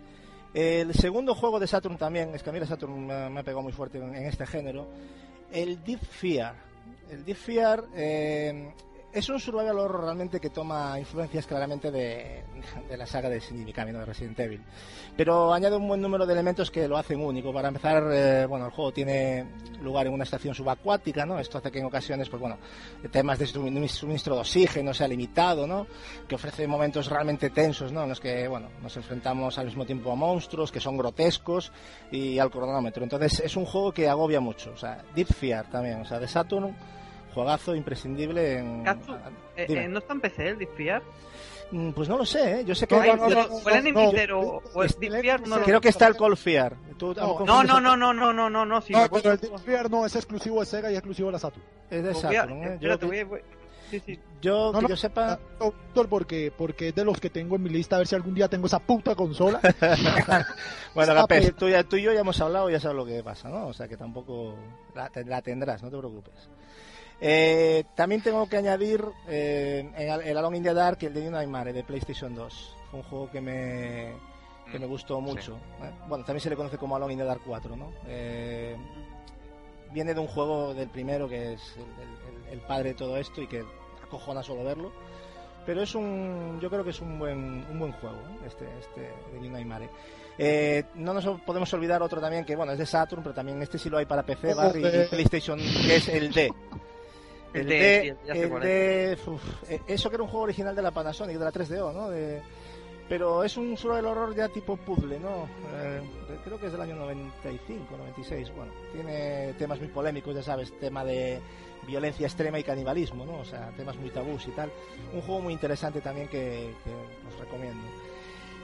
El segundo juego de Saturn también, es que a mí la Saturn me, me ha pegado muy fuerte en, este género, el Deep Fear. El Deep Fear eh, es un survival horror realmente que toma influencias claramente de, la saga de Shinji Mikami, ¿no? de Resident Evil. Pero añade un buen número de elementos que lo hacen único. Para empezar, eh, bueno, el juego tiene lugar en una estación subacuática, ¿no? Esto hace que en ocasiones, pues bueno, temas de sumin- suministro de oxígeno sea limitado, ¿no? Que ofrece momentos realmente tensos, ¿no? En los que, bueno, nos enfrentamos al mismo tiempo a monstruos que son grotescos y al cronómetro. Entonces, es un juego que agobia mucho. O sea, Deep Fear también, o sea, de Saturn, juegazo imprescindible en... Katsu, Eh, eh, ¿No está en PC el Disfiar? Mm, Pues no lo sé, ¿eh? Yo sé que... No, hay- no, no, yo- no, ¿O el Enemy no, Zero o el es- Disfiar? No, creo que está el Cold Fear. Tú- No, no, no, no, no, no, no, no, no, sí, No, pero el. Disfier no es exclusivo de Sega y es exclusivo de la Saturn. Es de Saturn, ¿eh? Yo, voy voy- Sí, sí. yo, No, que no, yo sepa... No, Víctor, porque, porque es de los que tengo en mi lista, a ver si algún día tengo esa puta consola. Bueno, pe- tú, ya- tú y yo ya hemos hablado, ya sabes lo que pasa, ¿no? O sea que tampoco la, la tendrás, no te preocupes. Eh, también tengo que añadir eh, el, el Alone in the Dark y el de New Nightmare de PlayStation 2. Fue un juego que me, que me gustó mucho. ¿eh? Bueno, también se le conoce como Alone in the Dark 4, ¿no? Eh, viene de un juego del primero que es el, el- el padre de todo esto y que acojona solo verlo. Pero es un, yo creo que es un buen, un buen juego, ¿eh? este, este de New Nightmare. Eh, no nos podemos olvidar otro también que, bueno, es de Saturn, pero también este sí lo hay para PC, Barry, y. PlayStation, que es el D. El El D, D, el D, uf, eh, eso que era un juego original de la Panasonic, de la 3DO, ¿no? De- pero es un survival horror ya tipo puzzle, ¿no? Eh, creo que es del año 95, 96. Bueno, tiene temas muy polémicos, ya sabes, tema de violencia extrema y canibalismo, ¿no? O sea, temas muy tabús y tal. Un juego muy interesante también que, que os recomiendo.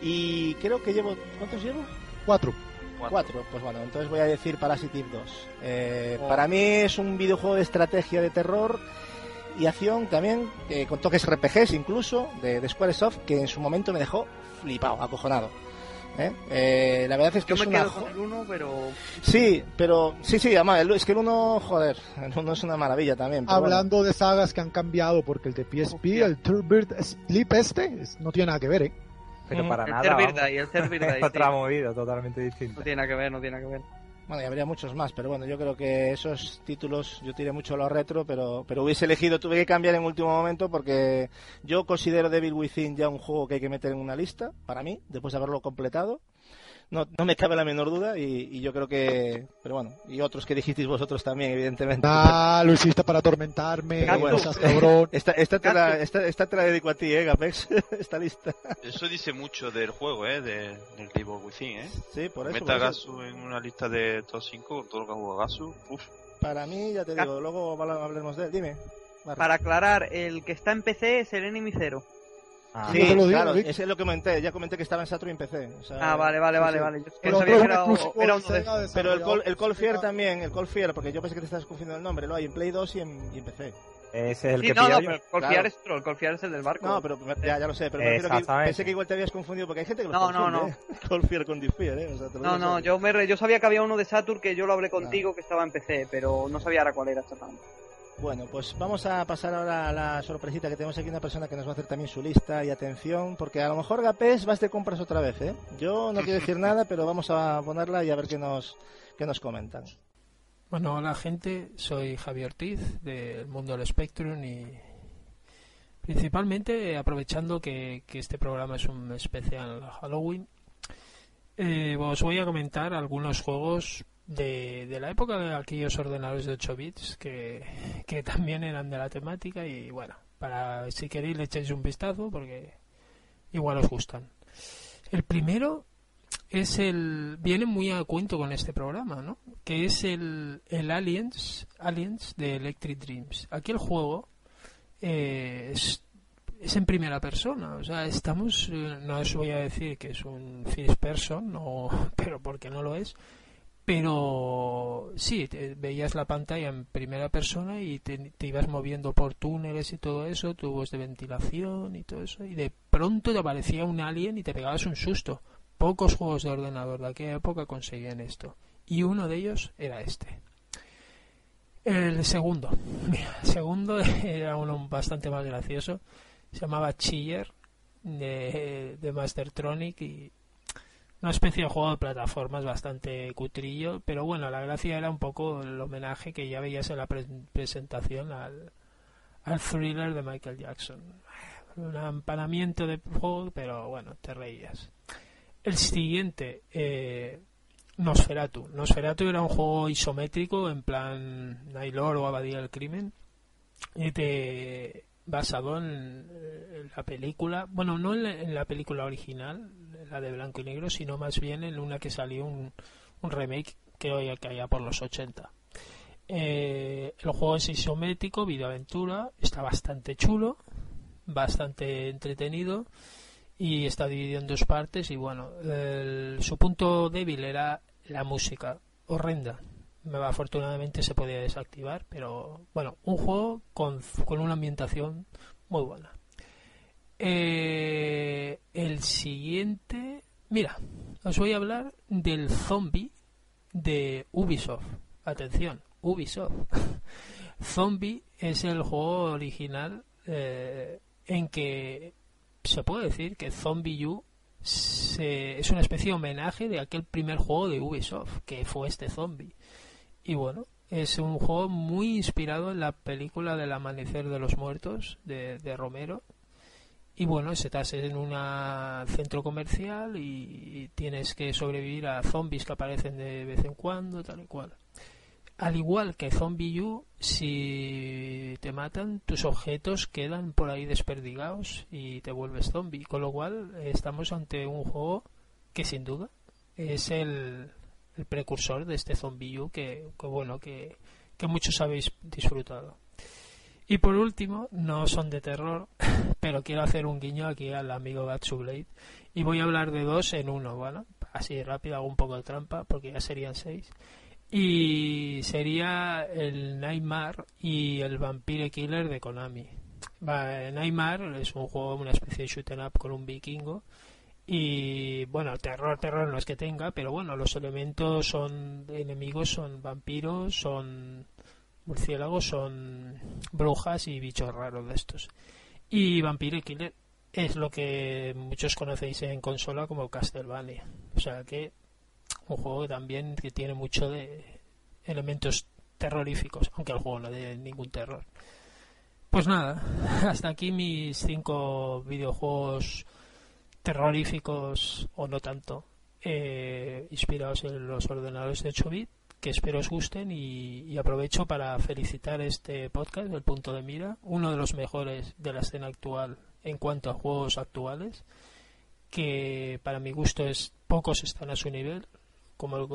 Y creo que llevo... ¿Cuántos llevo? Cuatro. Cuatro. Pues bueno, entonces voy a decir Parasitive 2. Eh, Oh. Para mí es un videojuego de estrategia de terror y acción también, eh, con toques RPGs incluso, de, de Squaresoft, que en su momento me dejó flipado, acojonado. ¿eh? Eh, la verdad es que Yo es me una... quedo con el 1, pero... Sí, pero sí, sí, además, el- es que el uno, joder, el uno es una maravilla también. pero bueno. Hablando de sagas que han cambiado, porque el de PSP, el Turbird Sleep este, es- no tiene nada que ver, ¿eh? Pero Mm. para El nada. Vamos. Day, el Day, Es otra sí. movida totalmente distinta. No tiene nada que ver, no tiene nada que ver. Bueno, y habría muchos más, pero bueno, yo creo que esos títulos, yo tiré mucho a lo retro, pero, pero hubiese elegido, tuve que cambiar en último momento porque yo considero Devil Within ya un juego que hay que meter en una lista, para mí, después de haberlo completado. No, no me cabe la menor duda y, y yo creo que, pero bueno, y otros que dijisteis vosotros también, evidentemente. Ah, lo hiciste para atormentarme, Gato. no seas cabrón. Esta, esta, te la, esta, esta te la dedico a ti, eh, Gapex, esta lista. Eso dice mucho del juego, ¿eh? De, del Devil Within, ¿eh? Sí, por eso. Meta por a eso. Gasu en una lista de top 5 con todo lo que ha jugado Gasu. Uf. Para mí, ya te Gato. digo, luego hablemos de él, dime. Para aclarar, el que está en PC es el Enemy Zero. Ah, Sí, No te lo digo, claro, ese es lo que comenté. Ya comenté que estaba en Saturn y en PC. o sea, Ah, vale, vale, sí, vale, vale. Yo Pero sabía que era, era uno de. Pero el Call, el Call Fear Sega. también, el Call Fear, porque yo pensé que te estás confundiendo el nombre, lo hay en Play 2 y en, y en PC. Ese es el Sí, que no, no, pero el Confiar Claro. es otro, el Confiar es el del barco. No, pero ya, ya lo sé, pero que Exactamente. pensé que igual te habías confundido, porque hay gente que lo No, no, confunde, ¿eh? Call Fear con Fear, ¿eh? O sea, te lo No, no, yo, me re- yo sabía que había uno de Saturn que yo lo hablé contigo que estaba en PC, pero no sabía ahora cuál era exactamente. Bueno, pues vamos a pasar ahora a la sorpresita que tenemos aquí una persona que nos va a hacer también su lista y atención, porque a lo mejor Gapés vas de compras otra vez, ¿eh? Yo no quiero decir nada, pero vamos a ponerla y a ver qué nos, qué nos comentan. Bueno, hola gente, soy Javier Ortiz del mundo del Spectrum y principalmente aprovechando que, este programa es un especial Halloween, eh, os voy a comentar algunos juegos de, la época de aquellos ordenadores de 8 bits que, que también eran de la temática y bueno, para si queréis le echéis un vistazo porque igual os gustan. El primero es el viene muy a cuento con este programa, ¿no? Que es el, el Aliens, Aliens de Electric Dreams. Aquí el juego eh, es, es, en primera persona, o sea, estamos, eh, no os voy a decir que es un first person, no, pero porque no lo es, pero sí, veías la pantalla en primera persona y te, te, ibas moviendo por túneles y todo eso, tubos de ventilación y todo eso, y de pronto te aparecía un alien y te pegabas un susto Pocos juegos de ordenador de aquella época conseguían esto. Y uno de ellos era este. El segundo. el segundo era uno bastante más gracioso. Se llamaba Chiller de, de Mastertronic y una especie de juego de plataformas bastante cutrillo, pero bueno, la gracia era un poco el homenaje que ya veías en la presentación al, thriller de Michael Jackson. Un empanamiento de juego, pero bueno, te reías. El siguiente, eh, Nosferatu. Nosferatu era un juego isométrico en plan Nailor o Abadía del Crimen, basado en, la película, bueno, no en la, película original, la de blanco y negro, sino más bien en una que salió un, remake que hoy haya por los 80. Eh, el juego es isométrico, videoaventura, está bastante chulo, bastante entretenido y está dividido en dos partes y bueno, su punto débil era la música, horrenda. Afortunadamente se podía desactivar, pero bueno, un juego con, con una ambientación muy buena. Eh, el siguiente, mira, os voy a hablar del zombie de Ubisoft. Atención, Ubisoft. zombie es el juego original eh, en que se puede decir que Zombie U es una especie de homenaje de aquel primer juego de Ubisoft, que fue este Zombie. Y bueno, es un juego muy inspirado en la película del Amanecer de los Muertos de, Romero. Y bueno, estás en un centro comercial y, y tienes que sobrevivir a zombies que aparecen de vez en cuando, tal y cual. Al igual que Zombie U, si te matan, tus objetos quedan por ahí desperdigados y te vuelves zombie. Con lo cual, estamos ante un juego que sin duda es el, precursor de este Zombie U que, bueno, que, que muchos habéis disfrutado. Y por último, no son de terror, pero quiero hacer un guiño aquí al amigo Batsu Blade. Y voy a hablar de dos en uno, ¿vale? Así rápido, hago un poco de trampa, porque ya serían seis y sería el Nightmare y el Vampire Killer de Konami. Nightmare es un juego, una especie de shoot up con un vikingo y bueno, terror, terror no es que tenga, pero bueno, los elementos son enemigos, son vampiros, son murciélagos, son brujas y bichos raros de estos. Y Vampire Killer es lo que muchos conocéis en consola como Castlevania. O sea que un juego también que tiene mucho de elementos terroríficos, aunque el juego no de ningún terror. Pues nada, hasta aquí mis cinco videojuegos terroríficos o no tanto, eh, inspirados en los ordenadores de 8 bit, que espero os gusten y, aprovecho para felicitar este podcast, El Punto de Mira, uno de los mejores de la escena actual en cuanto a juegos actuales, que para mi gusto es pocos están a su nivel, como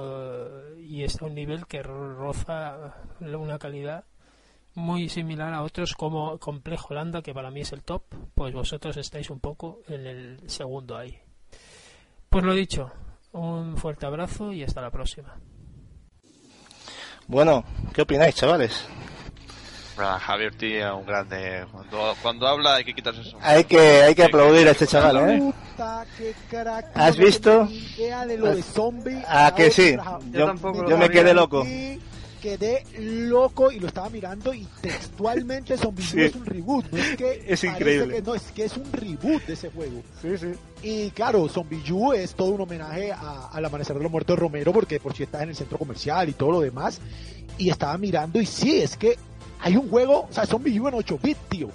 y está a un nivel que roza una calidad muy similar a otros como Complejo Holanda que para mí es el top pues vosotros estáis un poco en el segundo ahí pues lo dicho un fuerte abrazo y hasta la próxima bueno qué opináis chavales Javier Tía, un grande. Cuando, habla hay que quitarse eso. Hay que, hay que aplaudir a este chaval, ¿eh? ¿Has visto? Ah, que sí. Yo, yo me quedé loco. Quedé loco y lo estaba mirando y textualmente Zombie Sí. es un reboot, no es que Es increíble. que no, es que es un reboot de ese juego. Sí, sí. Y claro, Zombie U es todo un homenaje a- al amanecer de los muertos de Romero, porque por si está en el centro comercial y todo lo demás. Y estaba mirando, y sí, es que hay un juego, o sea, Zombie U en 8 bits, tío.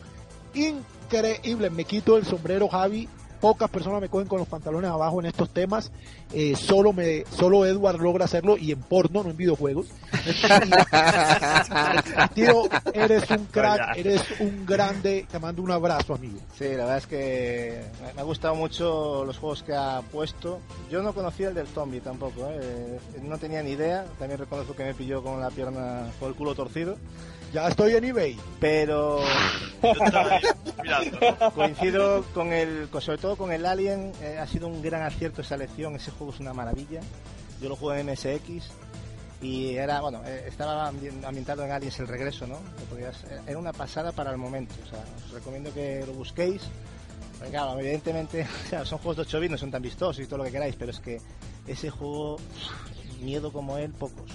Increíble, me quito el sombrero, Javi. Pocas personas me cogen con los pantalones abajo en estos temas. Eh, solo me, solo Edward logra hacerlo y en porno, no en videojuegos. Tío, eres un crack, eres un grande. Te mando un abrazo, amigo. Sí, la verdad es que me- ha gustado mucho los juegos que ha puesto. Yo no conocía el del zombie tampoco, ¿eh? no tenía ni idea. También reconozco que me pilló con la pierna o el culo torcido. Ya estoy en eBay. Pero coincido con el, sobre todo con el Alien. eh, ha sido un gran acierto esa elección. Ese juego es una maravilla. Yo lo jugué en MSX y era, bueno, eh, estaba ambien- ambientado en Aliens el regreso, ¿no? Podías- era una pasada para el momento. O sea, os recomiendo que lo busquéis. Porque, claro, evidentemente, o sea, son juegos de 8 bits, no son tan vistosos y todo lo que queráis, pero es que ese juego, miedo como él, pocos.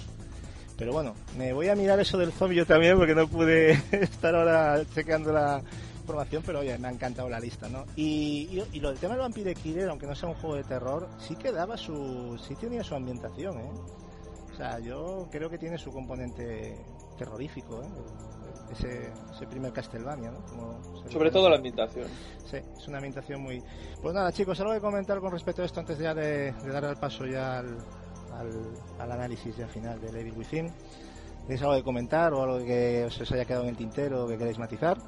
Pero bueno, me voy a mirar eso del zombie yo también porque no pude estar ahora chequeando la información, pero oye, me ha encantado la lista, ¿no? Y, y, y lo del tema del Vampire Killer, aunque no sea un juego de terror, sí que daba su... sí tenía su ambientación, ¿eh? O sea, yo creo que tiene su componente terrorífico, ¿eh? Ese, ese primer Castlevania, ¿no? Como Sobre todo la ambientación. Sí, es una ambientación muy... Pues nada, chicos, algo que comentar con respecto a esto antes ya de, de dar el paso ya al, al, al análisis ya final de Evil Within. ¿Tenéis algo que comentar o algo que os, os haya quedado en el tintero o que queréis matizar?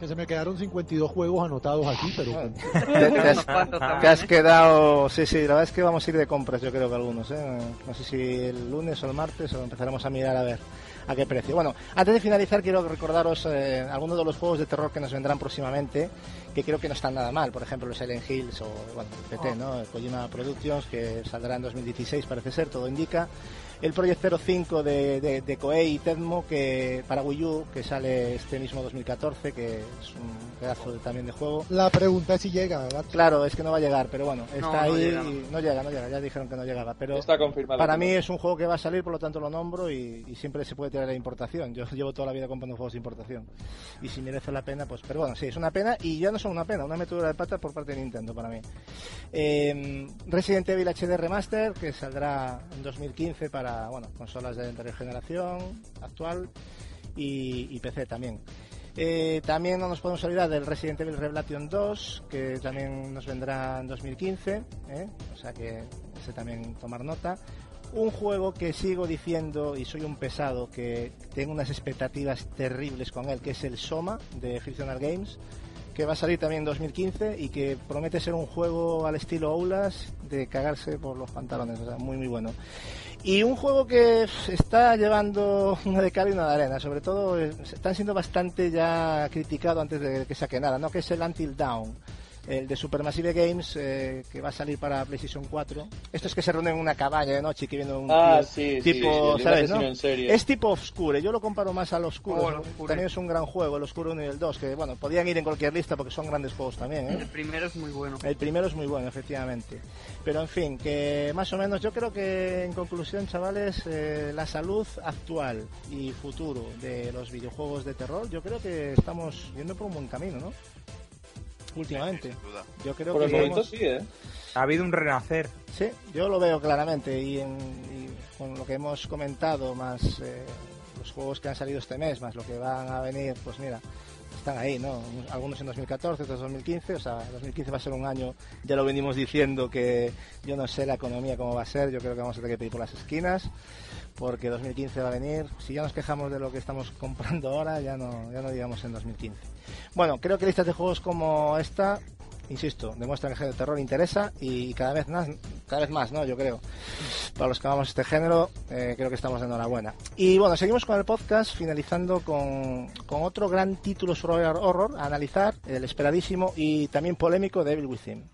Que se me quedaron 52 juegos anotados aquí, pero Bueno, te, te has, quedado... Sí, sí, la verdad es que vamos a ir de compras, yo creo que algunos, ¿eh? No sé si el lunes o el martes o empezaremos a mirar a ver a qué precio. Bueno, antes de finalizar quiero recordaros eh, algunos de los juegos de terror que nos vendrán próximamente, que creo que no están nada mal. Por ejemplo, los Silent Hills o, bueno, el PT, ¿no? El Kojima Productions, que saldrá en 2016, parece ser, todo indica. El Project 05 de, de, de Koei y Tecmo, que para Wii U, que sale este mismo 2014, que es un pedazo de- también de juego. la pregunta es si llega, ¿verdad? Claro, es que no va a llegar, pero bueno, está No, no ahí. llega, no. y- no llega, no llega, ya dijeron que no llegaba. Pero Está confirmado. para mí no. es un juego que va a salir, por lo tanto lo nombro y, y siempre se puede tirar la importación. Yo llevo toda la vida comprando juegos de importación. Y si merece la pena, pues. Pero bueno, sí, es una pena y ya no son una pena, una metedura de pata por parte de Nintendo para mí. Eh, Resident Evil HD Remaster, que saldrá en 2015 para bueno, consolas de anterior generación, actual y, y PC también. Eh, también no nos podemos olvidar del Resident Evil Revelation 2, que también nos vendrá en 2015, ¿eh? o sea que ese también tomar nota. Un juego que sigo diciendo, y soy un pesado, que tengo unas expectativas terribles con él, que es el Soma de Frictional Games, que va a salir también en 2015 y que promete ser un juego al estilo Oulas de cagarse por los pantalones, o sea, muy muy bueno. Y un juego que está llevando una de cal y una de arena, sobre todo eh, están siendo bastante ya criticado antes de que saque nada, ¿no? Que es el Until Dawn, el de Supermassive Games, eh, que va a salir para PlayStation 4. Esto es que se reúnen en una cabaña de noche y que viene un Ah, tío sí, tipo, sí, ¿sabes, no? Es tipo Obscure, yo lo comparo más al Obscure. Oh. También es un gran juego, el Obscure 1 y el 2, que bueno, podían ir en cualquier lista porque son grandes juegos también, ¿eh? El primero es muy bueno. El primero es muy bueno, efectivamente. Pero en fin, que más o menos yo creo que en conclusión, chavales, eh, la salud actual y futuro de los videojuegos de terror, yo creo que estamos yendo por un buen camino, ¿no? Últimamente. Sin duda. Yo creo Por que el momento hemos- sí, ¿eh? Ha habido un renacer. Sí, yo lo veo claramente y, en- y con lo que hemos comentado, más eh, los juegos que han salido este mes, más lo que van a venir, pues mira, están ahí, ¿no? Algunos en 2014, otros en 2015, o sea, 2015 va a ser un año, ya lo venimos diciendo que yo no sé la economía cómo va a ser, yo creo que vamos a tener que pedir por las esquinas, porque 2015 va a venir, si ya nos quejamos de lo que estamos comprando ahora, ya no, ya no digamos en 2015. Bueno, creo que listas de juegos como esta insisto, demuestran que el género de terror interesa y cada vez más, cada vez más, ¿no? Yo creo. Para los que amamos este género, eh, creo que estamos de enhorabuena. Y bueno, seguimos con el podcast, finalizando con, otro gran título sobre horror a analizar, el esperadísimo y también polémico Devil Within.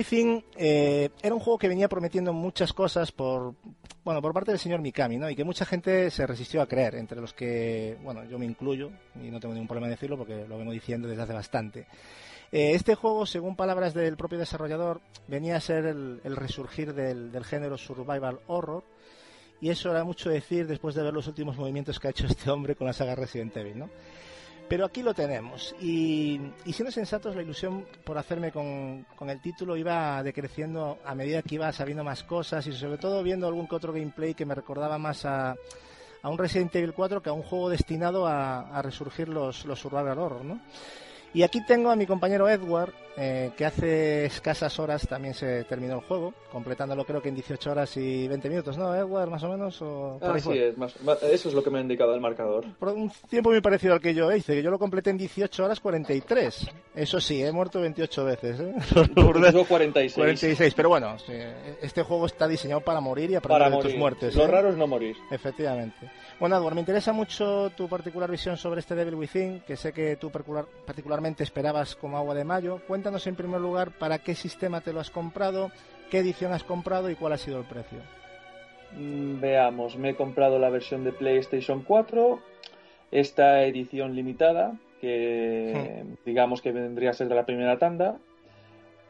Within eh, era un juego que venía prometiendo muchas cosas por bueno por parte del señor Mikami, ¿no? Y que mucha gente se resistió a creer, entre los que bueno yo me incluyo y no tengo ningún problema en decirlo porque lo vengo diciendo desde hace bastante. Eh, este juego, según palabras del propio desarrollador, venía a ser el, resurgir del, del género survival horror y eso era mucho decir después de ver los últimos movimientos que ha hecho este hombre con la saga Resident Evil, ¿no? Pero aquí lo tenemos. Y, y siendo sensatos, la ilusión por hacerme con, con, el título iba decreciendo a medida que iba sabiendo más cosas y sobre todo viendo algún que otro gameplay que me recordaba más a, a un Resident Evil 4 que a un juego destinado a, a resurgir los, los survival horror, ¿no? Y aquí tengo a mi compañero Edward, eh, que hace escasas horas también se terminó el juego, completándolo creo que en 18 horas y 20 minutos, ¿no, Edward, más o menos? O ah, sí, es, más, eso es lo que me ha indicado el marcador. Por un tiempo muy parecido al que yo hice, que yo lo completé en 18 horas 43. Eso sí, he muerto 28 veces, ¿eh? Yo 46. 46, pero bueno, este juego está diseñado para morir y aprender para de tus muertes. Lo ¿eh? raro es no morir. Efectivamente. Bueno, Edward, me interesa mucho tu particular visión sobre este Devil Within, que sé que tú particular, particularmente esperabas como agua de mayo. Cuéntanos en primer lugar para qué sistema te lo has comprado, qué edición has comprado y cuál ha sido el precio. Mm, veamos, me he comprado la versión de PlayStation 4, esta edición limitada, que hmm. digamos que vendría a ser de la primera tanda.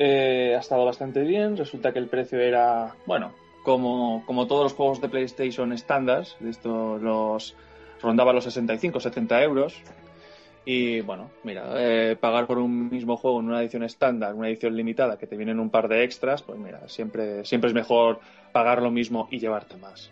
Eh, ha estado bastante bien, resulta que el precio era, bueno, como, como todos los juegos de PlayStation estándar, esto los rondaba los 65, 70 euros. Y bueno, mira, eh, pagar por un mismo juego en una edición estándar, una edición limitada, que te vienen un par de extras, pues mira, siempre, siempre es mejor pagar lo mismo y llevarte más.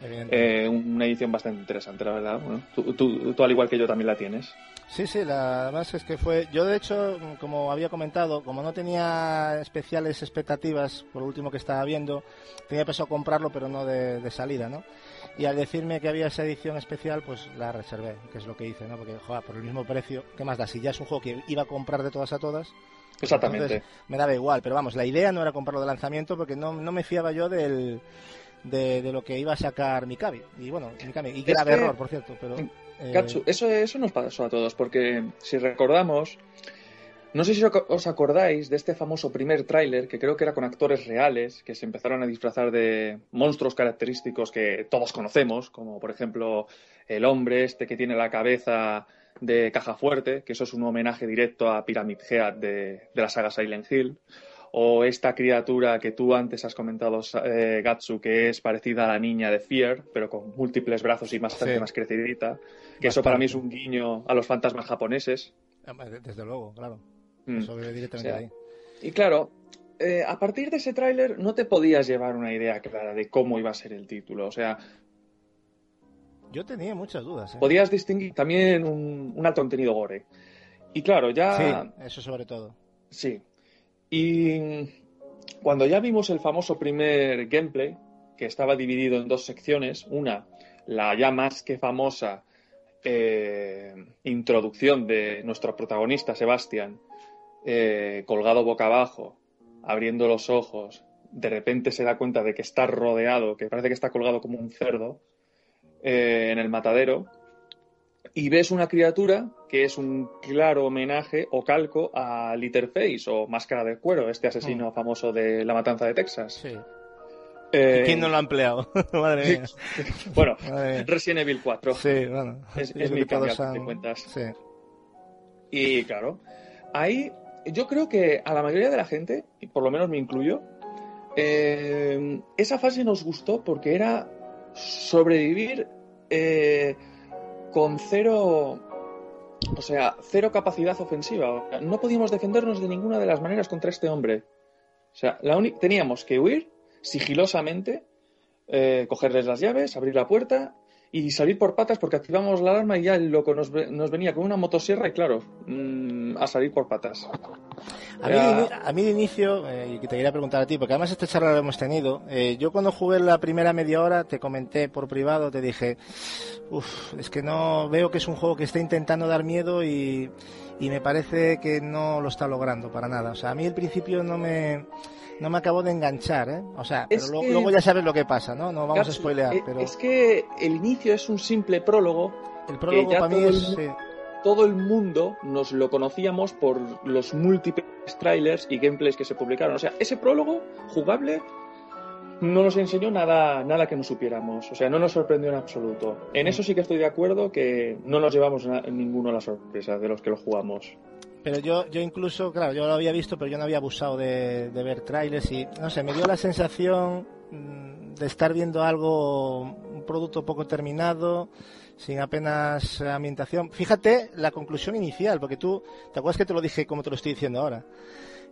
Eh, una edición bastante interesante, la verdad. Bueno, tú, tú, tú, al igual que yo, también la tienes. Sí, sí, la base es que fue. Yo, de hecho, como había comentado, como no tenía especiales expectativas por lo último que estaba viendo, tenía pensado comprarlo, pero no de, de, salida, ¿no? Y al decirme que había esa edición especial, pues la reservé, que es lo que hice, ¿no? Porque, joder, por el mismo precio, ¿qué más da? Si ya es un juego que iba a comprar de todas a todas. Exactamente. me daba igual, pero vamos, la idea no era comprarlo de lanzamiento porque no, no me fiaba yo del. De, de, lo que iba a sacar Mikami. Y bueno, Mikami, y grave que... error, por cierto, pero. Eh... Katsu, eso, eso nos pasó a todos, porque si recordamos, no sé si os acordáis de este famoso primer tráiler, que creo que era con actores reales, que se empezaron a disfrazar de monstruos característicos que todos conocemos, como por ejemplo el hombre este que tiene la cabeza de caja fuerte, que eso es un homenaje directo a Pyramid Head de, de la saga Silent Hill, o esta criatura que tú antes has comentado, eh, Gatsu, que es parecida a la niña de Fear, pero con múltiples brazos y bastante sí. más crecidita, que bastante. eso para mí es un guiño a los fantasmas japoneses. Desde luego, claro. Mm. Eso viene directamente o sea, ahí. Y claro, eh, a partir de ese tráiler no te podías llevar una idea clara de cómo iba a ser el título. O sea, yo tenía muchas dudas. ¿eh? Podías distinguir también un, un, alto contenido gore. Y claro, ya. Sí, eso sobre todo. Sí. Y cuando ya vimos el famoso primer gameplay, que estaba dividido en dos secciones, una, la ya más que famosa eh, introducción de nuestro protagonista, Sebastián, eh, colgado boca abajo, abriendo los ojos, de repente se da cuenta de que está rodeado, que parece que está colgado como un cerdo eh, en el matadero, y ves una criatura que es un claro homenaje o calco a Litterface o Máscara de Cuero, este asesino oh. famoso de la matanza de Texas. Sí. Eh, ¿Quién no lo ha empleado? Madre mía. bueno, Madre mía. Resident Evil 4. Sí, bueno. Es, es mi cambio, han... de cuentas. Sí. Y claro, ahí yo creo que a la mayoría de la gente, y por lo menos me incluyo, eh, esa fase nos gustó porque era sobrevivir eh, con cero, o sea, cero capacidad ofensiva. No podíamos defendernos de ninguna de las maneras contra este hombre. O sea, la teníamos que huir sigilosamente, eh, cogerles las llaves, abrir la puerta y salir por patas porque activamos la alarma y ya el loco nos, nos venía con una motosierra y claro, mmm, a salir por patas. A mí, a mí de inicio, eh, te quería preguntar a ti, porque además esta charla la hemos tenido, eh, yo cuando jugué la primera media hora te comenté por privado, te dije, uff, es que no veo que es un juego que está intentando dar miedo y, y me parece que no lo está logrando para nada. O sea, a mí el principio no me no me acabo de enganchar, ¿eh? O sea, pero luego, que... luego, ya sabes lo que pasa, ¿no? No vamos a spoilear, pero... Es que el inicio es un simple prólogo. El prólogo para mí es... El... Sí. todo el mundo nos lo conocíamos por los múltiples trailers y gameplays que se publicaron. O sea, ese prólogo jugable no nos enseñó nada, nada que no supiéramos. O sea, no nos sorprendió en absoluto. En eso sí que estoy de acuerdo que no nos llevamos ninguno a la sorpresa de los que lo jugamos. Pero yo, yo incluso, claro, yo lo había visto, pero yo no había abusado de, de ver trailers y, no sé, me dio la sensación mm, de estar viendo algo, un producto poco terminado, sin apenas ambientación. Fíjate la conclusión inicial, porque tú, ¿te acuerdas que te lo dije como te lo estoy diciendo ahora?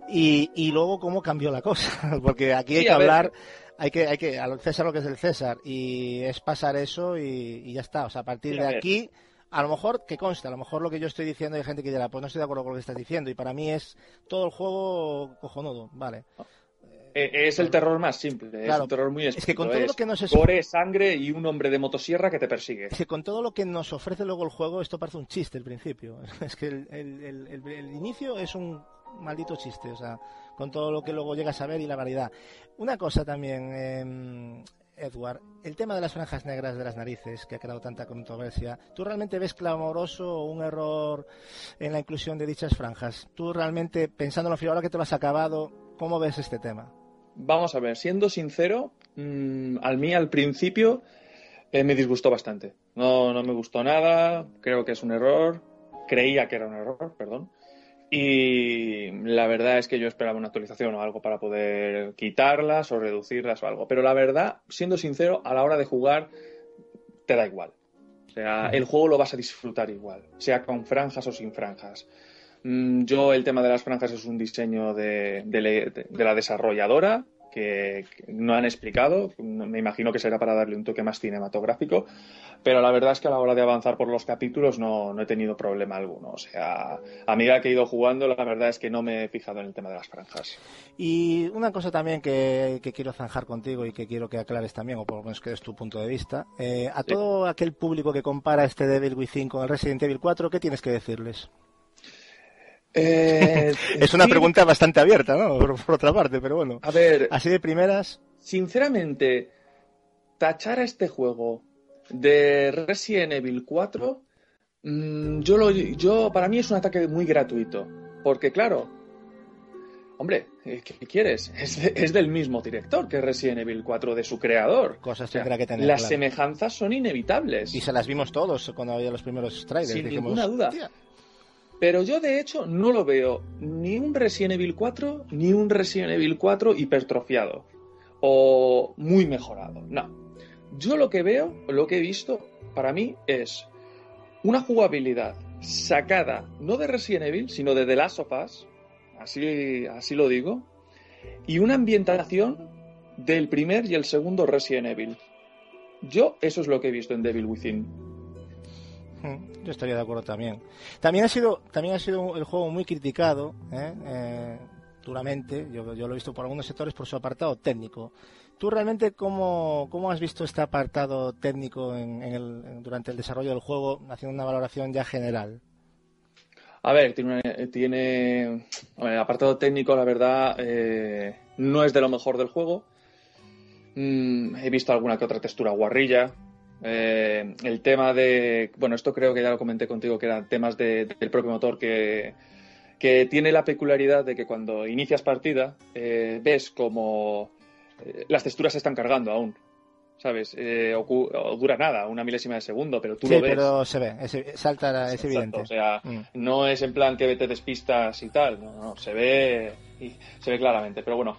Y, y luego cómo cambió la cosa, porque aquí hay que hablar, hay que, hay que, al César lo que es el César, y es pasar eso y, ya está. O sea, a partir de aquí, a lo mejor, que consta, a lo mejor lo que yo estoy diciendo hay gente que dirá, pues no estoy de acuerdo con lo que estás diciendo, y para mí es todo el juego cojonudo, vale. Eh, es el terror más simple, es un terror muy Es que con todo lo que nos sangre y un hombre de motosierra que te persigue. Es que con todo lo que nos ofrece luego el juego, esto parece un chiste al principio. Es que el, inicio es un maldito chiste, o sea, con todo lo que luego llegas a ver y la variedad. Una cosa también, eh, Edward, el tema de las franjas negras de las narices, que ha creado tanta controversia, ¿tú realmente ves clamoroso un error en la inclusión de dichas franjas? ¿Tú realmente, pensándolo frío, ahora que te lo has acabado, cómo ves este tema? vamos a ver, siendo sincero, mm, al mí al principio eh, me disgustó bastante. No, no me gustó nada, creo que es un error, creía que era un error, perdón. Y la verdad es que yo esperaba una actualización o algo para poder quitarlas o reducirlas o algo. Pero la verdad, siendo sincero, a la hora de jugar, te da igual. O sea, el juego lo vas a disfrutar igual, sea con franjas o sin franjas. Mm, yo el tema de las franjas es un diseño de, la desarrolladora que, no han explicado. Me imagino que será para darle un toque más cinematográfico. Pero la verdad es que a la hora de avanzar por los capítulos no, he tenido problema alguno. O sea, a medida que he ido jugando, la verdad es que no me he fijado en el tema de las franjas. Y una cosa también que, quiero zanjar contigo y que quiero que aclares también, o por lo menos que es tu punto de vista. Eh, a todo aquel público que compara este Devil Within con el Resident Evil 4, ¿qué tienes que decirles? Eh, es una pregunta bastante abierta, ¿no? Por, otra parte, pero bueno. A ver. Así de primeras. Sinceramente, tachar a este juego de Resident Evil 4, mm, yo, lo, yo para mí es un ataque muy gratuito. Porque, claro, hombre, ¿qué quieres? Es, del mismo director que Resident Evil 4, de su creador. Cosas tendrá que tener. Las semejanzas son inevitables. Y se las vimos todos cuando había los primeros trailers. Sin ninguna duda. Pero yo de hecho no lo veo ni un Resident Evil 4 ni un Resident Evil 4 hipertrofiado o muy mejorado. No. Yo lo que veo, lo que he visto, para mí es una jugabilidad sacada no de Resident Evil, sino de The Last of Us, así, así lo digo, y una ambientación del primer y el segundo Resident Evil. Yo eso es lo que he visto en Devil Within. Yo estaría de acuerdo también. También ha sido, también ha sido el juego muy criticado, ¿eh? Eh, duramente. Yo, lo he visto por algunos sectores por su apartado técnico. ¿Tú realmente cómo, cómo has visto este apartado técnico en, durante el desarrollo del juego, haciendo una valoración ya general? A ver, tiene, tiene el apartado técnico, la verdad, eh, no es de lo mejor del juego. Mm, he visto alguna que otra textura guarrilla, eh, el tema de, bueno, esto creo que ya lo comenté contigo, que eran temas del propio motor que, que, tiene la peculiaridad de que cuando inicias partida eh, ves como eh, las texturas se están cargando aún. ¿Sabes? o, dura nada, una milésima de segundo, pero tú lo ves. pero se ve, es, salta, es evidente. O sea, mm. no es en plan que te despistas y tal, no, no, se ve, y, se ve claramente. Pero bueno,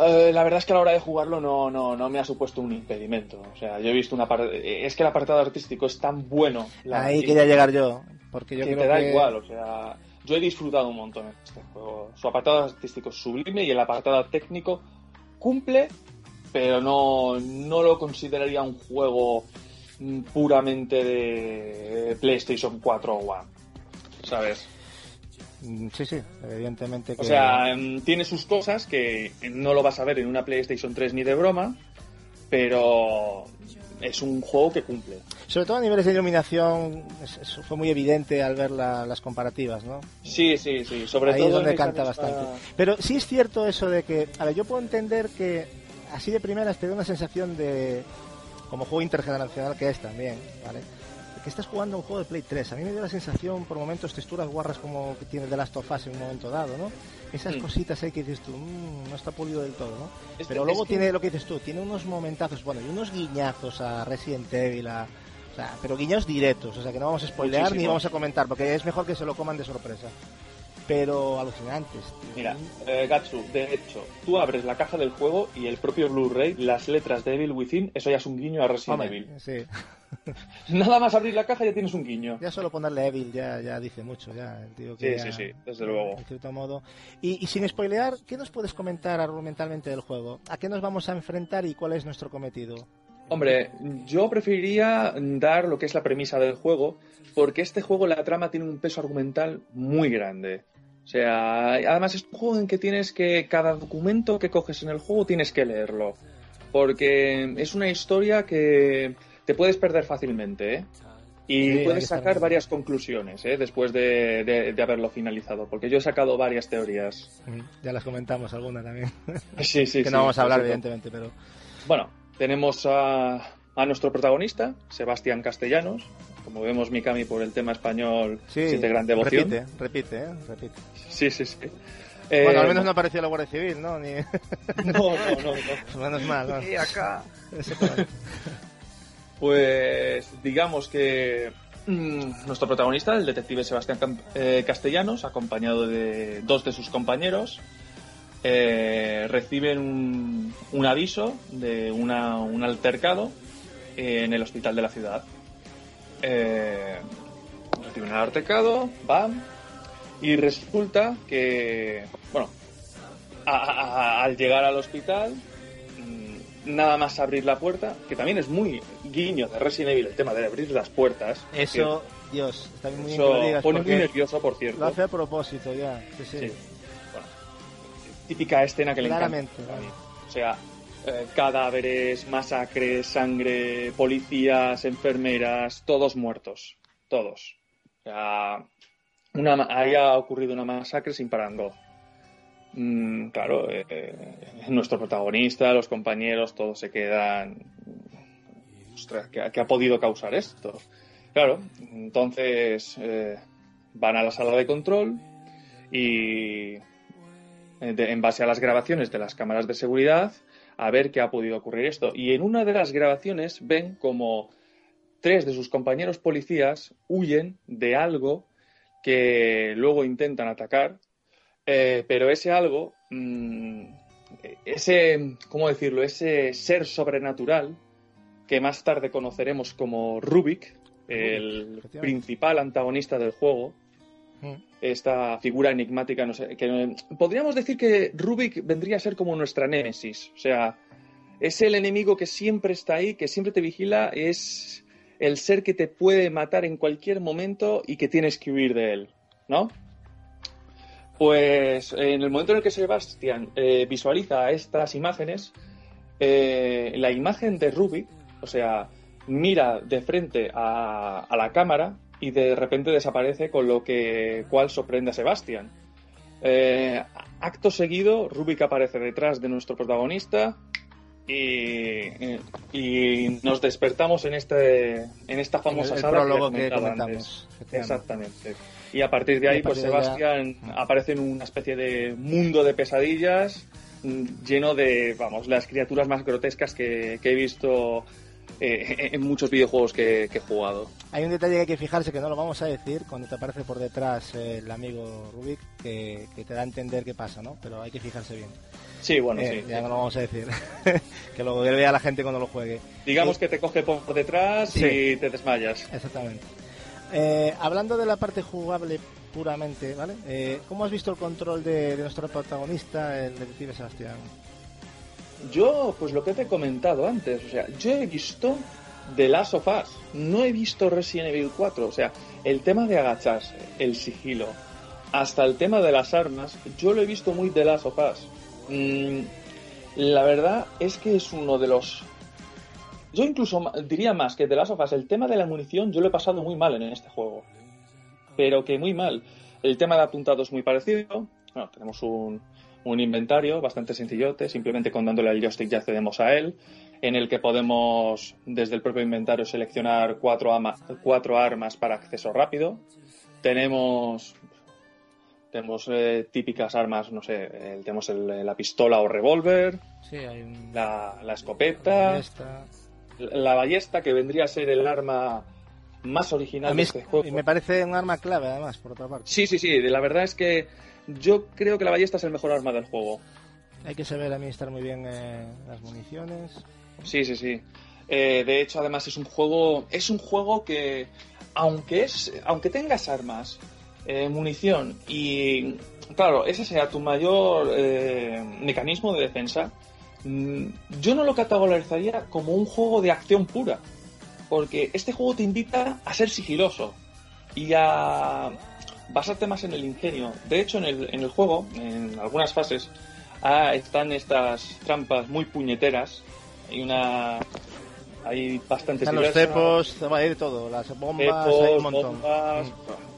eh, la verdad es que a la hora de jugarlo no, no, no me ha supuesto un impedimento. O sea, yo he visto una parte. Es que el apartado artístico es tan bueno. Ahí quería llegar yo. Porque yo que te da igual, o sea. Yo he disfrutado un montón en este juego. Su apartado artístico es sublime y el apartado técnico cumple, pero no, no lo consideraría un juego puramente de PlayStation 4 o One. ¿Sabes? Mm, sí, sí, evidentemente. O sea, em, tiene sus cosas que no lo vas a ver en una PlayStation 3 ni de broma, pero es un juego que cumple. Sobre todo a niveles de iluminación, eso fue muy evidente al ver las comparativas, ¿no? Sí, sí, sí. Sobre Ahí todo es donde canta bastante. Pero sí es cierto eso de que, a ver, yo puedo entender que así de primeras te da una sensación de, como juego intergeneracional que es también, ¿vale? Que estás jugando un juego de Play 3. A mí me dio la sensación, por momentos, texturas guarras como que tiene The Last of Us en un momento dado, ¿no? Esas Mm. cositas ahí que dices tú, "Mm, no está pulido del todo, ¿no? Pero luego que- tiene lo que dices tú, tiene unos momentazos, bueno, y unos guiñazos a Resident Evil, a, o sea, pero guiños directos, o sea, que no vamos a spoilear ni vamos a comentar, porque es mejor que se lo coman de sorpresa. Pero alucinantes, tío. Mira, eh, Gatsu, de hecho, tú abres la caja del juego y el propio Blu-ray, las letras de Evil Within, eso ya es un guiño a Resident Hombre, Evil. sí. Nada más abrir la caja ya tienes un guiño. Ya solo ponerle Evil ya, ya dice mucho, ya, el tío que Sí, ya- sí, sí, desde luego. En cierto modo. Y, y sin spoilear, ¿qué nos puedes comentar argumentalmente del juego? ¿A qué nos vamos a enfrentar y cuál es nuestro cometido? Hombre, yo preferiría dar lo que es la premisa del juego, porque este juego, la trama tiene un peso argumental muy grande. O sea, además es un juego en que tienes que, cada documento que coges en el juego tienes que leerlo. Porque es una historia que te puedes perder fácilmente, ¿eh? Y Sí, puedes sacar varias conclusiones, ¿eh? Después de, de- de haberlo finalizado. Porque yo he sacado varias teorías. Ya las comentamos alguna también. Sí, sí, que sí, no vamos a hablar, evidentemente, pero. Bueno, tenemos a, a nuestro protagonista, Sebastián Castellanos. Como vemos, Mikami por el tema español Sí, siente gran devoción. repite, repite, ¿eh? repite. Sí, sí, sí. bueno, Eh, al menos no apareció la Guardia Civil, ¿no? Ni... no, no, no, no. Menos mal, ¿no? Y acá. Pues digamos que mm, nuestro protagonista, el detective Sebastián eh, Castellanos, acompañado de dos de sus compañeros, eh, reciben un, aviso de un altercado en el hospital de la ciudad. Eh, reciben un altercado, van y resulta que, bueno, al llegar al hospital, nada más abrir la puerta, que también es muy guiño de Resident Evil el tema de abrir las puertas. Eso, Dios, está muy bien eso digas. pone muy nervioso, por cierto. Lo hace a propósito, ya. Sí, sí. Sí. Bueno, típica escena que le encanta. Vale. O sea, eh, cadáveres, masacres, sangre, policías, enfermeras, todos muertos. Todos. O sea, una, ma- ahí ha ocurrido una masacre sin parangón. Mm, claro, eh, nuestro protagonista, los compañeros, todos se quedan. Ostras, ¿qué, ha- podido causar esto? Claro, entonces eh, van a la sala de control y eh, en base a las grabaciones de las cámaras de seguridad a ver qué ha podido ocurrir esto. Y en una de las grabaciones ven como tres de sus compañeros policías huyen de algo que luego intentan atacar, eh, pero ese algo, mm, ese, ¿cómo decirlo? Ese ser sobrenatural que más tarde conoceremos como Rubik, el principal antagonista del juego, Mm. esta figura enigmática, no sé, que podríamos decir que Rubik vendría a ser como nuestra némesis, o sea, es el enemigo que siempre está ahí, que siempre te vigila, es el ser que te puede matar en cualquier momento y que tienes que huir de él, ¿no? Pues en el momento en el que Sebastián eh, visualiza estas imágenes, eh, la imagen de Rubik, o sea, mira de frente a, a la cámara y de repente desaparece con lo que cual sorprende a Sebastián. Eh, acto seguido, Rubik aparece detrás de nuestro protagonista y, y nos despertamos en este en esta famosa el sala prólogo que, comentamos, antes. Exactamente. Y a partir de ahí, pues Sebastián aparece en una especie de mundo de pesadillas mm, lleno de, vamos, las criaturas más grotescas que, que he visto eh, en muchos videojuegos que, que he jugado. Hay un detalle que hay que fijarse que no lo vamos a decir cuando te aparece por detrás el amigo Rubik que, que te da a entender qué pasa, ¿no? Pero hay que fijarse bien. Sí, bueno, Eh, sí. Ya no lo vamos a decir. que lo vea la gente cuando lo juegue. Digamos que te coge por detrás Sí. y te desmayas. Exactamente. Eh, hablando de la parte jugable puramente, ¿vale? Eh, ¿Cómo has visto el control de, nuestro protagonista, el detective Sebastián? Yo, pues lo que te he comentado antes, o sea, yo he visto The Last of Us, no he visto Resident Evil 4, o sea, el tema de agacharse, el sigilo, hasta el tema de las armas, yo lo he visto muy The Last of Us. Mm, la verdad es que es uno de los... Yo incluso diría más que The Last of Us, el tema de la munición yo lo he pasado muy mal en este juego, pero que muy mal. El tema de apuntado es muy parecido, bueno, tenemos un, un inventario bastante sencillote, simplemente con dándole al joystick ya accedemos a él, en el que podemos desde el propio inventario seleccionar cuatro, cuatro armas para acceso rápido. Tenemos tenemos eh, típicas armas, no sé, tenemos la pistola o revólver, la, escopeta, la ballesta. que vendría a ser el arma más original de este juego. Y me parece un arma clave, además, por otra parte. Sí, sí, sí. La verdad es que yo creo que la ballesta es el mejor arma del juego. Hay que saber administrar muy bien eh, las municiones. Sí, sí, sí. Eh, de hecho, además es un juego, es un juego que, aunque es, aunque tengas armas, eh, munición y, claro, ese sea tu mayor mecanismo de defensa, yo no lo categorizaría como un juego de acción pura, porque este juego te invita a ser sigiloso y a basarte más en el ingenio. De hecho, en el, en el juego, en algunas fases, ah, están estas trampas muy puñeteras. Hay una. Hay bastantes. Están los cepos, va a ir todo, las bombas, hay un montón. Mm.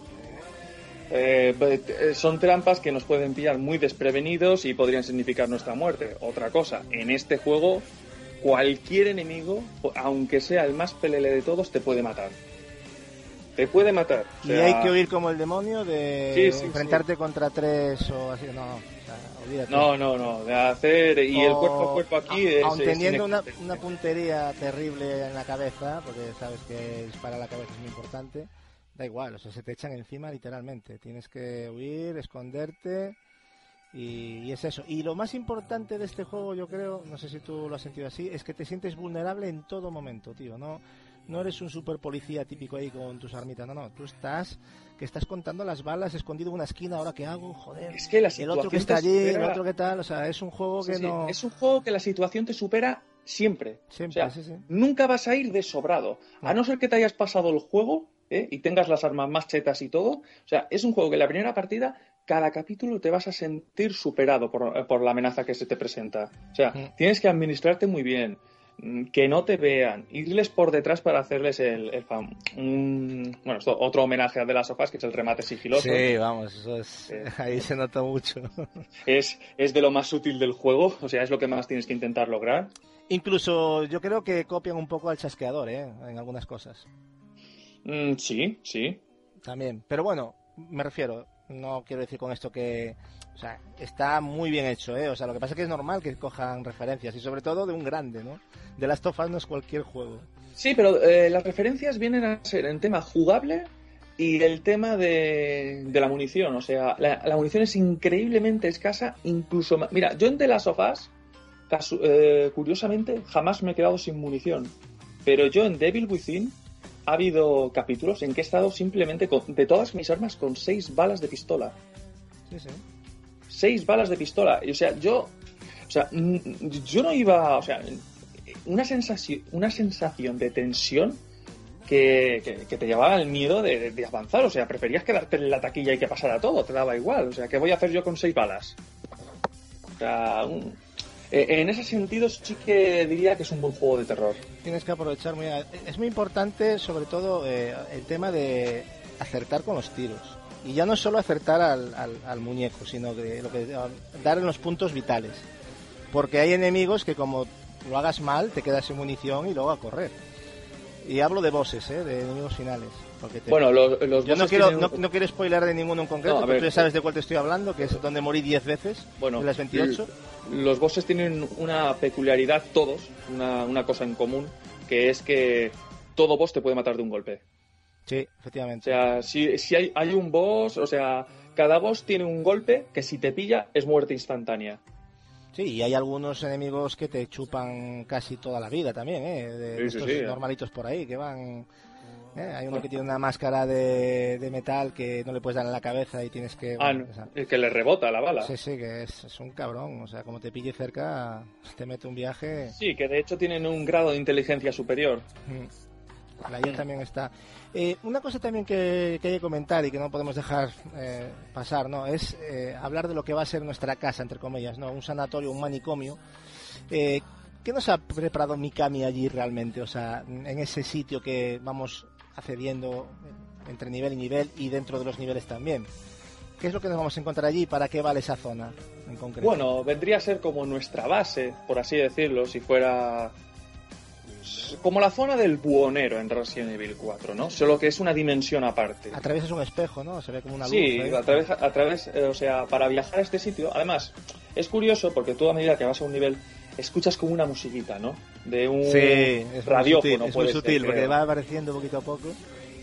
Eh, eh, son trampas que nos pueden pillar muy desprevenidos y podrían significar nuestra muerte. Otra cosa, en este juego, cualquier enemigo, aunque sea el más pelele de todos, te puede matar te puede matar. y hay que huir como el demonio de enfrentarte contra tres o así, no. no, no, no, de hacer y el cuerpo a cuerpo aquí es, aun teniendo una, una, puntería terrible en la cabeza, porque sabes que disparar la cabeza es muy importante, da igual, o sea, se te echan encima literalmente. Tienes que huir, esconderte y, y, es eso. Y lo más importante de este juego, yo creo, no sé si tú lo has sentido así, es que te sientes vulnerable en todo momento, tío. No, no eres un super policía típico ahí con tus armitas, no, no, tú estás que estás contando las balas escondido en una esquina, ahora qué hago, joder. Es que la el otro que está allí, el otro que tal, o sea, es un juego que no es un juego que la situación te supera siempre. Siempre, Nunca vas a ir de sobrado, a no ser que te hayas pasado el juego ¿eh? y tengas las armas más chetas y todo. O sea, es un juego que en la primera partida cada capítulo te vas a sentir superado por, por la amenaza que se te presenta. O sea, mm. tienes que administrarte muy bien. Mm, que no te vean, irles por detrás para hacerles el, el bueno, esto, otro homenaje a De las Sofas, que es el remate sigiloso. Sí, vamos, eso es, ahí se nota mucho. Es, es de lo más útil del juego, o sea, es lo que más tienes que intentar lograr. Incluso yo creo que copian un poco al chasqueador, ¿eh? En algunas cosas. Mm, sí, sí. También, pero bueno, me refiero, no quiero decir con esto que o sea, está muy bien hecho, ¿eh? O sea, lo que pasa es que es normal que cojan referencias y sobre todo de un grande, ¿no? De las of no es cualquier juego. Sí, pero eh, las referencias vienen a ser en tema jugable y el tema de, la munición. O sea, la, munición es increíblemente escasa, incluso... Mira, yo en The Last of eh, curiosamente, jamás me he quedado sin munición. Pero yo en Devil Within ha habido capítulos en que he estado simplemente con, de todas mis armas con seis balas de pistola. Sí, sí seis balas de pistola. Y, o sea, yo, o sea, yo no iba, o sea, una sensación, una sensación de tensión que, que, te llevaba el miedo de, avanzar. O sea, preferías quedarte en la taquilla y que pasara todo, te daba igual. O sea, ¿qué voy a hacer yo con seis balas? O sea, e, en ese sentido sí que diría que es un buen juego de terror. Tienes que aprovechar muy... Es muy importante, sobre todo, eh, el tema de acertar con los tiros y ya no solo acertar al, al, muñeco, sino que, lo que dar en los puntos vitales. Porque hay enemigos que como lo hagas mal, te quedas sin munición y luego a correr. Y hablo de bosses, ¿eh? de enemigos finales. Bueno, los, los Yo no quiero, no, quiero spoiler de ninguno en concreto, porque tú ya sabes de cuál te estoy hablando, que es donde morí 10 veces bueno, de las 28. Los bosses tienen una peculiaridad, todos, una, una cosa en común, que es que todo boss te puede matar de un golpe. Sí, efectivamente. O sea, si, si hay, hay un boss, o sea, cada boss tiene un golpe que si te pilla es muerte instantánea. Sí, y hay algunos enemigos que te chupan casi toda la vida también, ¿eh? De estos normalitos por ahí que van... ¿eh? Hay uno que tiene una máscara de, de, metal que no le puedes dar en la cabeza y tienes que... ah, que le rebota la bala. Sí, sí, que es, es, un cabrón. O sea, como te pille cerca, te mete un viaje... Sí, que de hecho tienen un grado de inteligencia superior. La IA también está. Eh, una cosa también que, que, hay que comentar y que no podemos dejar eh, pasar, ¿no? Es eh, hablar de lo que va a ser nuestra casa, entre comillas, ¿no? Un sanatorio, un manicomio. ¿Qué nos ha preparado Mikami allí realmente? O sea, en ese sitio que vamos accediendo entre nivel y nivel y dentro de los niveles también. ¿Qué es lo que nos vamos a encontrar allí? ¿Para qué vale esa zona en concreto? Bueno, vendría a ser como nuestra base, por así decirlo, si fuera como la zona del buhonero en Resident Evil 4, ¿no? Solo que es una dimensión aparte. A través es un espejo, ¿no? Se ve como una luz. Sí, ¿eh? a través, a través eh, o sea, para viajar a este sitio. Además, es curioso porque tú a medida que vas a un nivel escuchas como una musiquita, ¿no? De un Sí, es muy radiófono, sutil, es muy ser, sutil porque creo. va apareciendo poquito a poco.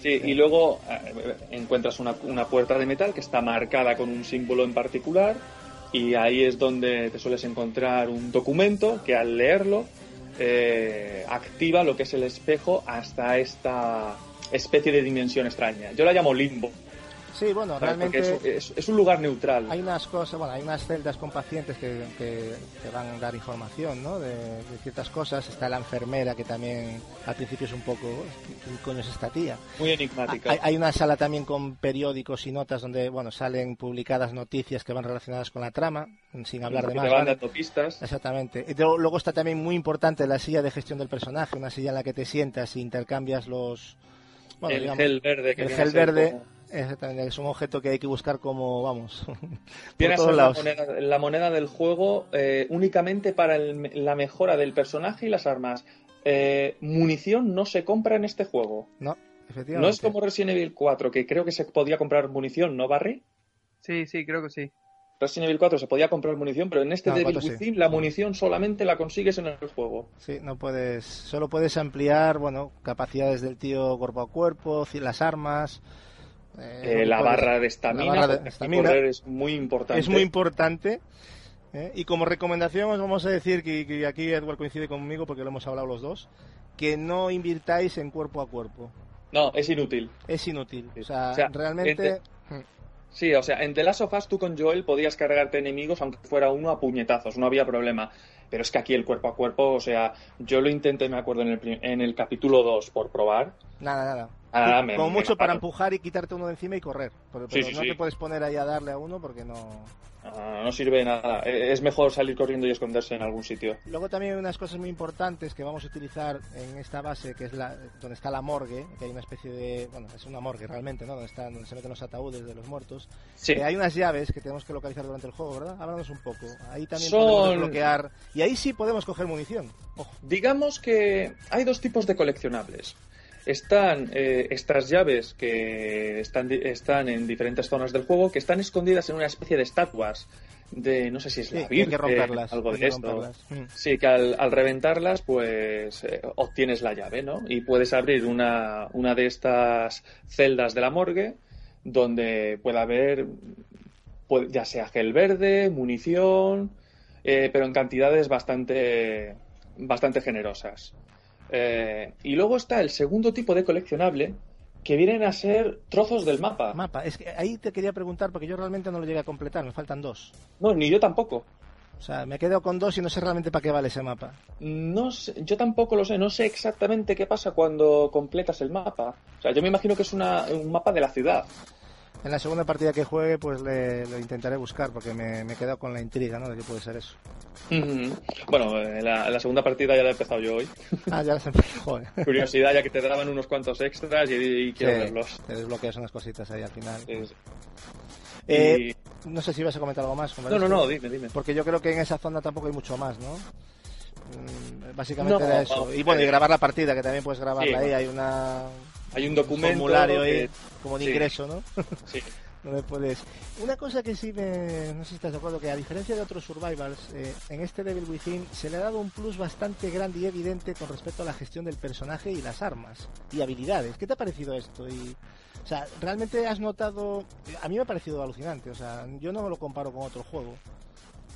Sí, y luego eh, encuentras una, una puerta de metal que está marcada con un símbolo en particular y ahí es donde te sueles encontrar un documento que al leerlo eh, activa lo que es el espejo hasta esta especie de dimensión extraña. Yo la llamo limbo, Sí, bueno, ¿sabes? realmente es, es- es un lugar neutral. hay unas cosas, bueno, hay unas celdas con pacientes que, que, que van a dar información, ¿no? De, de ciertas cosas. Está la enfermera que también al principio es un poco, ¿qué coño es esta tía? Muy enigmática. Hay, hay una sala también con periódicos y notas donde, bueno, salen publicadas noticias que van relacionadas con la trama, sin hablar de más. te van dando pistas. Exactamente. Y luego está también muy importante la silla de gestión del personaje, una silla en la que te sientas y intercambias los... bueno, el digamos, gel verde que el gel verde, como- exactamente, es un objeto que hay que buscar como, vamos, por Viene a todos ser la lados. moneda, la moneda del juego eh, únicamente para el- la mejora del personaje y las armas. Eh, munición no se compra en este juego. No, efectivamente. No es como Resident Evil 4, que creo que se podía comprar munición, ¿no, Barry? Sí, sí, creo que sí. Resident Evil 4 se podía comprar munición, pero en este No, Devil 4 sí. Within la munición solamente la consigues en el juego. Sí, no puedes, solo puedes ampliar, bueno, capacidades del tío cuerpo a cuerpo, las armas. Eh, Eh, la barra de la estamina, barra de aquí estamina. correr es muy importante. Es muy importante. ¿eh? Y como recomendación os vamos a decir que, que aquí Edward coincide conmigo porque lo hemos hablado los dos, que no invirtáis en cuerpo a cuerpo. No, es inútil. Es inútil. O sea, O sea, realmente... Sí, o sea, en The Last of Us tú con Joel podías cargarte enemigos aunque fuera uno a puñetazos, no había problema. Pero es que aquí el cuerpo a cuerpo, o sea, yo lo intenté, me acuerdo, en el, en el capítulo 2 por probar. Nada, nada. Ah, me- como me mucho para empujar y quitarte uno de encima y correr. Pero, Sí, pero sí, no sí. te puedes poner ahí a darle a uno porque no... Ah, no sirve de nada. Eh, Es mejor salir corriendo y esconderse en algún sitio. Luego también hay unas cosas muy importantes que vamos a utilizar en esta base, que es la donde está la morgue, que hay una especie de, bueno, es una morgue realmente, ¿no? Donde están, donde se meten los ataúdes de los muertos. Sí. Eh, hay unas llaves que tenemos que localizar durante el juego, ¿verdad? Háblanos un poco. Ahí también Son- podemos desbloquear y ahí sí podemos coger munición. Ojo. Digamos que hay dos tipos de coleccionables. Están eh, estas llaves que están, están en diferentes zonas del juego que están escondidas en una especie de estatuas de no sé si es Sí, la hay que Virgen, romperlas. algo hay de que esto. romperlas. Mm. Sí, que al, al reventarlas, pues eh, obtienes la llave, ¿no? Y puedes abrir una, una de estas celdas de la morgue donde pueda haber, pues, ya sea gel verde, munición, eh, pero en cantidades bastante, bastante generosas. Eh, y luego está el segundo tipo de coleccionable, que vienen a ser trozos del mapa. Mapa. Es que ahí te quería preguntar porque yo realmente no lo llegué a completar, me faltan dos. No, ni yo tampoco. O sea, me quedo con dos y no sé realmente para qué vale ese mapa. No sé, yo tampoco lo sé, no sé exactamente qué pasa cuando completas el mapa. O sea, yo me imagino que es una, un mapa de la ciudad. En la segunda partida que juegue, pues le, lo intentaré buscar porque me, me he quedado con la intriga, ¿no? De qué puede ser eso. Bueno, eh, la, la segunda partida ya la he empezado yo hoy. Ah, ya las empezado. Joder. Curiosidad, ya que te daban unos cuantos extras y, y quiero Sí, verlos. Te desbloqueas unas cositas ahí al final. Sí, sí. Eh, No sé si vas a comentar algo más. No, no, no, dime, dime. Porque yo creo que en esa zona tampoco hay mucho más, ¿no? Mm, Básicamente No, era eso. Y bueno, y eh, grabar la partida, que también puedes grabarla ahí. Hay una, Hay un un documento. formulario ahí, como de sí. ingreso, ¿no? Sí. donde puedes. Una cosa que sí me. No sé si estás de acuerdo, que a diferencia de otros survivals, eh, en este Devil Within se le ha dado un plus bastante grande y evidente con respecto a la gestión del personaje y las armas y habilidades. ¿Qué te ha parecido esto? Y, o sea, ¿realmente has notado.? A mí me ha parecido alucinante, o sea, yo no lo comparo con otro juego.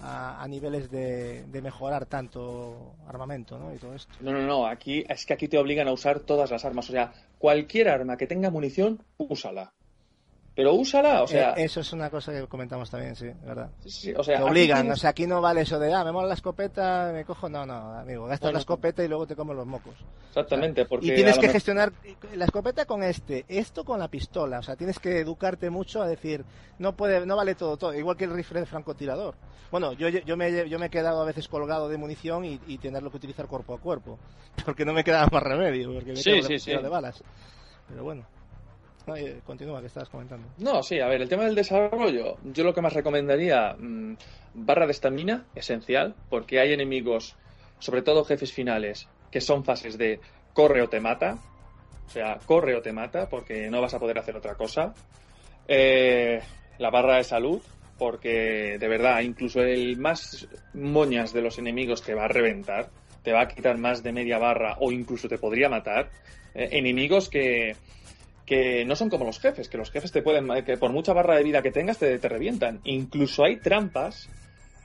A, a niveles de, de mejorar tanto armamento ¿no? y todo esto. No, no, no, aquí es que aquí te obligan a usar todas las armas. O sea, cualquier arma que tenga munición, úsala. Pero úsala, o sea, Eh, eso es una cosa que comentamos también, sí, verdad. sí, sí, o sea te obligan, tienes- o sea, aquí no vale eso de, ah, me mola la escopeta, me cojo, no, no, amigo, gastas la escopeta y luego te comes los mocos. Exactamente, porque y tienes que gestionar la escopeta con este, esto con la pistola, o sea, tienes que educarte mucho a decir, no puede, no vale todo, todo, igual que el rifle de francotirador. Bueno, yo, yo, me, yo me he quedado a veces colgado de munición y, y tenerlo que utilizar cuerpo a cuerpo, porque no me quedaba más remedio, porque me Sí, sí, sí. de balas. Pero bueno. Continúa, que estabas comentando. No, sí, a ver, el tema del desarrollo, yo lo que más recomendaría, mm, barra de estamina, esencial, porque hay enemigos, sobre todo jefes finales, que son fases de corre o te mata, o sea, corre o te mata, porque no vas a poder hacer otra cosa. Eh, la barra de salud, porque de verdad, incluso el más moñas de los enemigos te va a reventar, te va a quitar más de media barra o incluso te podría matar. Eh, enemigos que, que no son como los jefes, que los jefes te pueden, que por mucha barra de vida que tengas te, te revientan. Incluso hay trampas,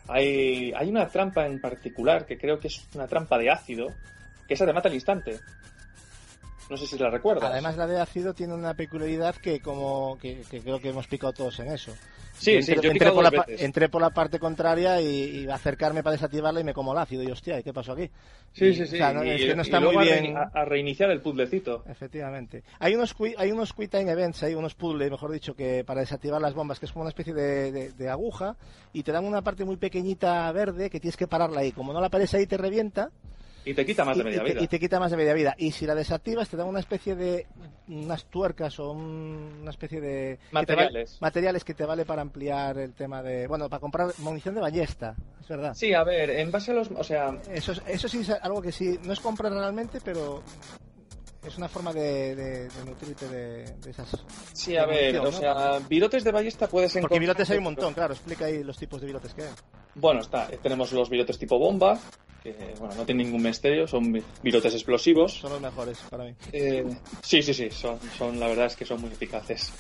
hay, hay una trampa en particular que creo que es una trampa de ácido, que esa te mata al instante. No sé si la recuerdas. Además, la de ácido tiene una peculiaridad que como que, creo que hemos picado todos en eso. Sí, entré, sí, yo entré, por la, entré, por la, parte contraria y, acercarme para desactivarla y me como el ácido. Y hostia, ¿qué pasó aquí? Sí, sí, sí. no, y, es que no está muy bien. A, reiniciar el puzzlecito. Efectivamente. Hay unos, hay unos quick time events, hay unos puzzles, mejor dicho, que para desactivar las bombas, que es como una especie de, de, de, aguja, y te dan una parte muy pequeñita verde que tienes que pararla ahí. Como no la pares ahí, te revienta. Y te quita más de media y, vida. Y te quita más de media vida. Y si la desactivas, te dan una especie de. unas tuercas o un, una especie de. Materiales. Que materiales que te vale para ampliar el tema de. Bueno, para comprar munición de ballesta, es verdad. Sí, a ver, en base a los. O sea. Eso, eso sí es algo que sí. No es comprar realmente, pero. Es una forma de, de, de nutrirte de, de, esas. Sí, a ver, o sea, virotes de ballesta puedes encontrar. Porque virotes hay un montón, claro. Explica ahí los tipos de virotes que hay. Bueno, está. Tenemos los virotes tipo bomba, que bueno, no tienen ningún misterio, son virotes explosivos. Son los mejores para mí. Eh, sí, sí, sí, son, son, la verdad es que son muy eficaces.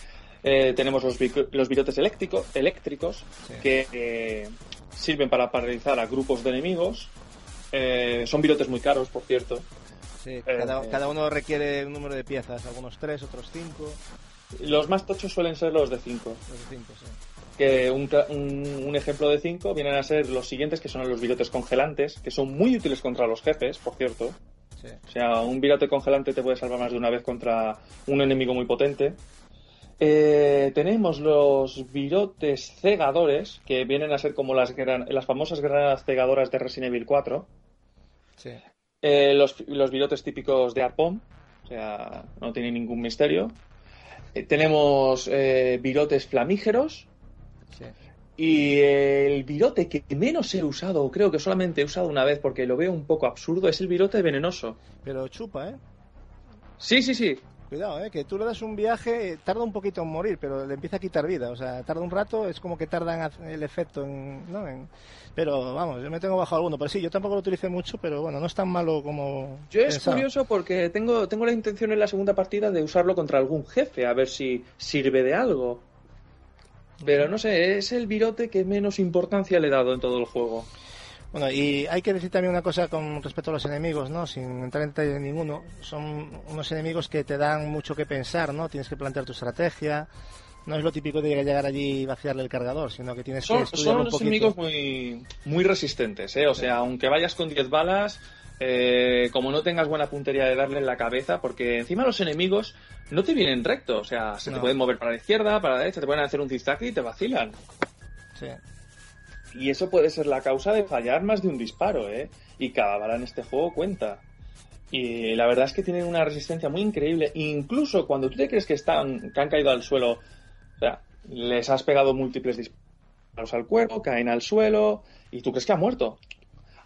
Eh, tenemos los, los virotes eléctrico, eléctricos sí. que eh, sirven para paralizar a grupos de enemigos. Eh, son virotes muy caros, por cierto. Sí, cada, cada, uno requiere un número de piezas, algunos tres, otros cinco. Los más tochos suelen ser los de cinco. Los de cinco, sí que un, un, un, ejemplo de 5 vienen a ser los siguientes, que son los virotes congelantes, que son muy útiles contra los jefes, por cierto. Sí. O sea, un virote congelante te puede salvar más de una vez contra un enemigo muy potente. Eh, tenemos los virotes cegadores, que vienen a ser como las, gran, las famosas granadas cegadoras de Resident Evil 4. Sí. Eh, los, los virotes típicos de arpón, o sea, no tiene ningún misterio. Eh, tenemos virotes flamígeros, Sí. Y el virote que menos he usado, creo que solamente he usado una vez porque lo veo un poco absurdo, es el virote venenoso. Pero chupa, ¿eh? Sí, sí, sí. Cuidado, ¿eh? que tú le das un viaje, tarda un poquito en morir, pero le empieza a quitar vida. O sea, tarda un rato, es como que tarda en el efecto. En, ¿no? en... Pero vamos, yo me tengo bajo alguno. Pero sí, yo tampoco lo utilicé mucho, pero bueno, no es tan malo como. Yo es pensaba. curioso porque tengo, tengo la intención en la segunda partida de usarlo contra algún jefe, a ver si sirve de algo. Pero no sé, es el virote que menos importancia le he dado en todo el juego. Bueno, y hay que decir también una cosa con respecto a los enemigos, ¿no? Sin entrar en detalle ninguno. Son unos enemigos que te dan mucho que pensar, ¿no? Tienes que plantear tu estrategia. No es lo típico de llegar allí y vaciarle el cargador, sino que tienes son, que estudiar Son un enemigos muy, muy resistentes, ¿eh? O sea, aunque vayas con 10 balas, eh, como no tengas buena puntería de darle en la cabeza, porque encima los enemigos no te vienen recto, o sea, se No. te pueden mover para la izquierda, para la derecha, te pueden hacer un zigzag y te vacilan. Sí. Y eso puede ser la causa de fallar más de un disparo, ¿eh? Y cada bala en este juego cuenta. Y la verdad es que tienen una resistencia muy increíble. Incluso cuando tú te crees que están, que han caído al suelo, o sea, les has pegado múltiples disparos al cuerpo, caen al suelo, y tú crees que ha muerto.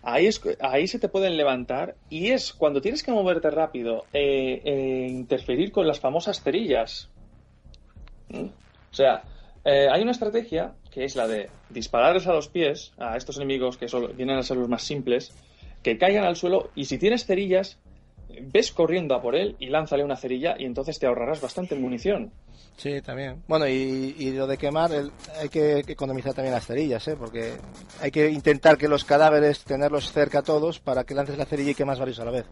Ahí, es, ahí se te pueden levantar y es cuando tienes que moverte rápido, eh, eh, interferir con las famosas cerillas. ¿Mm? O sea, eh, hay una estrategia que es la de dispararles a los pies a estos enemigos que solo, vienen a ser los más simples, que caigan al suelo y si tienes cerillas, ves corriendo a por él y lánzale una cerilla y entonces te ahorrarás bastante munición. Sí, también. Bueno, y, y lo de quemar, el, hay que economizar también las cerillas, ¿eh? Porque hay que intentar que los cadáveres, tenerlos cerca todos para que lances la cerilla y quemas varios a la vez.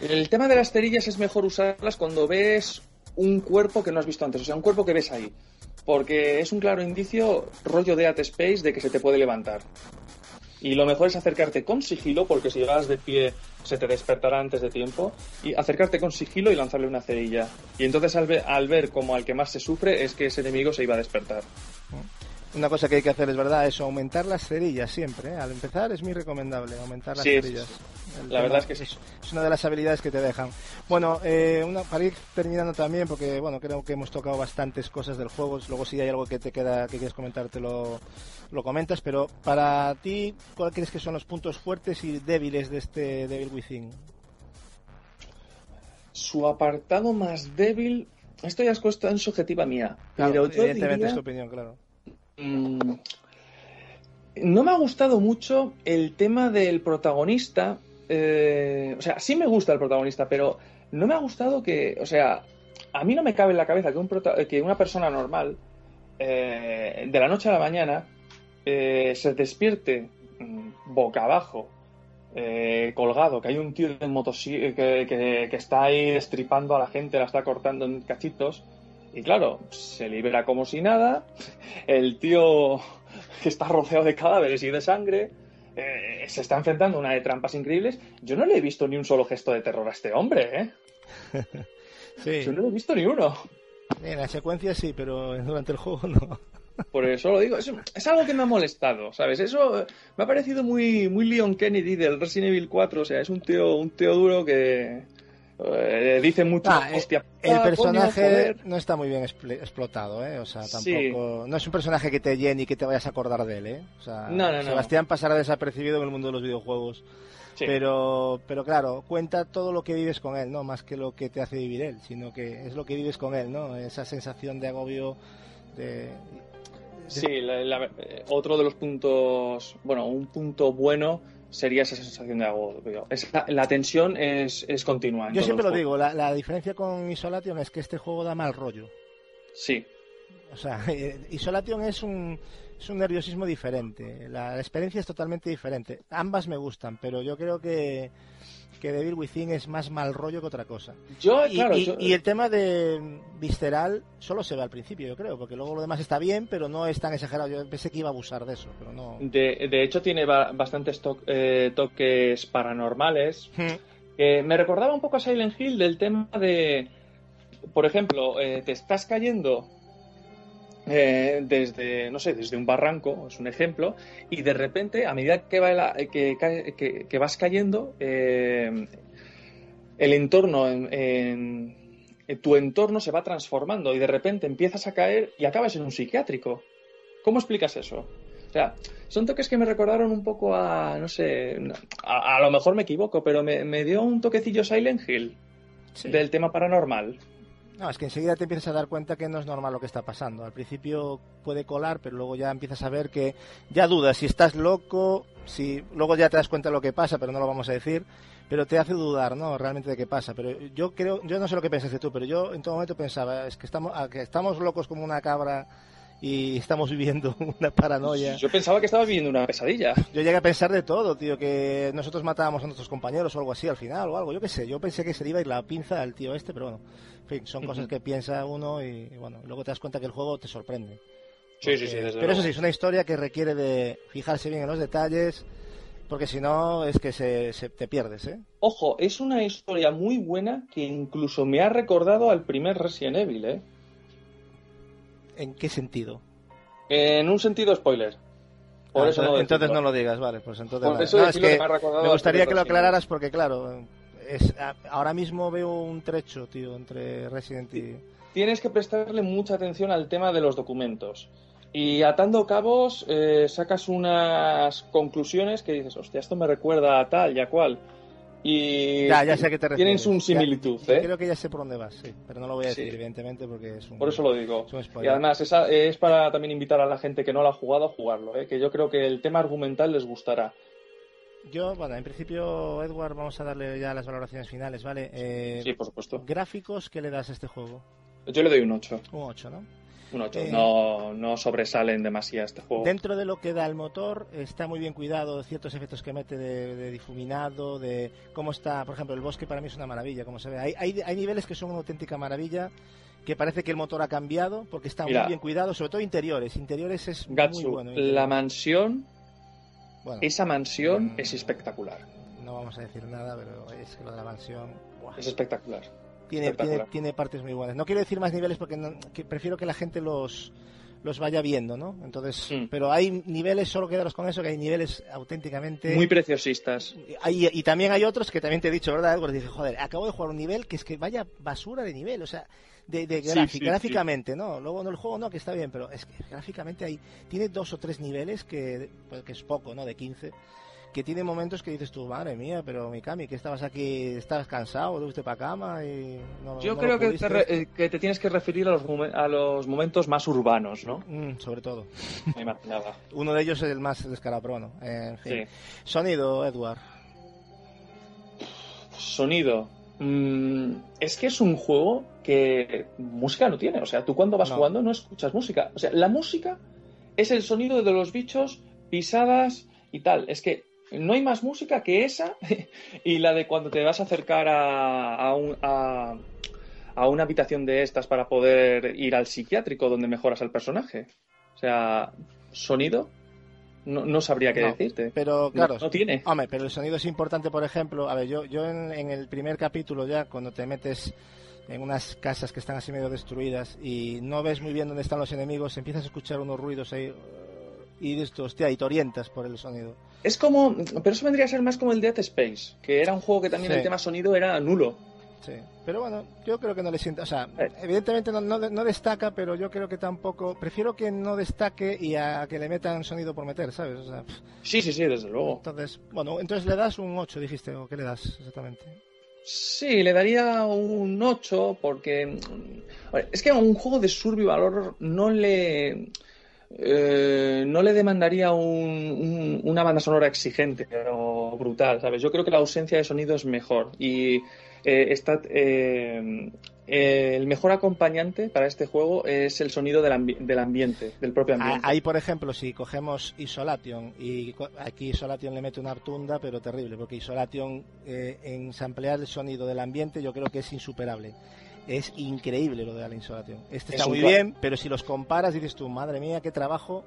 El tema de las cerillas es mejor usarlas cuando ves un cuerpo que no has visto antes, o sea, un cuerpo que ves ahí. Porque es un claro indicio, rollo de At Space, de que se te puede levantar. Y lo mejor es acercarte con sigilo, porque si vas de pie se te despertará antes de tiempo. Y acercarte con sigilo y lanzarle una cerilla. Y entonces al ver, al ver como al que más se sufre es que ese enemigo se iba a despertar. Una cosa que hay que hacer es verdad, es aumentar las cerillas siempre. ¿eh? Al empezar es muy recomendable aumentar las Sí, cerillas. La verdad es que sí. Es una de las habilidades que te dejan. Bueno, eh, una, para ir terminando también, porque bueno, creo que hemos tocado bastantes cosas del juego. Luego si hay algo que te queda que quieres comentar, te lo, lo comentas. Pero para ti, ¿cuál crees que son los puntos fuertes y débiles de este Devil Within? Su apartado más débil, esto ya es cuestión subjetiva mía. Claro, pero yo evidentemente diría- es tu opinión, claro. Mm, no me ha gustado mucho el tema del protagonista. eh, o sea, sí me gusta el protagonista, pero no me ha gustado que, o sea, a mí no me cabe en la cabeza que, un que una persona normal, eh, de la noche a la mañana, eh, se despierte mm, boca abajo, eh, colgado, que hay un tío motosí- que, que- que está ahí destripando a la gente, la está cortando en cachitos. Y claro, se libera como si nada. El tío que está rodeado de cadáveres y de sangre eh, se está enfrentando a una de trampas increíbles. Yo no le he visto ni un solo gesto de terror a este hombre, ¿eh? Sí, Yo no le he visto ni uno. en la secuencia sí, pero durante el juego no. Por eso lo digo. Es, es algo que me ha molestado, ¿sabes? Eso eh, me ha parecido muy, muy Leon Kennedy del Resident Evil 4. O sea, es un tío, un tío duro que eh, dice mucho. Ah, eh, hostia, El ah, personaje joder". no está muy bien expl- explotado, ¿eh? O sea, Sí. tampoco. No es un personaje que te llene y que te vayas a acordar de él, ¿eh? O sea, No, no, no. Sebastián pasará desapercibido en el mundo de los videojuegos. Sí. Pero, pero claro, cuenta todo lo que vives con él, no más que lo que te hace vivir él, sino que es lo que vives con él, ¿no? Esa sensación de agobio, de. Sí, la- la- otro de los puntos, bueno, un punto bueno sería esa sensación de agobio. La tensión es, es continua. Yo siempre lo juegos. digo, la, la diferencia con Isolation es que este juego da mal rollo. Sí, O sea, eh, Isolation es un, es un nerviosismo diferente. La, la experiencia es totalmente diferente. Ambas me gustan, pero yo creo que, que Devil Within es más mal rollo que otra cosa. yo, Y, claro, y- yo- y el tema de Visceral solo se ve al principio, yo creo, porque luego lo demás está bien, pero no es tan exagerado. Yo pensé que iba a abusar de eso, pero no. de, de hecho tiene ba- bastantes to- eh, toques paranormales. Hmm. que me recordaba un poco a Silent Hill del tema de, por ejemplo, eh, te estás cayendo eh, desde, no sé, desde un barranco, es un ejemplo, y de repente, a medida que, va la- que, cae- que- que vas cayendo, eh, el entorno, en, en- en tu entorno se va transformando y de repente empiezas a caer y acabas en un psiquiátrico. ¿Cómo explicas eso? O sea, son toques que me recordaron un poco a, no sé, a, a lo mejor me equivoco, pero me, me dio un toquecillo Silent Hill Sí. del tema paranormal. No, es que enseguida te empiezas a dar cuenta que no es normal lo que está pasando. Al principio puede colar, pero luego ya empiezas a ver que ya dudas si estás loco, si luego ya te das cuenta de lo que pasa, pero no lo vamos a decir, pero te hace dudar, ¿no? Realmente de qué pasa. Pero yo creo, yo no sé lo que pensaste tú, pero yo en todo momento pensaba, es que estamos, a que estamos locos como una cabra y estamos viviendo una paranoia. Yo pensaba que estaba viviendo una pesadilla. Yo llegué a pensar de todo, tío, que nosotros matábamos a nuestros compañeros o algo así al final o algo, yo qué sé, yo pensé que se le iba a ir la pinza al tío este, pero bueno, en fin, son cosas que piensa uno y, bueno, luego te das cuenta que el juego te sorprende. Sí, sí, sí, desde Pero eso sí, es una historia que requiere de fijarse bien en los detalles, porque si no es que se, se- te pierdes, ¿eh? Ojo, es una historia muy buena que incluso me ha recordado al primer Resident Evil, ¿eh? ¿En qué sentido? En un sentido spoiler. Por Ah, eso entonces, no entonces decirlo. no lo digas, vale, pues entonces... Por eso No, es que me gustaría que lo aclararas porque, claro, es, ahora mismo veo un trecho, tío, entre Resident y... tienes que prestarle mucha atención al tema de los documentos. Y atando cabos, eh, sacas unas conclusiones que dices, hostia, esto me recuerda a tal y a cual. Y Ya, ya sé a qué te un Ya- similitud, ya ¿eh? Creo que ya sé por dónde vas, sí, pero no lo voy a decir, Sí. evidentemente, porque es un... Por eso lo digo. Y además, esa es para también invitar a la gente que no lo ha jugado a jugarlo, ¿eh? que yo creo que el tema argumental les gustará. Yo, bueno, en principio, Edward, vamos a darle ya las valoraciones finales, ¿vale? Eh, Sí, por supuesto. Gráficos, ¿qué le das a este juego? Yo le doy un 8. Un 8, ¿no? Un 8. Eh, No, no sobresalen demasiado este juego. Dentro de lo que da el motor, está muy bien cuidado ciertos efectos que mete de, de difuminado, de cómo está, por ejemplo, el bosque para mí es una maravilla, como se ve. Hay, hay, hay niveles que son una auténtica maravilla, que parece que el motor ha cambiado, porque está Mira. muy bien cuidado, sobre todo interiores. Interiores es muy bueno. la mansión, Bueno, esa mansión Mm. es espectacular. no vamos a decir nada, pero es que lo de la mansión... buah. Es espectacular. Tiene, tiene, tiene partes muy buenas. No quiero decir más niveles porque no- que prefiero que la gente los, los vaya viendo, ¿no? Entonces, Mm. pero hay niveles, solo quedaros con eso, que hay niveles auténticamente... Muy preciosistas. Hay- y también hay otros que también te he dicho, ¿verdad, Edward? Dice, joder, acabo de jugar un nivel que es que vaya basura de nivel, o sea, de, de Sí, gráfica- sí, gráficamente, ¿no? Luego no el juego no, que está bien, pero es que gráficamente hay, tiene dos o tres niveles que, pues, que es poco, ¿no? De 15, que tiene momentos que dices tú, madre mía, pero Mikami, que estabas aquí, estabas cansado, te fuiste para cama y no Yo no creo que te, re- eh, que te tienes que referir a los, a los momentos más urbanos, ¿no? Mm, sobre todo. Me imaginaba. Uno de ellos es el más bueno, eh, en fin. Sí. Sonido, Edward. Sonido. Mm, es que es un juego que música no tiene. O sea, tú cuando vas No. jugando no escuchas música. O sea, la música es el sonido de los bichos, pisadas y tal. Es que no hay más música que esa y la de cuando te vas a acercar a, a, un- a- a una habitación de estas para poder ir al psiquiátrico donde mejoras al personaje. O sea, sonido. No, no sabría qué No, decirte. Pero claro, no, no tiene. Hombre, pero el sonido es importante, por ejemplo, a ver, yo, yo en, en el primer capítulo ya, cuando te metes en unas casas que están así medio destruidas y no ves muy bien dónde están los enemigos, empiezas a escuchar unos ruidos ahí y dices, tú, hostia, y te orientas por el sonido. Es como, pero eso vendría a ser más como el Dead Space, que era un juego que también Sí. el tema sonido era nulo. Sí. Pero bueno, yo creo que no le sienta, o sea, Eh. evidentemente no, no, no destaca, pero yo creo que tampoco, prefiero que no destaque y a que le metan sonido por meter, ¿sabes? O sea, Sí, sí, sí, desde luego. entonces, bueno, entonces le das un 8, dijiste, o qué le das exactamente. Sí, le daría un 8 porque mm, es que a un juego de survival horror no le eh, no le demandaría un- un- una banda sonora exigente o brutal, ¿sabes? Yo creo que la ausencia de sonido es mejor y eh, está eh, el mejor acompañante para este juego es el sonido del, ambi- del ambiente, del propio Ah, ambiente. Ahí, por ejemplo, si cogemos Isolation, y aquí Isolation le mete una tunda, pero terrible, porque Isolation eh, en samplear el sonido del ambiente yo creo que es insuperable. Es increíble lo de la Isolation. Este Es está muy bien, pero si los comparas dices tú, madre mía, qué trabajo.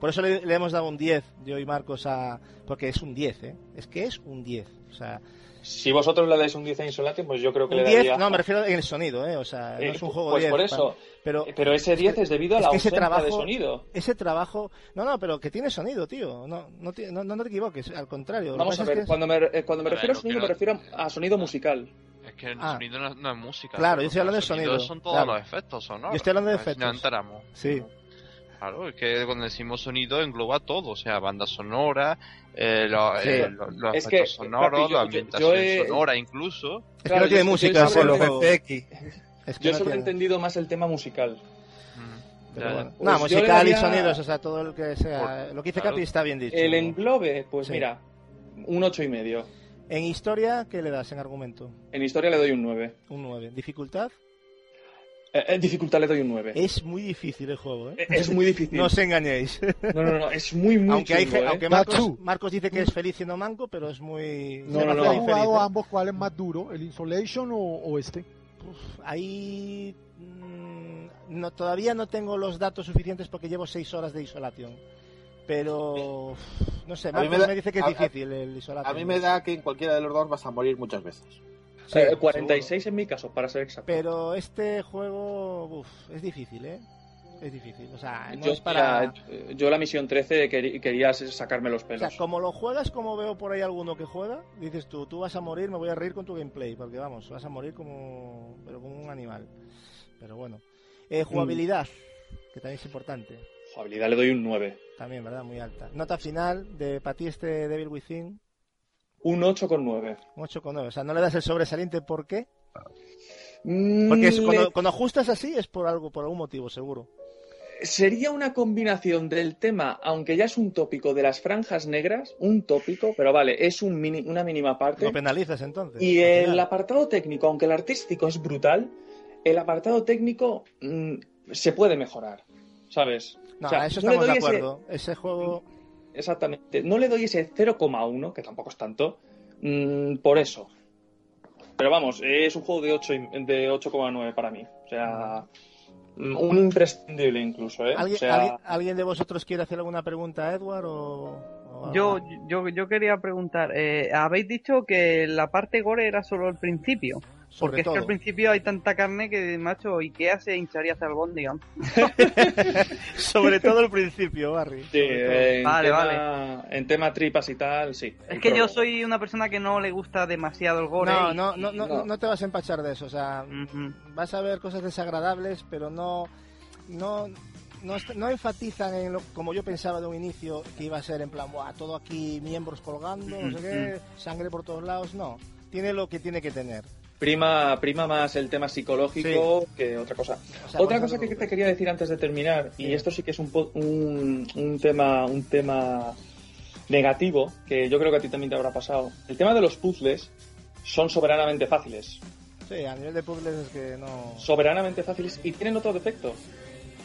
Por eso le, le hemos dado un 10, yo y Marcos, a, porque es un 10, ¿eh? Es que es un 10. O sea, Si vosotros le dais un 10 a Insolation, pues yo creo que un le 10, daría... no, me refiero en el sonido, ¿eh? O sea, no Eh, es un juego pues 10. por eso. Pero, Pero ese 10 es debido a es la que ese trabajo- de sonido. ese trabajo no no pero que tiene sonido tío no no ti- no, no te equivoques al contrario Vamos a es ver, que- cuando me, eh, cuando me A ver, refiero a sonido, me no- refiero a sonido musical. Es que el Ah. sonido no, no es música. Claro, yo estoy hablando de sonido, Son todos claro. los efectos sonoros. Yo estoy hablando de si efectos. nos enteramos. sí Claro, es que cuando decimos sonido engloba todo, o sea, banda sonora, eh, lo- Sí. eh, lo- los Es efectos que, sonoros, Papi, yo- la yo- ambientación yo he- sonora incluso. es Claro, que no yo- tiene yo- música yo solo- juego. FX. Es que Yo no solo he entendido más el tema musical. Mm, Pero bueno. Pues no yo musical le y daría- sonidos o sea todo el que sea lo que dice claro. Capi está bien dicho El ¿no? englobe, pues Sí. mira, un ocho y medio. En historia qué le das en argumento En historia le doy un 9. un 9 dificultad Eh, en dificultad le doy un 9. es muy difícil el juego ¿eh? Es muy difícil. no os engañéis No, no, no, es muy, muy aunque hay chungo, ¿eh? aunque Marcos. Marcos dice que es feliz siendo manco pero es muy No, no, no. ¿Has jugado ¿eh? ambos? ¿Cuál es más duro? ¿El Insolation o, o este? Ahí mm, no, todavía no tengo los datos suficientes porque llevo seis horas de isolación. Pero no sé, A mí Marcos me me, da- dice que es a- a- difícil el isolación. A mí me da que en cualquiera de los dos vas a morir muchas veces. Sí, Eh, 46 en mi caso, para ser exacto. Pero este juego uf, es difícil, ¿eh? Es difícil. O sea, no yo, es para. yo la misión 13 queri- quería sacarme los O pelos. sea, como lo juegas, como veo por ahí alguno que juega, dices tú, tú vas a morir, me voy a reír con tu gameplay, porque vamos, vas a morir como, pero como un animal. Pero bueno. Eh, jugabilidad, que también es importante. Jugabilidad le doy un 9. También, ¿verdad? Muy alta. Nota final de para ti este Devil Within, Un 8,9. un 8,9. O sea, no le das el sobresaliente, ¿por qué? Mm, Porque es- cuando, cuando ajustas así es por algo, por algún motivo, seguro. Sería una combinación del tema, aunque ya es un tópico de las franjas negras, un tópico, pero vale, es un mini- una mínima parte. Lo penalizas entonces. Y el final. apartado técnico, aunque el artístico es brutal, el apartado técnico mm, se puede mejorar, ¿sabes? No, O sea, a eso no estamos de doy ese- acuerdo. Ese juego. Exactamente. No le doy ese 0,1, que tampoco es tanto, mm, por eso. Pero vamos, es un juego de 8 y- de 8,9 para mí. O sea, mm, un imprescindible incluso, ¿eh? ¿Alguien, o sea, alguien- alguien de vosotros quiere hacer alguna pregunta a Edward o.? Yo, yo, yo quería preguntar, eh, habéis dicho que la parte gore era solo el principio. Porque es todo. que al principio hay tanta carne que, macho, Ikea se hincharía hacia el Bondigan. Sobre todo al principio, Barry. Sí, en, Vale, tema, vale. en tema tripas y tal, sí. Es que yo soy una persona que no le gusta demasiado el gore. No, y- no, no, no, no. no te vas a empachar de eso. O sea, vas a ver cosas desagradables, pero no, no, no, no enfatizan en lo como yo pensaba de un inicio que iba a ser en plan, Buah, todo aquí miembros colgando, no sé qué, sangre por todos lados. No, tiene lo que tiene que tener. Prima, prima más el tema psicológico que otra cosa. O sea, Otra cosa que te quería decir antes de terminar, y esto sí que es un, po- un, un tema un tema negativo, que yo creo que a ti también te habrá pasado. El tema de los puzzles son soberanamente fáciles. Sí, a nivel de puzzles es que no. Soberanamente fáciles y tienen otro defecto.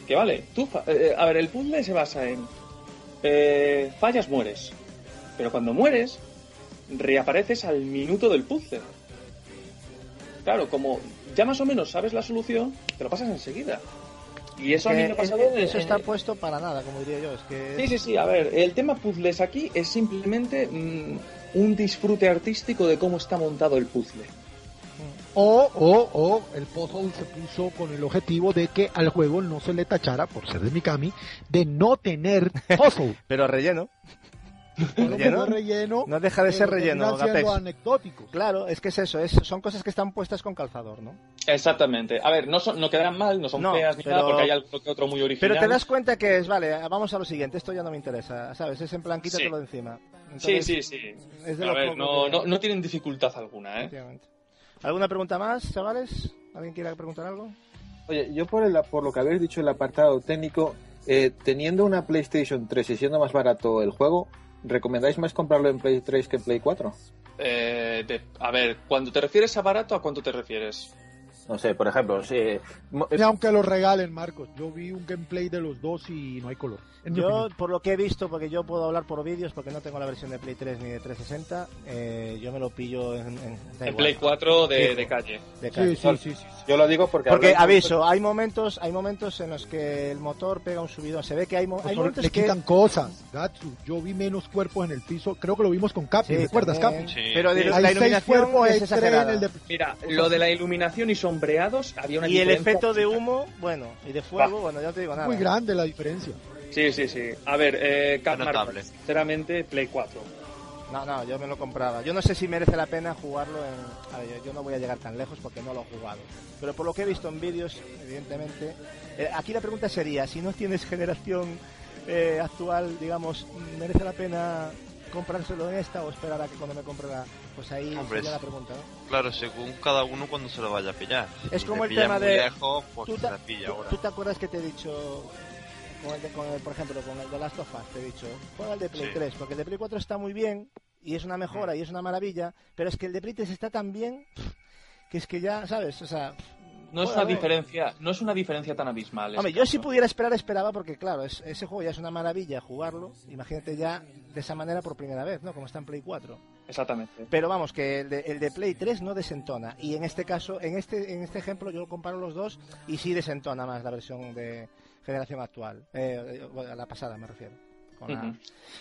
Que vale, tú... fa- eh, a ver, el puzzle se basa en... eh, fallas, mueres. Pero cuando mueres, reapareces al minuto del puzzle. Claro, como ya más o menos sabes la solución, te lo pasas enseguida. Y eso a mí me ha pasado es- en- eso está en- puesto para nada, como diría yo. Es que Sí, sí, sí, a ver, el tema puzzles aquí es simplemente mm, un disfrute artístico de cómo está montado el puzzle. O, o, o el puzzle se puso con el objetivo de que al juego no se le tachara, por ser de Mikami, de no tener puzzle. Pero relleno. ¿Relleno? relleno, No deja de ser relleno, siendo Gapex. anecdóticos. Claro, es que es eso, es, son cosas que están puestas con calzador, ¿no? Exactamente. A ver, no, son, no quedarán mal, no son No, feas ni pero- nada, porque hay algo que otro muy original. Pero te das cuenta que es, vale, vamos a lo siguiente, esto ya no me interesa, ¿sabes? Es en plan, quítatelo Sí. de encima. Sí, Entonces, sí, sí. Es de A ver, no, que- no, no tienen dificultad alguna, ¿eh? ¿Alguna pregunta más, chavales? ¿Alguien quiere preguntar algo? Oye, yo por, el, por lo que habéis dicho el apartado técnico, eh, teniendo una PlayStation 3 y siendo más barato el juego, ¿recomendáis más comprarlo en Play 3 que en Play 4? Eh, de- a ver, cuando te refieres a barato, ¿a cuánto te refieres? No sé, por ejemplo, si, mo- Y aunque lo regalen, Marcos, yo vi un gameplay de los dos y no hay color. Yo, opinión. por lo que he visto, porque yo puedo hablar por vídeos, porque no tengo la versión de Play 3 ni de 360, eh, yo me lo pillo en, en- Play 4 de, de calle. de calle. Sí, sí, sí, sí. Yo lo digo porque... Porque aviso, hay momentos, hay momentos en los que el motor pega un subidón. Se ve que hay, mo- hay momentos le que quitan cosas, Gatsu. Yo vi menos cuerpos en el piso. Creo que lo vimos con Capi. Sí, ¿Recuerdas, también. Capi? Sí. Pero de- Sí. la Hay seis iluminación cuerpos es en el de... Mira, lo de la iluminación y sombreados había una Y el efecto de humo, bueno, y de fuego, bueno, ya no te digo nada. Muy grande la diferencia. Sí, sí, sí. A ver, eh. Marcos, sinceramente, Play 4. No, no, yo me lo compraba. Yo no sé si merece la pena jugarlo en... a ver, yo- yo no voy a llegar tan lejos porque no lo he jugado. Pero por lo que he visto en vídeos, evidentemente... eh, aquí la pregunta sería, si no tienes generación eh, actual, digamos, ¿merece la pena comprárselo en esta o esperar a que cuando me compre la... Pues ahí Hombre, sería la pregunta, ¿no? Claro, según cada uno cuando se lo vaya a pillar. Es Si como te el tema de- lejos, pues ¿Tú se te, la pilla tú- ahora. tú te acuerdas que te he dicho, con el de- con el- por ejemplo, con el de Last of Us, te he dicho, juega el de Play Sí. 3, porque el de Play 4 está muy bien y es una mejora y es una maravilla, pero es que el de Play 3 está tan bien que es que ya, ¿sabes? O sea, No es una diferencia, no es una diferencia tan abismal. hombre, yo si pudiera esperar, esperaba, porque claro, es- ese juego ya es una maravilla jugarlo, imagínate ya de esa manera por primera vez, ¿no? Como está en Play 4. Exactamente. Pero vamos, que el de, el de Play 3 no desentona. Y en este caso, en este, en este ejemplo, yo comparo los dos y sí desentona más la versión de generación actual. Eh, la pasada me refiero. Con la- Ujú.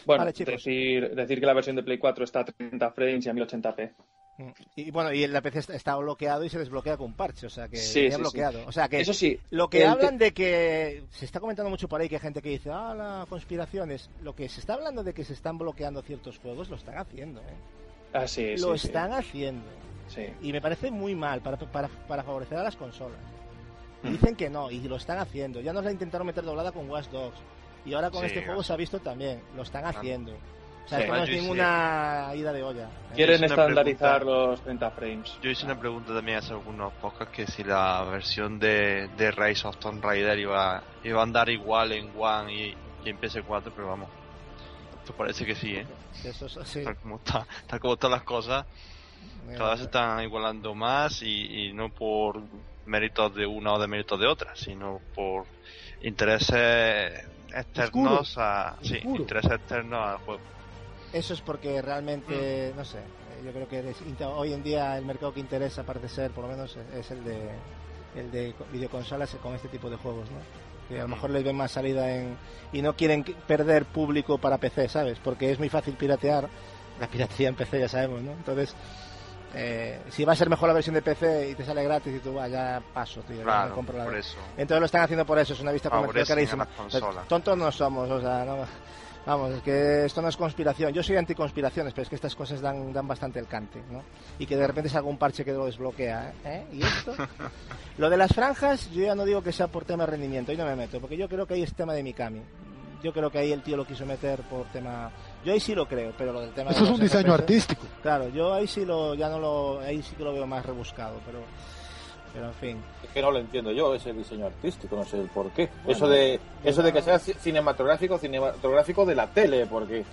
Bueno, Vale, decir, decir que la versión de Play 4 está a 30 frames y a 1080p. Y bueno, y el de PC está, bloqueado y se desbloquea con un parche, o sea que Sí, sí, bloqueado. O sea que Eso sí, lo que el hablan de que se está comentando mucho por ahí que hay gente que dice, ah, las conspiraciones, lo que se está hablando de que se están bloqueando ciertos juegos, lo están haciendo, ¿eh? Ah, sí, lo están haciendo. Sí. Y me parece muy mal para, para, para favorecer a las consolas. Mm. Dicen que no, y lo están haciendo. Ya nos la intentaron meter doblada con Watch Dogs. Y ahora con este juego ah. se ha visto también. Lo están haciendo. O sea, Sí. esto no es Ah, yo hice- ninguna ida de olla. Quieren estandarizar pregunta. los 30 frames. Yo hice una pregunta también hace algunos podcasts que si la versión de, de Rise of Tomb Raider iba, iba a andar igual en One y, y en PS4, pero vamos. Esto parece que sí, ¿eh? Eso sí. Tal como, está, tal como están las cosas, cada vez se están igualando más y, y no por méritos de una o de méritos de otra, sino por intereses externos a sí, intereses externos al juego. Eso es porque realmente, Mm. no sé, eh, yo creo que hoy en día el mercado que interesa parece ser, por lo menos, es- es el de el de co- videoconsolas con este tipo de juegos, ¿no? Que a lo Mm. mejor les ven más salida en y no quieren perder público para PC, ¿sabes? Porque es muy fácil piratear, la piratería en PC ya sabemos, ¿no? Entonces Eh, si va a ser mejor la versión de PC y te sale gratis y tú vaya paso, tío. Claro, no compro la- por eso. Entonces lo están haciendo por eso, es una vista comercial Favorecen a carísima. Tontos no somos, o sea, no, vamos, es que esto no es conspiración. Yo soy anticonspiraciones, pero es que estas cosas dan, dan bastante el cante, ¿no? Y que de repente salga un parche que lo desbloquea, ¿eh? ¿Y esto? lo de las franjas, yo ya no digo que sea por tema de rendimiento, ahí no me meto, porque yo creo que ahí es tema de Mikami. Yo creo que ahí el tío lo quiso meter por tema... Yo ahí sí lo creo, pero lo del tema Eso de es un diseño FPS, artístico. Claro, yo ahí sí lo, ya no lo, ahí sí que lo veo más rebuscado, pero, pero en fin. Es que no lo entiendo yo, ese diseño artístico, no sé el por qué. Bueno, eso de eso de que sea ci- cinematográfico, cinematográfico de la tele, porque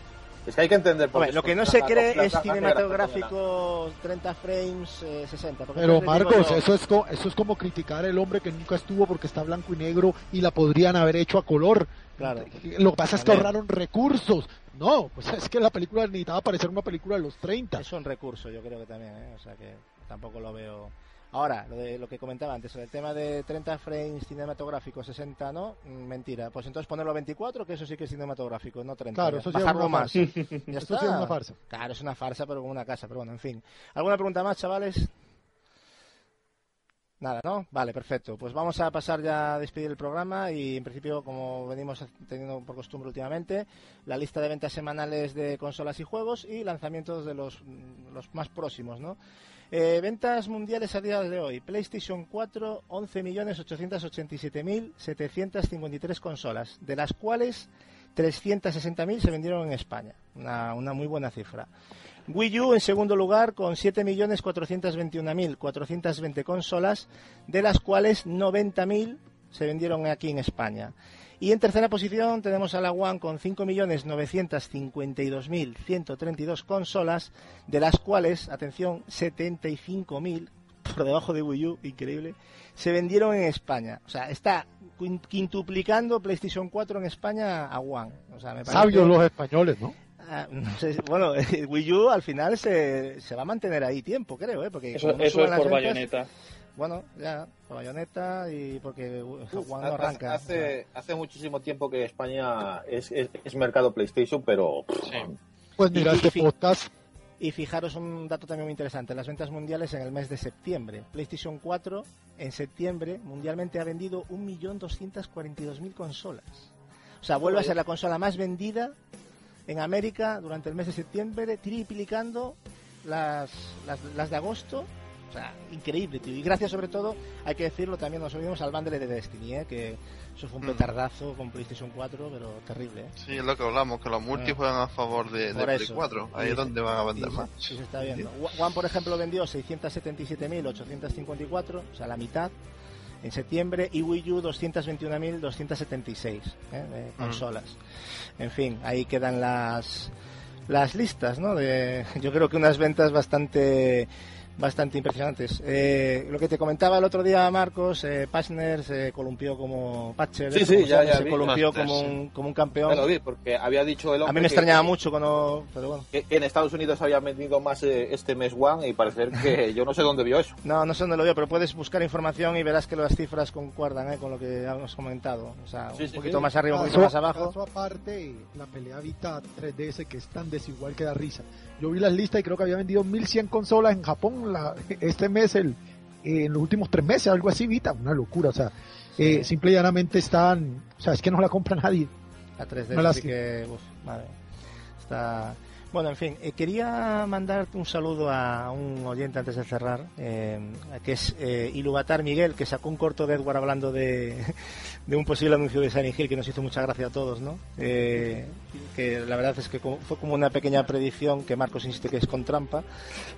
es que hay que entender por Hombre, qué lo que no se cree es cinematográfico 30 frames, eh, 60. porque Pero Marcos, eso es, co- eso es como criticar al hombre que nunca estuvo porque está blanco y negro y la podrían haber hecho a color. Claro. Lo que pasa es que ahorraron recursos. No, pues es que la película necesitaba parecer una película de los 30. Es un recurso, yo creo que también, ¿eh? o sea que tampoco lo veo. Ahora, lo, de, lo que comentaba antes, el tema de 30 frames cinematográficos, 60 no, mm, mentira. Pues entonces ponerlo a 24, que eso sí que es cinematográfico, no 30. Claro, eso es Bajarlo una más. farsa. Ya Esto está. sí es una farsa. Claro, es una farsa, pero como una casa, pero bueno, en fin. ¿Alguna pregunta más, chavales? Nada, ¿no? Vale, perfecto. Pues vamos a pasar ya a despedir el programa y en principio, como venimos teniendo por costumbre últimamente, la lista de ventas semanales de consolas y juegos y lanzamientos de los, los más próximos, ¿no? Eh, ventas mundiales a día de hoy. PlayStation 4, 11.887.753 consolas, de las cuales 360.000 se vendieron en España. Una, una muy buena cifra. Wii U en segundo lugar con 7.421.420 consolas, de las cuales 90.000 se vendieron aquí en España. Y en tercera posición tenemos a la One con 5.952.132 consolas, de las cuales, atención, 75.000 por debajo de Wii U, increíble, se vendieron en España. O sea, está quin- quintuplicando PlayStation 4 en España a One. O sea, me parece... Sabios los españoles, ¿no? Ah, no sé, bueno, Wii U al final se, se va a mantener ahí tiempo, creo, ¿eh? Porque Eso, no es por ventas- bayoneta. Bueno, ya, por bayoneta y porque One no Hace- arranca. Hace, hace muchísimo tiempo que España es, es, es mercado PlayStation, pero Pues mira, este podcast Y fijaros un dato también muy interesante, las ventas mundiales en el mes de septiembre. PlayStation 4 en septiembre mundialmente ha vendido 1.242.000 consolas. O sea, vuelve a ser la consola más vendida en América durante el mes de septiembre, triplicando las, las, las de agosto. Sea, increíble, tío. Y gracias sobre todo, hay que decirlo, también nos unimos al bundle de Destiny, ¿eh? que eso fue un Mm. petardazo con PlayStation 4, pero terrible. ¿eh? Sí, es lo que hablamos, que los multi Ah. juegan a favor de, de Play eso. 4. Ahí Sí, es donde van a vender sí, más. sí se está viendo. One, por ejemplo, vendió 677.854, o sea, la mitad en septiembre, y Wii U 221.276 ¿eh? Mm. consolas. En fin, ahí quedan las las listas, ¿no? De, yo creo que unas ventas bastante bastante impresionantes. Eh, lo que te comentaba el otro día, Marcos, eh, Pachner se columpió como Patcher, Sí, ¿eh? sí, ya- se, ya se vi. columpió como un, como un campeón. ya lo vi, porque había dicho el A hombre mí me que- extrañaba mucho cuando, pero bueno. que, que en Estados Unidos había vendido más eh, este mes One y parecer que yo no sé dónde vio eso. No, no sé dónde lo veo, pero puedes buscar información y verás que las cifras concuerdan ¿eh? con lo que hemos comentado. O sea, Sí, un sí, poquito sí. más arriba, un poquito Caso- más abajo. caso aparte, la pelea Vita 3DS que es tan desigual que da risa. Yo vi las listas y creo que había vendido 1100 consolas en Japón la- este mes, el, eh, en los últimos tres meses, algo así, Vita, una locura. O sea, eh, simple y llanamente están, o sea, es que no la compra nadie. La 3D, Una así lástima. que, uf, madre. Está... Bueno, en fin, eh, quería mandar un saludo a un oyente antes de cerrar, eh, que es eh, Iluvatar Miguel, que sacó un corto de Edward hablando de, de un posible anuncio de Silent Hill que nos hizo mucha gracia a todos, ¿no? Eh, que la verdad es que como- fue como una pequeña predicción que Marcos insiste que es con trampa,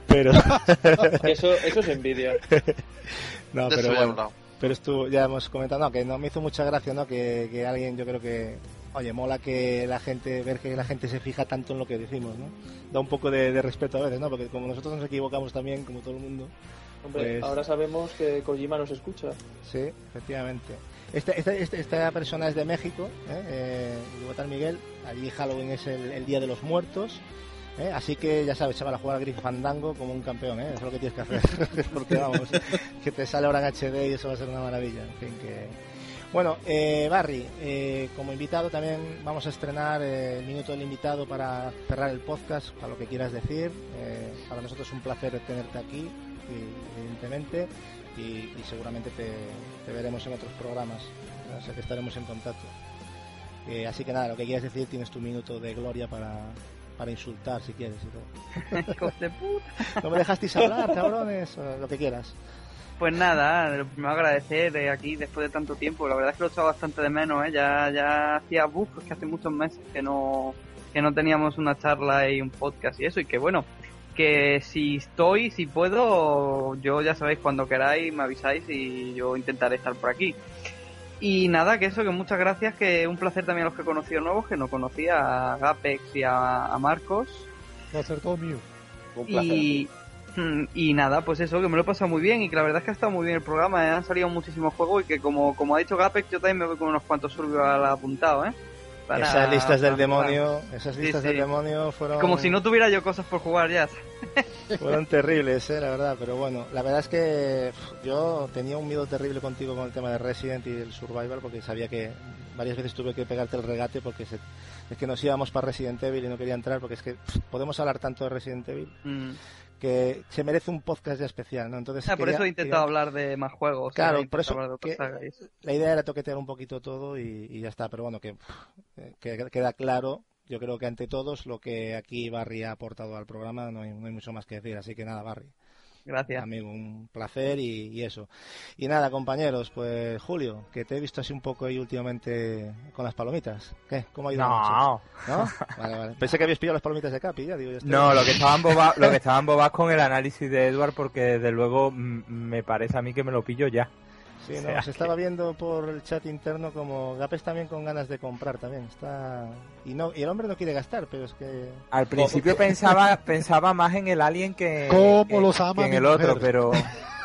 pero... Eso, eso es envidia. no, pero bueno. Pero esto ya hemos comentado, no, que no me hizo mucha gracia, ¿no? Que, que alguien, yo creo que, oye, mola que la gente, ver que la gente se fija tanto en lo que decimos, ¿no? Da un poco de, de respeto a veces, ¿no? Porque como nosotros nos equivocamos también, como todo el mundo. Hombre, Pues- ahora sabemos que Kojima nos escucha. Sí, efectivamente. Esta, esta, esta, esta persona es de México, ¿eh? eh Yucatán Miguel. Allí Halloween es el, el Día de los Muertos. ¿eh? Así que ya sabes, chaval, a jugar al Grifo Fandango como un campeón, ¿eh? Eso es lo que tienes que hacer. Porque vamos, que te sale ahora en HD y eso va a ser una maravilla. En fin, que... Bueno, eh, Barry, eh, como invitado también vamos a estrenar eh, el minuto del invitado para cerrar el podcast, para lo que quieras decir. Eh, para nosotros es un placer tenerte aquí, y- evidentemente, y, y seguramente te, te veremos en otros programas, o sea que estaremos en contacto. Eh, así que nada, lo que quieras decir, tienes tu minuto de gloria para, para insultar si quieres y todo. Hijos de puta. No me dejasteis hablar, cabrones, lo que quieras. Pues nada, lo primero agradecer eh, aquí después de tanto tiempo. La verdad es que lo he echado bastante de menos, ¿eh? Ya, ya hacía buf, es que hace muchos meses que no, que no teníamos una charla y un podcast y eso. Y que bueno, que si estoy, si puedo, yo ya sabéis, cuando queráis me avisáis y yo intentaré estar por aquí. Y nada, que eso, que muchas gracias, que un placer también a los que he conocido nuevos, que no conocía, a Gapex y a, a Marcos. Va a ser todo mío. Un placer. Y, y nada, pues eso, que me lo he pasado muy bien y que la verdad es que ha estado muy bien el programa, ¿eh? han salido muchísimos juegos y que como, como ha dicho Gapex, yo también me voy con unos cuantos survival apuntados, ¿eh? Para- esas listas del demonio, esas listas sí. del demonio fueron Como si no tuviera yo cosas por jugar ya. fueron terribles, eh, la verdad, pero bueno, la verdad es que yo tenía un miedo terrible contigo con el tema de Resident y el Survival porque sabía que varias veces tuve que pegarte el regate porque se- es que nos íbamos para Resident Evil y no quería entrar porque es que pff, podemos hablar tanto de Resident Evil Mm. Que se merece un podcast ya especial, ¿no? Entonces Ah, por quería- eso he intentado quería- hablar de más juegos. Claro, por eso que- la idea era toquetear un poquito todo y, y ya está, pero bueno, que, que queda claro, yo creo que ante todos lo que aquí Barry ha aportado al programa no hay, no hay mucho más que decir, así que nada, Barry, Gracias. amigo, un placer y, y eso. Y nada, compañeros, pues Julio, que te he visto así un poco ahí últimamente con las palomitas, ¿qué? ¿Cómo ha ido la noche? No, ¿No? Vale, vale. Pensé que habías pillado las palomitas de Capi, ya digo, ya estoy- no, lo que estaban bobas, lo que estaban bobas con el análisis de Edward porque desde luego me parece a mí que me lo pillo ya. Sí, O no, sea se estaba viendo por el chat interno como Gapes también con ganas de comprar también. Está y no y el hombre no quiere gastar, pero es que Al principio pensaba pensaba más en el alien que, ¿Cómo que- los ama que en el otro, pero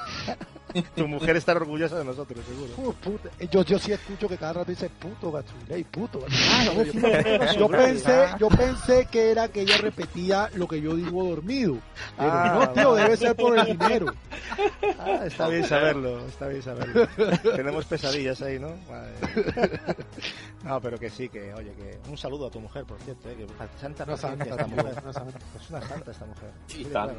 tu mujer está orgullosa de nosotros, seguro. Uh, puta. Yo, yo sí escucho que cada rato dice puto Gatsuley, puto Ah, yo, pensé, yo pensé que era que ella repetía lo que yo digo dormido. Pero Ah, no, tío, debe ser por el dinero. Ah, está bien saberlo, está bien saberlo. Tenemos pesadillas ahí, ¿no? Vale. No, pero que sí, que oye, que un saludo a tu mujer, por cierto, ¿eh? que santa paciencia santa, esta mujer. santa. Es una santa esta mujer. Y Sí, claro.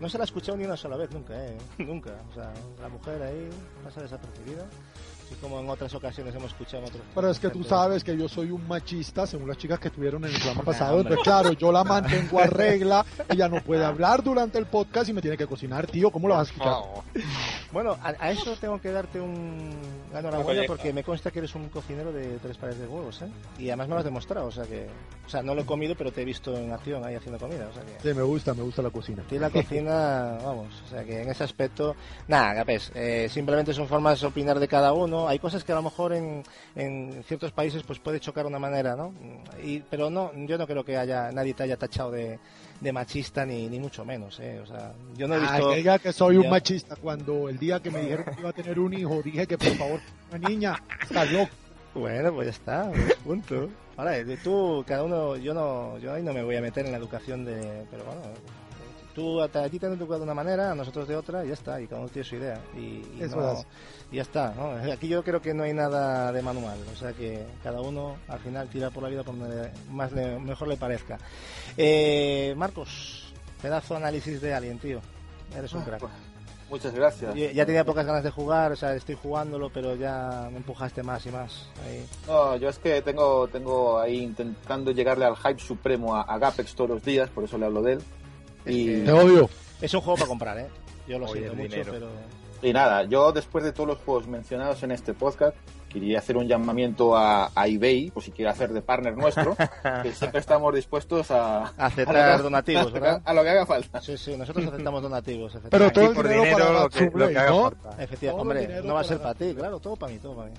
No se la ha escuchado ni una sola vez, nunca, ¿eh? Nunca. O sea, la mujer ahí pasa desapercibida. Así como en otras ocasiones hemos escuchado en otros. Pero es que tú sabes que yo soy un machista, según las chicas que estuvieron en el programa pasado. Entonces, claro, yo la mantengo a regla. Ella no puede hablar durante el podcast y me tiene que cocinar, tío. ¿Cómo la vas a escuchar? Bueno, a, a eso tengo que darte un enhorabuena porque me consta que eres un cocinero de tres pares de huevos, ¿eh? Y además me lo has demostrado, o sea que... O sea, no lo he comido, pero te he visto en acción ahí haciendo comida, o sea que... Sí, me gusta, me gusta la cocina. Y la cocina, vamos, o sea que en ese aspecto, nada, capes, eh, simplemente son formas de opinar de cada uno. Hay cosas que a lo mejor en, en ciertos países pues puede chocar una manera, ¿no? Y, pero no, yo no creo que haya nadie te haya tachado de, de machista ni, ni mucho menos, ¿eh? O sea, yo no he Ah, visto... que diga que soy un machista. Cuando el día que me dijeron que iba a tener un hijo, dije que por favor, una niña, estás loco. Bueno, pues ya está, pues, punto. Ahora, de tú, cada uno, yo no, yo ahí no me voy a meter en la educación de, pero bueno, tú a, ti te han educado de una manera, a nosotros de otra, y ya está, y cada uno tiene su idea, y, y no- y ya está, ¿no? Aquí yo creo que no hay nada de manual, o sea que cada uno al final tira por la vida por donde más le- mejor le parezca. Eh, Marcos, pedazo de análisis de Alien, tío, eres un crack. Muchas gracias. Yo ya tenía pocas ganas de jugar, o sea, estoy jugándolo, pero ya me empujaste más y más. Ahí. No, yo es que tengo, tengo ahí intentando llegarle al hype supremo a, a Gapex todos los días, por eso le hablo de él. Y, Te odio. Es un juego para comprar, ¿eh? Yo lo Oye, siento mucho, dinero. pero... y nada, yo después de todos los juegos mencionados en este podcast, quería hacer un llamamiento a, a eBay, por si quiere hacer de partner nuestro, que siempre estamos dispuestos a, Aceptar a donativos, ¿verdad? a lo que haga falta. Sí, sí, nosotros aceptamos donativos, Pero todo el por dinero, dinero para lo que, lo que haga ¿no? falta. Efectivamente, hombre, dinero no va a ser para- para ti, claro, todo para mí, todo para mí.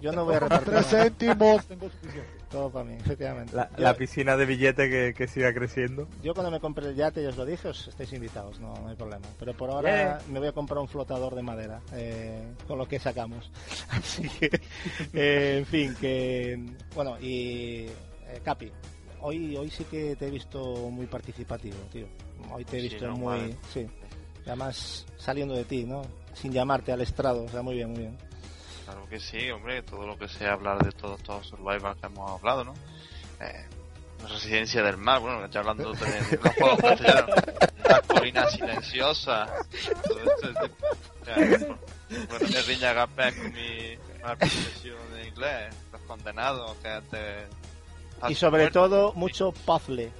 Yo no voy a Tres repartir céntimos, tengo suficiente. Todo para mí, efectivamente. La, Yo- la piscina de billete que, que siga creciendo. Yo cuando me compre el yate, ya os lo dije, os estáis invitados, no, no hay problema. Pero por ahora me voy a comprar un flotador de madera, eh, con lo que sacamos. Así que, eh, en fin, que... Bueno, y... eh, Capi, hoy, hoy sí que te he visto muy participativo, tío. Hoy te he Sí, visto no, muy... vale. Sí. Además, saliendo de ti, ¿no? Sin llamarte al estrado, o sea, muy bien, muy bien. Claro que sí, hombre, todo lo que sea hablar de todos estos survivals que hemos hablado, ¿no? Eh, Residencia del Mar, bueno, ya hablando de los juegos castellanos, las colinas silenciosas, todo esto. Es de, bueno, me riña Gapé con mi pronunciación de inglés, los condenados que antes... Y sobre todo, mucho puzzle.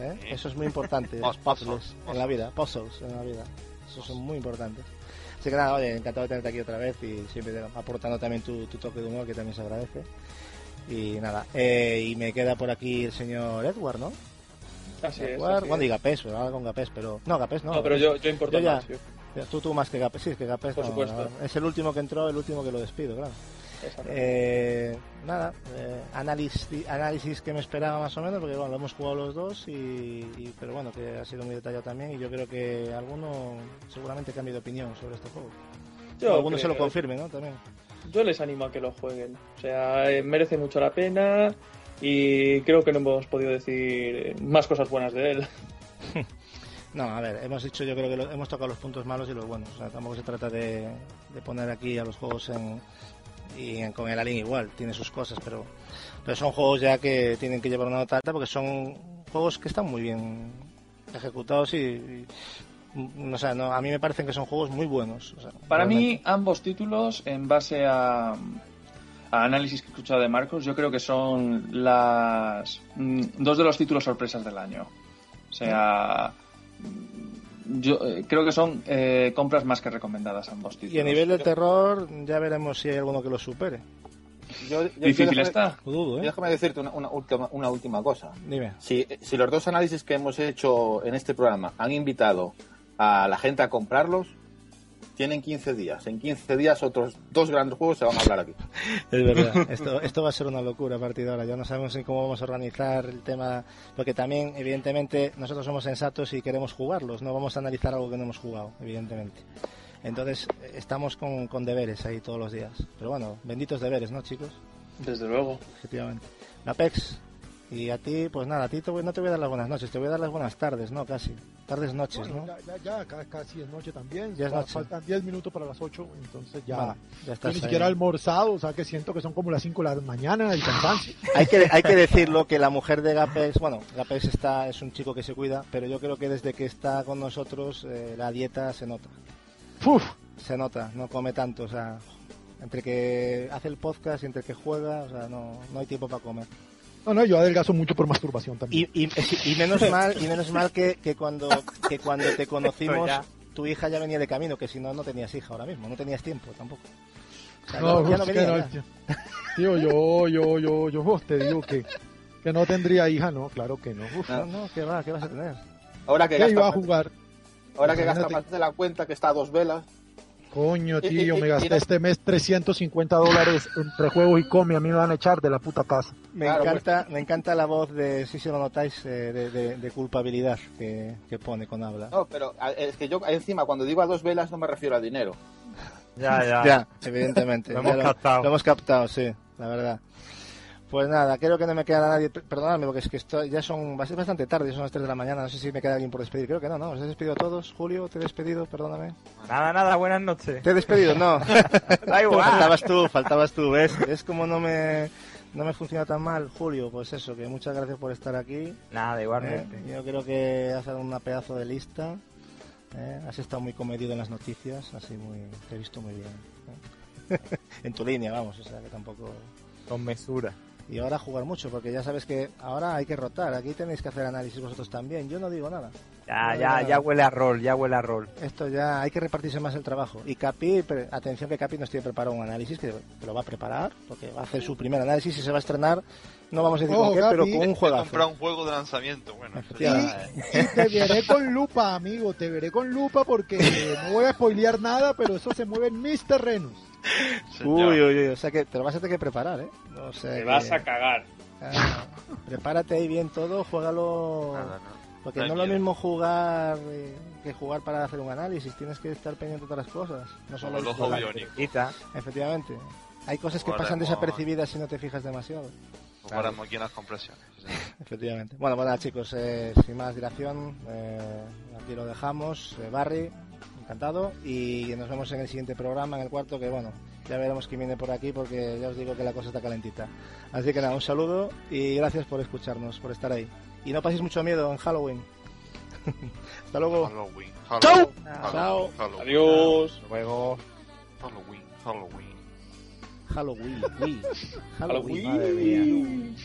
¿eh? Eso es muy importante, los puzzles en la vida, puzzles en la vida. Eso son muy importantes. Así que nada, oye, encantado de tenerte aquí otra vez y siempre aportando también tu, tu toque de humor, que también se agradece. Y nada, eh, y me queda por aquí el señor Edward, ¿no? Así es. Edward, así bueno, es. y Gapés, ahora con Gapés, pero... No, Gapés no. No, pero yo, yo importo Yo ya- más. yo- Tú, tú más que Gapés, sí, es que Gapés Por no, supuesto. no, es el último que entró, el último que lo despido, claro. Eh, nada, eh, análisis, análisis que me esperaba más o menos, porque bueno, lo hemos jugado los dos, y, y- pero bueno, que ha sido muy detallado también, y yo creo que alguno seguramente cambie de opinión sobre este juego. Yo Algunos se lo creo- confirmen, ¿no? También. Yo les animo a que lo jueguen. O sea, eh, merece mucho la pena y creo que no hemos podido decir más cosas buenas de él. No, a ver, hemos dicho, yo creo que lo- hemos tocado los puntos malos y los buenos. O sea, tampoco se trata de, de poner aquí a los juegos en, y con el Alien igual, tiene sus cosas, pero, pero son juegos ya que tienen que llevar una nota alta porque son juegos que están muy bien ejecutados y, y, o sea, no, a mí me parecen que son juegos muy buenos. o sea, Para mí, realmente. ambos títulos, en base a, a análisis que he escuchado de Marcos, yo creo que son las mm, dos de los títulos sorpresas del año. O sea, yo eh, creo que son eh, compras más que recomendadas ambos títulos. Y a nivel de terror, ya veremos si hay alguno que lo supere. Yo, yo- Difícil déjame- está. Dudo, ¿eh? Déjame decirte una, una última, una última cosa. Dime. Si, si los dos análisis que hemos hecho en este programa han invitado a la gente a comprarlos, tienen 15 días. En 15 días otros dos grandes juegos se van a hablar aquí. Es verdad, esto, esto va a ser una locura a partir de ahora. Ya no sabemos ni cómo vamos a organizar el tema, porque también, evidentemente, nosotros somos sensatos y queremos jugarlos, no vamos a analizar algo que no hemos jugado, evidentemente. Entonces, estamos con, con deberes ahí todos los días. Pero bueno, benditos deberes, ¿no, chicos? Desde luego. Efectivamente. Apex, y a ti, pues nada, a ti te voy- no te voy a dar las buenas noches, te voy a dar las buenas tardes, ¿no? Casi. Tardes, noches, Bueno, ¿no? ya, ya, ya, ca- casi es noche también. Ya es noche. Faltan 10 minutos para las 8, entonces ya. Bueno, ya yo estás ni siquiera almorzado, o sea que siento que son como las 5 de la mañana y cansancio. Hay que, hay que decirlo que la mujer de Gapex, bueno, Gapex está, es un chico que se cuida, pero yo creo que desde que está con nosotros eh, la dieta se nota. Uf, Se nota, no come tanto, o sea, entre que hace el podcast y entre que juega, o sea, no, no hay tiempo para comer. No, no, yo adelgazo mucho por masturbación también. Y, y, y menos mal, y menos mal que, que cuando, que cuando te conocimos, Ya. tu hija ya venía de camino, que si no, no tenías hija ahora mismo, no tenías tiempo tampoco. O sea, No, ya no venía, no, ya. tío. Tío, yo, yo, yo, yo uf, te digo que, que no tendría hija, no, claro que no. Uf, No, no, ¿qué va? ¿Qué vas a tener? Ahora que ¿Qué iba a gasta, jugar? ahora que gasta más de la cuenta que está a dos velas, Coño, Y- tío, y- me y- gasté este mes 350 dólares entre juegos y come, a mí me van a echar de la puta casa. Me Claro, encanta, me encanta la voz de, si se lo notáis, eh, de, de- de culpabilidad que, que pone con habla. no, pero es que yo encima cuando digo a dos velas no me refiero a dinero. Ya, ya. Ya, evidentemente. Lo Ya hemos captado. Lo hemos captado, sí, la verdad. Pues nada, creo que no me queda nadie. Per- Perdonadme, porque es que estoy, ya son es bastante tarde, son las 3 de la mañana. No sé si me queda alguien por despedir. Creo que no, ¿no? ¿Os he despedido a todos? Julio, te he despedido, perdóname. Nada, nada, buenas noches. ¿Te he despedido? No. Da igual. faltabas tú, faltabas tú. ¿Ves? ¿Ves cómo no me, no me funciona tan mal, Julio? Pues eso, que muchas gracias por estar aquí. Nada, Eh, igualmente. yo creo que has dado una pedazo de lista. eh, Has estado muy comedido en las noticias, así muy, te he visto muy bien. ¿eh? en tu línea, vamos, o sea que tampoco. Con mesura. Y ahora jugar mucho, porque ya sabes que ahora hay que rotar. Aquí tenéis que hacer análisis vosotros también. Yo no digo nada. Ya, No, ya, ya huele a rol, ya huele a rol. Esto ya hay que repartirse más el trabajo. Y Capi, pre- atención que Capi nos tiene preparado un análisis que, que lo va a preparar, porque va a hacer su primer análisis y se va a estrenar. No vamos a decir Ojo, con qué, pero con un He juegazo. comprado un juego de lanzamiento, bueno. Y te veré con lupa, amigo, te veré con lupa porque no voy a spoilear nada, pero eso se mueve en mis terrenos. Uy, uy, uy, o sea que te lo vas a tener que preparar, ¿eh? O sea Te que- vas a cagar. Ah, prepárate ahí bien todo, juégalo. Nada, no. Porque No es lo mismo jugar eh, que jugar para hacer un análisis, tienes que estar pendiente de otras cosas. No solo Como los jugar. biónicos. Quita. Efectivamente. Hay cosas que pasan desapercibidas si no te fijas demasiado. Comparamos aquí en las compresiones. Efectivamente. Bueno, pues nada, chicos, eh, sin más dilación, eh, aquí lo dejamos. Eh, Barry, encantado. Y nos vemos en el siguiente programa, en el cuarto, que bueno, Ya veremos quién viene por aquí porque ya os digo que la cosa está calentita. Así que nada, un saludo y gracias por escucharnos, por estar ahí. Y no paséis mucho miedo en Halloween. Hasta luego. Halloween. ¡Chao! Halloween, Chao. Halloween, Adiós. Luego. Halloween, Halloween. Halloween. Halloween. Halloween. Madre mía.